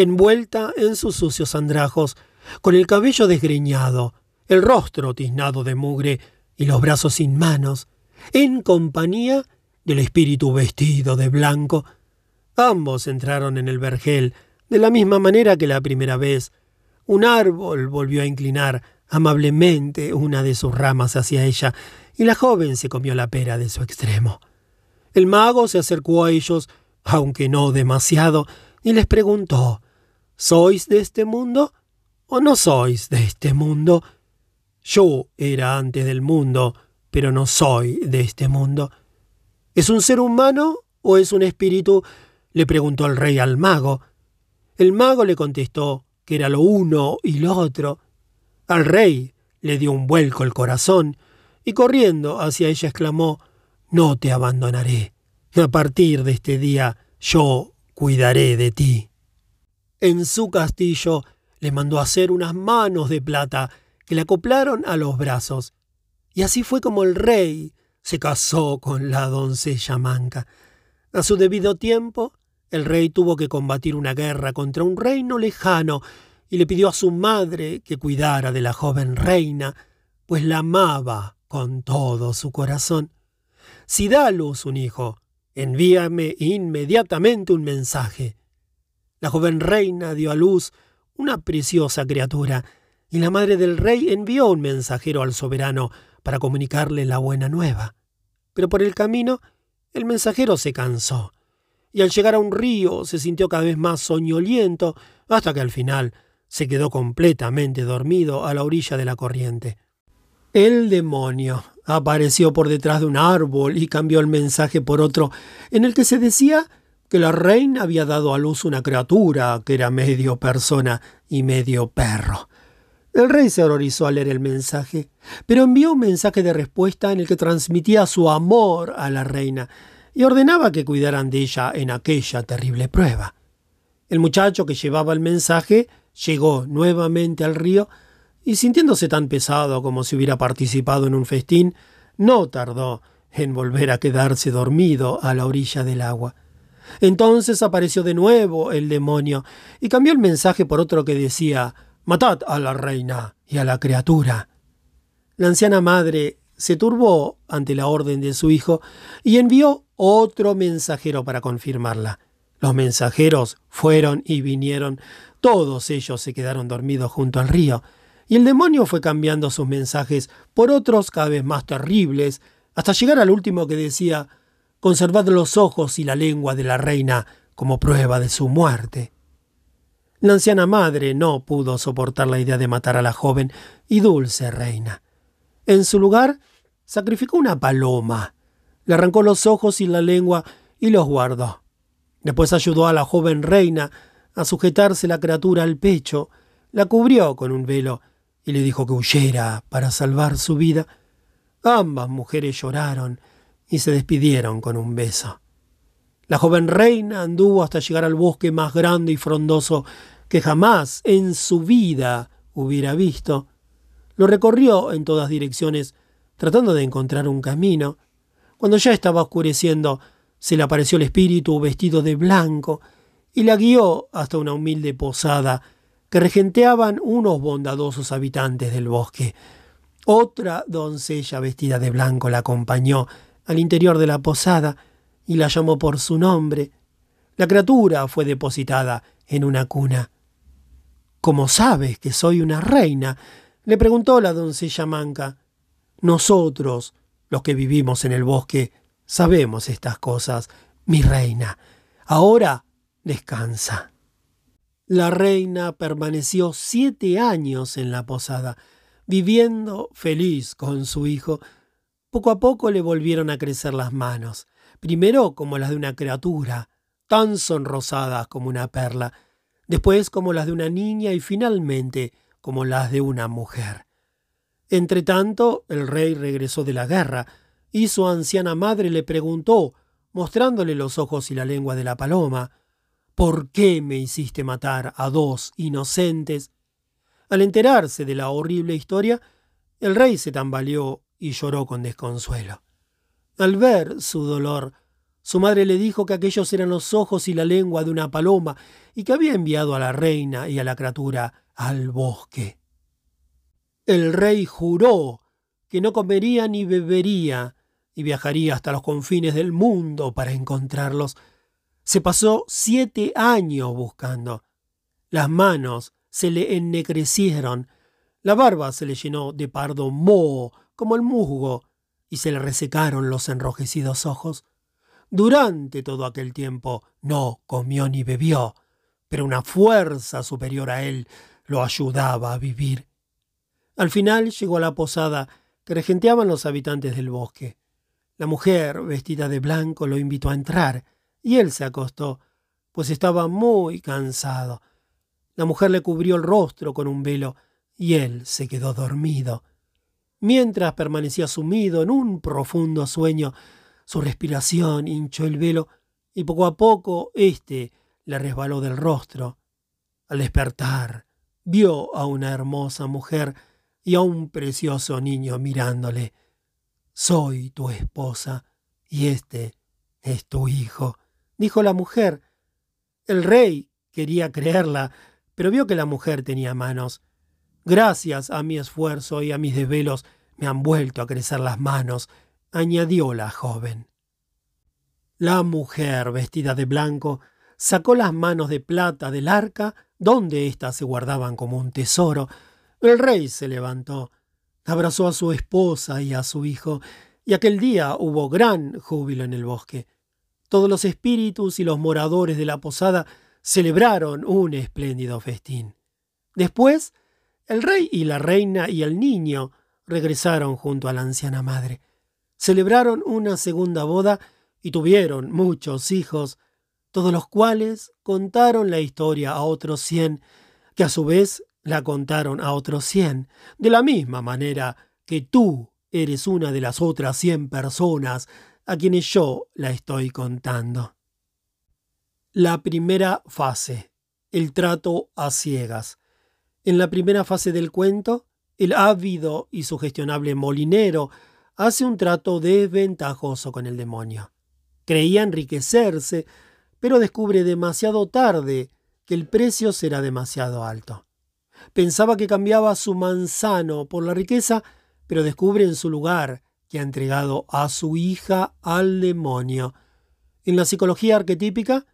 envuelta en sus sucios andrajos, con el cabello desgreñado, el rostro tiznado de mugre y los brazos sin manos, en compañía del espíritu vestido de blanco. Ambos entraron en el vergel de la misma manera que la primera vez. Un árbol volvió a inclinar amablemente una de sus ramas hacia ella, y la joven se comió la pera de su extremo. El mago se acercó a ellos, aunque no demasiado, y les preguntó ¿Sois de este mundo o no sois de este mundo? Yo era antes del mundo, pero no soy de este mundo. ¿Es un ser humano o es un espíritu? le preguntó el rey al mago. El mago le contestó que era lo uno y lo otro. Al rey le dio un vuelco el corazón y corriendo hacia ella exclamó No te abandonaré. A partir de este día yo cuidaré de ti. En su castillo le mandó hacer unas manos de plata que le acoplaron a los brazos. Y así fue como el rey se casó con la doncella manca. A su debido tiempo, el rey tuvo que combatir una guerra contra un reino lejano y le pidió a su madre que cuidara de la joven reina, pues la amaba con todo su corazón. Si da luz un hijo, envíame inmediatamente un mensaje. La joven reina dio a luz una preciosa criatura, y la madre del rey envió un mensajero al soberano para comunicarle la buena nueva. Pero por el camino el mensajero se cansó, y al llegar a un río se sintió cada vez más soñoliento, hasta que al final se quedó completamente dormido a la orilla de la corriente. El demonio apareció por detrás de un árbol y cambió el mensaje por otro, en el que se decía que la reina había dado a luz una criatura que era medio persona y medio perro. El rey se horrorizó al leer el mensaje, pero envió un mensaje de respuesta en el que transmitía su amor a la reina y ordenaba que cuidaran de ella en aquella terrible prueba. El muchacho que llevaba el mensaje llegó nuevamente al río y sintiéndose tan pesado como si hubiera participado en un festín, no tardó en volver a quedarse dormido a la orilla del agua. Entonces apareció de nuevo el demonio y cambió el mensaje por otro que decía Matad a la reina y a la criatura. La anciana madre se turbó ante la orden de su hijo y envió otro mensajero para confirmarla. Los mensajeros fueron y vinieron, todos ellos se quedaron dormidos junto al río, y el demonio fue cambiando sus mensajes por otros cada vez más terribles, hasta llegar al último que decía Conservad los ojos y la lengua de la reina como prueba de su muerte. La anciana madre no pudo soportar la idea de matar a la joven y dulce reina. En su lugar, sacrificó una paloma, le arrancó los ojos y la lengua y los guardó. Después ayudó a la joven reina a sujetarse la criatura al pecho, la cubrió con un velo y le dijo que huyera para salvar su vida. Ambas mujeres lloraron y se despidieron con un beso. La joven reina anduvo hasta llegar al bosque más grande y frondoso que jamás en su vida hubiera visto. Lo recorrió en todas direcciones, tratando de encontrar un camino. Cuando ya estaba oscureciendo, se le apareció el espíritu vestido de blanco y la guió hasta una humilde posada que regenteaban unos bondadosos habitantes del bosque. Otra doncella vestida de blanco la acompañó al interior de la posada, y la llamó por su nombre. La criatura fue depositada en una cuna. ¿Cómo sabes que soy una reina? le preguntó la doncella manca. Nosotros, los que vivimos en el bosque, sabemos estas cosas, mi reina. Ahora descansa. La reina permaneció siete años en la posada, viviendo feliz con su hijo. Poco a poco le volvieron a crecer las manos, primero como las de una criatura, tan sonrosadas como una perla, después como las de una niña y finalmente como las de una mujer. Entretanto, el rey regresó de la guerra, y su anciana madre le preguntó, mostrándole los ojos y la lengua de la paloma, ¿Por qué me hiciste matar a dos inocentes? Al enterarse de la horrible historia, el rey se tambaleó y lloró con desconsuelo. Al ver su dolor, su madre le dijo que aquellos eran los ojos y la lengua de una paloma y que había enviado a la reina y a la criatura al bosque. El rey juró que no comería ni bebería y viajaría hasta los confines del mundo para encontrarlos, se pasó siete años buscando. Las manos se le ennegrecieron, la barba se le llenó de pardo moho como el musgo, y se le resecaron los enrojecidos ojos. Durante todo aquel tiempo no comió ni bebió, pero una fuerza superior a él lo ayudaba a vivir. Al final llegó a la posada que regenteaban los habitantes del bosque. La mujer, vestida de blanco, lo invitó a entrar, y él se acostó, pues estaba muy cansado. La mujer le cubrió el rostro con un velo y él se quedó dormido. Mientras permanecía sumido en un profundo sueño, su respiración hinchó el velo y poco a poco éste le resbaló del rostro. Al despertar, vio a una hermosa mujer y a un precioso niño mirándole. Soy tu esposa y este es tu hijo dijo la mujer. El rey quería creerla, pero vio que la mujer tenía manos. Gracias a mi esfuerzo y a mis desvelos me han vuelto a crecer las manos, añadió la joven. La mujer, vestida de blanco, sacó las manos de plata del arca, donde éstas se guardaban como un tesoro. El rey se levantó, abrazó a su esposa y a su hijo, y aquel día hubo gran júbilo en el bosque. Todos los espíritus y los moradores de la posada celebraron un espléndido festín. Después, el rey y la reina y el niño regresaron junto a la anciana madre. Celebraron una segunda boda y tuvieron muchos hijos, todos los cuales contaron la historia a otros cien, que a su vez la contaron a otros cien, de la misma manera que tú eres una de las otras cien personas a quienes yo la estoy contando. La primera fase, el trato a ciegas. En la primera fase del cuento, el ávido y sugestionable molinero hace un trato desventajoso con el demonio. Creía enriquecerse, pero descubre demasiado tarde que el precio será demasiado alto. Pensaba que cambiaba su manzano por la riqueza, pero descubre en su lugar que ha entregado a su hija al demonio. En la psicología arquetípica,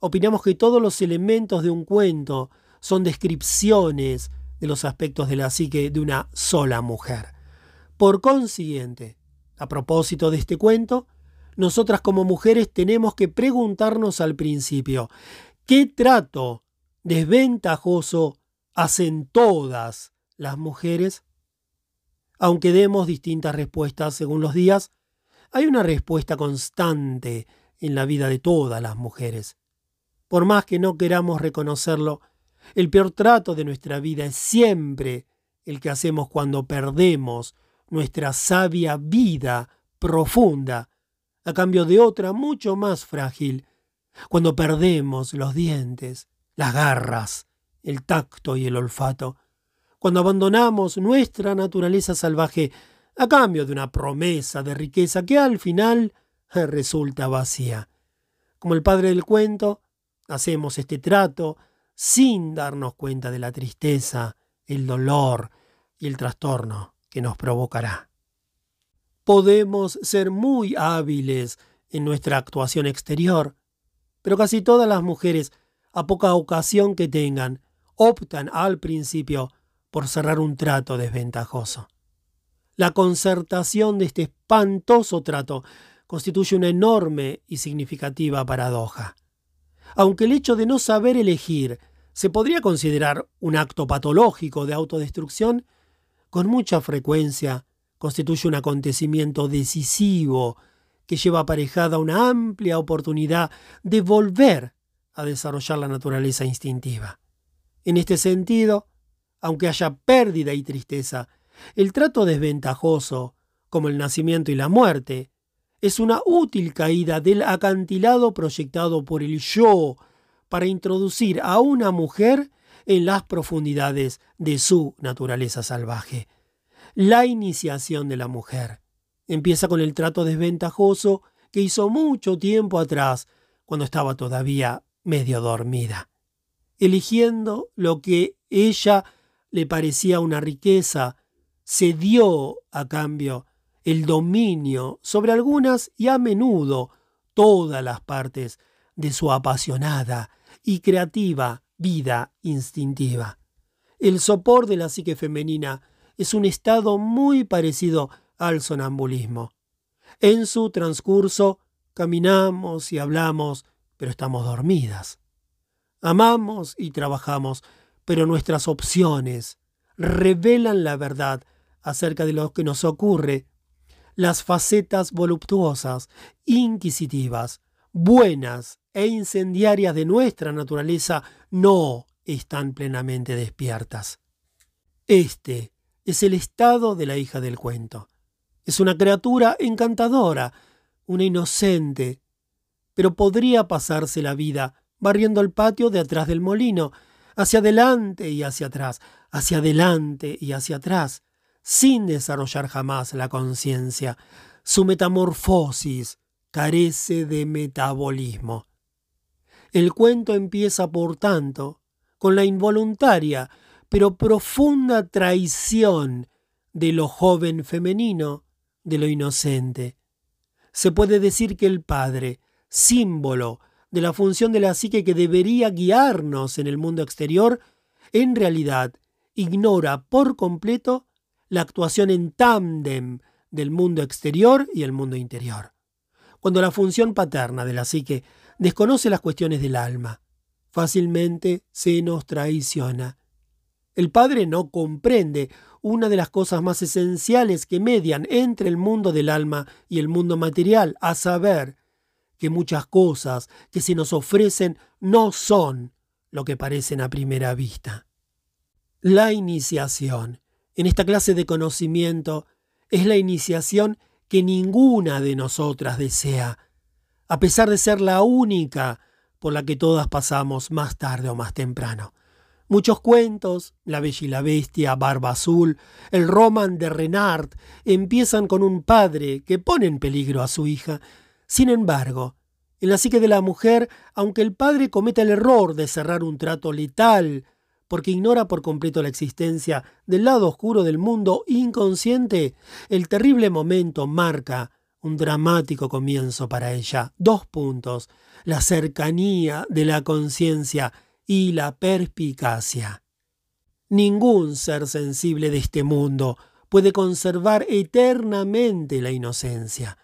opinamos que todos los elementos de un cuento son descripciones de los aspectos de la psique de una sola mujer. Por consiguiente, a propósito de este cuento, nosotras como mujeres tenemos que preguntarnos al principio, ¿qué trato desventajoso hacen todas las mujeres? Aunque demos distintas respuestas según los días, hay una respuesta constante en la vida de todas las mujeres. Por más que no queramos reconocerlo, el peor trato de nuestra vida es siempre el que hacemos cuando perdemos nuestra sabia vida profunda a cambio de otra mucho más frágil, cuando perdemos los dientes, las garras, el tacto y el olfato, cuando abandonamos nuestra naturaleza salvaje a cambio de una promesa de riqueza que al final resulta vacía. Como el padre del cuento, hacemos este trato sin darnos cuenta de la tristeza, el dolor y el trastorno que nos provocará. Podemos ser muy hábiles en nuestra actuación exterior, pero casi todas las mujeres, a poca ocasión que tengan, optan al principio por cerrar un trato desventajoso. La concertación de este espantoso trato constituye una enorme y significativa paradoja. Aunque el hecho de no saber elegir se podría considerar un acto patológico de autodestrucción, con mucha frecuencia constituye un acontecimiento decisivo que lleva aparejada una amplia oportunidad de volver a desarrollar la naturaleza instintiva. En este sentido, aunque haya pérdida y tristeza, el trato desventajoso, como el nacimiento y la muerte, es una útil caída del acantilado proyectado por el yo para introducir a una mujer en las profundidades de su naturaleza salvaje. La iniciación de la mujer empieza con el trato desventajoso que hizo mucho tiempo atrás, cuando estaba todavía medio dormida, eligiendo lo que ella le parecía una riqueza, se dio a cambio el dominio sobre algunas y a menudo todas las partes de su apasionada y creativa vida instintiva. El sopor de la psique femenina es un estado muy parecido al sonambulismo. En su transcurso caminamos y hablamos, pero estamos dormidas. Amamos y trabajamos, pero nuestras opciones revelan la verdad acerca de lo que nos ocurre, las facetas voluptuosas, inquisitivas, buenas e incendiarias de nuestra naturaleza no están plenamente despiertas. Este es el estado de la hija del cuento. Es una criatura encantadora, una inocente, pero podría pasarse la vida barriendo el patio de atrás del molino, hacia adelante y hacia atrás, hacia adelante y hacia atrás, sin desarrollar jamás la conciencia. Su metamorfosis carece de metabolismo. El cuento empieza, por tanto, con la involuntaria pero profunda traición de lo joven femenino, de lo inocente. Se puede decir que el padre, símbolo de la función de la psique que debería guiarnos en el mundo exterior, en realidad ignora por completo la actuación en tándem del mundo exterior y el mundo interior. Cuando la función paterna de la psique desconoce las cuestiones del alma, fácilmente se nos traiciona. El padre no comprende una de las cosas más esenciales que median entre el mundo del alma y el mundo material, a saber, que muchas cosas que se nos ofrecen no son lo que parecen a primera vista. La iniciación en esta clase de conocimiento. Es la iniciación que ninguna de nosotras desea, a pesar de ser la única por la que todas pasamos más tarde o más temprano. Muchos cuentos, La Bella y la Bestia, Barba Azul, el Roman de Renard, empiezan con un padre que pone en peligro a su hija, sin embargo, en la psique de la mujer, aunque el padre cometa el error de cerrar un trato letal, porque ignora por completo la existencia del lado oscuro del mundo inconsciente, el terrible momento marca un dramático comienzo para ella. Dos puntos. La cercanía de la conciencia y la perspicacia. Ningún ser sensible de este mundo puede conservar eternamente la inocencia.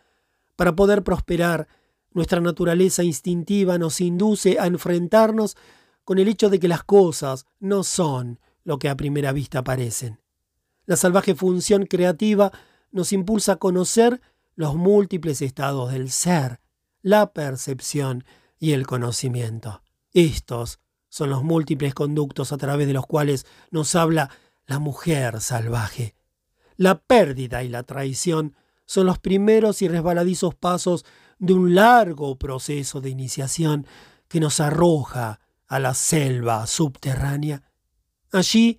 Para poder prosperar, nuestra naturaleza instintiva nos induce a enfrentarnos con el hecho de que las cosas no son lo que a primera vista parecen. La salvaje función creativa nos impulsa a conocer los múltiples estados del ser, la percepción y el conocimiento. Estos son los múltiples conductos a través de los cuales nos habla la mujer salvaje. La pérdida y la traición son los primeros y resbaladizos pasos de un largo proceso de iniciación que nos arroja a la selva subterránea. Allí,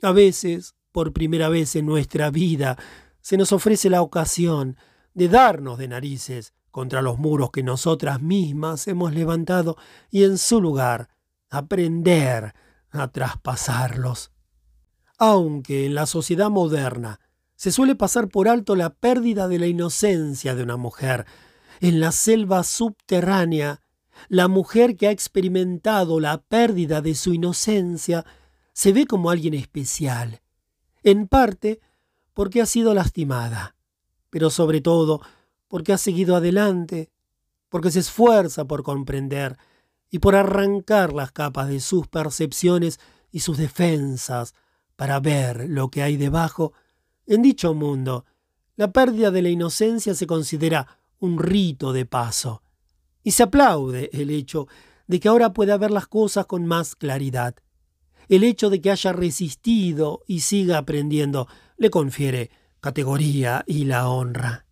a veces, por primera vez en nuestra vida, se nos ofrece la ocasión de darnos de narices contra los muros que nosotras mismas hemos levantado y en su lugar aprender a traspasarlos. Aunque en la sociedad moderna se suele pasar por alto la pérdida de la inocencia de una mujer, en la selva subterránea, la mujer que ha experimentado la pérdida de su inocencia se ve como alguien especial, en parte porque ha sido lastimada, pero sobre todo porque ha seguido adelante, porque se esfuerza por comprender y por arrancar las capas de sus percepciones y sus defensas para ver lo que hay debajo, en dicho mundo, la pérdida de la inocencia se considera un rito de paso, y se aplaude el hecho de que ahora pueda ver las cosas con más claridad. El hecho de que haya resistido y siga aprendiendo le confiere categoría y la honra.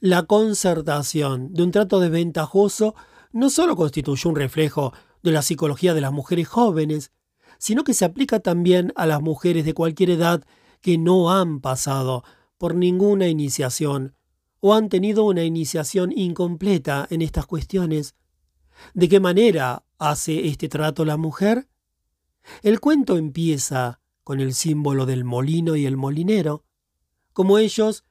La concertación de un trato desventajoso no solo constituye un reflejo de la psicología de las mujeres jóvenes, sino que se aplica también a las mujeres de cualquier edad que no han pasado por ninguna iniciación o han tenido una iniciación incompleta en estas cuestiones. ¿De qué manera hace este trato la mujer? El cuento empieza con el símbolo del molino y el molinero. Como ellos,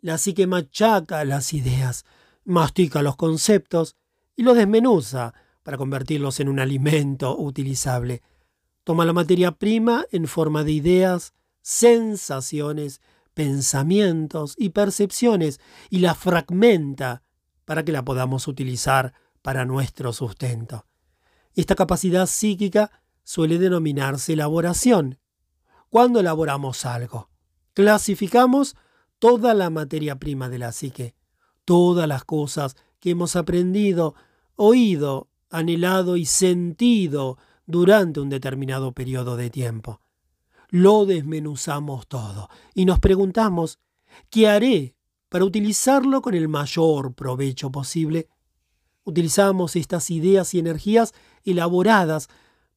la psique machaca las ideas, mastica los conceptos y los desmenuza para convertirlos en un alimento utilizable. Toma la materia prima en forma de ideas, sensaciones, pensamientos y percepciones y la fragmenta para que la podamos utilizar para nuestro sustento. Esta capacidad psíquica suele denominarse elaboración. Cuando elaboramos algo, clasificamos toda la materia prima de la psique, todas las cosas que hemos aprendido, oído, anhelado y sentido durante un determinado periodo de tiempo. Lo desmenuzamos todo y nos preguntamos, ¿qué haré para utilizarlo con el mayor provecho posible? Utilizamos estas ideas y energías elaboradas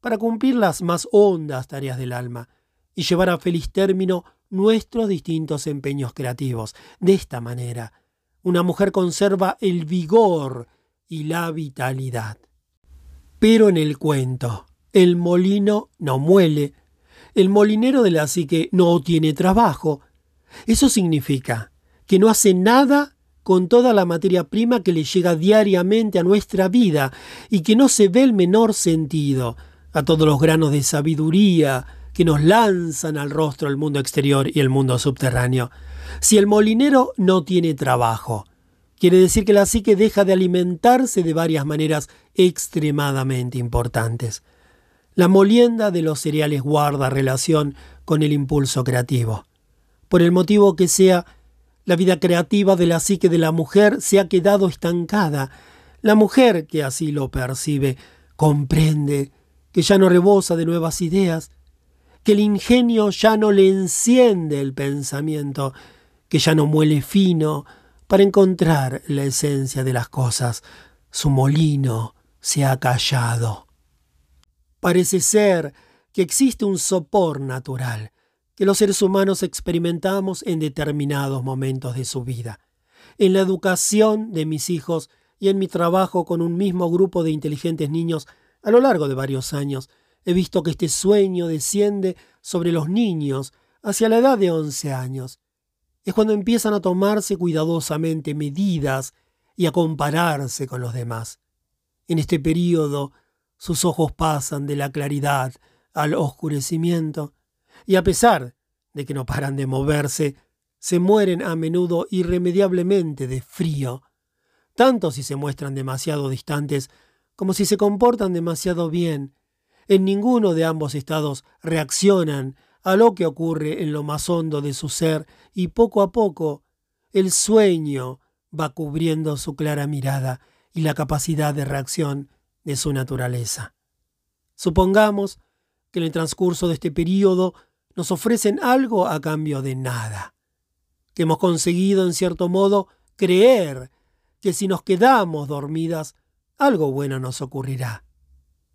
para cumplir las más hondas tareas del alma y llevar a feliz término nuestros distintos empeños creativos. De esta manera, una mujer conserva el vigor y la vitalidad. Pero en el cuento, el molino no muele, el molinero de la psique no tiene trabajo. Eso significa que no hace nada con toda la materia prima que le llega diariamente a nuestra vida y que no se ve el menor sentido a todos los granos de sabiduría que nos lanzan al rostro el mundo exterior y el mundo subterráneo. Si el molinero no tiene trabajo, quiere decir que la psique deja de alimentarse de varias maneras extremadamente importantes. La molienda de los cereales guarda relación con el impulso creativo. Por el motivo que sea, la vida creativa de la psique de la mujer se ha quedado estancada. La mujer que así lo percibe comprende que ya no rebosa de nuevas ideas, que el ingenio ya no le enciende el pensamiento, que ya no muele fino para encontrar la esencia de las cosas. Su molino se ha callado. Parece ser que existe un sopor natural que los seres humanos experimentamos en determinados momentos de su vida. En la educación de mis hijos y en mi trabajo con un mismo grupo de inteligentes niños a lo largo de varios años, he visto que este sueño desciende sobre los niños hacia la edad de 11 años. Es cuando empiezan a tomarse cuidadosamente medidas y a compararse con los demás. En este período sus ojos pasan de la claridad al oscurecimiento, y a pesar de que no paran de moverse, se mueren a menudo irremediablemente de frío, tanto si se muestran demasiado distantes como si se comportan demasiado bien. En ninguno de ambos estados reaccionan a lo que ocurre en lo más hondo de su ser y poco a poco el sueño va cubriendo su clara mirada y la capacidad de reacción de su naturaleza. Supongamos que en el transcurso de este periodo nos ofrecen algo a cambio de nada, que hemos conseguido en cierto modo creer que si nos quedamos dormidas, algo bueno nos ocurrirá.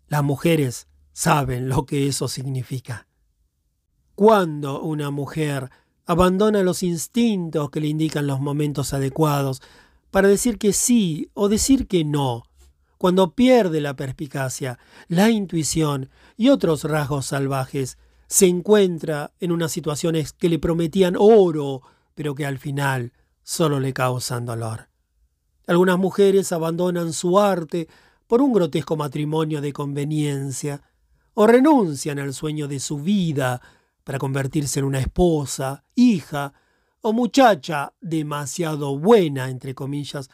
Las mujeres saben lo que eso significa. Cuando una mujer abandona los instintos que le indican los momentos adecuados para decir que sí o decir que no, cuando pierde la perspicacia, la intuición y otros rasgos salvajes, se encuentra en unas situaciones que le prometían oro, pero que al final solo le causan dolor. Algunas mujeres abandonan su arte por un grotesco matrimonio de conveniencia, o renuncian al sueño de su vida para convertirse en una esposa, hija o muchacha demasiado buena, entre comillas,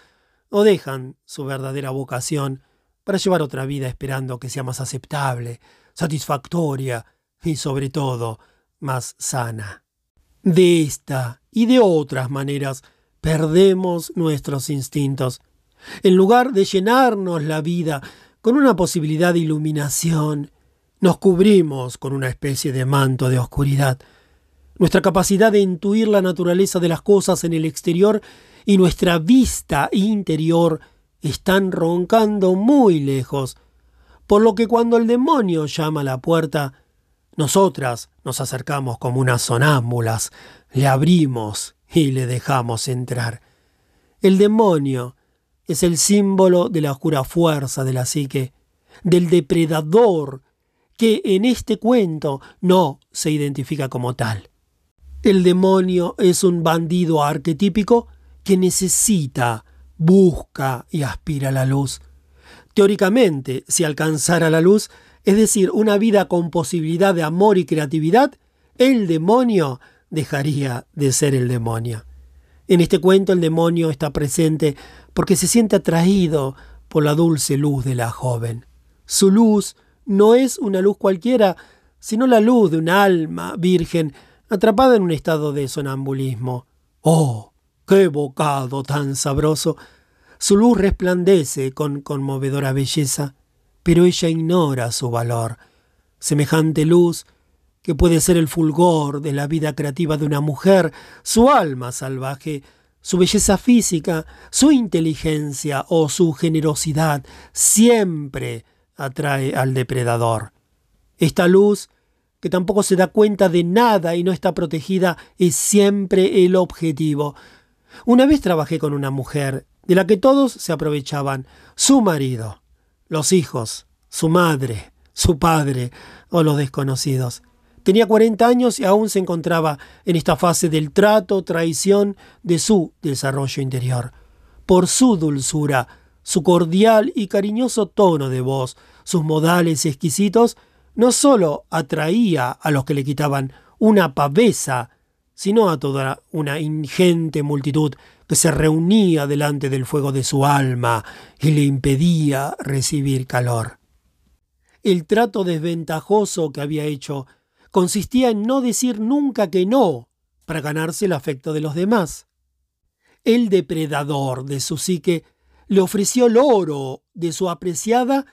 o dejan su verdadera vocación para llevar otra vida esperando que sea más aceptable, satisfactoria y sobre todo más sana. De esta y de otras maneras perdemos nuestros instintos. En lugar de llenarnos la vida con una posibilidad de iluminación, nos cubrimos con una especie de manto de oscuridad. Nuestra capacidad de intuir la naturaleza de las cosas en el exterior y nuestra vista interior están roncando muy lejos, por lo que cuando el demonio llama a la puerta, nosotras nos acercamos como unas sonámbulas, le abrimos y le dejamos entrar. El demonio es el símbolo de la oscura fuerza de la psique, del depredador que en este cuento no se identifica como tal. El demonio es un bandido arquetípico que necesita, busca y aspira a la luz. Teóricamente, si alcanzara la luz, es decir, una vida con posibilidad de amor y creatividad, el demonio dejaría de ser el demonio. En este cuento el demonio está presente porque se siente atraído por la dulce luz de la joven. Su luz no es una luz cualquiera, sino la luz de un alma virgen atrapada en un estado de sonambulismo. ¡Oh! ¡Qué bocado tan sabroso! Su luz resplandece con conmovedora belleza pero ella ignora su valor. Semejante luz, que puede ser el fulgor de la vida creativa de una mujer, su alma salvaje, su belleza física, su inteligencia o su generosidad, siempre atrae al depredador. Esta luz, que tampoco se da cuenta de nada y no está protegida, es siempre el objetivo. Una vez trabajé con una mujer, de la que todos se aprovechaban, su marido los hijos, su madre, su padre o los desconocidos. Tenía 40 años y aún se encontraba en esta fase del trato, traición de su desarrollo interior. Por su dulzura, su cordial y cariñoso tono de voz, sus modales exquisitos, no sólo atraía a los que le quitaban una pavesa, sino a toda una ingente multitud que se reunía delante del fuego de su alma y le impedía recibir calor. El trato desventajoso que había hecho consistía en no decir nunca que no para ganarse el afecto de los demás. El depredador de su psique le ofreció el oro de su apreciada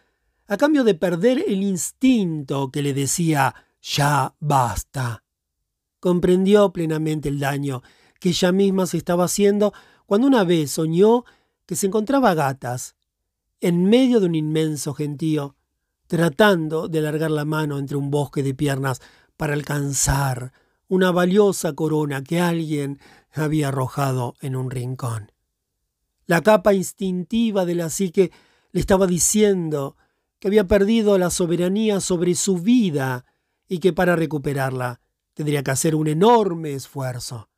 a cambio de perder el instinto que le decía ya basta. Comprendió plenamente el daño que ella misma se estaba haciendo cuando una vez soñó que se encontraba gatas en medio de un inmenso gentío, tratando de alargar la mano entre un bosque de piernas para alcanzar una valiosa corona que alguien había arrojado en un rincón. La capa instintiva de la psique le estaba diciendo que había perdido la soberanía sobre su vida y que para recuperarla tendría que hacer un enorme esfuerzo.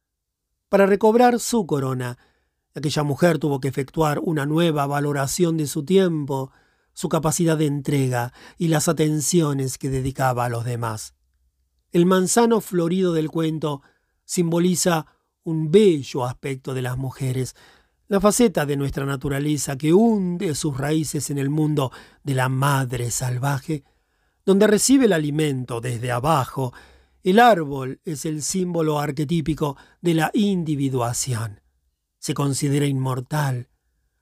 Para recobrar su corona, aquella mujer tuvo que efectuar una nueva valoración de su tiempo, su capacidad de entrega y las atenciones que dedicaba a los demás. El manzano florido del cuento simboliza un bello aspecto de las mujeres, la faceta de nuestra naturaleza que hunde sus raíces en el mundo de la madre salvaje, donde recibe el alimento desde abajo el árbol es el símbolo arquetípico de la individuación. Se considera inmortal,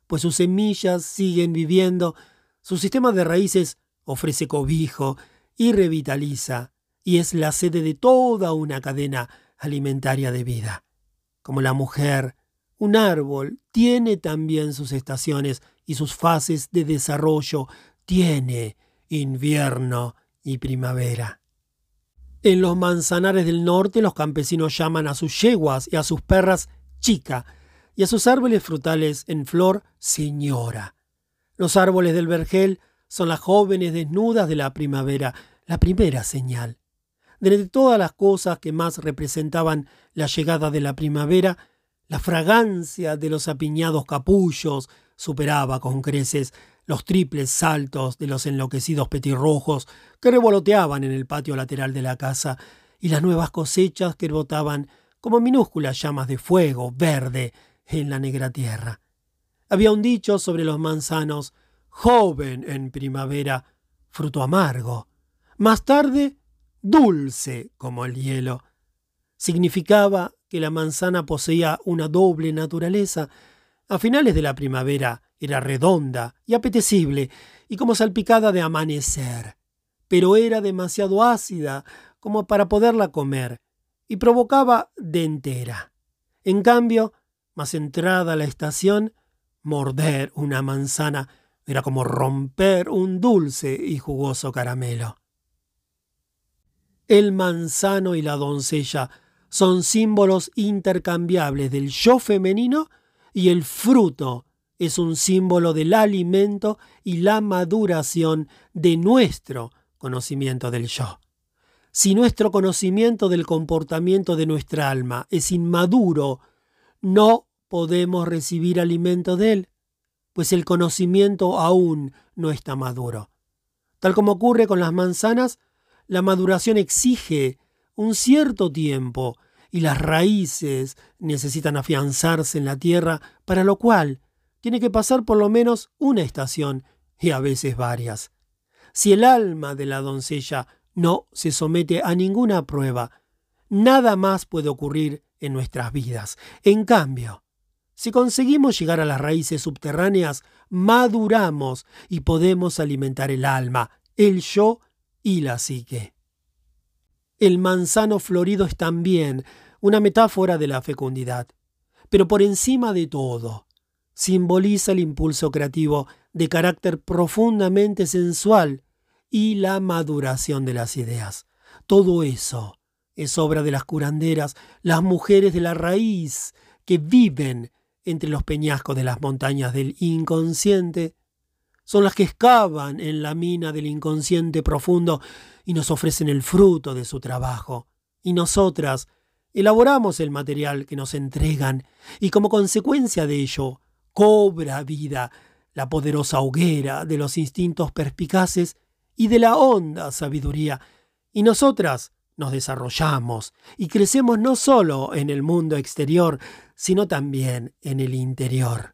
pues sus semillas siguen viviendo, su sistema de raíces ofrece cobijo y revitaliza, y es la sede de toda una cadena alimentaria de vida. Como la mujer, un árbol tiene también sus estaciones y sus fases de desarrollo, tiene invierno y primavera. En los manzanares del norte los campesinos llaman a sus yeguas y a sus perras chica y a sus árboles frutales en flor señora. Los árboles del vergel son las jóvenes desnudas de la primavera, la primera señal. De todas las cosas que más representaban la llegada de la primavera, la fragancia de los apiñados capullos superaba con creces los triples saltos de los enloquecidos petirrojos que revoloteaban en el patio lateral de la casa y las nuevas cosechas que botaban como minúsculas llamas de fuego verde en la negra tierra. Había un dicho sobre los manzanos, joven en primavera, fruto amargo, más tarde dulce como el hielo. Significaba que la manzana poseía una doble naturaleza. A finales de la primavera era redonda y apetecible y como salpicada de amanecer, pero era demasiado ácida como para poderla comer y provocaba dentera. En cambio, más entrada la estación, morder una manzana era como romper un dulce y jugoso caramelo. El manzano y la doncella son símbolos intercambiables del yo femenino y el fruto es un símbolo del alimento y la maduración de nuestro conocimiento del yo. Si nuestro conocimiento del comportamiento de nuestra alma es inmaduro, no podemos recibir alimento de él, pues el conocimiento aún no está maduro. Tal como ocurre con las manzanas, la maduración exige un cierto tiempo y las raíces necesitan afianzarse en la tierra, para lo cual tiene que pasar por lo menos una estación y a veces varias. Si el alma de la doncella no se somete a ninguna prueba, nada más puede ocurrir en nuestras vidas. En cambio, si conseguimos llegar a las raíces subterráneas, maduramos y podemos alimentar el alma, el yo y la psique. El manzano florido es también una metáfora de la fecundidad, pero por encima de todo, simboliza el impulso creativo de carácter profundamente sensual y la maduración de las ideas. Todo eso es obra de las curanderas, las mujeres de la raíz que viven entre los peñascos de las montañas del inconsciente, son las que excavan en la mina del inconsciente profundo y nos ofrecen el fruto de su trabajo. Y nosotras elaboramos el material que nos entregan y como consecuencia de ello cobra vida la poderosa hoguera de los instintos perspicaces y de la honda sabiduría. Y nosotras nos desarrollamos y crecemos no solo en el mundo exterior, sino también en el interior.